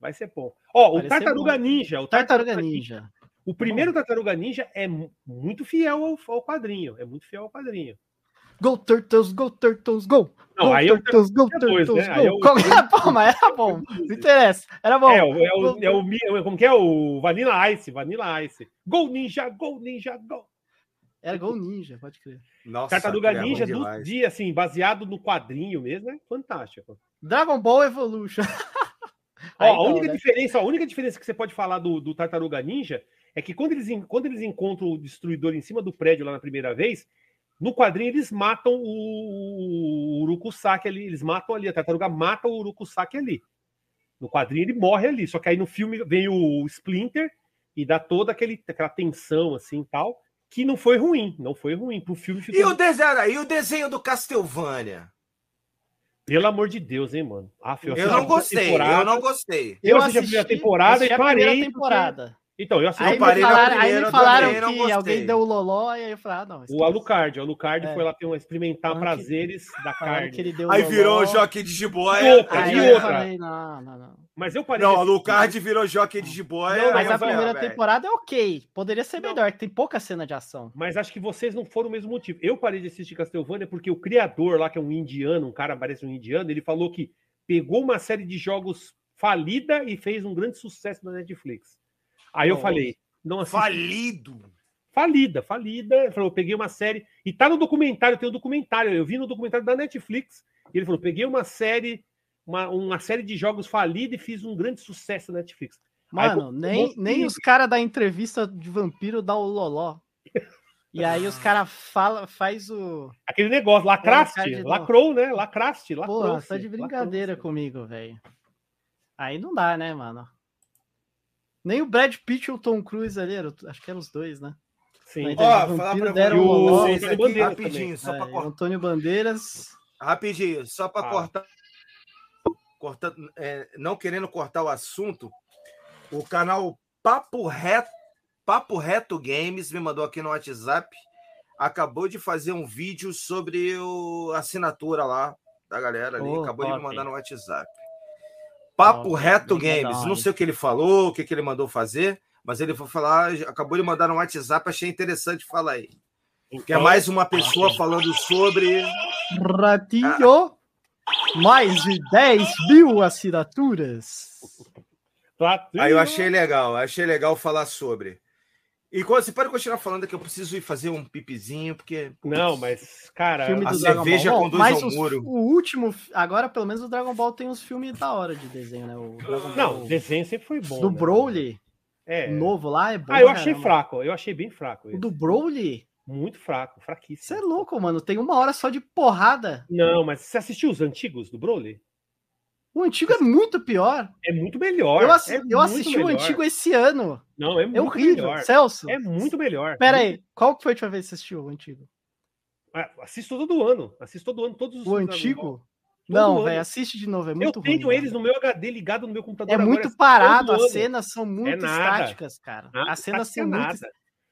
Vai ser bom. Ó, o Tartaruga Ninja. O Tartaruga, Ninja. O primeiro bom. Tartaruga Ninja é muito fiel ao, ao, quadrinho. É muito fiel ao quadrinho. Go Turtles, go Turtles, go! Não, go aí Turtles, go Turtles, dois, né? go! Como era bom, mas era bom. Não interessa. Era bom. É, é, o, é, o, como que é? O Vanilla Ice, Vanilla Ice. Go Ninja, go Ninja, go! Era Gol (laughs) Ninja, pode crer. Nossa, Tartaruga Ninja do dia, assim, baseado no quadrinho mesmo, é fantástico. Dragon Ball Evolution. (laughs) ó, a única né? diferença, a única diferença que você pode falar do, do Tartaruga Ninja é que quando eles, quando eles encontram o destruidor em cima do prédio lá na primeira vez, no quadrinho eles matam o, o Urukusaki ali, eles matam ali, a tartaruga mata o Urukusaki ali. No quadrinho ele morre ali, só que aí no filme vem o Splinter e dá toda aquele, aquela tensão assim tal que não foi ruim, não foi ruim pro filme. Ficou... E o desenho, e o desenho do Castlevania? Pelo amor de Deus, hein, mano. Ah, eu, eu não gostei, eu não gostei. Eu, eu assisti a temporada e parei. temporada. Então, eu assisti. Aí, me falaram, aí me falaram que alguém deu o loló e aí eu falei, ah, não. O Alucard, o Alucard é. foi lá ter um, experimentar prazeres que, da carne. aí virou o jockey de jiboia. E outra, e outra. Falei, não, não, não. Mas eu parei. Não, o Alucard virou jockey de jiboia. mas a primeira ah, temporada é ok. Poderia ser não. melhor, tem pouca cena de ação. Mas acho que vocês não foram o mesmo motivo. Eu parei de assistir Castlevania porque o criador lá, que é um indiano, um cara parece um indiano, ele falou que pegou uma série de jogos falida e fez um grande sucesso na Netflix. Aí eu falei, não assisti. Falido. Falida, falida. Ele falou, peguei uma série. E tá no documentário, tem um documentário. Eu vi no documentário da Netflix. E ele falou: peguei uma série, uma, uma série de jogos falida e fiz um grande sucesso na Netflix. Mano, aí, nem, nem os caras da entrevista de vampiro dá o loló. E aí os caras fala, faz o. Aquele negócio, lacraste, lacrou, né? Lacraste, lacrou. Porra, tá de brincadeira comigo, velho. Aí não dá, né, mano? Nem o Brad Pitt ou o Tom Cruise ali, era, acho que eram os dois, né? Sim. Ó, oh, falar pra deram o... vocês aqui, rapidinho, só é, para cortar. Antônio Bandeiras. Rapidinho, só para ah. cortar. É, não querendo cortar o assunto, o canal Papo Reto, Papo Reto Games me mandou aqui no WhatsApp. Acabou de fazer um vídeo sobre o, a assinatura lá da galera ali. Oh, acabou top. de me mandar no WhatsApp. Papo oh, Reto Games. Não sei o que ele falou, o que, que ele mandou fazer, mas ele foi falar, acabou de mandar no WhatsApp, achei interessante falar aí. que é mais uma pessoa falando sobre. Ratinho, mais de 10 mil assinaturas. Aí eu achei legal, achei legal falar sobre. E você pode continuar falando que eu preciso ir fazer um pipizinho, porque. Não, mas, cara, Filme a cerveja Ball. conduz mas ao os- muro. o último, agora pelo menos o Dragon Ball tem uns filmes da hora de desenho, né? O Dragon Não, Ball o desenho sempre foi bom. do né? Broly, É. o novo lá, é bom. Ah, eu achei caramba. fraco. Eu achei bem fraco. O esse. do Broly? Muito fraco, Você fraquíssimo. é louco, mano. Tem uma hora só de porrada. Não, mas você assistiu os antigos do Broly? O antigo é muito pior. É muito melhor. Eu, assi- é eu assisti o melhor. antigo esse ano. Não, é É muito horrível. melhor. Celso, É muito melhor. pera aí. Qual que foi a última vez que você assistiu o antigo? Ah, Assisto todo ano. Assisto todo ano todos os O antigo? Todo Não, velho, assiste de novo. É muito Eu tenho ruim. eles no meu HD ligado no meu computador. É agora, muito assisto parado, as cenas são muito nada. estáticas, cara. Nada, As cenas são muito. nada.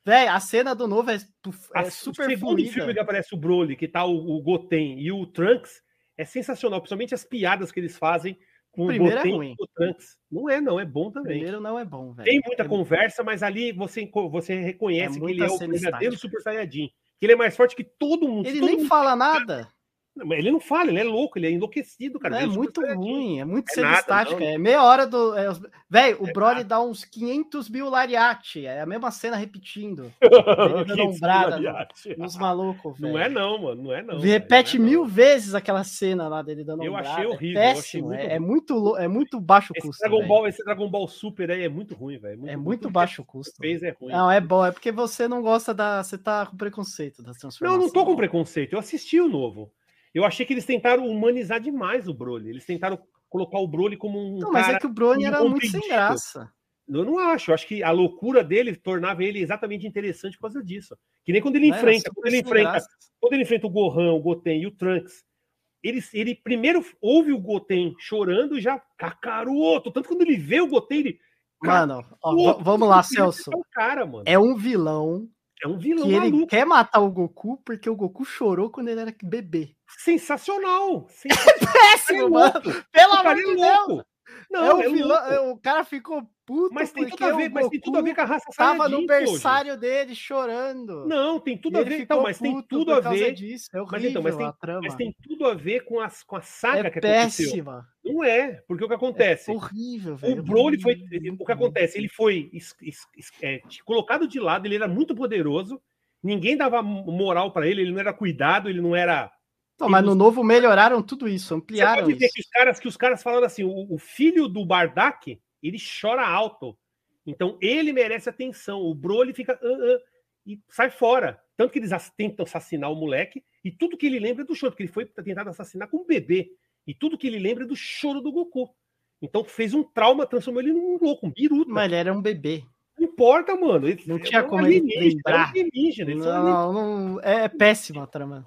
Véi, a cena do novo é, é super o segundo fluida. filme que aparece o Broly, que tá o, o Goten e o Trunks, é sensacional, principalmente as piadas que eles fazem com O primeiro o é Goten ruim. e o Trunks. Não é, não, é bom O também. primeiro não é bom, velho. Tem muita É- conversa, mas ali você, você reconhece É que ele é o verdadeiro estática. Super Saiyajin. Que ele é mais forte que todo mundo. Ele todo nem mundo- fala nada. Ele não fala, ele é louco, ele é enlouquecido, cara. é Super muito ruim, é muito É nada, estática. não. É meia hora do. É, Véi, o É Broly dá uns 500 mil lariate. É a mesma cena repetindo. (laughs) Ele dando Que ombrada desgraça. Nos malucos, velho. Não é não, mano, não é não. Repete velho, não é mil não. vezes aquela cena lá dele dando Eu achei É horrível, eu achei péssimo. muito é, ruim. é muito, lou- é muito baixo Esse custo. Dragon, velho. Ball, esse Dragon Ball Super aí é muito ruim, velho. É muito que baixo custo. Fez é ruim. Não, é bom. É porque você não gosta da. Você tá com preconceito das Não, transformações. eu não tô com preconceito. Eu assisti o novo. Eu achei que eles tentaram humanizar demais o Broly. Eles tentaram colocar o Broly como um Não, mas é que o Broly era muito sem graça. Eu não acho. Eu acho que a loucura dele tornava ele exatamente interessante por causa disso. Que nem quando ele Não, era enfrenta, quando ele enfrenta, graça. quando ele enfrenta o Gohan, o Goten e o Trunks. Ele, ele primeiro ouve o Goten chorando e já cacaroto. Tanto quando ele vê o Goten, ele. Mano, ó, vamos lá, queria Celso. matar o cara, mano. É um vilão É um vilão que ele maluco. quer matar o Goku porque o Goku chorou quando ele era bebê. Sensacional. (laughs) Sensacional. Péssimo, mano. Pelo amor de é Deus. Não, é um é vilão, louco. é, o cara ficou Mas tem tudo a ver, o mas tem tudo a ver com a raça tava Saiyajin, no Tojo. berçário dele chorando. Não, tem tudo a ver. Então, mas tem tudo a ver. Disso. É Mas horrível então, mas tem-. Mas tem tudo a ver com, as, com a saga é que aconteceu. péssima. Não é, porque o que acontece? É horrível, velho. o Broly foi. O que acontece? Ele foi es- es- es- é, colocado de lado, ele era muito poderoso, ninguém dava moral pra ele, ele não era cuidado, ele não era. Não, mas no novo melhoraram tudo isso, Você ampliaram pode ver isso. que os caras, que os caras falaram assim: o, o filho do Bardak, ele chora alto. Então ele merece atenção. O Broly fica. "Ah, ah", e sai fora. Tanto que eles tentam assassinar o moleque, e tudo que ele lembra é do choro, porque ele foi tentado assassinar com um bebê. E tudo que ele lembra é do choro do Goku. Então fez um trauma, transformou ele num louco, um biruta. Mas ele era um bebê. Não importa, mano. Ele, Não é tinha como ele é lembrar. Não, não, é péssima a trama.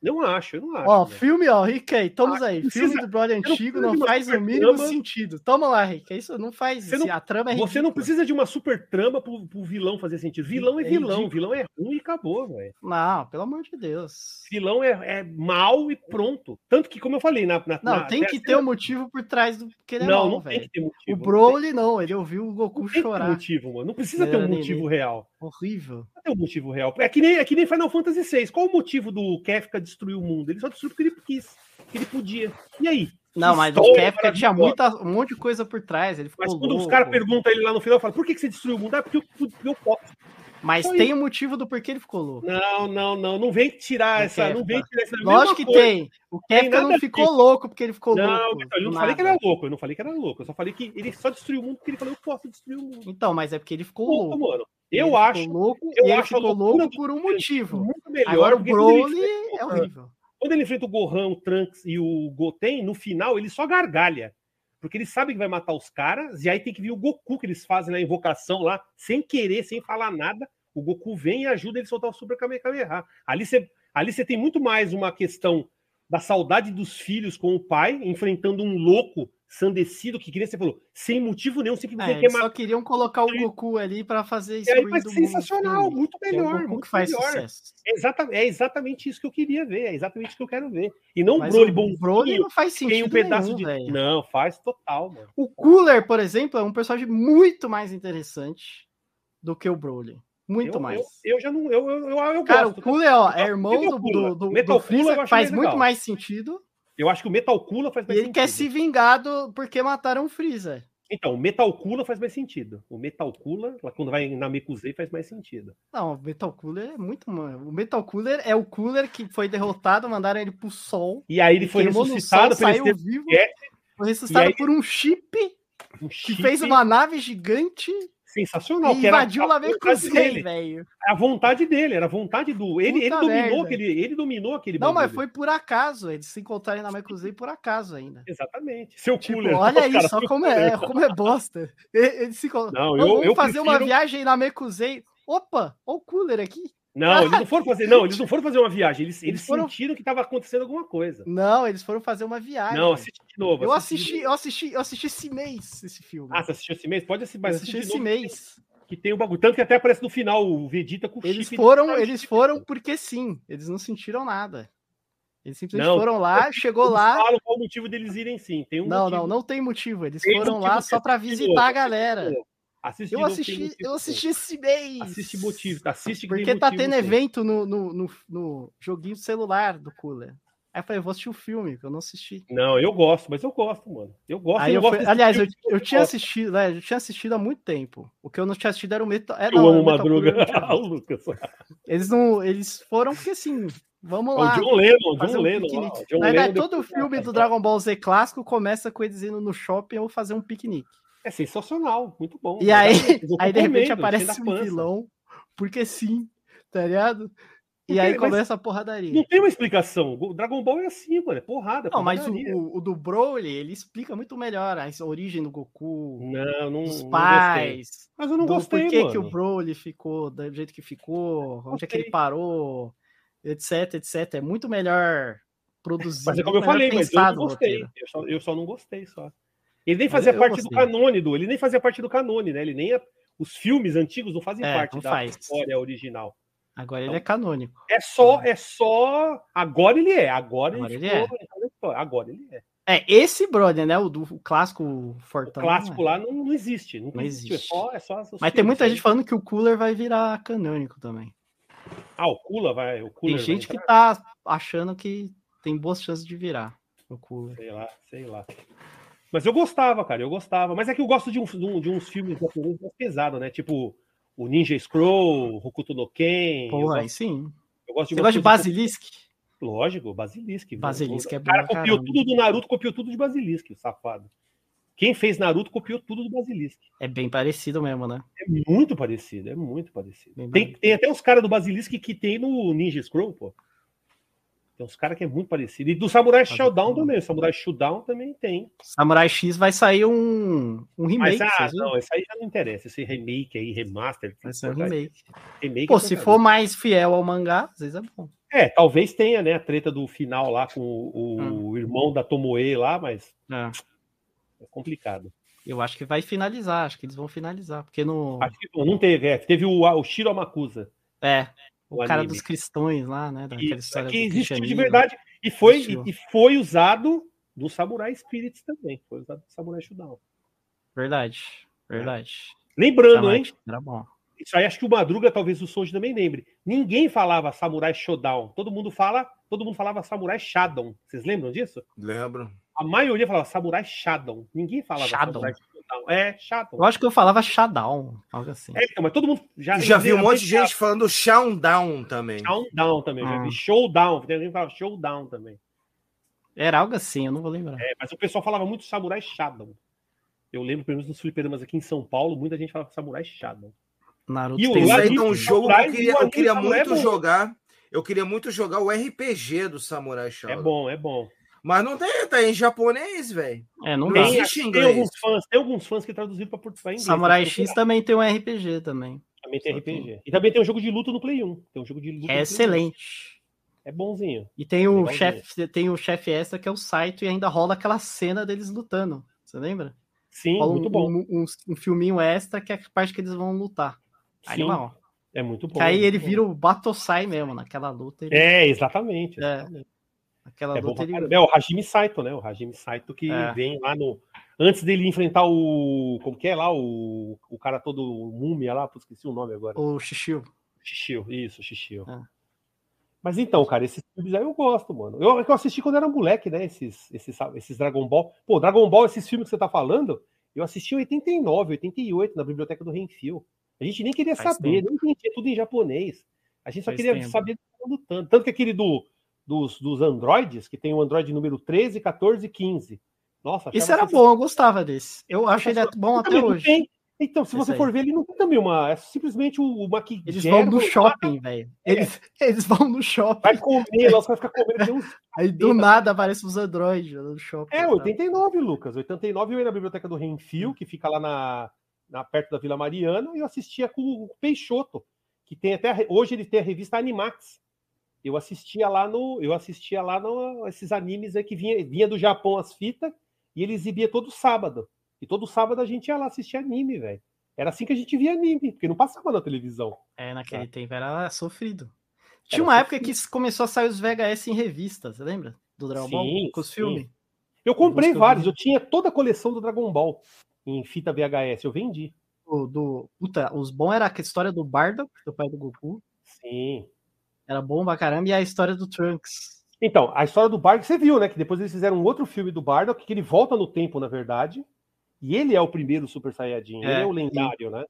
Não acho, eu não acho. Ó, velho. filme, ó, Rick, toma Ah, aí. não Filme precisa- do Broly não antigo precisa não uma faz o mínimo trama. sentido. Toma lá, Rick. Isso não faz. Você isso. não- a trama é Você não ridícula. precisa de uma super trama pro, pro vilão fazer sentido. Vilão é É vilão, ridículo. vilão é ruim e acabou, velho. Não, pelo amor de Deus. Vilão é, é mal e pronto. Tanto que, como eu falei, na. na Não, na- tem que ter um motivo por trás do que ele é Não, mal, não tem velho. que ter O motivo. Broly não, ele ouviu o não Goku tem, não tem chorar. motivo, mano. Não precisa ter um motivo real. Horrível. Tem um motivo real. É que nem, é que nem Final Fantasy VI. Qual o motivo do Kefka destruir o mundo? Ele só destruiu porque ele quis, que ele podia. E aí? Não, mas o Kefka tinha muita, um monte de coisa por trás. Ele ficou Mas quando louco. os caras perguntam ele lá no final, fala: por que, que você destruiu o mundo? Ah, porque eu, porque eu posso. Mas Foi tem um motivo do porquê ele ficou louco. Não, não, não. Não vem tirar O essa. Não vem Kefka. tirar essa. Lógico que coisa. tem. O Kefka não ficou louco porque ele ficou Não, louco. Beto, eu não falei que era louco, eu não falei que era louco, eu só falei que ele só destruiu o mundo porque ele falou, eu posso destruir o mundo. Então, mas é porque ele ficou Louco, louco. mano. Ele Eu ficou acho louco eu ele acho ficou louco por um Kefka motivo. muito melhor. Agora o quando ele Broly é o horrível. Quando ele enfrenta o Gohan, o Trunks e o Goten, no final ele só gargalha. Porque ele sabe que vai matar os caras, e aí tem que vir o Goku que eles fazem na invocação lá, sem querer, sem falar nada. O Goku vem e ajuda ele a soltar o Super Kamehameha. Ali você ali você tem muito mais uma questão da saudade dos filhos com o pai, enfrentando um louco sandecido, que queria você falou, sem motivo nenhum, simplesmente É, quer matar. só queriam colocar o Goku ali pra fazer isso. Vai ser sensacional, muito É o melhor, Goku muito que faz melhor. sucesso. É, exata- é exatamente isso que eu queria ver, é exatamente isso que eu quero ver. E não o Mas Broly o bonzinho, Broly não faz tem sentido um pedaço nenhum, de. velho. Não, faz total, mano. O Cooler, por exemplo, é um personagem muito mais interessante do que o Broly. Muito eu, mais. Eu, eu, já não. Eu, eu, eu, eu Cara, gosto. o Cooler, ó, é irmão do, do, do, do Cooler faz muito legal. mais sentido. Eu acho que o Metal Cooler faz mais ele sentido. quer se vingar do, porque mataram o Freeza. Então, o Metal Cooler faz mais sentido. O Metal Cooler, quando vai na Mekuzei, faz mais sentido. Não, o Metal Cooler é muito. O Metal Cooler é o Cooler que foi derrotado, mandaram ele pro sol. E aí ele foi ressuscitado sol, saiu vivo. Foi ressuscitado aí- por um chip um que chip fez uma nave gigante sensacional. e invadiu a lá Mekuzei, dele. velho. A vontade dele, era a vontade do. Ele, ele dominou merda. aquele. Ele dominou aquele. Não, mas foi por acaso. Eles se encontraram na Mekuzei por acaso ainda. Exatamente. Seu Tipo, cooler. olha aí só como cooler. é, (laughs) como é bosta. Eles se encont- Não, Vamos eu, vamos eu fazer uma prefiro- viagem na Mekuzei. Opa, olha o cooler aqui. Não, eles não foram fazer. Não, eles não foram fazer uma viagem. Eles, eles, Eles foram- sentiram que estava acontecendo alguma coisa. Não, eles foram fazer uma viagem. Não, assiste de novo. eu assisti, eu assisti, eu assisti esse mês esse filme. Ah, você assistiu esse mês? Pode assistir, mas assisti esse novo, mês. Que tem o bagulho. Tanto que até aparece no final o Vegeta com o Eles foram, eles foram porque sim. Eles não sentiram nada. Eles simplesmente Não, foram lá, chegou lá. falam qual o motivo deles irem sim. Tem um Não, motivo. não, não tem motivo. Eles Tem foram motivo lá só assiste de visitar a galera. Assiste Eu assisti, motivo, eu assisti esse mês. Assiste motivo, tá? assiste tem Porque tá motivo, tendo evento no, no, no, no joguinho celular do Cooler. Aí eu falei, eu vou assistir o filme, que eu não assisti. Não, eu gosto, mas eu gosto, mano. Eu gosto. Aí eu eu gosto fui- aliás, eu, filme, eu tinha assistido, né, eu tinha assistido há muito tempo. O que eu não tinha assistido era o Metal. É, Eu não, amo o Metal Madruga. Eu (laughs) tinha o Lucas. Eles não, eles foram porque assim, vamos O lá. John Lennon, John um Lennon. ó, John Na verdade, Lennon todo filme do Dragon Ball Z clássico começa com eles indo no shopping ou fazer um piquenique. É sensacional, muito bom. E aí, (laughs) aí de repente aparece um vilão, porque sim, tá ligado? E aí começa a porradaria. Não tem uma explicação. O Dragon Ball é assim, mano. É porrada. Não, mas o, o, o do Broly, ele explica muito melhor a origem do Goku, Não, não. dos não gostei. pais, Mas eu não do gostei, porquê mano. que o Broly ficou do jeito que ficou, onde é que ele parou, etc, etc. É muito melhor produzido. Mas é como eu falei, mas eu não gostei. Eu só, eu só não gostei, só. Ele nem fazia eu parte do gostei. canone do. Ele nem fazia parte do canone, né? Ele nem. Os filmes antigos não fazem É, parte não da faz. história original. Agora ele é canônico. É só, é só. Agora ele é. Agora, Agora ele, ele ficou história. Agora ele é. É, esse brother, né? O do o clássico Fortão. O clássico né? lá não, não existe. Nunca Não existiu. existe. É só, é só Mas tem filmes, muita né? gente falando que o Cooler vai virar canônico também. Ah, o Kula vai. O Cooler Tem gente que tá achando que tem boas chances de virar o Cooler. Sei lá, sei lá. Mas eu gostava, cara, eu gostava. Mas é que eu gosto de, um, de, uns filmes japoneses mais pesados, né? Tipo o Ninja Scroll, Hokuto no Ken. Porra, aí sim. eu gosto de Você gosta de Basilisk? Lógico, Basilisk. Basilisk é O bom cara pra copiou caramba. tudo do Naruto, copiou tudo de Basilisk, o safado. Quem fez Naruto copiou tudo do Basilisk. É bem parecido mesmo, né? É muito parecido, é muito parecido. Bem Tem, parecido. tem até os caras do Basilisk que tem no Ninja Scroll, pô. Tem uns caras que é muito parecido. E do Samurai Showdown crer. também. O Samurai Showdown também tem. Samurai X vai sair um, um remake. Mas, ah, não, esse aí já não interessa. Esse remake aí, remaster. Vai ser um remake. remake Pô, é se for mais fiel ao mangá, às vezes é bom. É, talvez tenha, né? A treta do final lá com o, Hum. irmão da Tomoe lá, mas É, é complicado. eu acho que vai finalizar, acho que eles vão finalizar. Porque no. Acho que não teve, é. Teve o, o Shiro Amakusa. É, o, o cara anime. dos cristões lá, né? Daquela Isso, história que existiu de verdade. E foi, e, e foi usado no Samurai Spirits também. Foi usado no Samurai Showdown. Verdade, verdade. Lembrando, Samurai hein? Era bom. Isso aí acho que o Madruga, talvez o Soji também lembre. Ninguém falava Samurai Showdown. Todo mundo fala, todo mundo falava Samurai Shadow. Vocês lembram disso? Lembro. A maioria falava Samurai Shadow. Ninguém falava Shadow. Samurai É, Shadow. Eu acho que eu falava Shadown, algo assim. É, então, mas todo mundo já Já vi um monte de gente falando Showdown também. Showdown também, já Ah. vi Showdown. Tem alguém que fala Showdown também. Era algo assim, eu não vou lembrar. É, mas o pessoal falava muito Samurai Shadow. Eu lembro, pelo menos nos fliperamas aqui em São Paulo, muita gente falava Samurai Shadow. Naruto E o tem Isso aí é um jogo que eu queria, eu queria Samurai muito é jogar. Eu queria muito jogar o RPG do Samurai Shodown. É bom, é bom. Mas não tem, tá em japonês, velho. É, não Não dá. existe Tem, tem inglês. alguns fãs, tem alguns fãs que traduziram para português. Samurai X também tem um RPG também. também tem só que- RPG. E também tem um jogo de luta no Play 1. Tem um jogo de luta no É Play 1. excelente. É bonzinho. E tem o Legalzinho. chefe, tem o chefe extra que é o Saito e ainda rola aquela cena deles lutando. Você lembra? Sim, Rola muito um, bom. Um, um, um filminho extra que é a parte que eles vão lutar. Sim, Animal. é muito bom. Que aí ele bom. vira o Batosai mesmo, naquela luta. Ele, É, exatamente. É. Aquela É, luta ele. É o Hajime Saito, né? O Hajime Saito que É. vem lá no. Antes dele enfrentar o. Como que é lá? O, o cara todo múmia lá, esqueci o nome agora. O Xixiu. Xixiu, isso, Xixiu. É. Mas então, cara, esses filmes aí eu gosto, mano. Eu, eu assisti quando era moleque, né? Esses, esses, esses Dragon Ball. Pô, Dragon Ball, esses filmes que você tá falando, eu assisti em 89, 88, na biblioteca do Renfio. A gente nem queria Faz saber, tempo. nem entendia tudo em japonês. A gente só Faz queria tempo. saber do tanto. Tanto que aquele do, dos, dos androides, que tem o Android número 13, 14 e 15. Nossa, Isso era bom, eu gostava desse. Eu acho ele bom até hoje. Tem, então, se você for ver, ele não tem também uma. É simplesmente uma que. Eles vão no shopping, velho. É. Eles, (laughs) eles vão no shopping. Vai comer, (laughs) nós vai ficar comendo. Uns... Aí do nada aparecem os androides no shopping. É, 89, tá? Lucas. 89 eu ia na biblioteca do Renfio, que fica lá na, na, perto da Vila Mariana, e eu assistia com o Peixoto, que tem até. Hoje ele tem a revista Animax. Eu assistia lá no. Eu assistia lá no, esses animes aí que vinha, vinha do Japão as fitas, e ele exibia todo sábado. E todo sábado a gente ia lá assistir anime, velho. Era assim que a gente via anime, porque não passava na televisão. É, naquele tá? tempo era sofrido. Tinha era uma sofrido. época que começou a sair os VHS em revista, você lembra? Do Dragon sim, Ball, com os filmes. Eu comprei vários, eu tinha toda a coleção do Dragon Ball em fita VHS, eu vendi. O, do, puta, os bons era a história do Bardock, do pai do Goku. Sim. Era bom pra caramba, e a história do Trunks. Então, a história do Bardock, você viu, né? Que depois eles fizeram um outro filme do Bardock, que ele volta no tempo, na verdade, e ele é o primeiro Super Saiyajin, é, ele é o lendário, sim. né?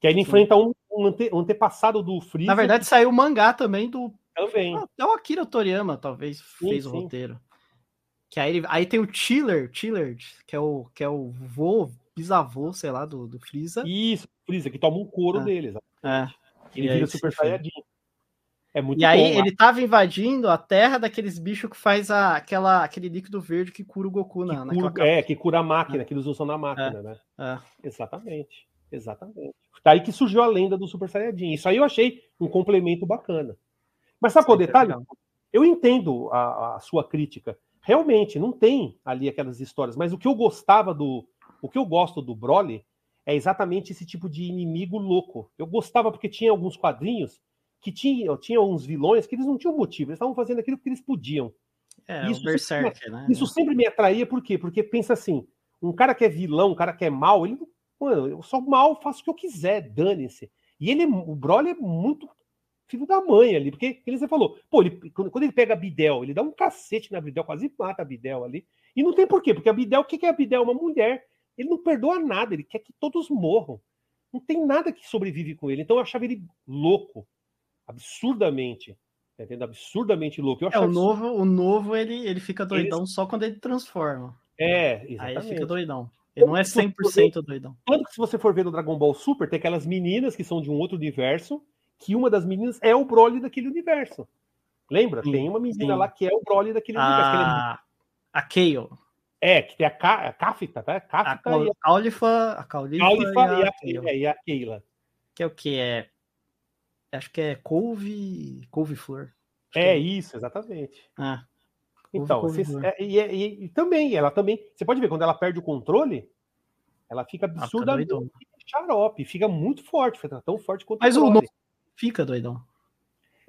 Que aí ele sim. enfrenta um, um, ante, um, antepassado do Freeza. Na verdade, saiu o mangá também do. Também. Até o Akira Toriyama, talvez, sim, fez o roteiro. Que aí, ele, aí tem o Chiller, Chiller, que é o, que é o vô, bisavô, sei lá, do, do Freeza. Isso, Freeza, que toma um couro é. deles. É. Ele e vira Super Saiyajin. É muito e aí ele tava invadindo a terra daqueles bichos que faz a, aquela, aquele líquido verde que cura o Goku na, que cura, É, que cura a máquina, é. que eles usam na máquina, é. né? É. Exatamente. Exatamente. Daí que surgiu a lenda do Super Saiyajin. Isso aí eu achei um complemento bacana. Mas sabe qual é detalhe? Eu entendo a, a, sua crítica. Realmente, não tem ali aquelas histórias, mas o que eu gostava do. O que eu gosto do Broly é exatamente esse tipo de inimigo louco. Eu gostava porque tinha alguns quadrinhos que tinha, tinha uns vilões que eles não tinham motivo, eles estavam fazendo aquilo que eles podiam. É, isso, Berserk, sempre, né? isso sempre me atraía, por quê? Porque pensa assim, um cara que é vilão, um cara que é mal, ele, mano, eu sou mal, faço o que eu quiser, dane-se. E ele, o Broly é muito filho da mãe ali, porque ele você falou, pô, ele, quando ele pega a Bidel, ele dá um cacete na Bidel, quase mata a Bidel ali. E não tem porquê, porque a Bidel, o que é a Bidel? Uma mulher. Ele não perdoa nada, ele quer que todos morram. Não tem nada que sobrevive com ele. Então eu achava ele louco absurdamente. Tá entendendo? Absurdamente louco. Eu é, o novo, o novo ele, ele fica doidão Eles... só quando ele transforma. É, exatamente. Aí ele fica doidão. Ele não é 100% doidão. Tanto que se você for ver no Dragon Ball Super, tem aquelas meninas que são de um outro universo, que uma das meninas é o Broly daquele universo. Lembra? Sim, tem uma menina sim. lá que é o Broly daquele a... universo. É... A Kayle. É, que tem a, Ca... a Kafita, tá? Kafita a, e a... Caulifa, a Caulifa, e, a... e a Keila. Que é o que? É Acho que é couve, couve-flor. É, é, isso, exatamente. Ah. Então, couve, você, é, e, e, e, também, ela também. Você pode ver, quando ela perde o controle, ela fica absurdamente ah, xarope, fica muito forte, fica tão forte quanto Mas o nome fica doidão.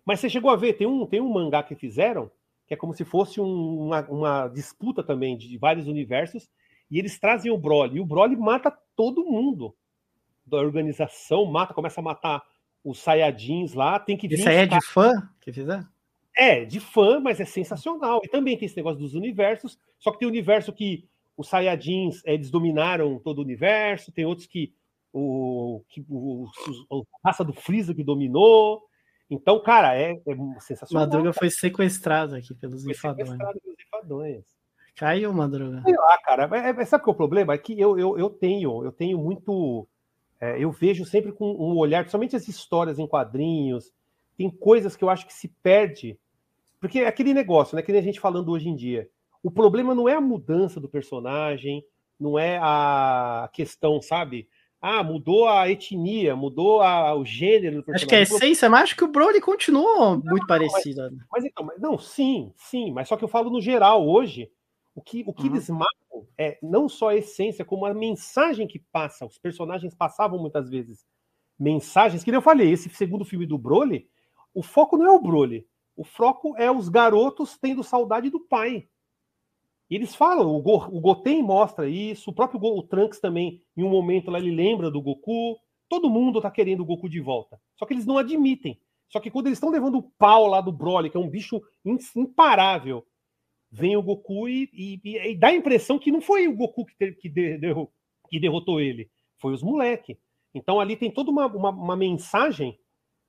Mas você chegou a ver, tem um, tem um mangá que fizeram, que é como se fosse um, uma, uma, disputa também de vários universos, e eles trazem o Broly, e o Broly mata todo mundo da organização, mata, começa a matar os Saiyajins lá, tem que vir. Isso aí é de fã que fizer? É, de fã, mas é sensacional. E também tem esse negócio dos universos, só que tem universo que os Saiyajins eles dominaram todo o universo, tem outros que o, que o, a raça do Freeza que dominou. Então, cara, é, é sensacional. Madruga cara. foi sequestrado aqui pelos enfadões. Sequestrado pelos enfadões. Caiu, Madruga. Sei lá, cara. É, é, sabe qual é o problema? É que eu, eu, eu tenho, eu tenho muito é, eu vejo sempre com um olhar, principalmente as histórias em quadrinhos, tem coisas que eu acho que se perde, porque é aquele negócio, né, que nem a gente falando hoje em dia. O problema não é a mudança do personagem, não é a questão, sabe? Ah, mudou a etnia, mudou a, o gênero do personagem. Acho que é a essência, mas acho que o Broly continua muito não, parecido. Mas, mas, então, não, sim, sim, mas só que eu falo no geral hoje. O que, o que uhum. eles matam é não só a essência, como a mensagem que passa. Os personagens passavam muitas vezes mensagens, que eu falei, esse segundo filme do Broly, o foco não é o Broly. O foco é os garotos tendo saudade do pai. E eles falam, o, Go, o Goten mostra isso, o próprio Go, o Trunks também, em um momento lá, ele lembra do Goku. Todo mundo tá querendo o Goku de volta. Só que eles não admitem. Só que quando eles estão levando o pau lá do Broly, que é um bicho imparável, vem o Goku e, e, e, dá a impressão que não foi o Goku que, ter, que, de, que derrotou ele, foi os moleque. Então ali tem toda uma, uma, uma mensagem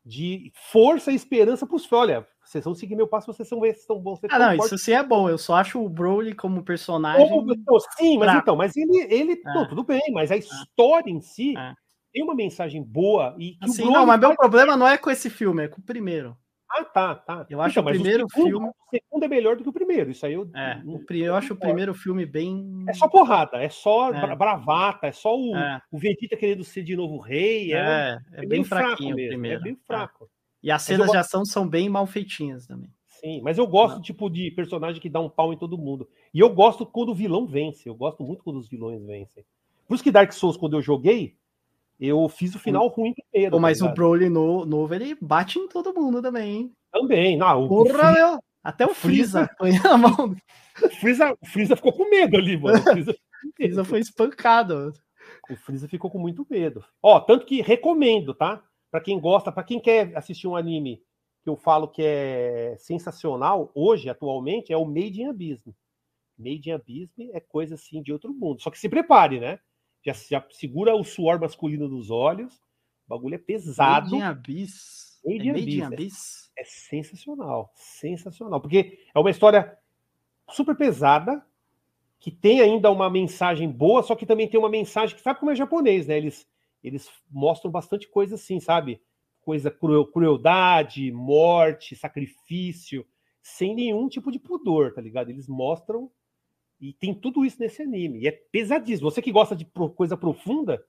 de força e esperança para os Olha, vocês vão seguir meu passo, vocês são, vocês são bons. Vocês ah, não, isso sim é bom. Eu só acho o Broly como personagem. Oh, sim, mas então, mas ele. ele ah. não, tudo bem, mas a história ah. em si ah. tem uma mensagem boa. E assim, não, mas meu problema não é com esse filme, é com o primeiro. Ah, tá, tá. Eu acho então, o primeiro o segundo, filme. O segundo é melhor do que o primeiro. Isso aí eu. É, o, eu acho o primeiro filme bem. É só porrada, é só é. bravata, é só o, é. o Vegeta querendo ser de novo rei. É, é, é bem, bem fraquinho mesmo, o primeiro. É bem fraco. E as cenas de ação são bem mal feitinhas também. Sim, mas eu gosto, Não. tipo, de personagem que dá um pau em todo mundo. E eu gosto quando o vilão vence. Eu gosto muito quando os vilões vencem. Por isso que Dark Souls, quando eu joguei, eu fiz o final ruim inteiro. Pô, mas tá o Broly no, novo, ele bate em todo mundo também, hein? Também. Não, o, Porra, o meu! Até o Freeza (laughs) na mão. O Freeza, o Freeza ficou com medo ali, mano. O (laughs) Freeza, Freeza foi espancado. O Freeza ficou com muito medo. Ó, tanto que recomendo, tá? Para quem gosta, para quem quer assistir um anime que eu falo que é sensacional hoje, atualmente, é o Made in Abyss. Made in Abyss é coisa assim de outro mundo. Só que se prepare, né? Já, já segura o suor masculino dos olhos. O bagulho é pesado. Made in Abyss. Made, é Made in Abyss. É, é sensacional. Sensacional. Porque é uma história super pesada, que tem ainda uma mensagem boa, só que também tem uma mensagem que sabe como é japonês, né? Eles eles mostram bastante coisa assim, sabe? Coisa cruel, crueldade, morte, sacrifício, sem nenhum tipo de pudor, tá ligado? Eles mostram e tem tudo isso nesse anime. E é pesadíssimo. Você que gosta de coisa profunda,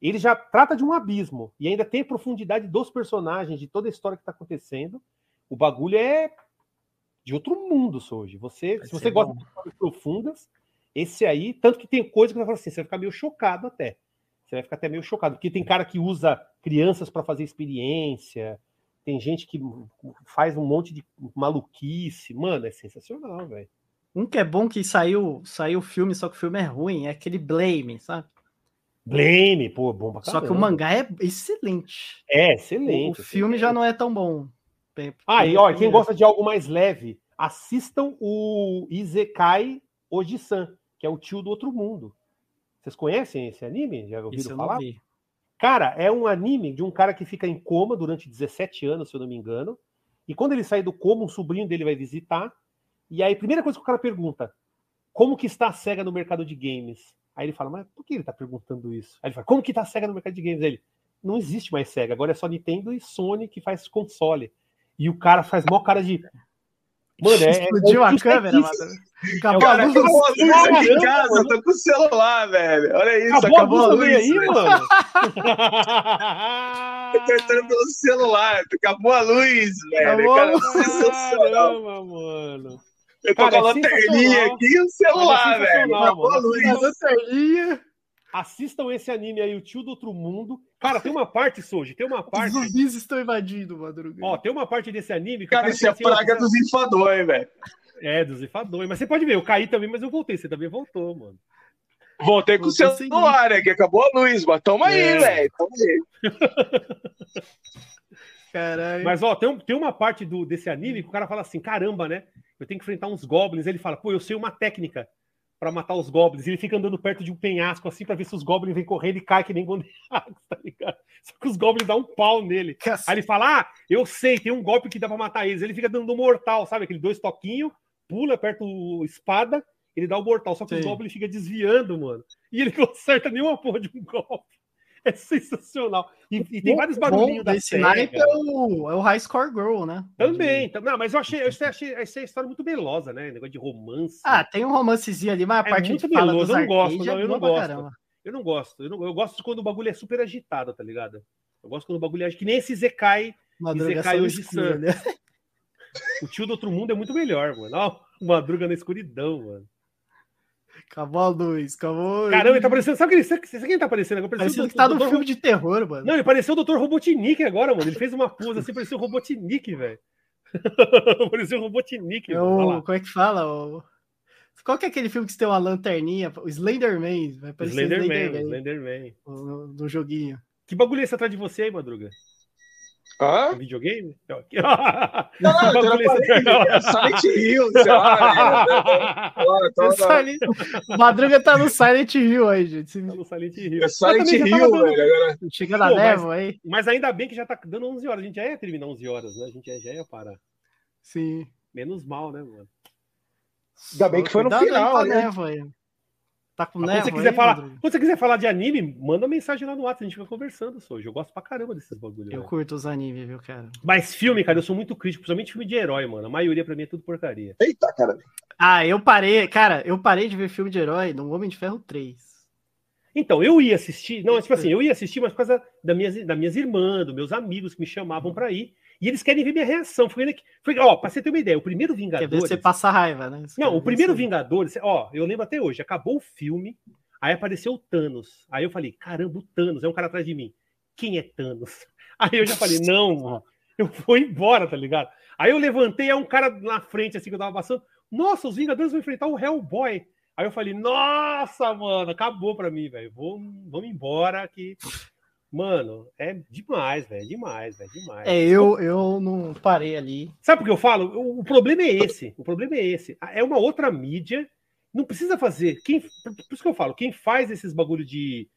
ele já trata de um abismo e ainda tem a profundidade dos personagens, de toda a história que tá acontecendo. O bagulho é de outro mundo, hoje. Você, vai se você gosta bom. de histórias profundas, esse aí, tanto que tem coisa que você fala assim, você vai ficar meio chocado até. Você vai ficar até meio chocado, porque tem cara que usa crianças para fazer experiência, tem gente que faz um monte de maluquice. Mano, é sensacional, velho. Um que é bom que saiu saiu o filme, só que o filme é ruim, é aquele Blame, sabe? Blame, pô, bom pra Só que o mangá é excelente. É, excelente. O filme já não é tão bom. Ah, e olha, quem gosta de algo mais leve, assistam o Izekai Oji-san, que é o tio do outro mundo. Vocês conhecem esse anime? Já ouviram falar? Cara, é um anime de um cara que fica em coma durante 17 anos, se eu não me engano. E quando ele sai do coma, um sobrinho dele vai visitar. E aí, a primeira coisa que o cara pergunta: como que está a SEGA no mercado de games? Aí ele fala, mas por que ele está perguntando isso? Aí ele fala, como que está a SEGA no mercado de games? Aí ele, não existe mais SEGA, agora é só Nintendo e Sony que faz console. E o cara faz mó cara de. Mano, é. Explodiu é, a câmera, mano. Acabou cara, a luz. Acabou a luz aqui em casa, eu tô com o celular, velho. Olha isso, acabou, acabou a luz. aí, mano. (laughs) eu tô entrando pelo celular, acabou a luz, velho. Acabou cara, Caramba, mano. Eu tô cara, com a é lanterninha aqui e o celular, velho. Acabou a luz. A lanterninha. Assistam esse anime aí, o tio do outro mundo. Cara, tem uma parte, Soji, tem uma parte. Os zumbis estão invadindo, Madruga. Ó, tem uma parte desse anime. cara, cara, isso é praga dos enfadões, velho. É, dos enfadões. Mas você pode ver, eu caí também, mas eu voltei. Você também voltou, mano. Voltei com o celular, né? Que acabou a luz, mas toma é. aí, velho. Toma aí. Caralho. Mas, ó, tem, tem uma parte do, desse anime que o cara fala assim: caramba, né? Eu tenho que enfrentar uns goblins. Ele fala, pô, eu sei uma técnica para matar os goblins. Ele fica andando perto de um penhasco assim para ver se os goblins vêm correndo e cai que nem Gondiax, (laughs) tá ligado? Só que os goblins dão um pau nele. Aí ele fala: Ah, eu sei, tem um golpe que dá para matar eles. Ele fica dando um mortal, sabe? Aquele dois toquinhos, pula, aperta o espada, ele dá o mortal. Só que Sim. os goblins fica desviando, mano. E ele (laughs) não acerta nenhuma porra de um golpe. (laughs) É sensacional. E, e tem vários barulhinhos da série. é o, é o High Score Girl, né? Também. De... Não, mas eu achei, eu achei, achei a história muito melosa, né? Negócio de romance. Ah, tem um romancezinho ali, mas a é parte muito meloso. Eu não gosto, não, eu não gosto. Eu não gosto. Eu, não, eu gosto quando o bagulho é super agitado, tá ligado? Eu gosto quando o bagulho é que nem esse Zekai. Zekai hoje né? O tio do outro mundo é muito melhor, mano. Ó, madruga na escuridão, mano. Acabou a luz, acabou. Caramba, ele tá parecendo. Sabe, quem, sabe quem tá parecendo agora? Parecendo que tá no filme de terror, mano. Não, ele pareceu o Dr. Robotnik agora, mano. Ele fez uma pose assim, pareceu o Robotnik, velho. (laughs) pareceu o Robotnik. É o... Como é que fala? O... Qual que é aquele filme que você tem uma lanterninha? O Slenderman. Vai parecer Slenderman. Slenderman. No, no joguinho. Que bagulho é esse atrás de você aí, Madruga? Hã? Um videogame? Não, (laughs) Não, não, eu é falei? Silent Hill, sei lá. (laughs) é, é, O Silent- O Madruga tá no Silent Hill aí, gente. Tá no Silent Hill. É Silent Hill, dando- velho. Agora, Chega na névoa aí. Mas ainda bem que já tá dando 11 horas. A gente já ia terminar 11 horas, né? A gente já, já ia parar. Sim. Menos mal, né, mano? Ainda bem que foi no final, né? névoa aí. Tá com quando você quiser aí, falar, quando você quiser falar de anime, manda mensagem lá no WhatsApp, a gente vai conversando, Sojo. Eu gosto pra caramba desses bagulhos. Eu curto os animes, viu, cara? Mas filme, cara, eu sou muito crítico, principalmente filme de herói, mano. A maioria pra mim é tudo porcaria. Eita, cara. Ah, eu parei, cara, eu parei de ver filme de herói no Homem de Ferro 3. Então, eu ia assistir, não, tipo assim, eu ia assistir, mas por causa das minhas, das minhas irmãs, dos meus amigos que me chamavam pra ir, e eles querem ver minha reação. Foi, ele que- foi, ó, pra você ter uma ideia, o primeiro Quer ver Vingadores. você passar raiva, né? Você Não, o primeiro Vingadores, ó, eu lembro até hoje, acabou o filme, aí apareceu o Thanos. Aí eu falei, caramba, o Thanos, é um cara atrás de mim. Quem é Thanos? (laughs) Aí eu já falei, não, mano, eu vou embora, tá ligado? Aí eu levantei, é um cara na frente, assim, que eu tava passando. Nossa, os Vingadores vão enfrentar o Hellboy. Aí eu falei, nossa, mano, acabou pra mim, velho. Vou, vamos embora que. Mano, é demais, velho. Demais, velho. Demais. É, eu, eu não parei ali. Sabe por que eu falo? O, o problema é esse. O problema é esse. É uma outra mídia. Não precisa fazer. Quem, por isso que eu falo, quem faz esses bagulho de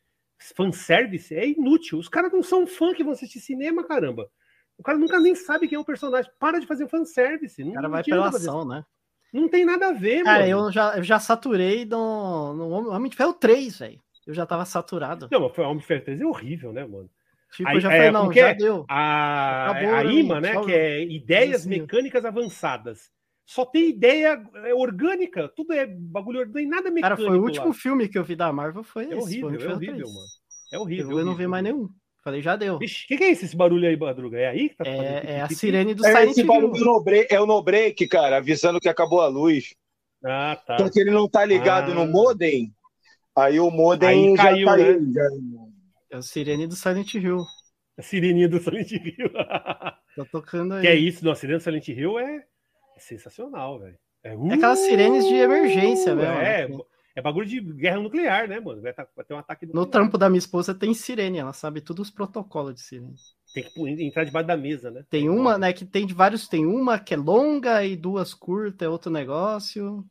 fanservice é inútil. Os caras não são fã que vão assistir cinema, caramba. O cara nunca nem sabe quem é o personagem. Para de fazer fanservice. Não, O cara não vai pela ação, né? Não tem nada a ver, Cara, mano. eu já, eu já saturei no, no Homem de Ferro 3, velho. Eu já tava saturado. Não, mas foi Homem de Ferro 3 é horrível, né, mano? Tipo, Aí, eu já é, falei, não, que já é? deu. A, Acabou, a né, IMA, mano? né? Só- Que é ideias mecânicas avançadas. Só tem ideia é, orgânica. Tudo é bagulho orgânico, nem nada Cara, mecânico. foi o lá. último filme que eu vi da Marvel, foi É esse. foi horrível, Homem de é Ferro horrível, 3. mano. É horrível. Eu, eu não vi horrível, mais horrível. nenhum. Falei, já deu. O que, que é esse, esse barulho aí, Madruga? É aí que tá fazendo É, é a sirene do É Silent esse Hill. barulho no break, é o no break, cara, avisando que acabou a luz. Ah, tá. Só que ele não tá ligado Ah. no modem. Aí o modem Aí já caiu, caiu. né? já- É o sirene do Silent Hill. A sireninha do Silent Hill. (laughs) Tá tocando aí. que é isso? Não, a sirene do Silent Hill é, é sensacional, velho. É, É aquelas sirenes de emergência, velho. É, é bagulho de guerra nuclear, né, mano? Vai, tá- vai ter um ataque No nuclear. trampo da minha esposa tem sirene, ela sabe todos os protocolos de sirene. Tem que entrar debaixo da mesa, né? Tem uma, né, que tem de vários, tem uma que é longa e duas curtas, é outro negócio.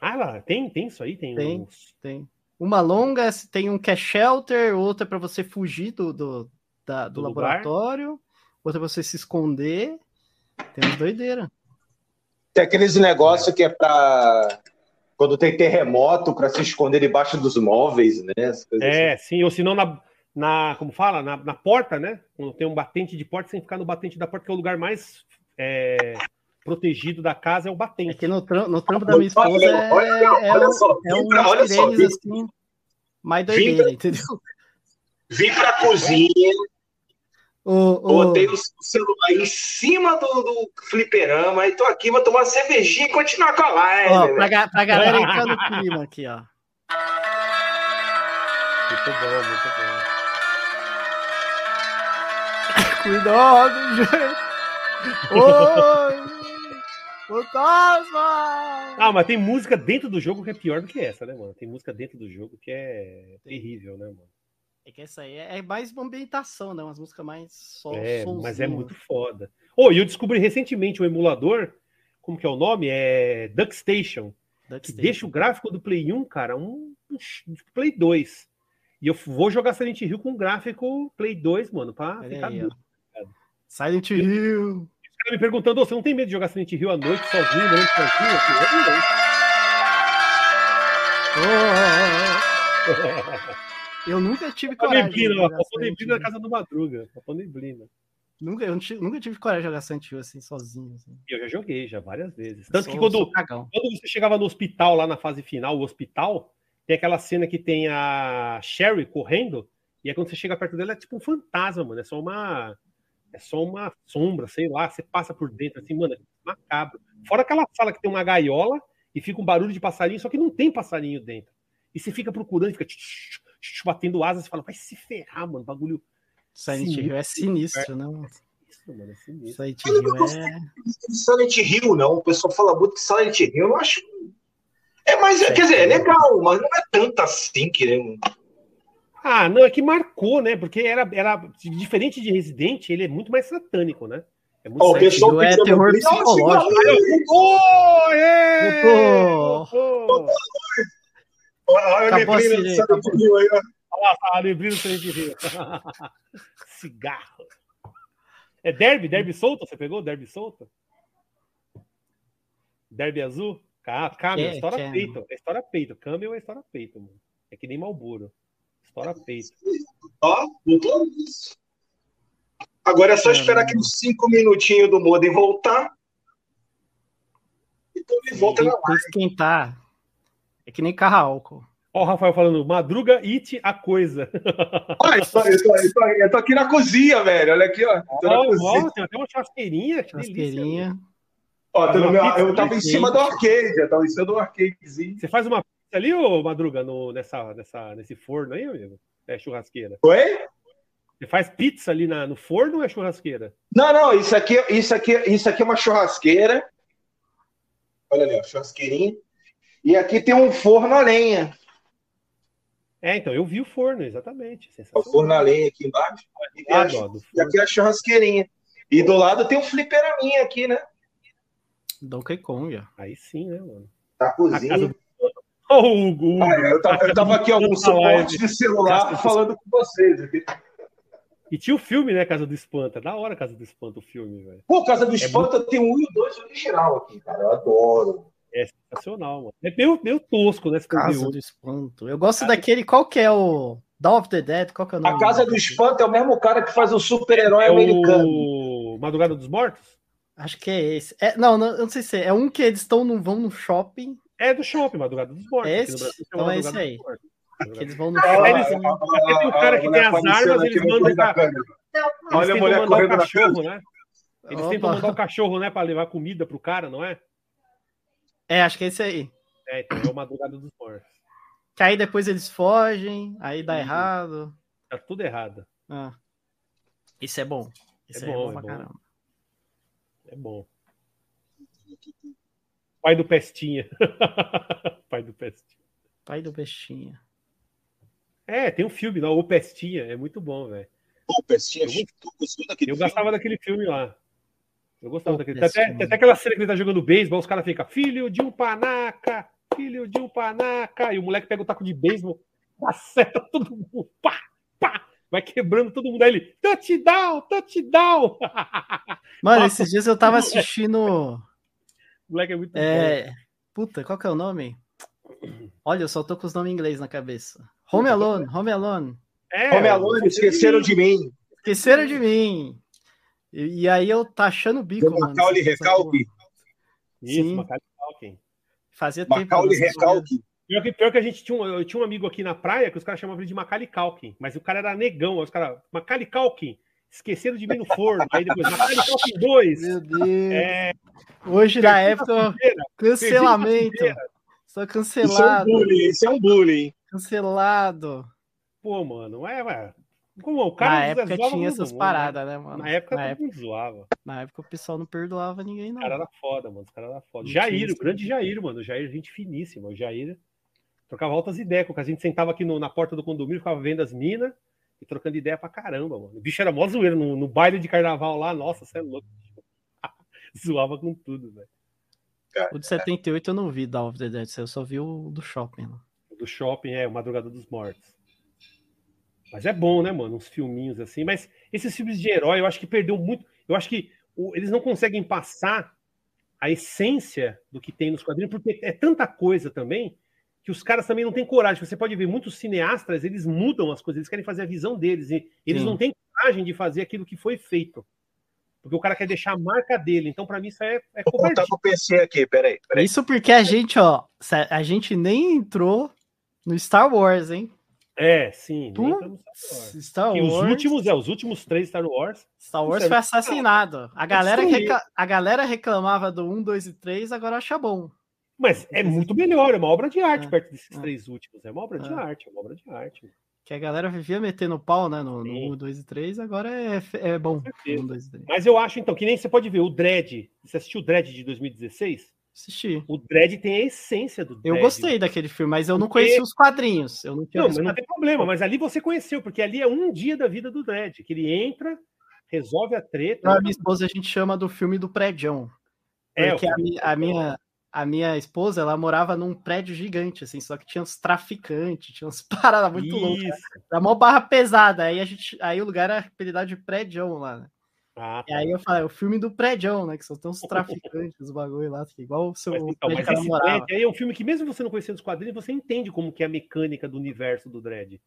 Ah lá, tem, tem isso aí? Tem, Tem. uns- Tem uma longa, tem um que é shelter, outra é para você fugir do, do, da- do Do lugar. laboratório, outra é pra você se esconder. Tem umas doideiras. Tem aqueles negócios que é pra. Quando tem terremoto, pra se esconder debaixo dos móveis, né? É, sim, ou senão na, na como fala, na, na porta, né? Quando tem um batente de porta, sem ficar no batente da porta, que é o lugar mais é, protegido da casa, é o É batente. que no, tram- no trampo da minha esposa Olha, é, olha, é, olha um- só, é vem pra- umas olha só, vem- assim, mais doideira, entendeu? Vim pra cozinha, O, o- botei o celular em cima do, do fliperama e tô aqui, vou tomar uma cervejinha e continuar com a live. ó, pra, ga- pra galera entrar no clima aqui, ó. Muito bom, muito bom. (laughs) Cuidado, gente! Oi! Fantasma! Ah, mas tem música dentro do jogo que é pior do que essa, né, mano? Tem música dentro do jogo que é terrível, né, mano? É que essa aí é mais uma ambientação, né? Umas músicas mais sol, É, mas é muito foda. Ô, e eu descobri recentemente um emulador, como que é o nome? É DuckStation. Duck que Station. deixa o gráfico do Play 1, cara, um, um Play 2. E eu vou jogar Silent Hill com gráfico Play 2, mano, pra ficar aí. Silent Hill. Os caras me perguntando, "Ô, você não tem medo de jogar Silent Hill à noite sozinho, durante sozinho? Eu Oh, "Eu não." (laughs) eu nunca tive coragem. de neblina, Silent neblina na casa do Madruga. Papo neblina. Nunca, eu tive- nunca tive coragem de jogar Silent Hill assim, sozinho. Assim. Eu já joguei, já, várias vezes. Tanto que Sou- quando, sou cagão. quando você chegava no hospital, lá na fase final, o hospital, tem aquela cena que tem a Sherry correndo, e aí quando você chega perto dela, é tipo um fantasma, mano. É só uma. É só uma sombra, sei lá. Você passa por dentro, assim, mano, é macabro. Fora aquela sala que tem uma gaiola e fica um barulho de passarinho, só que não tem passarinho dentro. E você fica procurando, fica tch, tch, tch, batendo asas e fala, vai se ferrar, mano. Bagulho. Silent. Hill é sinistro, não? Isso, mano, é sinistro. Silent Hill é. Silent Hill, não. O pessoal fala muito que Silent Hill, eu não acho. É, mas, quer dizer, é legal, mas não é tanto assim que. Ah, não, é que marcou, né? Porque era, era diferente de Resident, ele é muito mais satânico, né? É muito o satânico. pessoal é terror no- psicológico. Oh, é! Oh! Olha a neblina do acabou. Hill aí, ó. Olha lá, a neblina do Silent Hill. Cigarro. É derby? Derby solto? Você pegou derby solto? Derby azul? Que- estoura que- peito. É estoura peito. Camel é estoura peito, mano. É que nem Malboro. Estoura peito. Ó, isso. Agora é só esperar aqueles cinco minutinhos do modem voltar. Então ele volta na que esquentar. É que nem carro álcool. Ó, o Rafael falando, Madruga, it a coisa. Ah, eu, tô, eu, tô, eu, tô, eu tô aqui na cozinha, velho. Olha aqui, ó. Tô na Ó, cozinha. ó, tem até uma churrasqueirinha. Churrasqueirinha. Ó, tô no meu- eu tava em cima do arcade, eu tava em cima do arcadezinho. Você faz uma ali, ô Madruga, no, nessa, nessa, nesse forno aí, amigo? É churrasqueira. Oi? Você faz pizza ali na, no forno ou é churrasqueira? Não, não, isso aqui, isso aqui, isso aqui é uma churrasqueira. Olha ali, ó, churrasqueirinha. E aqui tem um forno a lenha. É, então, eu vi o forno, exatamente. O forno a lenha aqui embaixo. E, tem a- Lado, ó, do e aqui é a churrasqueirinha. E do lado tem um fliperaminha aqui, né? Donkey Kong. ó. Aí sim, né, mano? A cozinha. Ô, Hugo, Hugo. Ah, eu, tava, eu tava aqui algum suporte de celular falando com vocês aqui. E tinha o filme, né, Casa do Espanto. É da hora Casa do Espanto, o filme, velho. Pô, Casa do Espanto tem um e o dois original aqui, cara. Eu adoro. É sensacional, mano. É meio, meio tosco, né? Casa conteúdo. do Espanto. Eu gosto daquele. Qual que é o. Dawn of the Dead? Qual que é o nome? A Casa do Espanto é o mesmo cara que faz o super-herói É americano. o Madrugada dos Mortos? Acho que é esse. É, não, não, eu não sei se é. É um que eles estão no, vão no shopping. É do shopping, Madrugada dos Mortos. É Aqui no esse? Brasil Então é esse Madrugada aí. Que eles vão no Ah, shopping. eles- Porque tem o cara que tem as armas, eles mandam pra- Olha a mulher mandar o correndo na cachorro, né? Eles tentam mandar o cachorro, né, pra levar comida pro cara, não é? É, acho que é esse aí. É, então é o Madrugada dos Mortos. Que aí depois eles fogem, aí dá Uhum. errado. Tá tudo errado. Ah. Isso é bom. Isso É é bom, bom, é pra bom. caramba. É bom. (laughs) Pai do Pestinha. Pai do Pestinha. Pai do bestinha. É, tem um filme lá, O Pestinha. É muito bom, velho. Pô, Pestinha, Eu- tu gostou daquele Eu filme? gostava daquele filme lá. Eu gostava Pô, daquele. Tem até, Pestinha. tem até aquela cena que ele tá jogando beisebol, os caras ficam, filho de um panaca, filho de um panaca. E o moleque pega o taco de beisebol, acerta todo mundo, pá, pá, vai quebrando todo mundo. Aí ele, touchdown, touchdown. (laughs) Mano, esses dias eu tava assistindo. O moleque é muito bom. É... Puta, qual que é o nome? Olha, eu só tô com os nomes em inglês na cabeça. Home Alone, Home Alone. É, Home Alone, esqueceram de mim. Esqueceram de mim. E, e aí eu tá achando o bico, mano. Macaulay. Recalque. Isso, Sim. Macaulay Culkin. Fazia tempo. que eu não Macaulay. Recalque. Pior que, pior que a gente tinha um, eu tinha um amigo aqui na praia que os caras chamavam ele de Macaulay Culkin, mas o cara era negão, os caras, Macaulay Culkin, esqueceram de mim no forno, aí depois Macaulay Culkin 2, Meu Deus. é, Hoje, na época, cancelamento. frigideira. Sou Isso é um cancelado. bullying, isso é um bullying. Cancelado. Pô, mano, é, ué. Como o cara Na época tinha essas mundo, paradas, né, né? mano? Na época na, época zoava. na época o pessoal não perdoava ninguém, O não. cara era foda, mano. Os caras eram foda. Não Jair, o grande Jair, mano. O Jair, gente finíssima. O Jair trocava altas ideias. o. A gente sentava aqui no- na porta do condomínio, ficava vendo as minas e trocando ideia pra caramba, mano. O bicho era mó zoeiro no, no baile de carnaval lá. Nossa, você é louco. (laughs) Zoava com tudo, velho. O de 78 eu não vi Dawn of the Dead, eu só vi o do shopping. lá. Do shopping, é, o Madrugada dos Mortos. Mas é bom, né, mano? Uns filminhos assim. Mas esses filmes de herói, eu acho que perdeu muito. Eu acho que o- eles não conseguem passar a essência do que tem nos quadrinhos, porque é tanta coisa também que os caras também não têm coragem. Você pode ver muitos cineastas, eles mudam as coisas, eles querem fazer a visão deles. E eles Sim. não têm coragem de fazer aquilo que foi feito. Porque o cara quer deixar a marca dele. Então, pra mim, isso é, é Vou covardia. botar pro PC aqui, peraí. peraí. Isso porque a gente, ó, a gente nem entrou no Star Wars, hein? É, sim. Tu- Star Wars. Star E os Wars, últimos, é, os últimos três Star Wars. Star Wars é foi assassinado. A galera, a galera reclamava do 1, 2 e 3, agora acha bom. Mas é muito melhor, é uma obra de arte É, perto desses é. três últimos. É uma obra de É. arte, é uma obra de arte. Que a galera vivia metendo pau, né? No, no Sim. 1, 2 e 3, agora é, é bom. certeza. 1, 2 e 3. Mas eu acho, então, que nem você pode ver o Dredd. Você assistiu o Dredd de 2016? Assisti. O Dredd tem a essência do Dredd. Eu gostei daquele filme, mas eu não Porque- conheci os quadrinhos. Eu não tinha Não, mas não tem problema, mas ali você conheceu, porque ali é um dia da vida do Dredd, que ele entra, resolve a treta. A minha esposa a gente chama do filme do prédio. É, Porque o a, a minha, a minha esposa, ela morava num prédio gigante, assim, só que tinha uns traficantes, tinha umas (laughs) paradas muito loucas. Era mó barra pesada. Aí a gente. Aí o lugar era apelidado de prédio lá, né? Ah, E aí eu falei, é o filme do prédio, né? Que são tão uns traficantes, os bagulho lá, que igual o seu Mas, então, mas esse morava. Dredd aí é um filme que, mesmo você não conhecendo os quadrinhos, você entende como que é a mecânica do universo do Dredd.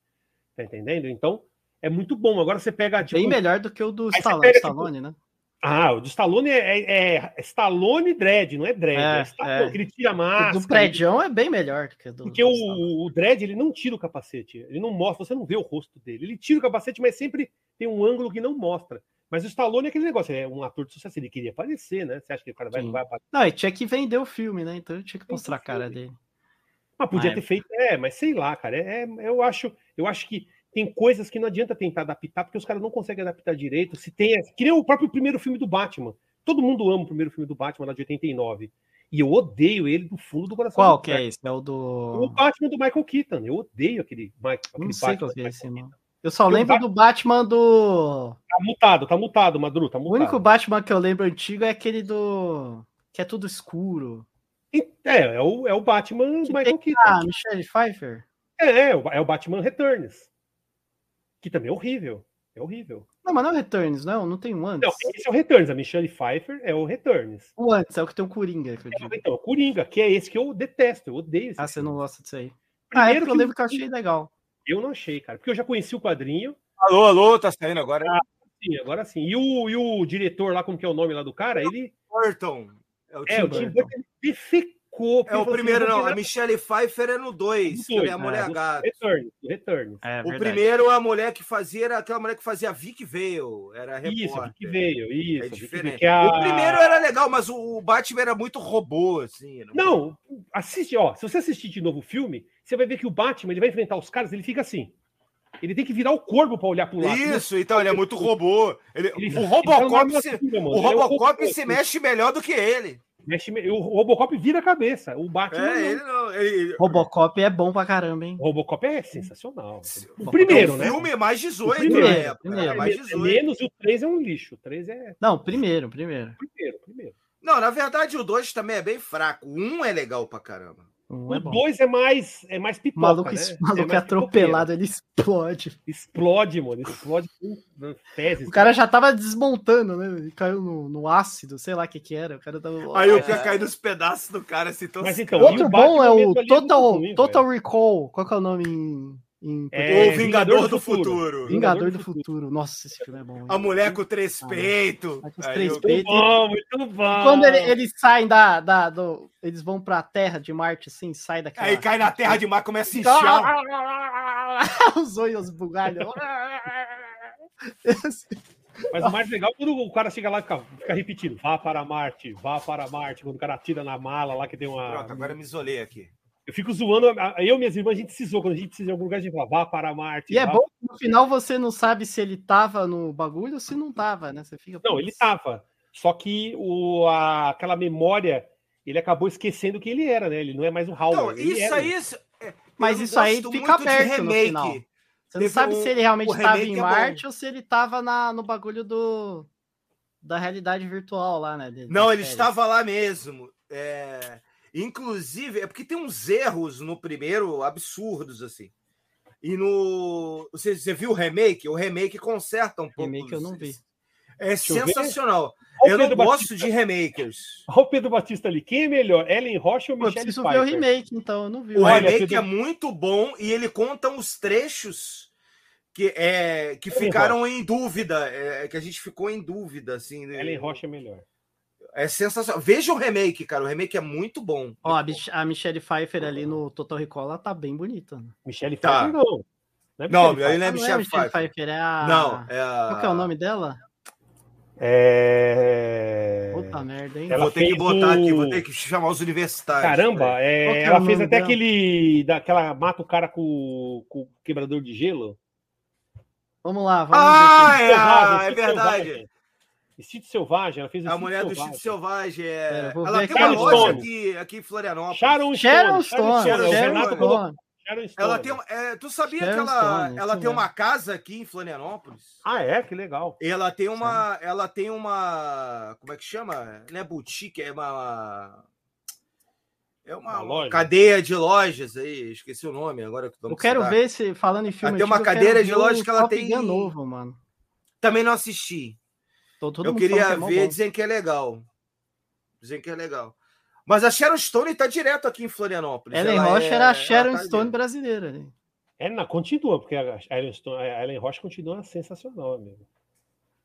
Tá entendendo? Então, é muito bom. Agora você pega. Tipo, Bem melhor do que o do Stallone, pega, tipo, Stallone, né? Ah, o do Stallone é, é, é Stallone Dredd, não é Dredd. É, É, Stallone, é. que ele tira a O máscara. do prédio é bem melhor do que o do. Porque do o, o Dredd, ele não tira o capacete. Ele não mostra, você não vê o rosto dele. Ele tira o capacete, mas sempre tem um ângulo que não mostra. Mas o Stallone é aquele negócio, é um ator de sucesso, ele queria aparecer, né? Você acha que o cara vai, Sim. vai aparecer? Não, e tinha que vender o filme, né? Então tinha que mostrar a cara dele. Mas podia ter feito, é, mas sei lá, cara. É, é- eu, acho, eu acho que tem coisas que não adianta tentar adaptar, porque os caras não conseguem adaptar direito. Se tem, que nem o próprio primeiro filme do Batman. Todo mundo ama o primeiro filme do Batman, lá de 89. E eu odeio ele do fundo do coração. Qual do que é esse? É o do. O Batman do Michael Keaton. Eu odeio aquele, Mike, aquele Não sei Batman que é Michael esse. Eu só Porque o lembro do Batman do. Tá mutado, tá mutado, Madru, tá O mutado. único Batman que eu lembro antigo é aquele do. Que é tudo escuro. É, é o, é o Batman do Michael Keaton. Ah, Michelle Pfeiffer? É, é, o- é o Batman Returns. Que também é horrível. É horrível. Não, mas não é Returns, não. Não tem um antes. Não, esse é o Returns. A Michelle Pfeiffer é o Returns. O antes é o que tem o Coringa, que eu digo. Então, o Coringa, que é esse que eu detesto. Eu odeio esse Ah, você filme. não gosta disso aí. Ah, é Primeiro porque eu que lembro que eu achei legal. eu não achei, cara. Porque eu já conheci o quadrinho. Alô, alô, tá saindo agora. Sim, agora sim. E o, e o diretor lá, como que é o nome lá do cara? Ele. Burton. É o É, o Tim Tim Burton. Burton ele porque É ele o assim, primeiro, "Eu vou não. A Michelle Pfeiffer é no 2, que dois, é a né, mulher do gata. Returns, do Returns. É, O primeiro, a mulher que fazia era aquela mulher que fazia Vic Vale, era a Isso, repórter. que veio, isso. É Vicky diferente. veio, que é a- O primeiro era legal, mas o Batman era muito robô, assim. Não, assiste, ó. Se você assistir de novo o filme, você vai ver que o Batman ele vai enfrentar os caras, ele fica assim. Ele tem que virar o corpo para olhar pro lado. Isso, então ele é muito robô. Ele- Ele- o ele tá Robocop, numa se, altura, mano. o Ele é um Robocop se assim. mexe melhor do que ele. Mexe me- o Robocop vira a cabeça. O Batman. É, não. ele não. Ele, Robocop é bom pra caramba, hein? O Robocop é sensacional. O primeiro, o né? filme é mais 18 O primeiro, na época. primeiro. Era mais É 18. menos e o 3 é um lixo. O 3 é Não, primeiro, primeiro. primeiro, primeiro. Não, na verdade, o 2 também é bem fraco. O 1 um é legal pra caramba. Um O é bom. 2 é mais, é mais O pipoca, maluco, né? É maluco mais atropelado, ele explode. pipoqueiro. Explode, mano. Explode com fezes. O cara já tava desmontando, né? Ele caiu no, no ácido, sei lá o que que era. O cara tava. Aí o É. cara cai nos pedaços do cara assim, tão Mas então, e Outro o bom é o ali é Total, ruim, Total Recall. Qual que é o nome em. Em É, O Vingador do Futuro. Vingador do futuro. Nossa, esse filme é bom. hein? A mulher com três peitos. Com três eu- peitos. Muito bom, muito bom. Quando ele- eles saem da, da- do, eles vão pra Terra de Marte, assim, sai daquela. Aí cai na terra de mar, começa a inchar. (laughs) Os olhos bugalhos. (laughs) Mas o mais legal é quando o cara chega lá e fica, fica repetindo: vá para Marte, vá para Marte. Quando o cara tira na mala lá que tem uma. Pronto, agora eu me isolei aqui. Eu fico zoando, eu e minhas irmãs, a gente se zoa. Quando a gente precisa de algum lugar, a gente fala: vá para Marte. E é vá bom que no final você não sabe se ele tava no bagulho ou se não tava, né? Você fica. Não, ele tava. Só que o, a- aquela memória, ele acabou esquecendo quem ele era, né? Ele não é mais o Howard. Então, ele isso era. aí. isso- é, Mas não isso aí fica aberto no final. Você não sabe um- se ele realmente estava em é bom. Marte ou se ele tava na, no bagulho do da realidade virtual lá, né? de- Não, ele estava lá mesmo. É, Inclusive, é porque tem uns erros no primeiro absurdos, assim. E no. Você, você viu o remake? O remake conserta um pouco. Remake eu não vi. É eu ver. sensacional. O Eu não Pedro gosto Batista. de remakers. (laughs) Olha o Pedro Batista ali. Quem é melhor? Ellen Rocha ou Pô, eu Michelle preciso ver o Pfeiffer? remake, então, eu não vi. O Olha, remake Pedro- é muito bom e ele conta uns trechos que, é, que Ellen ficaram em dúvida, é, que a gente ficou em dúvida, assim. né? Ellen Rocha é melhor. É sensacional. Veja o remake, cara. O remake é muito bom. Ó, a, Mich- a Michelle Pfeiffer ali no Total Recall, ela tá bem bonita. né? Michelle Tá. Pfeiffer, não. Não, é Não, Michelle não é Ah, não é a Michelle Pfeiffer. Pfeiffer, é a. Não, é a... Qual que é o nome dela? É... Puta merda, hein? Ela vou ter que botar o- aqui, vou ter que chamar os universitários. Caramba, é, é ela fez até dela? aquele. Daquela, mata o cara com, com o quebrador de gelo. Vamos lá, vamos Ah, ver. é, ah, é Selvagem. verdade. Instinto Selvagem, ela fez A Instinto mulher do. Instinto Selvagem. É... É, ela tem uma loja aqui, aqui em Florianópolis. Sharon Stone. Sharon Stone, Sharon Stone. Sharon Stone. Ela tem, é, tu sabia Sharon que ela, Stone, ela tem uma casa aqui em Florianópolis? Ah, é? Que legal. Ela tem uma, ela tem uma, como é que chama? Não é boutique, é uma é uma, Uma loja? cadeia de lojas aí, esqueci o nome agora que Eu quero ver se, falando em filme. Ela tem uma eu cadeira de ver loja o que ela Top tem- Gun novo, mano. Também não assisti. Tô- todo Eu queria que é ver, bom. dizem que é legal. Dizem que é legal. Mas a Sharon Stone tá direto aqui em Florianópolis. Ellen Ela Rocha é- era a ela Sharon tá Stone ali. brasileira. né? É, não, continua, porque a Ellen, Stone, a Ellen Rocha continua sensacional, amigo.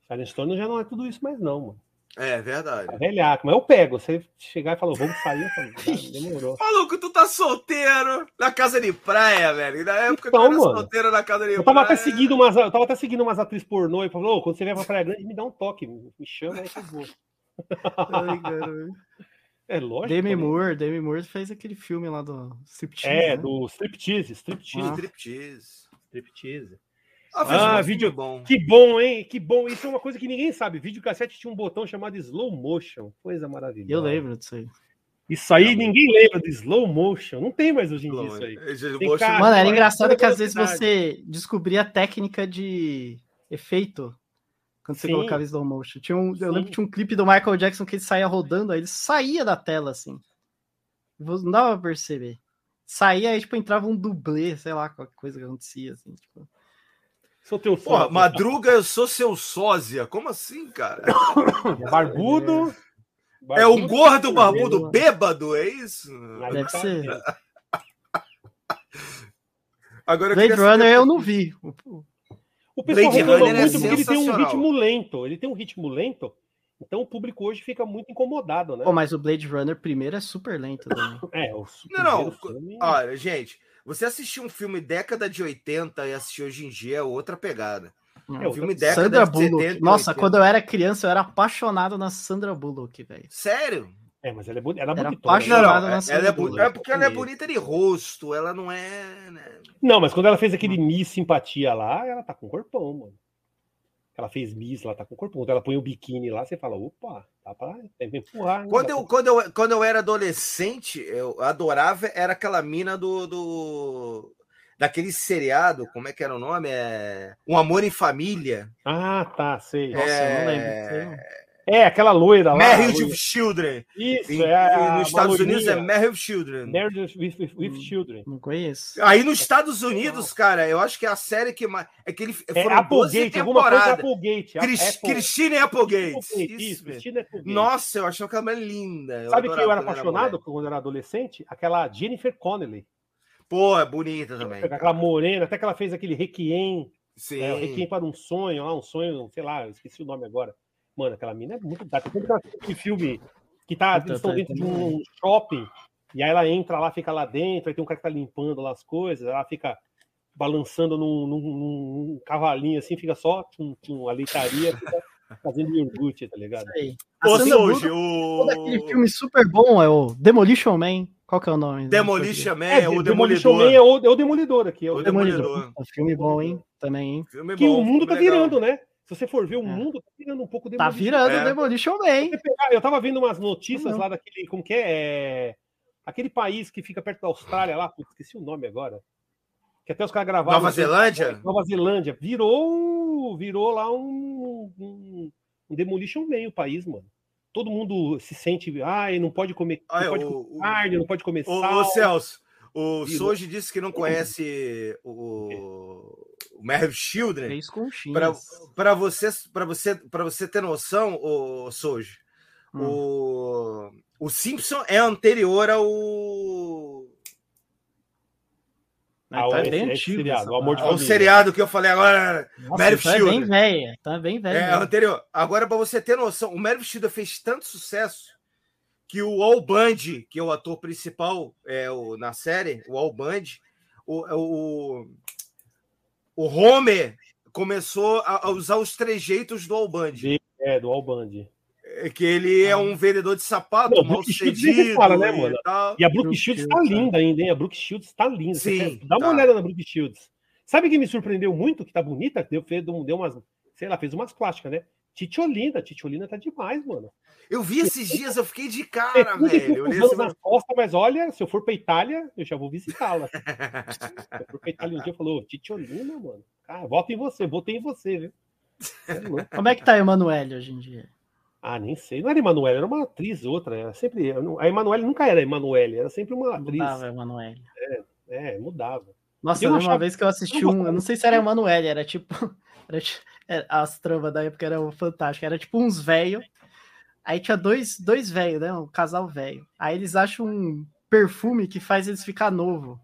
A Ellen Stone já não é tudo isso mais, não, mano. É verdade. É velhaco, mas eu pego. Você chegar e falar, vamos sair, eu falo, "Ah, (laughs) demorou. Maluco, tu tá solteiro na casa de praia, velho. Na época Então, que eu era mano. solteiro na casa de Eu tava praia. até seguindo umas, eu tava até seguindo umas atrizes pornô e falou, "Ô, quando você vier pra Praia Grande, me dá um toque, me chama aí que eu vou. (laughs) Ai, cara. É lógico. Demi né? Moore, Demi Moore fez aquele filme lá do Striptease. É, né? do Striptease, Striptease, Ah. Striptease. Striptease. Ah, Ah, vídeo- bom. Que bom, hein? Que bom. Isso é uma coisa que ninguém sabe. Videocassete tinha um botão chamado slow motion. Coisa maravilhosa. Eu lembro disso aí. Isso aí ninguém lembra de slow motion. Não tem mais hoje em dia isso aí. Tem motion- cara- Mano, era engraçado que às vezes você descobria a técnica de efeito quando você Sim. colocava slow motion. Tinha um, eu lembro que tinha um clipe do Michael Jackson que ele saía rodando, aí ele saía da tela assim. Não dava pra perceber. Saía, aí tipo, entrava um dublê, sei lá, qualquer coisa que acontecia, assim, tipo. Sou teu Porra, fã. Madruga, eu sou seu sósia. Como assim, cara? Barbudo. É um barbudo, gordo barbudo bêbado, é isso? Aí Deve tá ser. Agora eu Blade Runner saber- eu não vi. O- o- O pessoal Blade reclama Runner é muito porque ele tem um ritmo lento. Ele tem um ritmo lento. Então o público hoje fica muito incomodado, né? Pô, mas o Blade Runner primeiro é super lento também. É, o Não, não. filme- Olha, gente, você assistir um filme década de 80 e assistir hoje em dia é outra pegada. É, Um filme década Sandra de Bullock. 70 e Nossa, 80. quando eu era criança, eu era apaixonado na Sandra Bullock, velho. Sério? É, mas ela é bonita. Ela é Era bonitona, né? Não, não. Chamada na é- Ela é, Sandra bu- Bullock. é porque ela é Bonita. bonita de rosto, ela não é. né? Não, mas quando ela fez aquele Miss Simpatia lá, ela tá com corpão, mano. Ela fez Miss, ela tá com corpão. Quando ela põe o biquíni lá, você fala, opa, dá pra tem que empurrar. hein? Quando Dá eu, quando, eu, quando eu era adolescente, eu adorava, era aquela mina do. do daquele seriado, como é que era o nome? É... Um Amor em Família. pra- Ah, tá, sei. Nossa, eu não lembro. É... Sei. É, aquela loira lá. Married loira- with Children. Isso, Em- é nos Estados uma Unidos é loirinha. Married with Children. Married with, with- with Hum. Children. Não conheço. Aí nos Estados Unidos, cara, eu acho que é a série que mais. É que ele É foram 12 Applegate, alguma coisa temporadas. Applegate. a- Cris- Apple- Christine Applegate. Applegate, Isso, Isso, mesmo. Christina Applegate. Nossa, eu achava aquela mulher linda. Sabe quem eu era apaixonado mulher. quando eu era adolescente? Aquela Jennifer Connelly. Pô, é bonita também. Aquela morena, até que ela fez aquele Requiem. Sim. É, Requiem para um sonho, lá, um sonho, sei lá, eu esqueci o nome agora. Mano, aquela mina é muito gata. Tem aquele filme que tá, eles estão tá, dentro de tá. um shopping, e aí ela entra lá, fica lá dentro, aí tem um cara que tá limpando lá as coisas, ela fica balançando num, num- num cavalinho assim, fica só com, com a leitaria, fica (laughs) fazendo iogurte, tá ligado? Sandra Soji, Bullock, o. aquele filme super bom é o Demolition Man. Qual que é o nome? Demolition Man, É, o Demolition Demolidor. Man é o, é o Demolidor aqui. É o O Demolidor. Demolidor. É um filme bom, hein? Também, hein? Filme que bom, o mundo tá legal. virando, né? Se você for ver, o É. mundo tá virando um pouco Tá Demolition virando É. Demolition Man. Eu tava vendo umas notícias Não. lá daquele, como que é? É, Aquele país que fica perto da Austrália lá, putz, esqueci o nome agora. Que até os caras gravaram. Nova Zelândia? Nova Zelândia. Virou, virou lá um, um, um Demolition Man o país, mano. Todo mundo se sente, ai, não pode comer, Ah, não pode o- comer o- carne, não pode comer Ô, sal. ô, Celso, o. Soji disse que não conhece o, o Merv Children. Para para você, para você, para você ter noção, o Soji, Hum. o, o Simpson é anterior ao, Ah, Ah, tá esse- bem antigo. seriado, o Amor de ao Família. seriado que eu falei agora. Nossa, Merv é bem Children. velha. Tá bem velha. É anterior. Agora, para você ter noção, o Merv Children fez tanto sucesso que o Al Bundy, que é o ator principal é, o, na série, o Al Bundy, o, o, o Homer começou a, a usar os trejeitos do Al Bundy. É, do Alband. É Que ele é um vendedor de sapato, Não, mal Brooke Shields nem se sucedido. fala, né, e mano? tal. E a Brooke Brooke Shields tá é. linda ainda, hein? A Brooke Shields tá linda. Sim, Dá uma tá. olhada na Brooke Shields. Sabe quem me surpreendeu muito, que tá bonita? Deu, deu umas, sei lá, fez umas plásticas, né? Titiolina, Titiolina tá demais, mano. Eu vi esses dias, eu fiquei de cara, Tem velho. Eu li esse- nas costas, mas olha, se eu for pra Itália, eu já vou visitá-la. (laughs) se eu for pra Itália um dia, falou, Titiolina, mano. Cara, voto em você, votei em você, viu? É. Como é que tá a Emanuele hoje em dia? Ah, nem sei. Não era Emanuele, era uma atriz, outra. Era sempre. A Emanuele nunca era Emanuele, era sempre uma atriz. Mudava a Emanuele. É, mudava. Nossa, Eu uma achava- vez que eu assisti eu um. Eu não sei se era Emanuele, era tipo. (laughs) Era, ti- é, as tramas da época eram fantásticas. Era tipo uns velhos. Aí tinha dois, dois velhos, né? Um casal velho. Aí eles acham um perfume que faz eles ficar novo.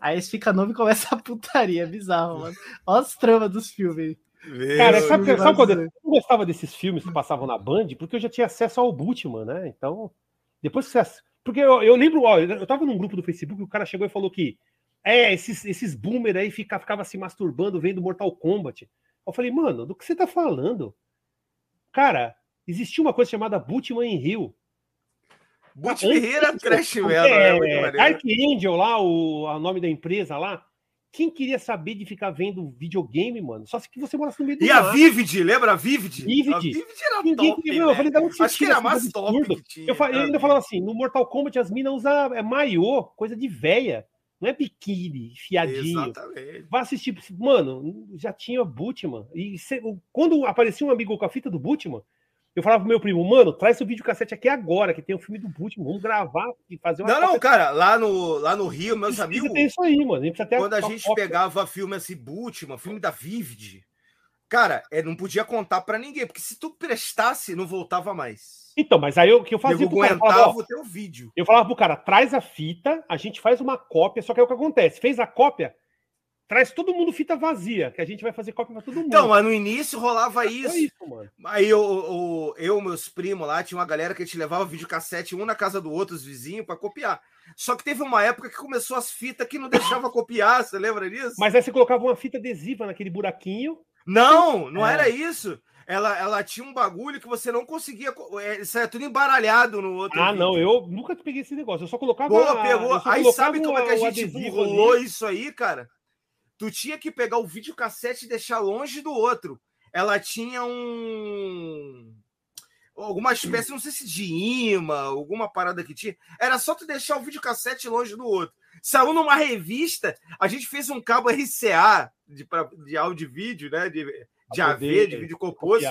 Aí eles ficam novo e começa a putaria. É bizarro, mano. Olha as tramas dos filmes. Meu Cara, sabe, Deus. sabe quando eu não gostava desses filmes que passavam na Band? Porque eu já tinha acesso ao Bultman, né? Então, depois que você. Porque eu, eu lembro, ó, eu tava num grupo do Facebook que o cara chegou e falou que é, esses, esses boomer aí fica, ficava se masturbando vendo Mortal Kombat. Eu falei, mano, do que você tá falando? Cara, existia uma coisa chamada Bultman em Rio. Butch Ferreira Trash Metal, né? É, maneiro. Dark Angel lá, o, o nome da empresa lá. Quem queria saber de ficar vendo videogame, mano? Só se que você morasse no meio do E a mato. Vivid, lembra a Vivid? Vivid. A Vivid era Ninguém top, queria ver. Eu falei, onde você Acho que era mais top que tinha. Eu, fa- eu sabe? ainda falava assim, no Mortal Kombat as minas usam é, maiô, coisa de véia. Não é biquíni, fiadinho. Exatamente. Vai assistir, mano, já tinha Butman. E cê- quando aparecia um amigo com a fita do Butman, eu falava pro meu primo, mano, traz seu videocassete aqui agora, que tem o filme do Butman. Vamos gravar e fazer uma Não, não, cara, lá no, lá no Rio, meus Precisa amigos, ter isso aí, mano. A quando a uma gente pegava filme assim, Bultman, filme da Vivid, cara, é, não podia contar pra ninguém, porque se tu prestasse, não voltava mais. Então, mas aí o que eu fazia Eu aguentava falava, o teu vídeo. Eu falava pro cara, traz a fita, a gente faz uma cópia, só que é o que acontece. Fez a cópia, traz todo mundo fita vazia, que a gente vai fazer cópia pra todo mundo. Então, mas no início rolava isso. isso, mano. Aí eu, eu, eu, meus primos lá, tinha uma galera que a gente levava videocassete um na casa do outro, os vizinhos, pra copiar. Só que teve uma época que começou as fitas que não deixava (laughs) copiar, você lembra disso? Mas aí você colocava uma fita adesiva naquele buraquinho. Não, não É. era isso. Ela, ela tinha um bagulho que você não conseguia. co- Isso é tudo embaralhado no outro. Ah, vídeo. não, eu nunca peguei esse negócio. Eu só colocava. Pô, a- pegou. Aí sabe como é que a gente adesivo rolou ali. isso aí, cara? Tu tinha que pegar o videocassete e deixar longe do outro. Ela tinha um. Alguma espécie, não sei se de imã, alguma parada que tinha. Era só tu deixar o videocassete longe do outro. Saiu numa revista, a gente fez um cabo RCA de, pra- de áudio e vídeo, né? De, de AV, de vídeo composto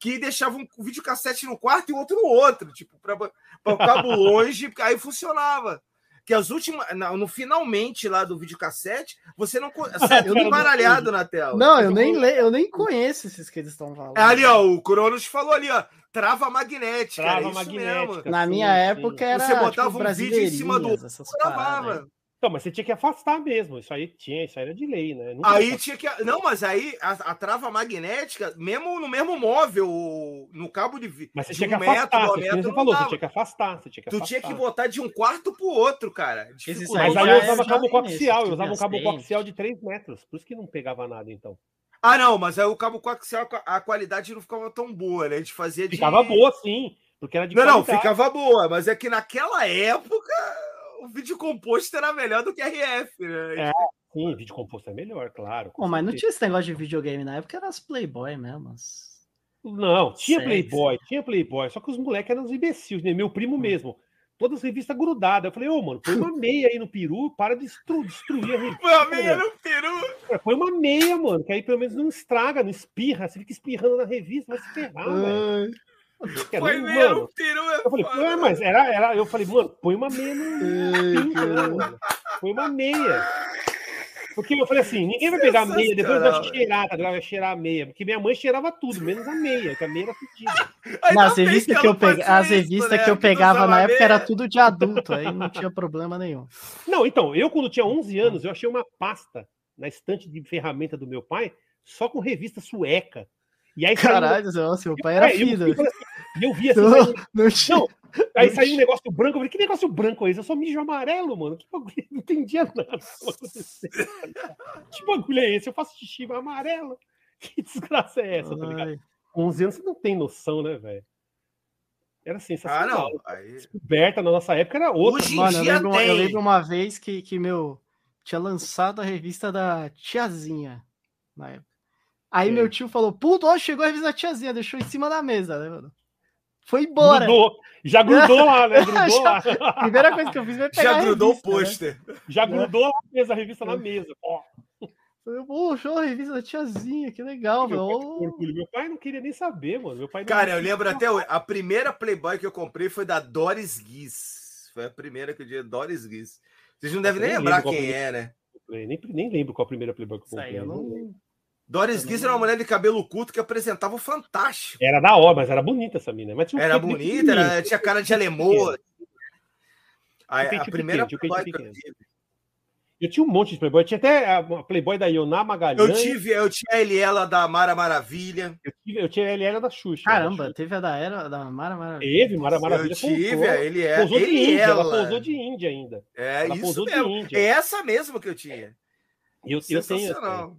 que deixava um videocassete no quarto e outro no outro, tipo, para o cabo longe, aí funcionava. Que as últimas, na- no finalmente lá do videocassete, você não sai tudo embaralhado na tela. Não, eu nem, le... eu nem conheço esses que eles estão falando. É ali, ó, o Cronos falou ali, ó, trava magnética. Trava é isso magnética. mesmo. Na Sim, minha sim. época era Você botava tipo, um vídeo em cima do. Gravava. Então, mas você tinha que afastar mesmo. Isso aí tinha, isso aí era de lei, né? Nunca Aí tinha que. Não, mas aí a, a trava magnética, mesmo no mesmo móvel, no cabo de. Mas você de tinha que um metro, afastar. Você, metros, você não falou, você tinha que afastar. Você tinha que Tu afastar. tinha que botar de um quarto pro outro, cara. Mas aí eu é- usava cabo tem coaxial, eu usava um cabo coaxial de 3 metros. Por isso que não pegava nada, então. Ah, não, mas aí o cabo coaxial, a qualidade não ficava tão boa, né? A gente fazia de. Ficava boa, sim. Porque era de Não, não, qualidade. ficava boa, mas é que naquela época o vídeo composto era melhor do que RF, né? É. Sim, vídeo composto é melhor, claro. com Pô, mas não tinha esse negócio de videogame na época, era as Playboy mesmo. as- Não, tinha. Playboy, tinha Playboy, só que os moleques eram os imbecis, né? Meu primo mesmo. Todas as revistas grudadas. Eu falei, ô, mano, põe uma meia aí no peru, para de destru- destruir a revista. Foi a meia no peru. Põe uma meia, mano, que aí pelo menos não estraga, não espirra. Você fica espirrando na revista, vai se ferrar, velho. Quer Foi mano, no peru. é Eu falei, foda. "Ué, mas era, era. Eu falei, mano, põe uma meia no. né? Põe uma meia. Porque eu falei assim, ninguém vai pegar a meia, depois vai cheirar, tá ligado? Vai cheirar a meia. Porque minha mãe cheirava tudo, menos a meia, que a meia era fedida. Nas revistas ela que eu as revistas né? que eu pegava na época era tudo de adulto, aí não tinha problema nenhum. Não, então, eu quando tinha 11 anos, eu achei uma pasta na estante de ferramenta do meu pai, só com revista sueca. E aí saiu- Caralho, nossa, seu pai era É, falei assim, E eu vi assim, Não, saiu- não tinha. Não, aí saiu um negócio branco. Eu falei, que negócio branco é esse? Eu só mijo amarelo, mano. Que bagulho? (laughs) Não entendia nada (laughs) que bagulho é esse? Eu faço xixi mas amarelo. (laughs) Que desgraça é essa, tá ligado? Ai, Com 11 anos você não tem noção, né, velho? Era Ah, sensacional. não. Aí... Descoberta na nossa época era outra. Hoje em Mano, eu lembro, uma- eu lembro uma vez que, que meu tinha lançado a revista da Tiazinha na época. Aí Sim. meu tio falou, puto, ó, chegou a revista da tiazinha, deixou em cima da mesa, né, mano? Foi embora. Grudou. Já grudou lá, né? (laughs) Grudou lá. Primeira coisa que eu fiz foi pegar Já a grudou o revista, né? pôster. Já grudou lá mesmo, a revista na mesa. Ó, Falei, Pô, show, a revista da tiazinha, que legal, meu, meu. pai. Meu pai não queria nem saber, mano. Meu pai não- Cara, eu lembro até hoje. A primeira Playboy que eu comprei foi da Doris Guiz. Foi a primeira que eu dei Doris Guiz. Vocês não devem nem nem lembrar quem é, né? Nem, nem lembro qual a primeira Playboy que eu Isso aí comprei. eu não. Doris Eu Guiz era uma mulher de cabelo curto que apresentava o Fantástico. Era da hora, mas era bonita essa mina. Mas tinha um Era bonita, era- tinha cara de alemoa. A, a primeira pequeno, Playboy que eu tive. Eu tinha um monte de Playboy. Tinha até a Playboy da Ioná Eu Magalhães. tive, eu tinha a Eliela da Mara Maravilha. Eu, tive, eu tinha a LL da Xuxa. Caramba, da Xuxa. teve a da era da Mara Maravilha. Teve, Mara Eu Maravilha. tive pousou. a Eliela. Pousou de Índia, ela Eliela. pousou de Índia ainda. É ela isso pousou de mesmo. Índia. É essa mesmo que eu tinha. Eu, eu tenho.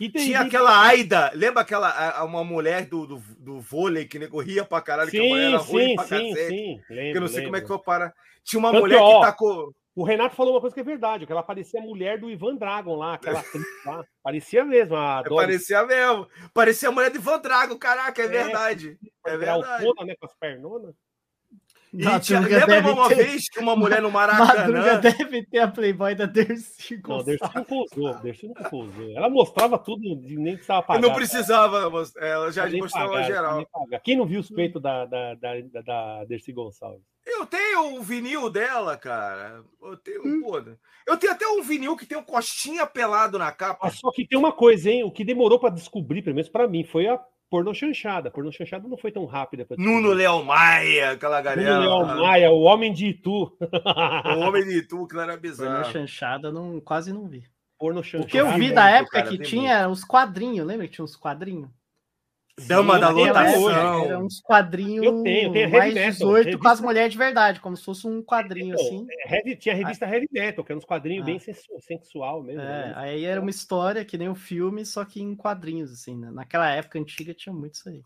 E tem, Tinha aquela Aida, lembra aquela uma mulher do, do, do vôlei que nego ria pra caralho, que a mulher Sim, era ruim sim, pra sim, cacete. sim. Que Lembro, eu não sei como é que lembro. foi para. Tinha uma Tanto mulher que, que ó, tacou. O Renato falou uma coisa que é verdade, que ela parecia a mulher do Ivan Dragon lá, aquela (laughs) atriz lá. Parecia mesmo, a Doris. Parecia mesmo. Parecia a mulher de Van Drago, caraca, é, É, verdade. É verdade. Né, com as pernonas. E Madruga tinha, lembra deve uma ter- vez que uma mulher no Madruga Maracanã. deve ter a Playboy da Dercy Não, Gonçalves. Dercy não pousou, Dercy não pousou. Ela mostrava tudo, nem precisava pagar. Não precisava, mas ela já Nem mostrava pagar, geral. Quem não viu os peitos da, da, da, da, da Dercy Gonçalves? Eu tenho o vinil dela, cara. Eu tenho, Hum. pô, eu tenho até um vinil que tem um costinha pelado na capa. Só que tem uma coisa, hein? O que demorou pra descobrir, pelo menos pra mim, foi a porno chanchada. A porno chanchada não foi tão rápida. Nuno Léo Maia, aquela galera. Nuno Leão lá. Maia, o homem de Itu. O homem de tu, que era bizarro. chanchada, não, quase não vi. porno O chanchada. que eu vi da época cara, que tinha os quadrinhos, lembra que tinha uns quadrinhos? Dama da Sim, lotação. Era uns quadrinhos Eu tenho, eu tenho mais Metal, 18 com revista- as mulheres de verdade, como se fosse um quadrinho Então, assim. é, heavy- tinha a revista Heavy Metal, que eram uns quadrinhos Ah. bem sensu- sensual mesmo. É, né? aí era uma história que nem o filme, só que em quadrinhos, assim, né? Naquela época antiga tinha muito isso aí.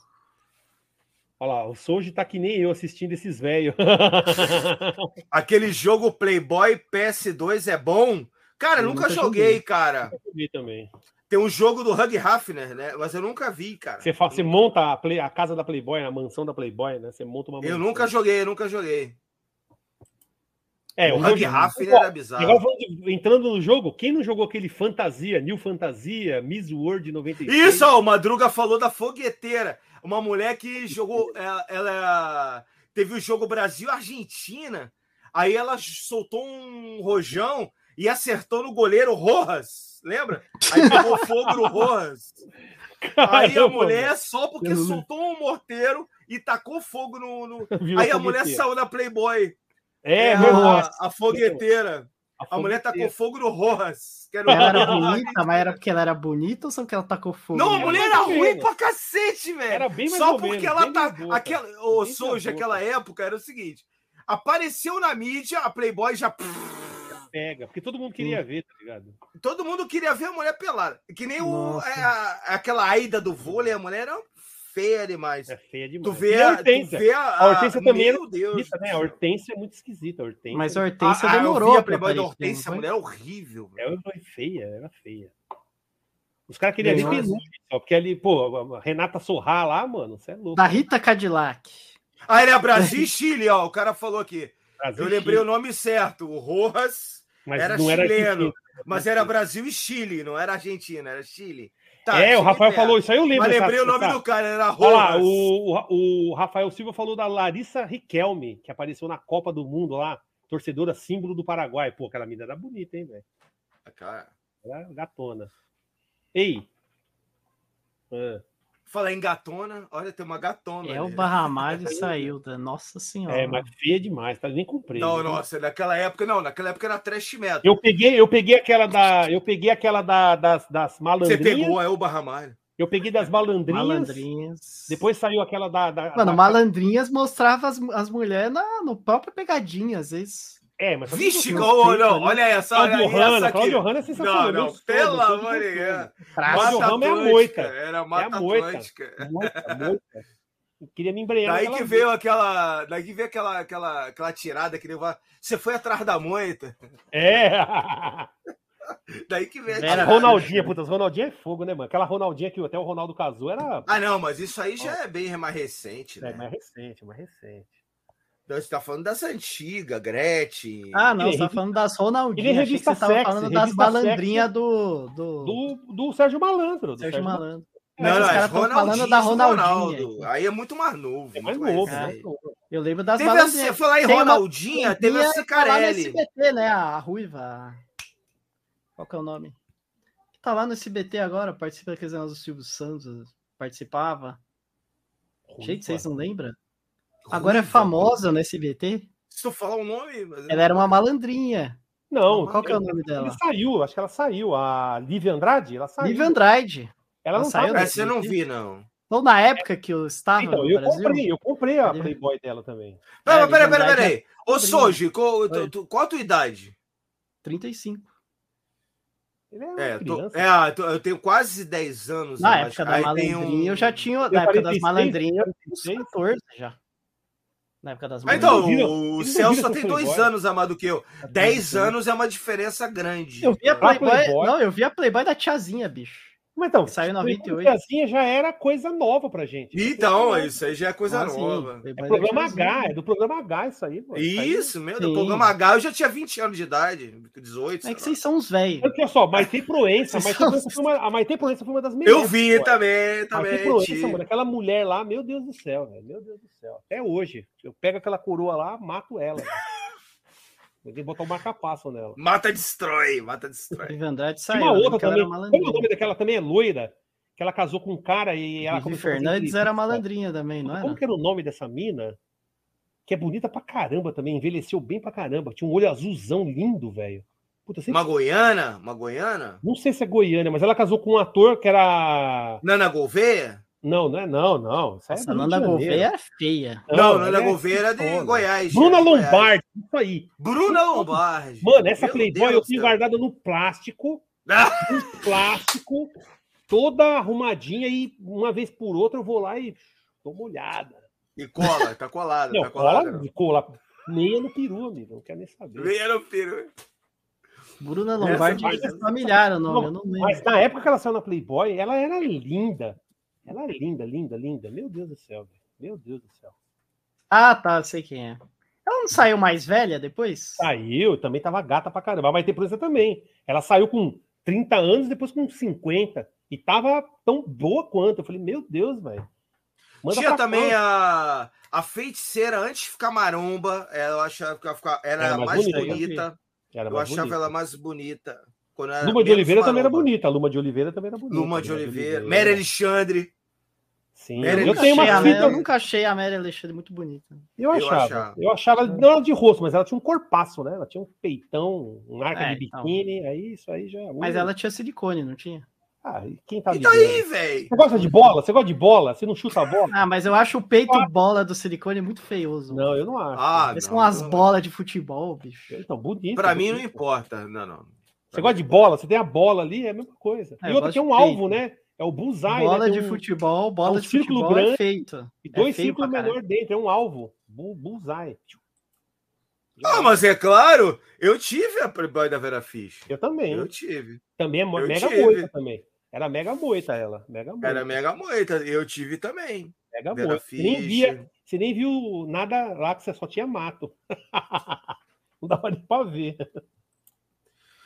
Olha lá, o Soji tá que nem eu assistindo esses velhos. (laughs) Aquele jogo Playboy PS2 é bom? Cara, Eu nunca nunca joguei, joguei. cara. Eu vi também. Tem um jogo do Hug Hafner, né? Mas eu nunca vi, cara. Você, fa- você monta a, play- a casa da Playboy, a mansão da Playboy, né? Você monta uma Eu mansão. nunca joguei, eu nunca joguei. É, o o Hug Hafner era Agora, bizarro. falando entrando no jogo, quem não jogou aquele Fantasia, New Fantasia, Miss World 96? Isso, ó, o Madruga falou da fogueteira. Uma mulher que jogou. (laughs) Ela, ela teve o jogo Brasil-Argentina. Aí ela soltou um rojão e acertou no goleiro Rojas. Lembra? Aí pegou fogo no Rojas. Aí a mulher, só porque soltou um morteiro e tacou fogo no. no- (laughs) Aí a mulher saiu da Playboy. É, a, verdade. a fogueteira. A mulher tacou fogo no Rojas. Que era Ela era bonita, mas era porque ela era bonita ou só porque ela tacou fogo? Não, a mulher era ruim menos. pra cacete, velho. Era bem mais Só porque menos, ela tá. boca. Aquela, ô, mais aquela época era o seguinte: apareceu na mídia, a Playboy já. Pega, porque todo mundo queria ver, tá ligado? Todo mundo queria ver a mulher pelada. Que nem o, é, a- aquela Aida do vôlei, a mulher era feia demais. É feia demais. Tu vê, E a a, tu Hortência. vê a, A Hortência também Meu Deus. né? A Hortência é muito esquisita. A Hortência, Mas a Hortência ah, eu demorou vi a pra Playboy da Hortência, a mulher é horrível. velho. ela foi feia, era feia. Os caras queriam ver porque ali, pô, a Renata Sorrar lá, mano, você é louco. Da Rita Cadillac. Ah, ele é (laughs) Brasil e Chile, ó. O cara falou aqui. Brasil Eu lembrei Chile, o nome certo. O Rojas, mas era não era chileno, argentino. mas era Brasil e Chile, não era Argentina, era Chile. Tá, é, o cheguei Rafael falou isso aí, eu lembro. Mas lembrei o nome dessa- do cara, era Olha lá, Rojas. o, o, o Rafael Silva falou da Larissa Riquelme, que apareceu na Copa do Mundo lá, torcedora símbolo do Paraguai. Pô, aquela menina era bonita, hein, velho? Cara, Era gatona. Ei. Ah, Falar em gatona, olha, tem uma gatona. É o ali. Barramalho (laughs) saiu da Nossa Senhora. é, mas feia demais, tá? Nem comprei. Não, né? nossa, naquela época, não, naquela época era trash metal. Eu peguei, eu peguei aquela da, eu peguei aquela da, das, das Você malandrinhas. pegou, é o Barramalho. Eu peguei das malandrinhas. Malandrinhas. Depois saiu aquela da, da Mano, da- malandrinhas mostrava as, as mulheres na, no próprio pegadinha, às vezes. É, mas Vixe, oh, peitos não, olha essa, Cláudio olha Hanna, essa aqui. Cláudio Hanna é sensacional. Não, não, pelo todos amor de Deus. Cláudio Ramos é a moita. Era a Mata É a moita. Atlântica. Moita, moita. Eu queria me embrenhar. Daí que veio aquela. Daí que veio aquela, aquela, aquela tirada que levou. Você foi atrás da moita. É. (laughs) Daí que vem. a Vera A tirada. Ronaldinha, puta, as Ronaldinha é fogo, né, mano? Aquela Ronaldinha que até o Ronaldo casou era. Ah, não, mas isso aí já é bem mais recente, né? É mais recente, mais recente. Então, Você tá falando dessa antiga, Gretchen. Ah, não, Ele você tá revi- falando das ele Ronaldinhas. Que revista você tava sexy, falando das malandrinhas do, do, Do, do Sérgio Malandro. Do Sérgio Malandro. não, não, os é caras tão falando da Ronaldinha. Ronaldo. Aí é muito mais novo. É mais muito novo, mais novo. Eu lembro das Teve malandrinhas. você falar em Tem uma Ronaldinha, teve a que tá lá no Cicarelli. SBT, né? A Ruiva. Qual que é o nome? Tá lá no SBT agora, participa daqueles do Silvio Santos, participava. Gente, vocês não lembram? Agora é famosa no SBT. Se tu falar o nome. mas- Ela era uma malandrinha. Não, Qual que é o nome dela? Ele saiu, acho que ela saiu. A Lívia Andrade, ela saiu. Lívia Andrade. Ela não Ela saiu tava. da- Essa eu não vi, não. Então, na época que eu estava Então, no eu Brasil, comprei, eu comprei a? Playboy dela também. Pera, É, pera, pera, Lívia pera aí. Andrade Ô, Sim. Soji, qual, tu- tu- qual a tua idade? 35. Ele é É, tô- é, ah, tô- eu tenho quase 10 anos. Na eu época acho. da malandrinha, eu já tinha. Tem Na época das 46, malandrinhas, uns 46. 14 já. Na época das Ah, então. Eles não o Celso só tem dois anos a mais do que eu. 10 anos é uma diferença grande. Eu vi a Playboy, Playboy. Não, eu vi a Playboy da tiazinha, bicho. Mas então, Saiu em Playboy 98. Tiazinha já era coisa nova pra gente. Então, isso aí já é coisa Ah, nova. É da programa. H, é do programa H isso aí, mano. Isso Isso, meu. Sim. Programa H, eu já tinha 20 anos de idade, 18. É que lá. vocês são uns velhos. Olha só, Maite Proença, são- Proença foi uma, a Maite Proença foi uma das melhores. Eu vi pô. também, também. Proença, tive. mano, aquela mulher lá, meu Deus do céu, velho, meu Deus do céu. Até hoje, eu pego aquela coroa lá, mato ela. Tenho que botar um marca-passo nela. Mata, destrói, mata, destrói. Andrade Tinha saiu. uma lembro outra também. Como é o nome daquela também? É loira. Que ela casou com um cara e ela Vivi começou Fernandes era malandrinha também, não Como era? que era o nome dessa mina? Que é bonita pra caramba também, envelheceu bem pra caramba. Tinha um olho azulzão lindo, velho. Puta, sempre- Uma goiana? Uma goiana? Não sei se é Goiânia, mas ela casou com um ator que era. Nana Gouveia? Não, não é, não, não. Isso aí é Essa do Rio Nanda. Gouveia é feia. Não, ela Nana é Gouveia era de foda. Goiás. Bruna de Goiás. Lombardi, isso aí. Bruna Lombardi. Mano, essa Meu Playboy Deus eu tenho guardada no plástico, no (laughs) plástico, toda arrumadinha e uma vez por outra eu vou lá e dou uma olhada. E cola, tá colada, Não, tá colada. cola, cola meia no peru, amigo, não quero nem saber. Venha no peru. Bruna Lombardi Essa- é familiar o nome, eu não lembro. Mas na época que ela saiu na Playboy, ela era linda. Ela era linda, linda, linda. Meu Deus do céu, velho. Meu Deus do céu. Ah, tá, sei quem é. Ela não saiu mais velha depois? Saiu, também tava gata pra caramba. Vai ter polícia também. Ela saiu com 30 anos, depois com 50. E tava tão boa quanto. Eu falei, meu Deus, velho. Tinha também cá. a, a feiticeira, antes de ficar maromba, ela achava que ela ficava- era, Era mais mais bonita, bonita. Era Eu mais achava bonita. ela mais bonita. Quando era Luma de Oliveira também era bonita. A Luma de Oliveira também era bonita. Luma de Oliveira. Mary Alexandre. Sim, Mary eu tenho uma achei a filha- Mary- eu fita. nunca achei a Mary Alexandre muito bonita. Eu Eu achava. achava. Eu achava, ela- não era de rosto, mas ela tinha um corpaço, né? Ela tinha um peitão, um arca É, de então. biquíni. Aí isso aí já. Mas uh, ela tinha silicone, não tinha? Ah, e quem tá E daí, velho? Você gosta de bola? Você gosta de bola? Você não chuta a bola? Ah, mas eu acho o peito bola do silicone muito feioso. Não, eu não acho. Ah, Parece não, umas não. bolas de futebol, bicho. Então, bonito. Pra mim não bonito. importa. Não, não. Você gosta de bola? Você tem a bola ali, é a mesma coisa. É, e eu outra que é um de alvo, né? É o bullseye, bola né? de um- futebol, bola um de círculo futebol é grande feito. E É dois feio círculos menor dentro, é um alvo. Bu- Bullseye. Ah, mas é claro, eu tive a Playboy da Vera Fish. Eu também. Eu tive. Também é eu mega tive. moita também. Era mega moita ela. Mega moita. Era mega moita. Eu tive também. mega Vera moita. Você nem, via, você nem viu nada lá que você só tinha mato. (laughs) não dava nem pra ver.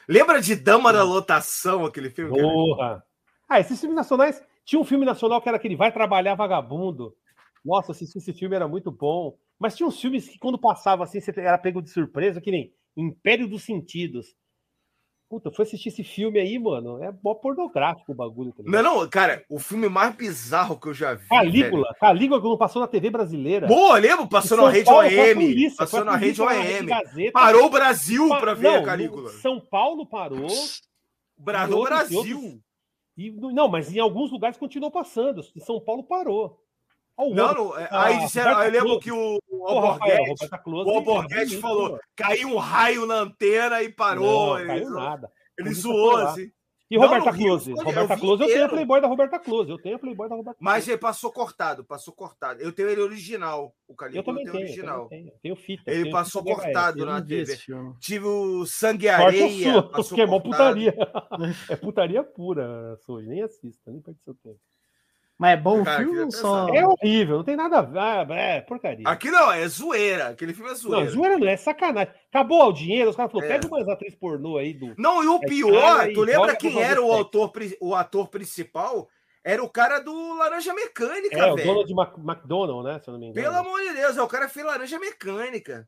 Lembra de Dama da Lotação, aquele filme? Porra. Ah, esses filmes nacionais. Tinha um filme nacional que era aquele Vai Trabalhar Vagabundo. Nossa, assisti esse filme, era muito bom. Mas tinha uns filmes que, quando passava assim, você era pego de surpresa, que nem Império dos Sentidos. Puta, fui assistir esse filme aí, mano. É mó pornográfico o bagulho. Tá? Não, não, cara, o filme mais bizarro que eu já vi. Calígula. Calígula que não passou na TV brasileira. velho. Boa, lembra? Passou na rede Paulo, foi OM. polícia, Passou foi na rede OM. Gazeta. Parou o Brasil Pa- pra ver não, a Calígula. no- São Paulo parou. Parou o outros- e Brasil. outros- e no- não, mas em alguns lugares continuou passando. São Paulo parou. Ó, o Não, não, é, Ah, aí disseram, eu lembro que o, o Alborguete, o Alborguete falou, caiu um raio na antena e parou. Não, ele caiu nada. ele zoou assim. E Não, Roberta Rio, Close? eu Roberta vi Close, eu tenho a. Playboy da Roberta Close. Eu tenho a Playboy da Roberta Mas ele passou cortado, passou cortado. Eu tenho ele original, o Eu também eu tenho, tenho eu original. também tenho. Eu tenho fita. Ele tenho passou fita cortado Eu na TV. Tive o Sangue e Areia. sua, passou porque é mó putaria. (laughs) é putaria pura, Soji. Nem assista, nem perde seu tempo. Mas é bom o Cara, filme queria ou só. É horrível, não tem nada a ver. Ah, é porcaria. Aqui não, é zoeira. Aquele filme é Não, zoeira. zoeira não, é sacanagem. Acabou o dinheiro, os caras falaram, É. pega umas atrizes pornô aí do. Não, e o É pior, tu lembra quem era o autor, o ator principal? Era o cara do Laranja Mecânica, É, o velho. Donald Mac- McDonald, né? Se eu não me engano. Pelo amor de Deus, é o cara que fez Laranja Mecânica.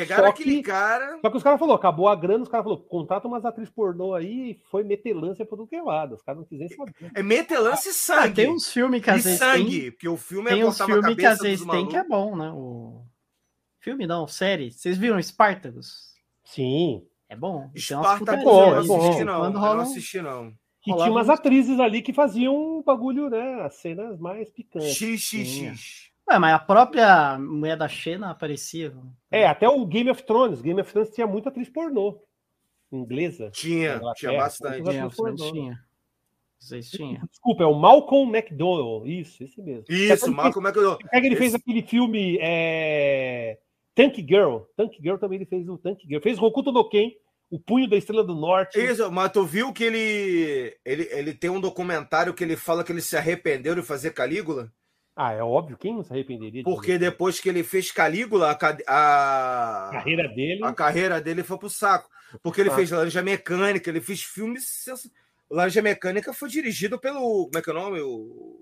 Pegaram Só aquele que- cara. Só que os caras falaram, acabou a grana, os caras falaram, contrata umas atrizes pornô aí e foi metelância por tudo que é lado. Os caras não quiseram saber. É metelance e Ah, sangue. tem uns filmes que e às vezes tem, sangue, porque o filme tem é uns cortava a filmes que às vezes tem que é bom, né? O... Filme não, série. Vocês viram Spartacus? Sim. É bom. E tem eu é bom. assisti, não. Quando rola não assisti, não. Rolava tinha umas uns- atrizes ali que faziam um bagulho, né? As cenas mais picantes. XXX. Ué, mas a própria mulher da Xena aparecia. É, até o Game of Thrones. Game of Thrones tinha muita atriz pornô. Inglesa. Tinha, tinha bastante. Tinha, tinha. Vocês tinham. Desculpa, é o Malcolm McDowell. Isso, esse mesmo. Isso, Ele mas como é que ele fez Esse- aquele filme é... Tank Girl. Tank Girl também ele fez o Tank Girl. Fez Hokuto no Ken, O Punho da Estrela do Norte. Isso, mas tu viu que ele, ele, ele tem um documentário que ele fala que ele se arrependeu de fazer Calígula? Ah, é óbvio, quem não se arrependeria? de Porque depois que ele fez Calígula, a, a, carreira dele. a carreira dele foi pro saco. Porque ele Ah. fez Laranja Mecânica, ele fez filmes. Laranja Mecânica foi dirigido pelo. Como é que é o nome? O,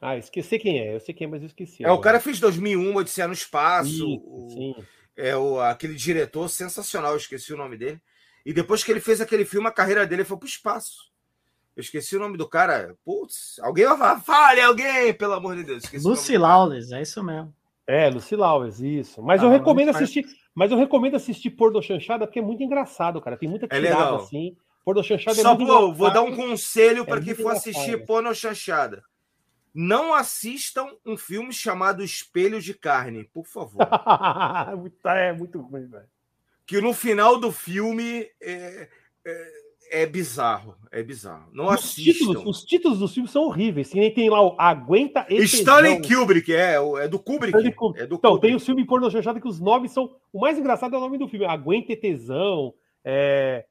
Ah, esqueci quem é. Eu sei quem é, mas eu esqueci. é, o cara fez 2001, Odisseia no Espaço. Isso, o- sim. é o, aquele diretor sensacional, esqueci o nome dele. E depois que ele fez aquele filme, a carreira dele foi pro espaço. Eu esqueci o nome do cara. Putz, alguém vai falar, fale alguém, pelo amor de Deus. Esqueci Lucy do. Lawless, é isso mesmo. É, Lucy Lawless, isso. Mas Ah, eu recomendo assistir. Mas eu recomendo assistir Porno Chanchada porque é muito engraçado, cara. Tem muita É tirada legal. assim. Porno Chanchada é Só muito vou, vou dar um conselho para É quem muito for engraçado. assistir porno chanchada. Não assistam um filme chamado Espelho de Carne, por favor. (laughs) Muito- é muito ruim, velho. que no final do filme é, é, é bizarro. É bizarro. Não Os assistam. títulos, os títulos dos filmes são horríveis. Que nem tem lá o Aguenta e Stanley. Kubrick, é, é do Kubrick. Stanley Kubrick. É do Então, Kubrick. tem o filme porno chanchada que os nomes são. O mais engraçado é o nome do filme. Aguenta e tesão. É...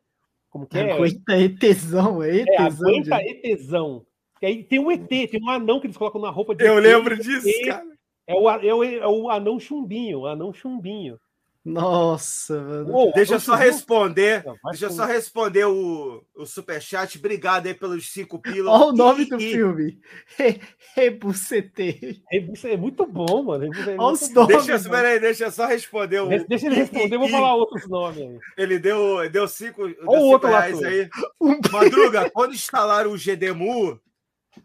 Como que é? Aguenta aí, tesão, aí, É, tesão. aguenta de- e tesão. E aí tem um ET, tem um anão que eles colocam na roupa de Eu ET. lembro disso, ET. cara. É o, é, o, é o anão chumbinho, o anão chumbinho. Nossa, mano. Uou, Deixa eu só responder. Não, Deixa eu só responder o, o superchat. Obrigado aí pelos cinco pilas. Olha o nome do E- filme. Re- Rebucetei. É muito bom, mano. É Olha muito os bom. nomes. Deixa, espera aí, deixa eu só responder. O, Deixa- Deixa ele responder, eu vou falar outros nomes aí. Ele deu, deu cinco, deu o cinco outro lá, reais tu. aí. Um- Madruga, quando instalaram o GDMU,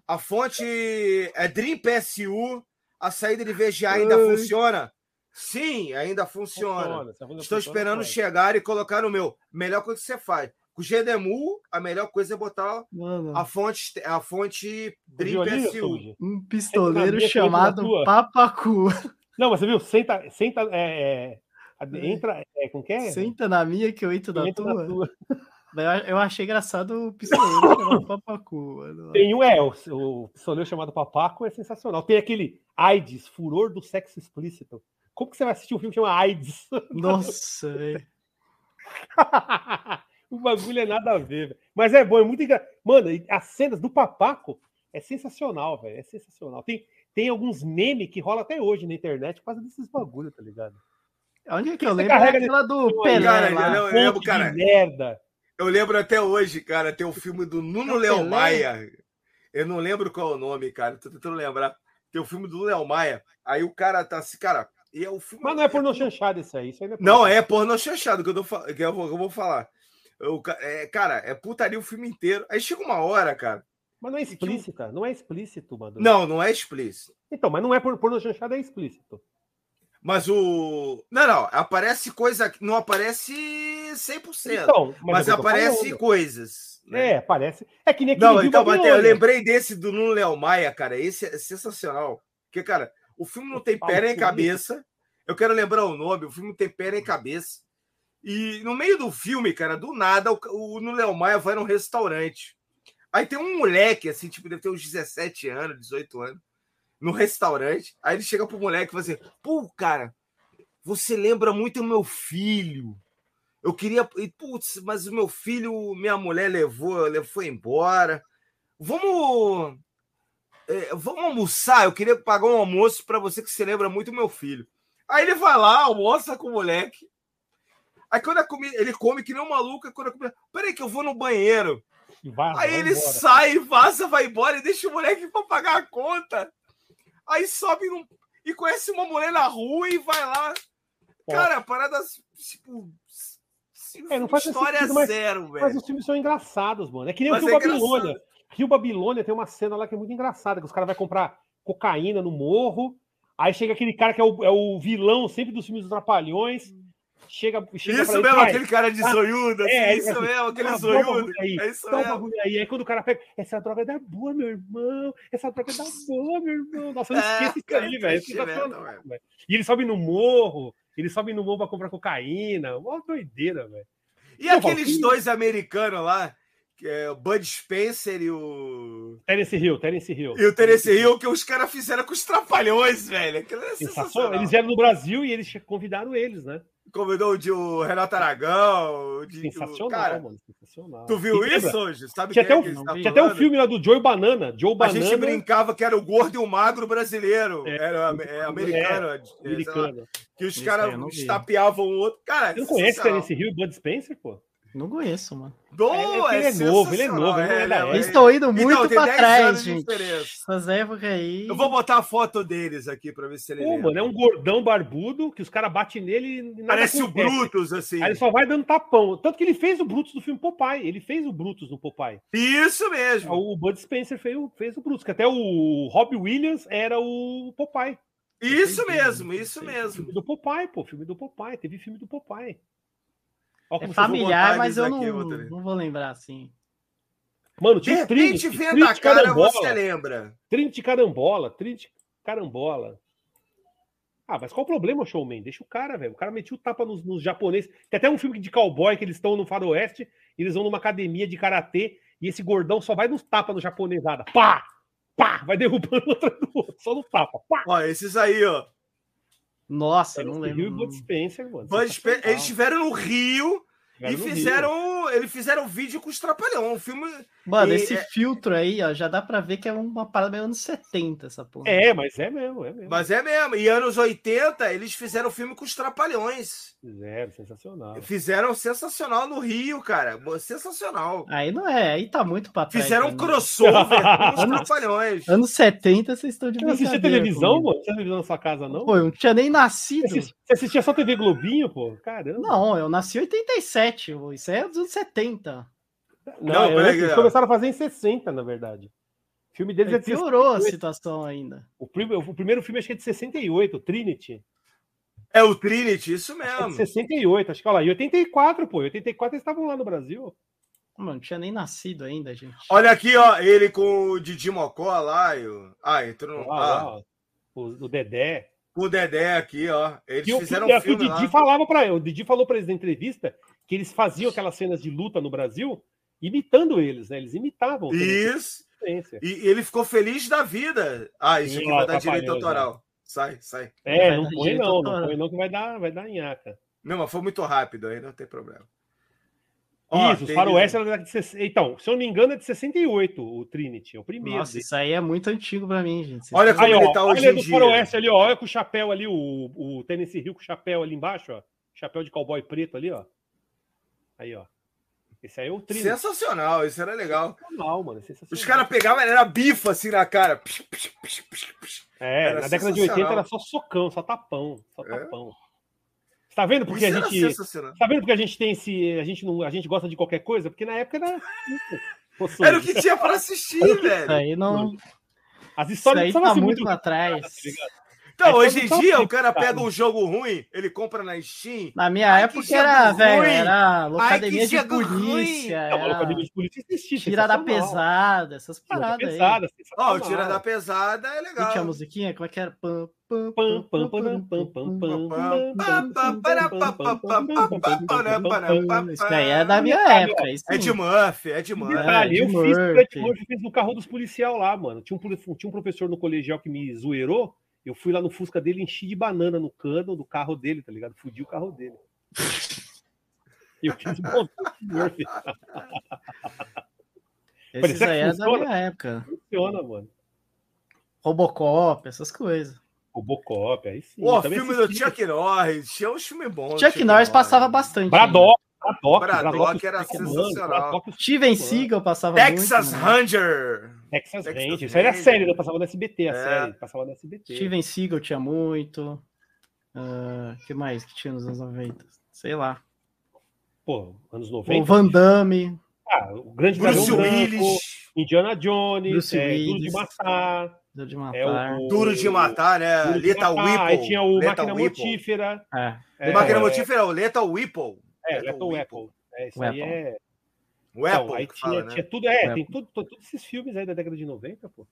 a fonte é Dream PSU, a saída de VGA ainda Ai. funciona? Sim, ainda funciona. Se a bunda Estou funciona, esperando chegar e colocar no meu. Melhor coisa que você faz. Com o GDMU, a melhor coisa é botar Mano, a fonte, a fonte Dream PSU. Um pistoleiro chamado tua. Papacu. Não, mas você viu? Senta, senta, é, é, entra, é, com que é? Senta na minha que eu entro na Entra na tua. tua. Eu, eu achei engraçado o pistoleiro (laughs) chamado Papacu. Mano. Tem um, é, o, o pistoleiro chamado Papaco é sensacional. Tem aquele AIDS, Furor do Sexo Explícito. Como que você vai assistir um filme que chama AIDS? Nossa, velho. (laughs) o bagulho é nada a ver, velho. Mas é bom, é muito engraçado. Mano, as cenas do Papaco é sensacional, velho. É sensacional. Tem, tem alguns memes que rolam até hoje na internet por causa desses bagulho, tá ligado? Onde é que eu Você lembro? É carrega aquela do Pelé Cara, lá. eu lembro, cara. merda. Eu lembro até hoje, cara, tem o filme do Nuno É Léo? Maia. Eu não lembro qual é o nome, cara. Tô tentando lembrar. Tem o filme do Léo Maia. Aí o cara tá assim, cara. E é o filme. Mas não é porno chanchado isso aí. Isso aí não é Não, pornô. é porno chanchado que eu, tô, que eu, vou, que eu vou falar. Eu, é, cara, é putaria o filme inteiro. Aí chega uma hora, cara. Mas não é explícita. Não é explícito, mano. Não, não é explícito. Então, mas não é por- porno chanchado, é explícito. Mas o. Não, não. Aparece coisa. Não aparece 100%. Então, mas é que tô aparece falando. coisas. né? É, parece. É que nem aquele Não, então, mas eu lembrei desse do Nuno Léo Maia, cara. Esse é sensacional. Porque, cara, o filme não tem pé nem que cabeça. Eu quero lembrar o nome. O filme não tem pé nem cabeça. E no meio do filme, cara, do nada, o, o Nuno Léo Maia vai num restaurante. Aí tem um moleque, assim, tipo, deve ter uns 17 anos, 18 anos, no restaurante. Aí ele chega pro moleque e fala assim: pô, cara, você lembra muito o meu filho. Eu queria. e, Putz, mas o meu filho, minha mulher levou, levou foi embora. Vamos. É, vamos almoçar. Eu queria pagar um almoço para você que se lembra muito meu filho. Aí ele vai lá, almoça com o moleque. Aí quando a comida, ele come que nem um maluco, quando a comida, peraí que eu vou no banheiro. Vai- Aí vai ele embora. sai, vaza, vai embora e deixa o moleque para pagar a conta. Aí sobe num- e conhece uma mulher na rua e vai lá. Ó. Cara, paradas tipo É, não faz história sentido, mas- zero, Mas velho. os filmes são engraçados, mano. É que nem Mas o Rio é Babilônia. Rio Babilônia tem uma cena lá que é muito engraçada, que os caras vão comprar cocaína no morro, aí chega aquele cara que é o, é o vilão sempre dos filmes dos Trapalhões, chega, chega Isso ele, mesmo, "Pai, aquele cara de zoiudo, assim, é, isso assim, mesmo, aquele um zoiudo. bagulho aí, É isso mesmo. aí. Aí quando o cara pega, essa droga é da boa, meu irmão, essa droga é da boa, meu irmão. Nossa, eu não É, esqueço isso cara, aí, velho. É triste mesmo, sensacional, velho. velho. E ele sobe no morro, ele sobe no morro pra comprar cocaína, uma doideira, velho. E aqueles dois americanos lá, é o Bud Spencer e o. Terence Hill, Terence Hill. E o Terence Hill, que os caras fizeram com os trapalhões, velho. Aquilo é Sensacional. Eles vieram no Brasil e eles convidaram eles, né? Convidou o de o Renato Aragão. De, Sensacional, o... Cara, mano. Sensacional. tu viu E lembra? isso hoje? Sabe Tinha até é que um- eles estavam Tinha até um filme lá do Joe Banana. Joe A Banana. gente brincava que era o gordo e o magro brasileiro. É. Era é, americano. é, lá, americano. que os caras estapeavam o outro. Cara, Você não conhece. Terence Hill e Bud Spencer, pô? Não conheço, mano. Do, É, ele é novo, ele é novo, ele é da é, é. Eles estão indo Então, muito pra 10 trás, gente. diferença. Essas épocas aí. Eu vou botar a foto deles aqui pra ver se ele Pô, lembra. mano, é um gordão barbudo que os caras batem nele e nada Parece o acontece. Brutus, assim. Aí ele só vai dando tapão. Tanto que ele fez o Brutus do filme Popeye. Ele fez o Brutus no Popeye. Isso mesmo. O Bud Spencer fez o, fez o Brutus, que até o Robbie Williams era o Popeye. Isso mesmo, isso mesmo. Filme do Popeye, pô. Filme do Popeye. Teve filme do Popeye. É familiar, mas eu não, aqui, não vou lembrar assim. Mano, De tinha o repente, vendo a cara, Carambola. você lembra. Trinity Carambola. Trinity Carambola. Ah, mas qual o problema, showman? Deixa o cara, velho. O cara metia o tapa nos, nos japoneses. Tem até um filme de cowboy que eles estão no faroeste, e eles vão numa academia de karatê, e esse gordão só vai nos tapas no japonesada. Pá! Pá! Vai derrubando (laughs) um atrás do outro. Só no tapa. Pá! Ó, esses aí, ó. Nossa, não Terence Hill lembro. e Bud Spencer, mano. Bud Spencer, eles estiveram no Rio Tiveram e no Rio. fizeram. Eles fizeram vídeo com os Trapalhão. Um filme. Mano, E- esse é- filtro aí, ó, já dá pra ver que é uma parada meio anos 70, essa porra. É, mas é mesmo, é mesmo. Mas é mesmo. E anos 80, eles fizeram filme com os Trapalhões. Fizeram, sensacional. Fizeram sensacional no Rio, cara. Sensacional. Aí não é, aí tá muito pra trás. Fizeram um crossover com (laughs) os Trapalhões. Anos 70, vocês estão de Você não assistia brincadeira televisão, comigo. mano? Você assistia televisão na sua casa, não? Pô, eu não tinha nem nascido. Você assistia, você assistia só TV Globinho, pô? Caramba. Não, eu nasci em 87, pô, isso aí é dos anos 70. Não, Não, é eles ó. começaram a fazer em 60, na verdade. O filme deles é de piorou a 68. situação ainda. O, prim- o primeiro filme acho que é de 68, o Trinity. É o Trinity, isso É de mesmo. 68, acho que olha lá. E 84, pô. Em 84 eles estavam lá no Brasil. Mano, não tinha nem nascido ainda, gente. Olha aqui, ó, ele com o Didi Mocó lá. E o... Ah, entrou no. Ah, ó. o, o Dedé. o Dedé aqui, ó. Eles o, fizeram que um o Didi lá. falava para ele. O Didi falou para eles na entrevista que eles faziam aquelas cenas de luta no Brasil imitando eles, né? Eles imitavam. Isso. E ele ficou feliz da vida. Ah, isso Sim, aqui ó, vai dar direito autoral. Sai, sai. É, não dar põe não, não põe não que vai dar, vai dar nhaca. Não, mas foi muito rápido aí, não tem problema. Ó, Isso, os tem- faroeste era da década de 60. Então, se eu não me engano, é de 68 o Trinity, é o primeiro. Nossa, dele. isso aí é muito antigo pra mim, gente. Olha estão- Aí, como ó, ele tá hoje olha em do dia. faroeste ali, ó. Olha com o chapéu ali, o, o Tennessee Hill com o chapéu ali embaixo, ó. Chapéu de cowboy preto ali, ó. Aí, ó. Esse aí é o Trinity. Sensacional, isso era legal. Sensacional, mano. é sensacional. Os caras pegavam, era bifa assim na cara. Psh, psh, psh, psh, psh. É, era na década de 80 sensacional. era só socão, só tapão. Só É. tapão. Você tá vendo porque Isso a era gente. Tá vendo porque a gente tem esse. A gente, não, a gente gosta de qualquer coisa? Porque na época era. Poxa, Era o que tinha pra assistir, Isso velho. aí não. As Isso histórias aí são tá muito muito. pra trás. tá ligado? Então, Aí hoje em dia, tá o cara pega um jogo ruim, ele compra na Steam. Na minha Ai, época que era, velho, era locademia de polícia, Não, a era Academia de Polícia existe. tira da pesada, essas Tira da paradas aí. pesada, Ó, o sensacional. Tira da Pesada é Não legal. tinha a musiquinha? Como é que era? Pam, Isso daí é da minha época. Isso É de. Murphy, é de Murphy. Detalhe, É, eu de fiz, Murphy fez no carro dos policial lá, mano. Tinha um, tinha um professor no colegial que me zoeirou. Eu fui lá no Fusca dele, enchi de banana no cano do carro dele, tá ligado? Fudi o carro dele. E (laughs) eu fiz um Murphy. Esses aí é da minha época. Funciona, mano. Robocop, essas coisas. Robocop, aí sim. Pô, filme do assisti. Chuck Norris. Tinha uns filmes bons. Chuck Norris passava bastante. ainda. Braddock, Braddock, Braddock era Braddock, sensacional. Braddock, Steven. Seagal passava Texas muito. né? Ranger. Texas Texas Ranger. Isso aí era Ranger. série, né? Passava no SBT, a É. série. Passava no SBT. Steven Seagal tinha muito. O que mais que tinha nos anos 90? Sei lá. Pô, anos O 90. Van Damme. Ah, o Grande Bruce Branco, Willis. Indiana Jones, Bruce é, Duro de Willis. Matar. Deu de É matar. o, Duro de matar, né? Duro de Lethal Matar, Whipple. Aí tinha o Lethal Máquina Whipple. Mortífera. É. É, Máquina é, Mortífera é o Lethal Whipple. É, Lethal Lethal Whipple. Weapon. É, isso aí é. O Então, Apple tinha, fala, né? tinha tudo, é, tem tudo, todos esses filmes aí da década de 90, pô.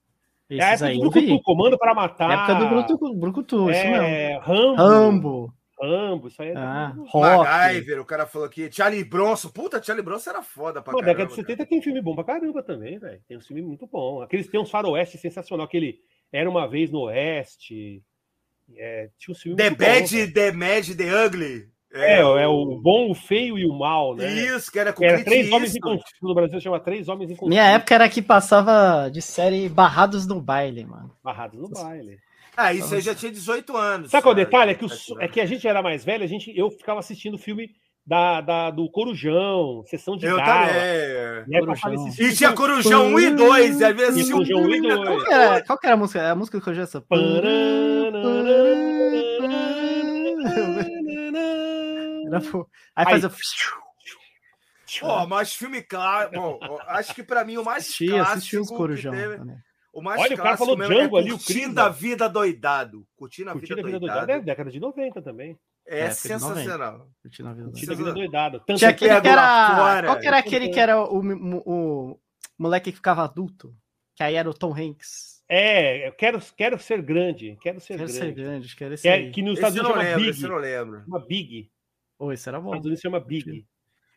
É a Esses época aí do. Brucutu, Comando para Matar. Época do Brucutu, Brucutu isso mesmo. é, Rambo. Rambo. Rambo, isso aí é. Ah. MacGyver, o cara falou aqui. Charlie Bronson. Puta, Charlie Bronson era foda pra Pô, caramba. década de 70 tem filme bom pra caramba também, velho. Tem um filme muito bom. Aqueles tem uns faroeste sensacional, aquele Era Uma Vez no Oeste. É, tinha um filme The muito bom, Bad, velho. The Mad, The Ugly. É, é o bom, o feio e o mal, né? Isso, que era com Que era Três Homens. Conflito. No Brasil chama Três Homens em Conflito. Minha época era que passava de série Barrados no Baile, mano. Barrados no baile. Ah, isso aí já tinha 18 anos. Sabe qual é o detalhe? É que, o- 17 é que a gente era mais velho, a gente, eu ficava assistindo o filme da, da- do Corujão, Sessão de Eu Gala. também. E passava Corujão. E tinha Corujão 1 e 2. E às vezes E um Corujão 1 e filme. 2. Qual que era, a música? É a música do Corujão essa? Era, pô. Aí Aí. fazia. Pô, mas filme clássico. Bom, acho que pra mim o mais Assistia, clássico. assistia os Corujão. teve- também. o mais Olha, o cara clássico falou mesmo Django é ali, o Curtindo Cris, a vida doidado. Curtindo a vida, Curtindo a vida doidado. doidada é década de 90 também. É, É, foi de 90. sensacional. Curtindo a vida Curtindo a doida. vida doidada. Tanto Tinha é que- aquele que era. fora. Qual que era aquele que era o, o, o moleque que ficava adulto? Que aí era o Tom Hanks. É, eu quero, quero ser grande. Quero ser Quero grande. ser grande, acho que era esse Que, é- que nos Estados eu Unidos não chama lembro, Big. esse eu não lembro. Chama Big. Ô, esse era bom. Estados Unidos chama Big.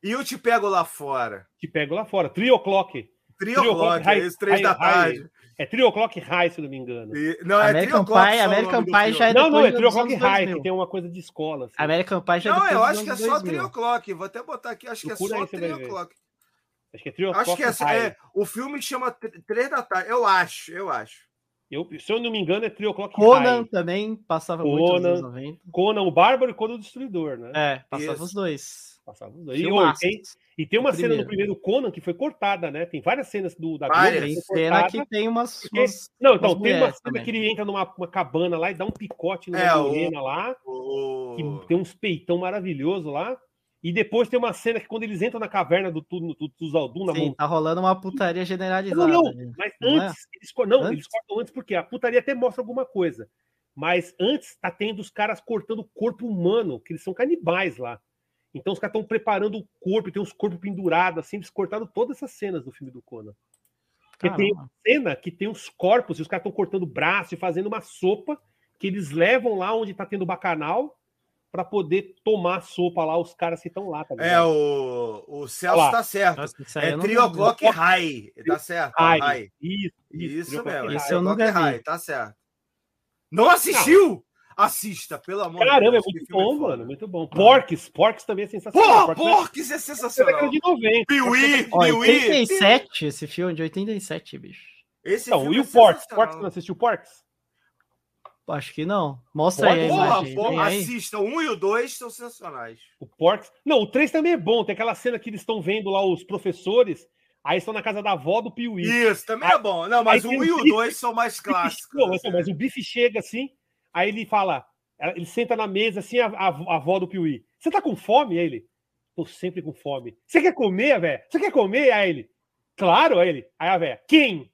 E eu te pego lá fora. Te pego lá fora. Trio O'Clock. Trio Trio Rock, High- é esse três da High- tarde. É Trio O'Clock High, se eu não me engano. E- não, é American Trio Clock Pie- American Pie já é Não, não, é Trio O'Clock anos High, 2000. que tem uma coisa de escola. assim. American Pie já é Não, eu acho que é só 2000. Trio Clock. Vou até botar aqui. Acho que é Procura só Trio. Clock. Acho que é Trio Acho O'Clock que é, High. é, o filme chama Tr- Três da Tarde. Eu acho, eu acho. Eu, se eu não me engano, é Trio O'Clock Conan High. também passava muito nos Conan. anos 90. Conan o Bárbaro e Conan o Destruidor, né? É, passava Isso. os dois. Passava os dois. E, ô, tem, e tem uma O cena no primeiro. primeiro Conan que foi cortada, né? Tem várias cenas do, da. Globo Tem cena que tem umas. Porque- umas- Não, então, umas tem uma cena também. que ele entra numa uma cabana lá e dá um picote numa É, o- morena lá, O... que tem uns peitão maravilhoso lá. E depois tem uma cena que quando eles entram na caverna do, Tuzaldum, na Sim, montanha. tá rolando uma putaria generalizada. Não, não, mas Não é? antes, eles, co- não, Antes? eles cortam antes porque a putaria até mostra alguma coisa. Mas antes tá tendo os caras cortando o corpo humano, que eles são canibais lá. Então os caras estão preparando o corpo, tem uns corpos pendurados, assim, eles cortaram todas essas cenas do filme do Conan. Porque tem Caramba. cena que tem os corpos e os caras estão cortando o braço e fazendo uma sopa que eles levam lá onde tá tendo bacanal para poder tomar a sopa lá, os caras que estão lá, tá É, ligado? o, o Celso Olha lá. tá certo. Nossa, isso É eu não Trio lembro. Clock High. Tá certo. High. High. Isso, Isso Trio mesmo. Clock é High. eu nunca tá certo. Não assistiu? Assista, pelo amor de Caramba, é Deus. que muito filme bom, foda. mano, muito bom. Porques, Porques também é sensacional. Porra, Porques é- é é sensacional. década de 90. Piuí, Piuí. 87, esse filme de 87, bicho. Esse Então, filme e é o Porques? Porques, você não assistiu Porques? Acho que não. Mostra aí Porra, imagem. porra, aí? assista. O 1 e o 2 são sensacionais. O Porques. Não, o 3 também é bom. Tem aquela cena que eles estão vendo lá os professores, aí estão na casa da avó do Piuí. Isso, também é bom. Não, mas Aí o 1 e o 2 são mais clássicos. Não, assim. mas, o bife chega assim, aí ele fala, ele senta na mesa assim, a, a, a avó do Piuí. Você tá com fome? Aí ele, tô sempre com fome. Você quer comer, velho? Você quer comer? Aí ele, claro, aí ele. Aí (laughs) a velha, quem?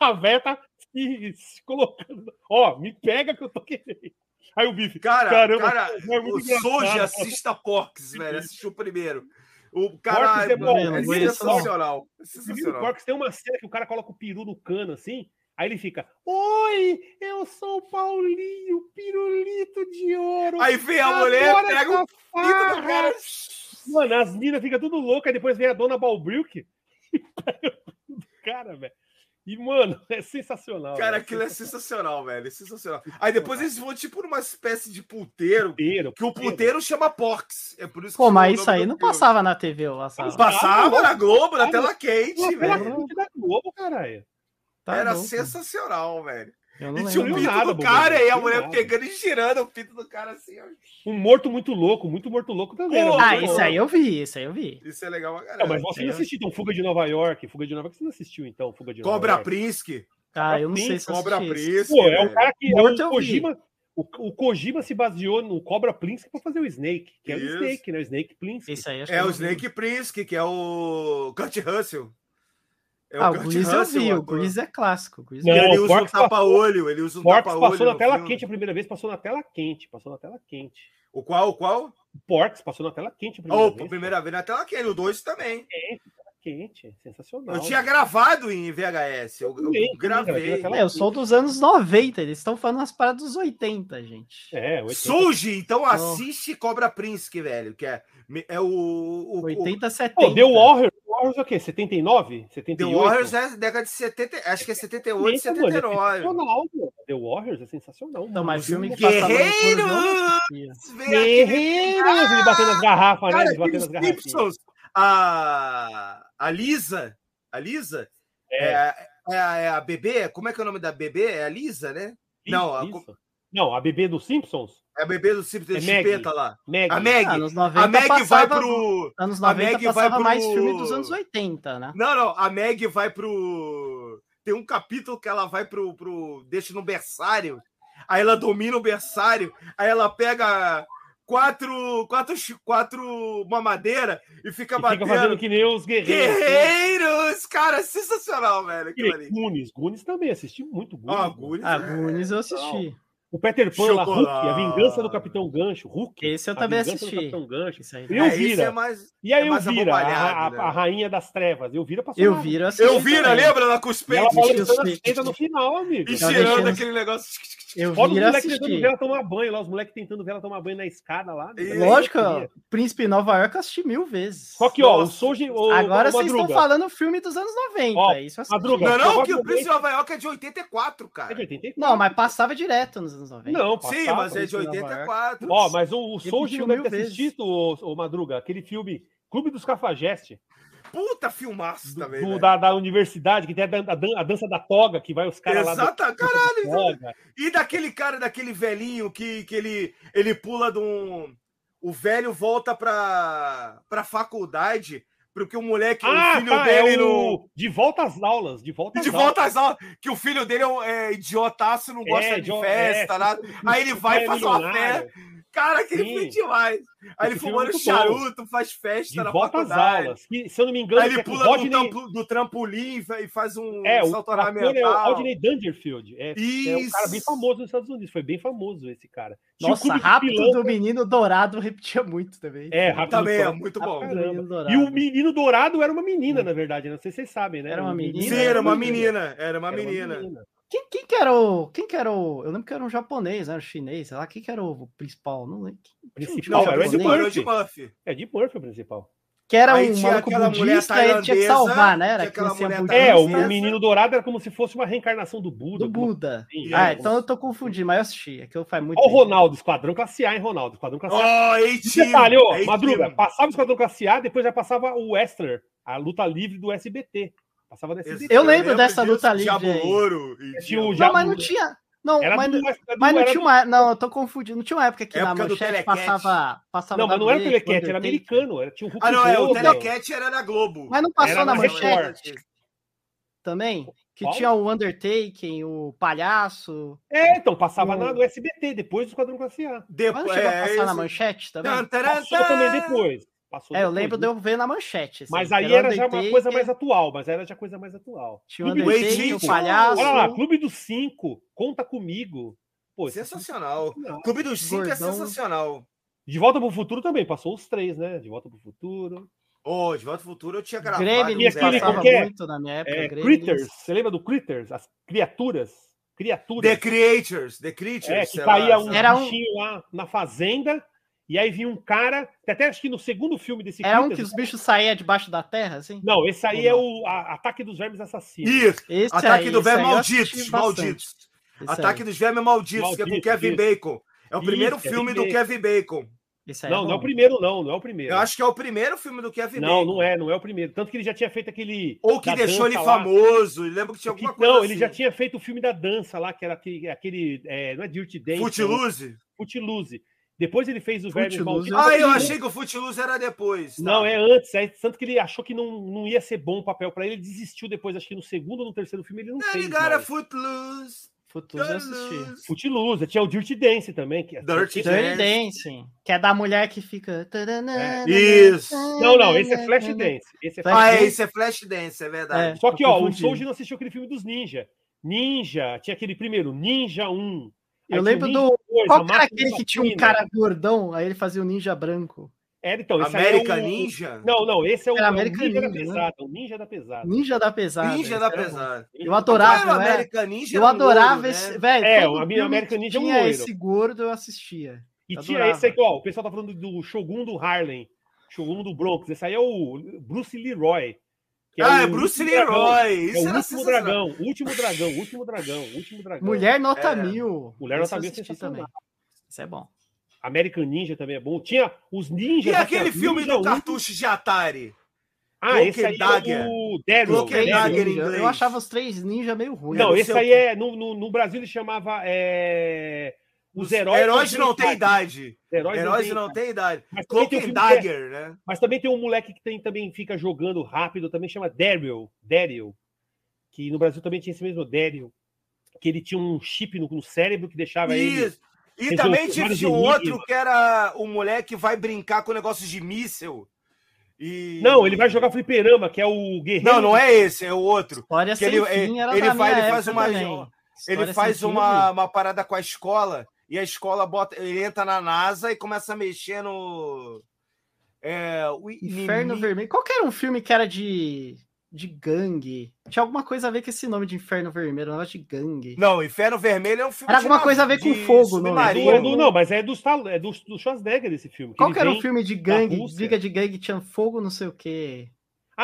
a velha tá e se colocando. Ó, me pega que eu tô querendo. Aí o bife. Cara, Caramba, cara, é o. Soji assista Porks, velho. Assistiu primeiro. O Porcs cara é bom, é, sensacional. É o sensacional. Porcs tem uma cena que o cara coloca o peru no cano assim, aí ele fica: Oi, eu sou o Paulinho, pirulito de ouro. Aí vem a mulher, pega o essa pinto do farra." cara. Mano, as minas ficam tudo loucas, aí depois vem a dona Balbrilk e (laughs) o cara, velho. E, mano, (laughs) é sensacional. Cara, velho. aquilo é sensacional, velho. É sensacional. (laughs) Aí depois eles vão tipo numa espécie de puteiro, Puteiro, que o puteiro chama Porks. É por isso que Pô, mas isso aí não passava na TV, eu passava. Passava na Globo, na tela quente, velho. da Globo, caralho. Tá Era louco. sensacional, velho. Eu não E tinha o lembro. vi pinto nada, do Bobo, cara e a mulher nada. pegando e girando o pinto do cara assim, ó. Um morto muito louco, muito morto louco também. Né? Ah, Muito isso louco. aí eu vi, isso aí eu vi. Isso é legal pra Não, mas você não assistiu, então, Fuga de Nova York. Fuga de Nova York, você não assistiu, então, Fuga de Nova Cobra York. Prinsky. Ah, eu não sei se Cobra. Prinsky. Pô, é um cara que é Morto o. Kojima. O, o Kojima se baseou no Cobra Plinsky pra fazer o Snake, que é o Snake, né? O Snake Plinsky. Esse aí acho É o. Snake Prinsky, que é o Kurt Russell. É Ah, o Kurt Grease eu vi, o. Grease é clássico. o Grease Não, é- ele usa um tapa-olho, ele usa um tapa-olho. passou na tela filme. quente a primeira vez, passou na tela quente, passou na tela quente. O qual, o qual? O Porks passou na tela quente a primeira Oh, vez. primeira vez na tela quente, o 2 também. Quente, tela quente, sensacional. Eu tinha gravado em VHS, eu, eu também, gravei. É, eu sou dos anos 90, eles estão falando as paradas dos 80, gente. É, 80. Suji, então assiste Cobra Prinsky, velho, que é, é o, o, o 80, 70. Pô, The Warriors, The Warriors é o quê? 79? The 78? Warriors é década de 70, acho que é 78, Eita, mano, é 79. sensacional, mano. The Warriors é sensacional. Não, mas filme que Guerreiros! Guerreiros! Ele batendo as garrafas, né? Ele batendo as garrafas. A, a Lisa, a Lisa, é, É, é, a, é a bebê, como é que é o nome da bebê? É a Lisa, né? não, a- isso. Não, a bebê dos Simpsons? É a bebê do Simpsons, É de Maggie. chupeta lá. Meg. A Meg, Anos 90 a Meg vai pro... anos a 90 Meg vai passava pro- mais filme dos anos 80, né? Não, não, a Meg vai pro... Tem um capítulo que ela vai pro... pro... Deixa no berçário, aí ela domina o berçário, aí ela pega quatro, quatro, quatro mamadeira e fica E batendo. fica fazendo que nem os guerreiros. Guerreiros! Cara, é sensacional, velho. Goonies. Goonies também, assisti muito. Ah, mano. Goonies Ah, é- Goonies eu assisti. O Peter Pan lá, Hulk, a vingança do Capitão Gancho. Hulk. Esse eu A também assisti. Capitão Gancho. Isso aí. E eu É, esse vira. é mais... E aí é eu mais vira, a, a- né? a rainha das trevas. Eu vira passou Eu viro assisti Eu vira, também. lembra? Ela com os E peitos ela balançando as no final, amigo. e mexendo- aquele negócio. Eu Fora os moleques tentando ver ela tomar banho lá, os moleques tentando ver ela tomar banho na escada lá. né? Lógico. Príncipe Nova York eu assisti mil vezes. Só que, ó, o. Soji. o- Agora o vocês estão falando filme dos anos 90. Ó, isso assisti. Madruga. Não, não, que o Príncipe de Nova York é de 84, É de cara. 84. Não, mas passava direto nos anos 90. Não, Sim, passava. mas é de Príncipe de Nova 84. Ó, mas o, o Soji não deve ter vezes. assistido, o, Madruga, aquele filme Clube dos Cafajestes, Puta filmaço do- também. do- da, da universidade, que tem a, a dan- a dança da toga, que vai os caras lá. do- Exata, caralho. E daquele cara, daquele velhinho que, que ele, ele pula de um. O velho volta pra, pra faculdade, porque o moleque, o Ah, filho tá, dele é o... De volta às aulas, de volta às De aulas. volta às aulas, que o filho dele é, é idiotaço, não gosta É, de festa, é, nada. Aí ele (laughs) vai e é faz uma festa. Cara, aquele Sim. filme é demais. Aí ele Esse é fumando charuto, faz festa De na faculdade. aulas. Que, se eu não me engano, Aí que ele é pula Rodney... do, trampo- do trampolim e fa- faz um É, o salto é o ornamental. Rodney Dangerfield. É, é um cara bem famoso nos Estados Unidos. Foi bem famoso esse cara. Tinha o Nossa, Rápido Pilantras. do Menino Dourado repetia muito também. É, Rápido Também do é muito bom. Caramba. E o menino dourado era uma menina, na verdade. Não sei se vocês sabem, né? Era uma O menina? Sim, era uma menina. Era uma menina. Quem, quem que era o. Quem que era o. Eu lembro que era um japonês, né? Um chinês, sei lá. Quem que era o principal? Não lembro. Principal Não, era o Ed. Ed Murphy. Murphy. É de Murphy o principal. Que era Aí um maluco budista e ele tinha que salvar, né? Era tinha aquela criancinha mulher budista. É, o menino dourado era como se fosse uma reencarnação do Buda. do Buda. assim. Ah, É. então eu tô confundindo, mas eu assisti. Aquilo faz muito Olha o. Ronaldo, Esquadrão Classe A, hein, Ronaldo? Esquadrão Classe A. Oh, E detalhe, ó, Eitinho. Madruga, passava o Esquadrão Classe A, depois já passava o Wrestler, a luta livre do SBT. Passava no SBT. Eu lembro dessa disso, luta livre Diabo aí. Louro. e Tinha o Diabo- Não, mas não tinha. Não, Era mas, do, era do- mas não era tinha do- uma. Não, eu tô confundindo. Não tinha uma época que na Época do manchete passava, passava. Não, mas não era WWE, Telecat, era americano. Era, tinha o Hulk Ah, não, é. O. Telecat era na Globo. Mas não passou Era na na manchete também? Que Qual? tinha o Undertaker, o palhaço. É, então, passava O- na, no SBT, depois do Esquadrão Classe A. Mas Depois, não chegou a é, passar na esse- manchete também? Tan, taran, Passou também depois. Passou É, eu lembro de né? eu ver na manchete. assim, Mas aí era já uma coisa mais atual, mas era já coisa mais atual. Tinha o Clube do Undertaker, Cinco. o palhaço. Olha lá, Clube dos Cinco, conta comigo. Pô, esse Sensacional. é Clube dos Cinco é Gordão. sensacional. De Volta pro Futuro também, passou os três, né? De Volta pro Futuro. Ô, de volta ao futuro eu tinha gravado. Gremlins E aquele passava qualquer- muito na minha época. É. Critters, você lembra do Critters? As criaturas. Criaturas. The Creators, The Creatures. É, que caía lá, um um- bichinho lá na fazenda, e aí vinha um cara. Até acho que no segundo filme desse Era um que os bichos saíam debaixo da terra, assim? Não, esse aí é o a- Ataque dos Vermes Assassinos. Isso, Esse Ataque aí, do esse Verme aí eu Malditos. Malditos. Ataque aí, dos Vermes Malditos, que é com Kevin isso. Bacon. É o Isso, primeiro Kevin filme do Bacon. Kevin Bacon. aí Não, é não é o primeiro, não, não é o primeiro. Eu acho que é o primeiro filme do Kevin Não, Bacon. não é, não é o primeiro. Tanto que ele já tinha feito aquele. Ou que deixou ele lá. famoso. Lembro que tinha Que- alguma coisa não, assim. ele já tinha feito o filme da dança lá, que era aquele. aquele é, não é Dirty Dance. é Footloose? Footloose. Depois ele fez o Vermes Footloose, Malditos. Ah, eu achei que o Footloose era depois. tá. Não, é antes. É, tanto que ele achou que não, não ia ser bom o papel pra ele, ele desistiu depois. Acho que no segundo ou no terceiro filme ele não fez. Mais. Footloose. Footloose eu assisti. Footloose. Footloose. Tinha o Dirty Dance também. Que é- Dirty Dirty Dancing, que é da mulher que fica... Isso. Não, não, esse é Flash Dance. Esse é Flash Ah, é, Dance. esse é Flashdance, é verdade. Só que, ó, o. Souji não assistiu aquele filme dos Ninja. Ninja, tinha aquele primeiro, Ninja 1. Eu lembro Ninja do... 2, Qual era aquele que tinha um cara gordão, aí ele fazia o ninja branco? Era, então, esse América é o... Ninja? Não, não, esse é o, é o American Ninja da Ninja, né? Pesada. O Ninja da Pesada. Ninja da pesada. Ninja da pesada. Eu adorava, Ah, o né? American Ninja Eu um adorava louro, esse. né? Velho, É, o que Ninja é um tinha loiro. esse gordo, eu assistia. E Eu tinha esse aí, ó, o pessoal tá falando do Shogun do Harlem. Shogun do Bronx. Esse aí é o Bruce Leroy. Que Ah, o é Bruce. Leroy. É Isso o era último dragão, o último dragão, o último dragão, o último dragão. Mulher nota É. mil. Mulher Nota Mil é também. Isso é bom. American Ninja também é bom. Tinha os ninjas. E aquele filme Ninja do cartucho de Atari? Ah, Cloak esse aí and Dagger. é o Daryl. Eu achava os três ninja meio ruins. Não, esse aí o é. No, no, no Brasil ele chamava. é, Os heróis. Heróis não tem idade. Heróis, Heróis não tem idade. Mas Cloak um and que é- Dagger, né? mas também tem um moleque que tem, também fica jogando rápido, também chama Daryl. Daryl. Que no Brasil também tinha esse mesmo Daryl. Que ele tinha um chip no, no cérebro que deixava ele. Isso. E Resolve também tinha, um outro que era o moleque que vai brincar com negócios de míssel. E... Não, ele vai jogar fliperama, que é o Guerreiro. Não, não é esse, é o outro. Sem ele- fim era ele da vai- ele faz uma- também. Ele História faz uma, uma parada com a escola e a escola bota. Ele entra na NASA e começa a mexer no. É, o. Inferno inimigo- Vermelho. Qual que era um filme que era de, de gangue? Tinha alguma coisa a ver com esse nome de Inferno Vermelho, um negócio de gangue. Não, Inferno Vermelho é um filme. Era de alguma coisa a ver com fogo, não, É submarino. do- não, mas é do, é do, do Schwarzenegger esse filme. Qual que era um filme de gangue, briga de gangue, tinha fogo, não sei o quê.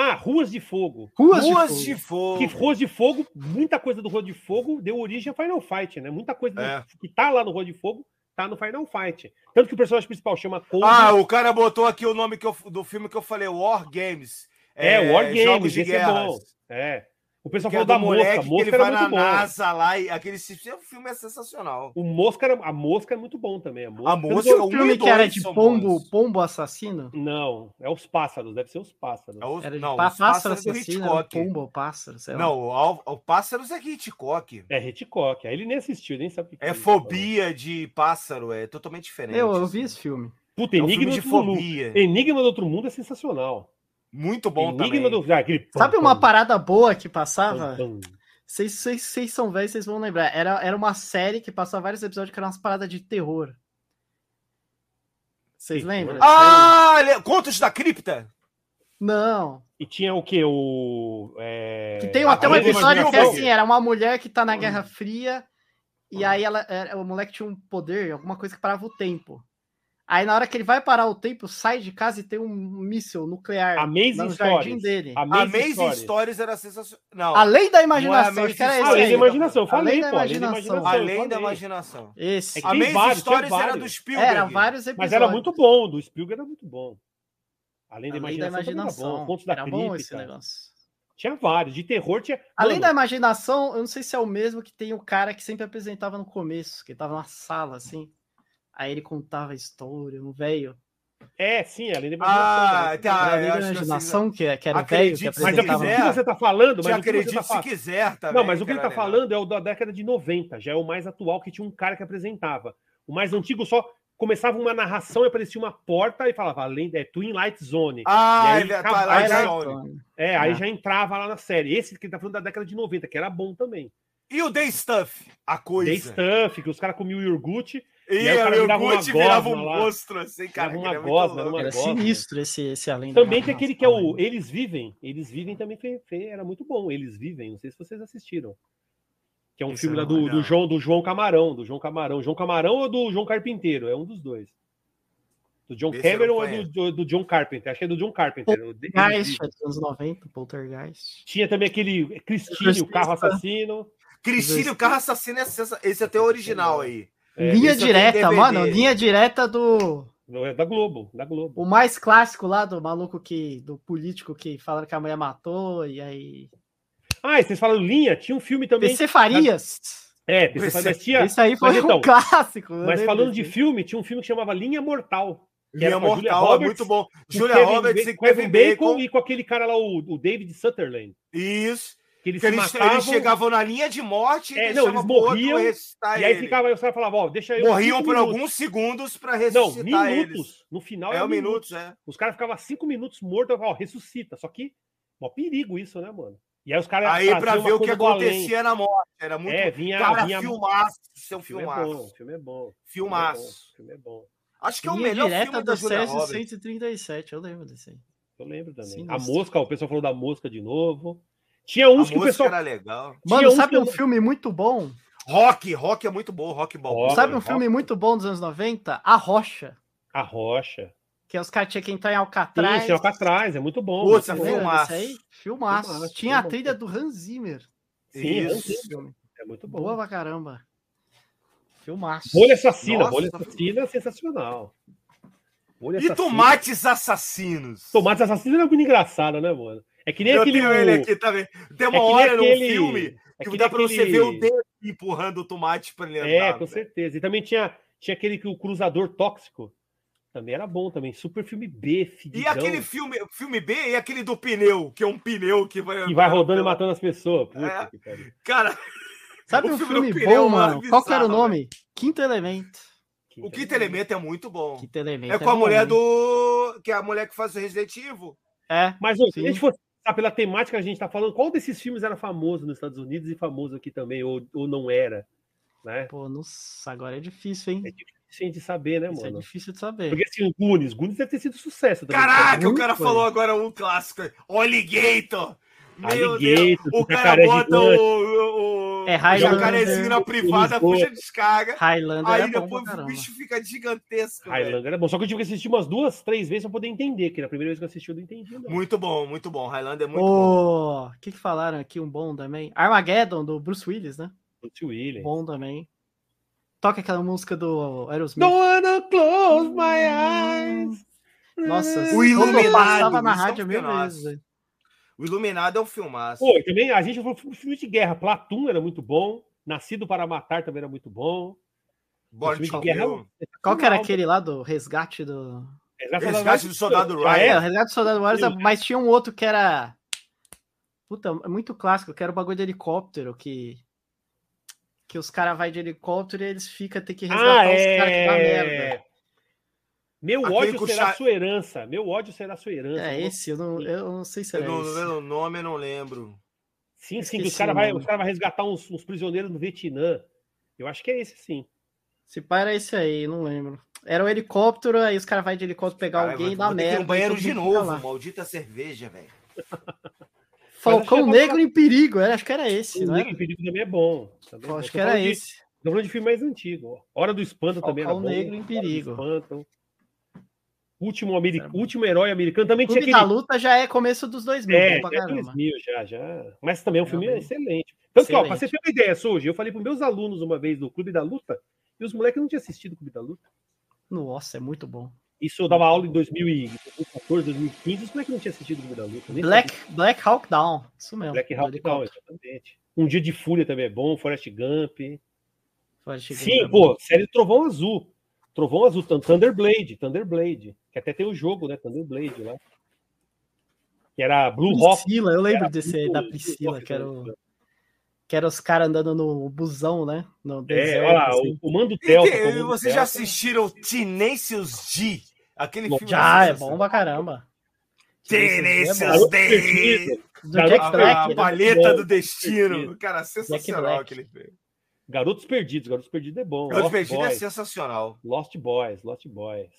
Ah, Ruas de Fogo. Ruas, Ruas de de Fogo. Fogo. Que Ruas de Fogo, muita coisa do Rua de Fogo deu origem a Final Fight, né? Muita coisa do- É. que tá lá no Rua de Fogo tá no Final Fight. Tanto que o personagem principal chama Cold. Ah, o cara botou aqui o nome que eu- do filme que eu falei, War Games. é, War Games, Jogos de esse é guerra. bom. É. O pessoal Que é falou do da moleque Mosca. que Mosca ele era vai na muito bom. NASA lá e aquele esse filme é sensacional. O Mosca era, a Mosca é muito bom também. A Mosca, A Mosca, Um um filme que era de pombo, bons. pombo assassino? Não, é os pássaros, deve ser os pássaros. É o- Era de não, pá- os pássaro pássaros assassino, Hitchcock. pombo ou pássaro, sei lá. Não, o, o Pássaros é Hitchcock. É Hitchcock. Aí ele nem assistiu, nem sabe o que É fobia de pássaro, é totalmente diferente. Eu, eu assim. vi esse filme. falou. Puta, É um Enigma filme do Outro Mundo. fobia. Enigma do Outro Mundo é sensacional. Muito bom Enigma também. do. Ah, aquele Sabe uma parada boa que passava? Vocês, são velhos, vocês vão lembrar. Era, era uma série que passava vários episódios que eram umas paradas de terror. Vocês lembram? Ah, le- Contos da Cripta? Não. E tinha o que? O. é, Que tem até um episódio que é assim, era uma mulher que tá na Guerra Fria e aí ela, era- o moleque tinha um poder, alguma coisa que parava o tempo. Aí na hora que ele vai parar o tempo, sai de casa e tem um míssil nuclear Amazing no jardim Stories. dele. Amazing, Amazing Stories. Stories era sensacional. Além da Não é imaginação, acho que era esse Além da imaginação, falei, da pô. Além da imaginação. imaginação. além da falei. Esse. imaginação. É Amazing vários, Stories era do Spielberg. Era vários episódios. Mas era muito bom, do Spielberg era muito bom. Além da Além da imaginação, era imaginação. bom. Da Era bom esse negócio. Tinha vários. De terror tinha. Além Mano, da imaginação, eu não sei se é o mesmo que tem o cara que sempre apresentava no começo, que tava na sala, assim. Aí ele contava a história, um velho. É, sim, além da Ah, imaginação. tá. Além eu da acho que imaginação, que, que era velho que Mas é o que, você tá falando, mas acredito tá se quiser também. Não, mas o que ele tá legal. falando é o da década de 90, já é o mais atual que tinha um cara que apresentava. O mais antigo só começava uma narração e aparecia uma porta e falava além é Twin Light Zone. Ah, aí ele é acaba- Twilight aí- Zone. É, aí É. já entrava lá na série. Esse que ele tá falando da década de 90, que era bom também. E o The Stuff, a coisa. The Stuff, que os caras comiam iogurte, E E aí o cara virava uma Gucci virava um gosma lá. monstro, assim, cara. Virava uma é muito gosma, era uma Era gosta. sinistro esse, esse além Também tem aquele que é o Eles Vivem. Eles Vivem também foi, foi- era muito bom. Eles Vivem. Não sei se vocês assistiram. Que é um Esse filme não do, do João, do João Camarão. Do João Camarão. João Camarão ou do João Carpinteiro? É um dos dois. Do John Esse Cameron ou conheço. do, do John Carpenter? Acho que é do John Carpenter. Poltergeist, é dos anos 90, Poltergeist. Tinha também aquele Cristine, o carro assassino. Cristine, o carro assassino, é esse é até o original aí. É, linha direta, mano, linha direta do. É da Globo, da Globo. O mais clássico lá do maluco que. do político que falaram que a mulher matou, e aí. Ah, e vocês falaram linha? Tinha um filme também. PC Farias. É, PC Esse- mas tinha. Esse aí foi mas então, um clássico. eu Mas falando de filme, tinha um filme que chamava Linha Mortal. Que Linha Mortal, é Roberts, muito bom. Julia Roberts e Kevin Kevin Bacon, Bacon. e com aquele cara lá, o, o David Sutherland. Isso. Que eles Que se eles, matavam. eles chegavam na linha de morte É, não, eles morriam, E aí ele. ficava, os caras falavam, ó, deixa eu. Morriam por minutos. alguns segundos pra Não, ressuscitar minutos. eles. No final É, era um minutos, é. Os caras ficavam cinco minutos mortos, ó, ressuscita. Só que, ó, perigo isso, né, mano? E aí os caras. Aí pra ver o que acontecia na morte. Era muito. É, vinha. Cara, vinha... filmaço. Isso é um O filme é filmaço. bom, filme é bom. Filmaço. O filme é bom. Acho que é o melhor direta filme da CS Roberts. 137, eu lembro desse aí. Eu lembro também. Sim, a mosca, o pessoal falou da mosca de novo. Tinha A uns que o pessoal. era legal. Mano, sabe que um filme muito bom? Rock, rock é muito bom. Rock bom. Rock. sabe um Rock. filme muito bom dos anos 90? A Rocha. A rocha. Que é os caras tinham que entrar em Alcatraz. tinha Alcatraz, é muito bom. Putz, é. Lembra filmaço. aí? Filmaço. Filmaço, Tinha a filmaço. trilha do Hans Zimmer. Sim, Isso. É muito bom. Boa pra caramba. Filmaço. Bolha assassina, Nossa. bolha assassina é sensacional. Bolha E assassina. tomates assassinos. Tomates assassinos é muito engraçado, né, mano? É que nem Eu aquele. tenho ele aqui também. Tem é uma que nem hora aquele- no filme é que nem dá pra você aquele- ver o dedo empurrando o tomate pra ele andar. É, com certeza. E também tinha, tinha aquele que o cruzador tóxico. Também era bom também. Super filme B, E fedidão, aquele filme, filme B e aquele do pneu, que é um pneu que vai. que vai rodando e matando as pessoas. Puta É. que pariu. Cara, (laughs) Sabe O um filme filme, do pneu, bom, mano? Qual que era o nome? Quinto Elemento. o Quinto Elemento é muito bom. Quinto Elemento. É com a bom, mulher hein? do. Que é a mulher que faz o Resident Evil. É. Mas se a gente for pensar pela temática que a gente tá falando, qual desses filmes era famoso nos Estados Unidos e famoso aqui também, ou, ou não era? Né? Pô, nossa, agora é difícil, hein? É difícil de saber, né, Isso é mano? difícil de saber. Porque assim, o Goonies, Goonies deve ter sido sucesso também. Caraca, o cara velho. falou agora um clássico. Alligator. Meu Alligator, Deus. O cara bota gigante. o, o, o É jacarezinho na privada, Lisboa. puxa descarga. Highlander Aí é depois o bicho fica gigantesco. velho. Highlander é bom. Só que eu tive que assistir umas duas, três vezes pra poder entender, que na primeira vez que eu assisti eu não entendi. Não. Muito bom, muito bom. Highlander é muito bom. O que que falaram aqui? Um bom também. Armageddon, do Bruce Willis, né? Bruce Willis. Bom também. Toca aquela música do Aerosmith. Don't wanna close my eyes. Nossa, O Iluminado, passava na é rádio mil vezes. O Iluminado é um filmaço. Pô, e também a gente falou filme de guerra. Platum era muito bom. Nascido para Matar também era muito bom. Born de guerra. Kill. Qual que era aquele lá do resgate do. Resgate do Soldado Ah, É, Ryan. o resgate do soldado Sim. mas tinha um outro que era. Puta, é muito clássico, que era o bagulho de helicóptero, que. Que os caras vão de helicóptero e eles ficam ter que resgatar Ah, os caras que dá é. merda. Meu Aquele ódio será sua herança. Meu ódio será sua herança. É esse, eu não, eu não sei se Eu era não, esse. pelo nome eu não lembro. Sim, sim, que Esqueci os caras o vão cara vai resgatar uns, uns prisioneiros no Vietnã. Eu acho que é esse, sim. Se pá, era esse aí, não lembro. Era o helicóptero, aí os caras vão de helicóptero pegar Cara, alguém e dar ir merda. no banheiro de novo. lá. Maldita cerveja, velho. (laughs) Falcão Negro em Perigo, era, acho que era esse, O Negro em Perigo também é bom. Também é bom. Acho que era de- esse. Falando de filme mais antigo. Hora do Espanto também era Falcão bom. Negro em Hora do Perigo. Espanto. Último, ameri... Era bom. Último herói americano também Clube tinha da aquele. Luta já é começo dos 2000, É, pra é caramba. 2000 já, já. Mas também é um filme Realmente. excelente. Tanto que, ó, pra Excelente. você ter uma ideia, Soji, eu falei para meus alunos uma vez do Clube da Luta e os moleques não tinham assistido o Clube da Luta. Nossa, é muito bom. Isso eu dava aula em 2014, 2015, os moleques não tinham assistido o Clube da Luta. nem Black, Black Hawk Down, isso mesmo. Black Hawk Down, exatamente. Um Dia de Fúria também é bom, Forrest Gump. Forrest Gump Sim, é pô, série do Trovão Azul. Trovão Azul, Thun- Thunderblade, Thunderblade. Que até tem o jogo, né? Thunderblade lá. Que era Blue Hawk. Priscila, eu lembro desse Blue- da Priscila, Hawk, que era né? o... Que era os caras andando no busão, né? No É, deserto, olha lá, assim. o comando E Delta. que- comando vocês já assistiram Tenacious D? Aquele filme Já, é bom pra caramba. Tenacious D! Perdido. Do Jack A, Black. a né? palheta Bom, do destino. Cara, sensacional aquele filme. Garotos Perdidos. Garotos Perdidos é bom. Garoto Lost Perdido é sensacional. Lost Boys. Lost Boys.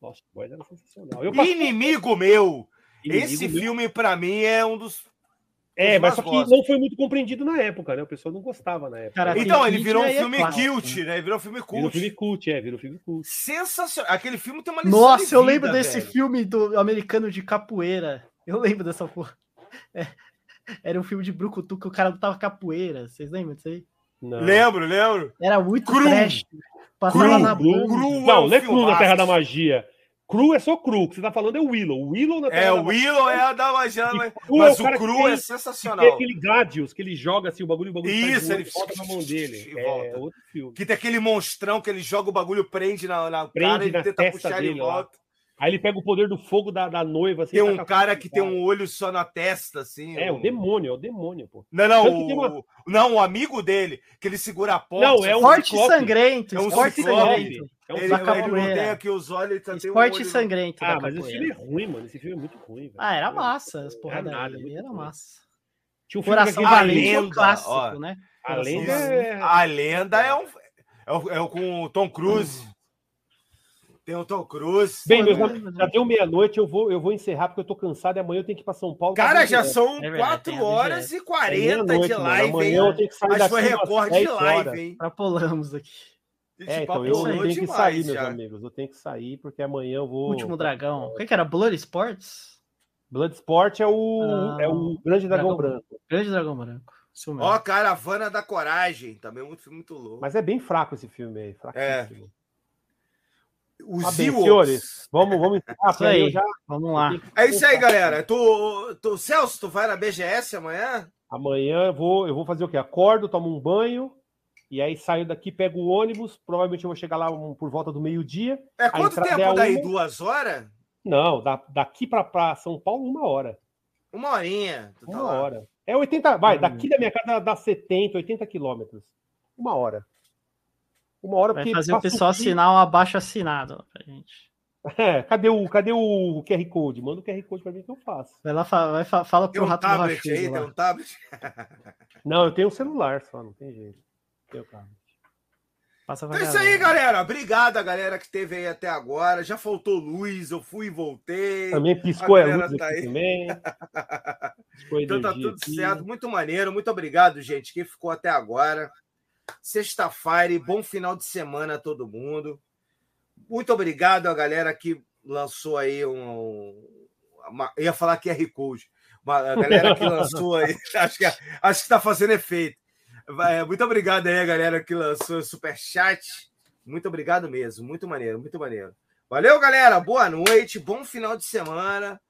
Lost Boys era sensacional. Eu passei- Inimigo meu! Inimigo Esse meu. filme, pra mim, é um dos. É, dos mas só que não foi muito compreendido na época, né? O pessoal não gostava na época. Cara, Então, ele virou um é filme clássico, cult, né? Virou um filme Virou cult. filme cult, é, virou filme cult. Sensacional. Aquele filme tem uma lição Nossa, de eu vida, lembro desse velho. filme do americano de capoeira. Eu lembro dessa porra. É, Era um filme de brucutu que o cara lutava capoeira. Vocês lembram disso aí? Não. Lembro, lembro. Era muito Cru. trash. Passava Cru, na cru. Cru é Não, não é Cru na. Terra da Magia. Cru é só Cru. O que você tá falando é Willow. Willow na Terra É, da o Willow é a da magia, mas, Cru mas é o o Cru tem- é Tem sensacional. aquele Gladius que ele joga assim, o bagulho, o bagulho Isso, ele volta na mão dele. e É volta. outro filme. Que tem aquele monstrão que ele joga o bagulho, prende na, na Prende cara e na tenta puxar ele dele lá. volta. Aí ele pega o poder do fogo da, da noiva. Assim, Tem e um cara que tem um olho só na testa, assim. É, um- o demônio, é o demônio, pô. Não, não, tem uma- o... não, o amigo dele, que ele segura a porta. Não, é um Esporte ciclope. sangrento. É um ciclope. sangrento. É um ele, da ele não tem aqui os olhos, ele só tem um Esporte olho... sangrento. Ah, mas esse filme é ruim, mano. Esse filme é muito ruim, velho. Ah, era massa. As porra Era nada, era massa. Tinha um Coração Valente é um lenda, clássico, ó. né? A lenda é... A lenda é um. É, o- é o com o Tom Cruise. Tem o Tom Cruise. Bem, meus amigos, já deu meia-noite, eu vou, eu vou encerrar porque eu tô cansado e amanhã eu tenho que ir pra São Paulo. Cara, já são É verdade, 4 tem a horas e é 40 meia-noite, de mano. live, Amanhã hein? eu tenho que sair Acho que foi recorde de 10 live, horas. hein? Extrapolamos aqui. É, então eu tenho que sair, meus já. amigos. Eu tenho que sair porque amanhã eu vou. Último Dragão. O que, que era? Blood Sports? Bloodsport é o, Ah, é o Grande Dragão, Dragão Branco. Grande Dragão Branco. Ó, Caravana da Coragem. Também muito, muito louco. Mas é bem fraco esse filme aí. Fraquíssimo. Os Tá bem, senhores, vamos, vamos encerrar, Isso aí já- Vamos lá. É isso aí, galera. Tu, tu, Celso, tu vai na BGS amanhã? Amanhã eu vou, eu vou fazer o quê? Acordo, tomo um banho, e aí saio daqui, pego o ônibus. Provavelmente eu vou chegar lá por volta do meio-dia. É quanto tempo é daí? uma. Duas horas? Não, da, daqui para São Paulo, uma hora. Uma horinha. Tu tá Uma lá. hora. É 80. Vai, Hum. daqui da minha casa dá 70, 80 quilômetros. Uma hora. Uma hora Vai fazer o pessoal dia- assinar um abaixo assinado pra gente. É, cadê o, cadê o QR Code? Manda o QR Code pra mim que eu faço. Vai lá, fa- vai, fa- fala Tem pro um Rato tablet Borrachudo aí, lá. tem um tablet. (laughs) Não, eu tenho um celular só, não tem jeito. Tenho tablet. Passa pra É isso aí, galera. Obrigado a galera que esteve aí até agora. Já faltou luz, eu fui e voltei. Também piscou a, galera luz tá aí. também. (laughs) Piscou a Então tá tudo aqui. certo. Muito maneiro. Muito obrigado, gente, que ficou até agora. Sexta-feira, bom final de semana a todo mundo. Muito obrigado a galera que lançou aí um. uma- ia falar QR Code. Uma, a galera que lançou aí. Acho que, acho que está fazendo efeito. Vai, Muito obrigado aí, galera que lançou o Superchat. Muito obrigado mesmo. Muito maneiro, muito maneiro. Valeu, galera. Boa noite. Bom final de semana.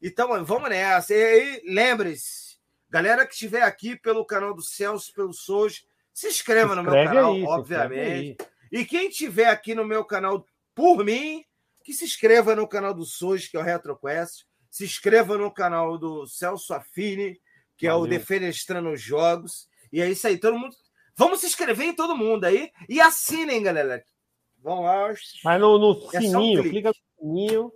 Então, vamos nessa. E lembre-se, galera que estiver aqui pelo canal do Celso, pelo Souza, se inscreva no meu canal, aí, se obviamente. E quem estiver aqui no meu canal por mim, que se inscreva no canal do Souza, que é o RetroQuest. Se inscreva no canal do Celso Affini, que é o Valeu. Defenestrando Jogos. E é isso aí, todo mundo. Vamos se inscrever em todo mundo aí. E assinem, galera. Vão lá. Mas no, no É um sininho, clique. clica no sininho.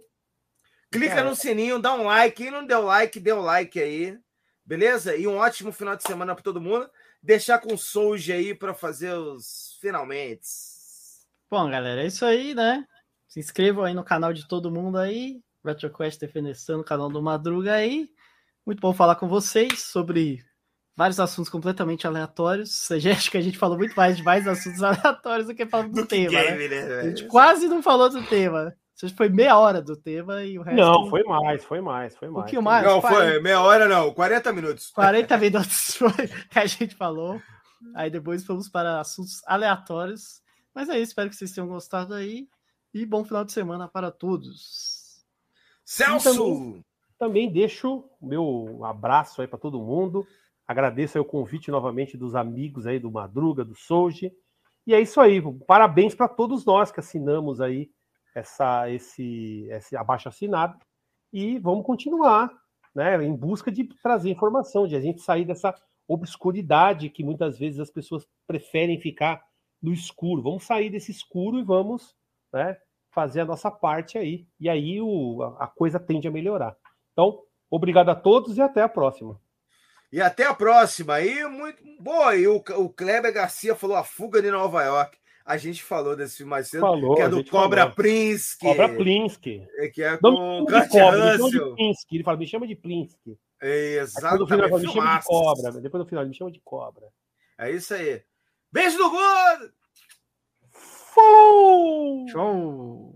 Clica É. no sininho, dá um like. Quem não deu like, dê o like aí. Beleza? E um ótimo final de semana para todo mundo. Deixar com o Souji aí para fazer os finalmente. Bom, galera, é isso aí, né? Se inscrevam aí no canal de todo mundo aí. RetroQuest Defenestrando, canal do Madruga aí. Muito bom falar com vocês sobre vários assuntos completamente aleatórios. Você já acha que a gente falou muito mais de mais assuntos (laughs) aleatórios do que falando do, Do tema, né? game, né? A gente quase não falou do tema. Isso foi meia hora do tema e o resto. Não, foi mais, foi mais, foi mais. pouquinho mais. Não, quarenta. foi meia hora, não. 40 minutos. 40 minutos foi que a gente falou. Aí depois fomos para assuntos aleatórios. Mas é isso, espero que vocês tenham gostado aí. E bom final de semana para todos. Celso! Também deixo o meu abraço aí para todo mundo. Agradeço aí o convite novamente dos amigos aí do Madruga, do Souji. E é isso aí. Parabéns para todos nós que assinamos aí essa, esse, esse abaixo assinado. E vamos continuar, né? Em busca de trazer informação, de a gente sair dessa obscuridade que muitas vezes as pessoas preferem ficar no escuro. Vamos sair desse escuro e vamos né, fazer a nossa parte aí. E aí o, a coisa tende a melhorar. Então, obrigado a todos e até a próxima. E até a próxima. E muito boa. E o, o Kleber Garcia falou a fuga de Nova York. A gente falou desse filme mais cedo, falou, que é do Cobra falou. Prince. Cobra Plinsky. Que é com me Kurt Russell. Ele fala, me chama de Plinsky. É, Depois no final, me chama de cobra. Depois no final, me chama de cobra. É isso aí. Beijo do gordo! Falou! Show!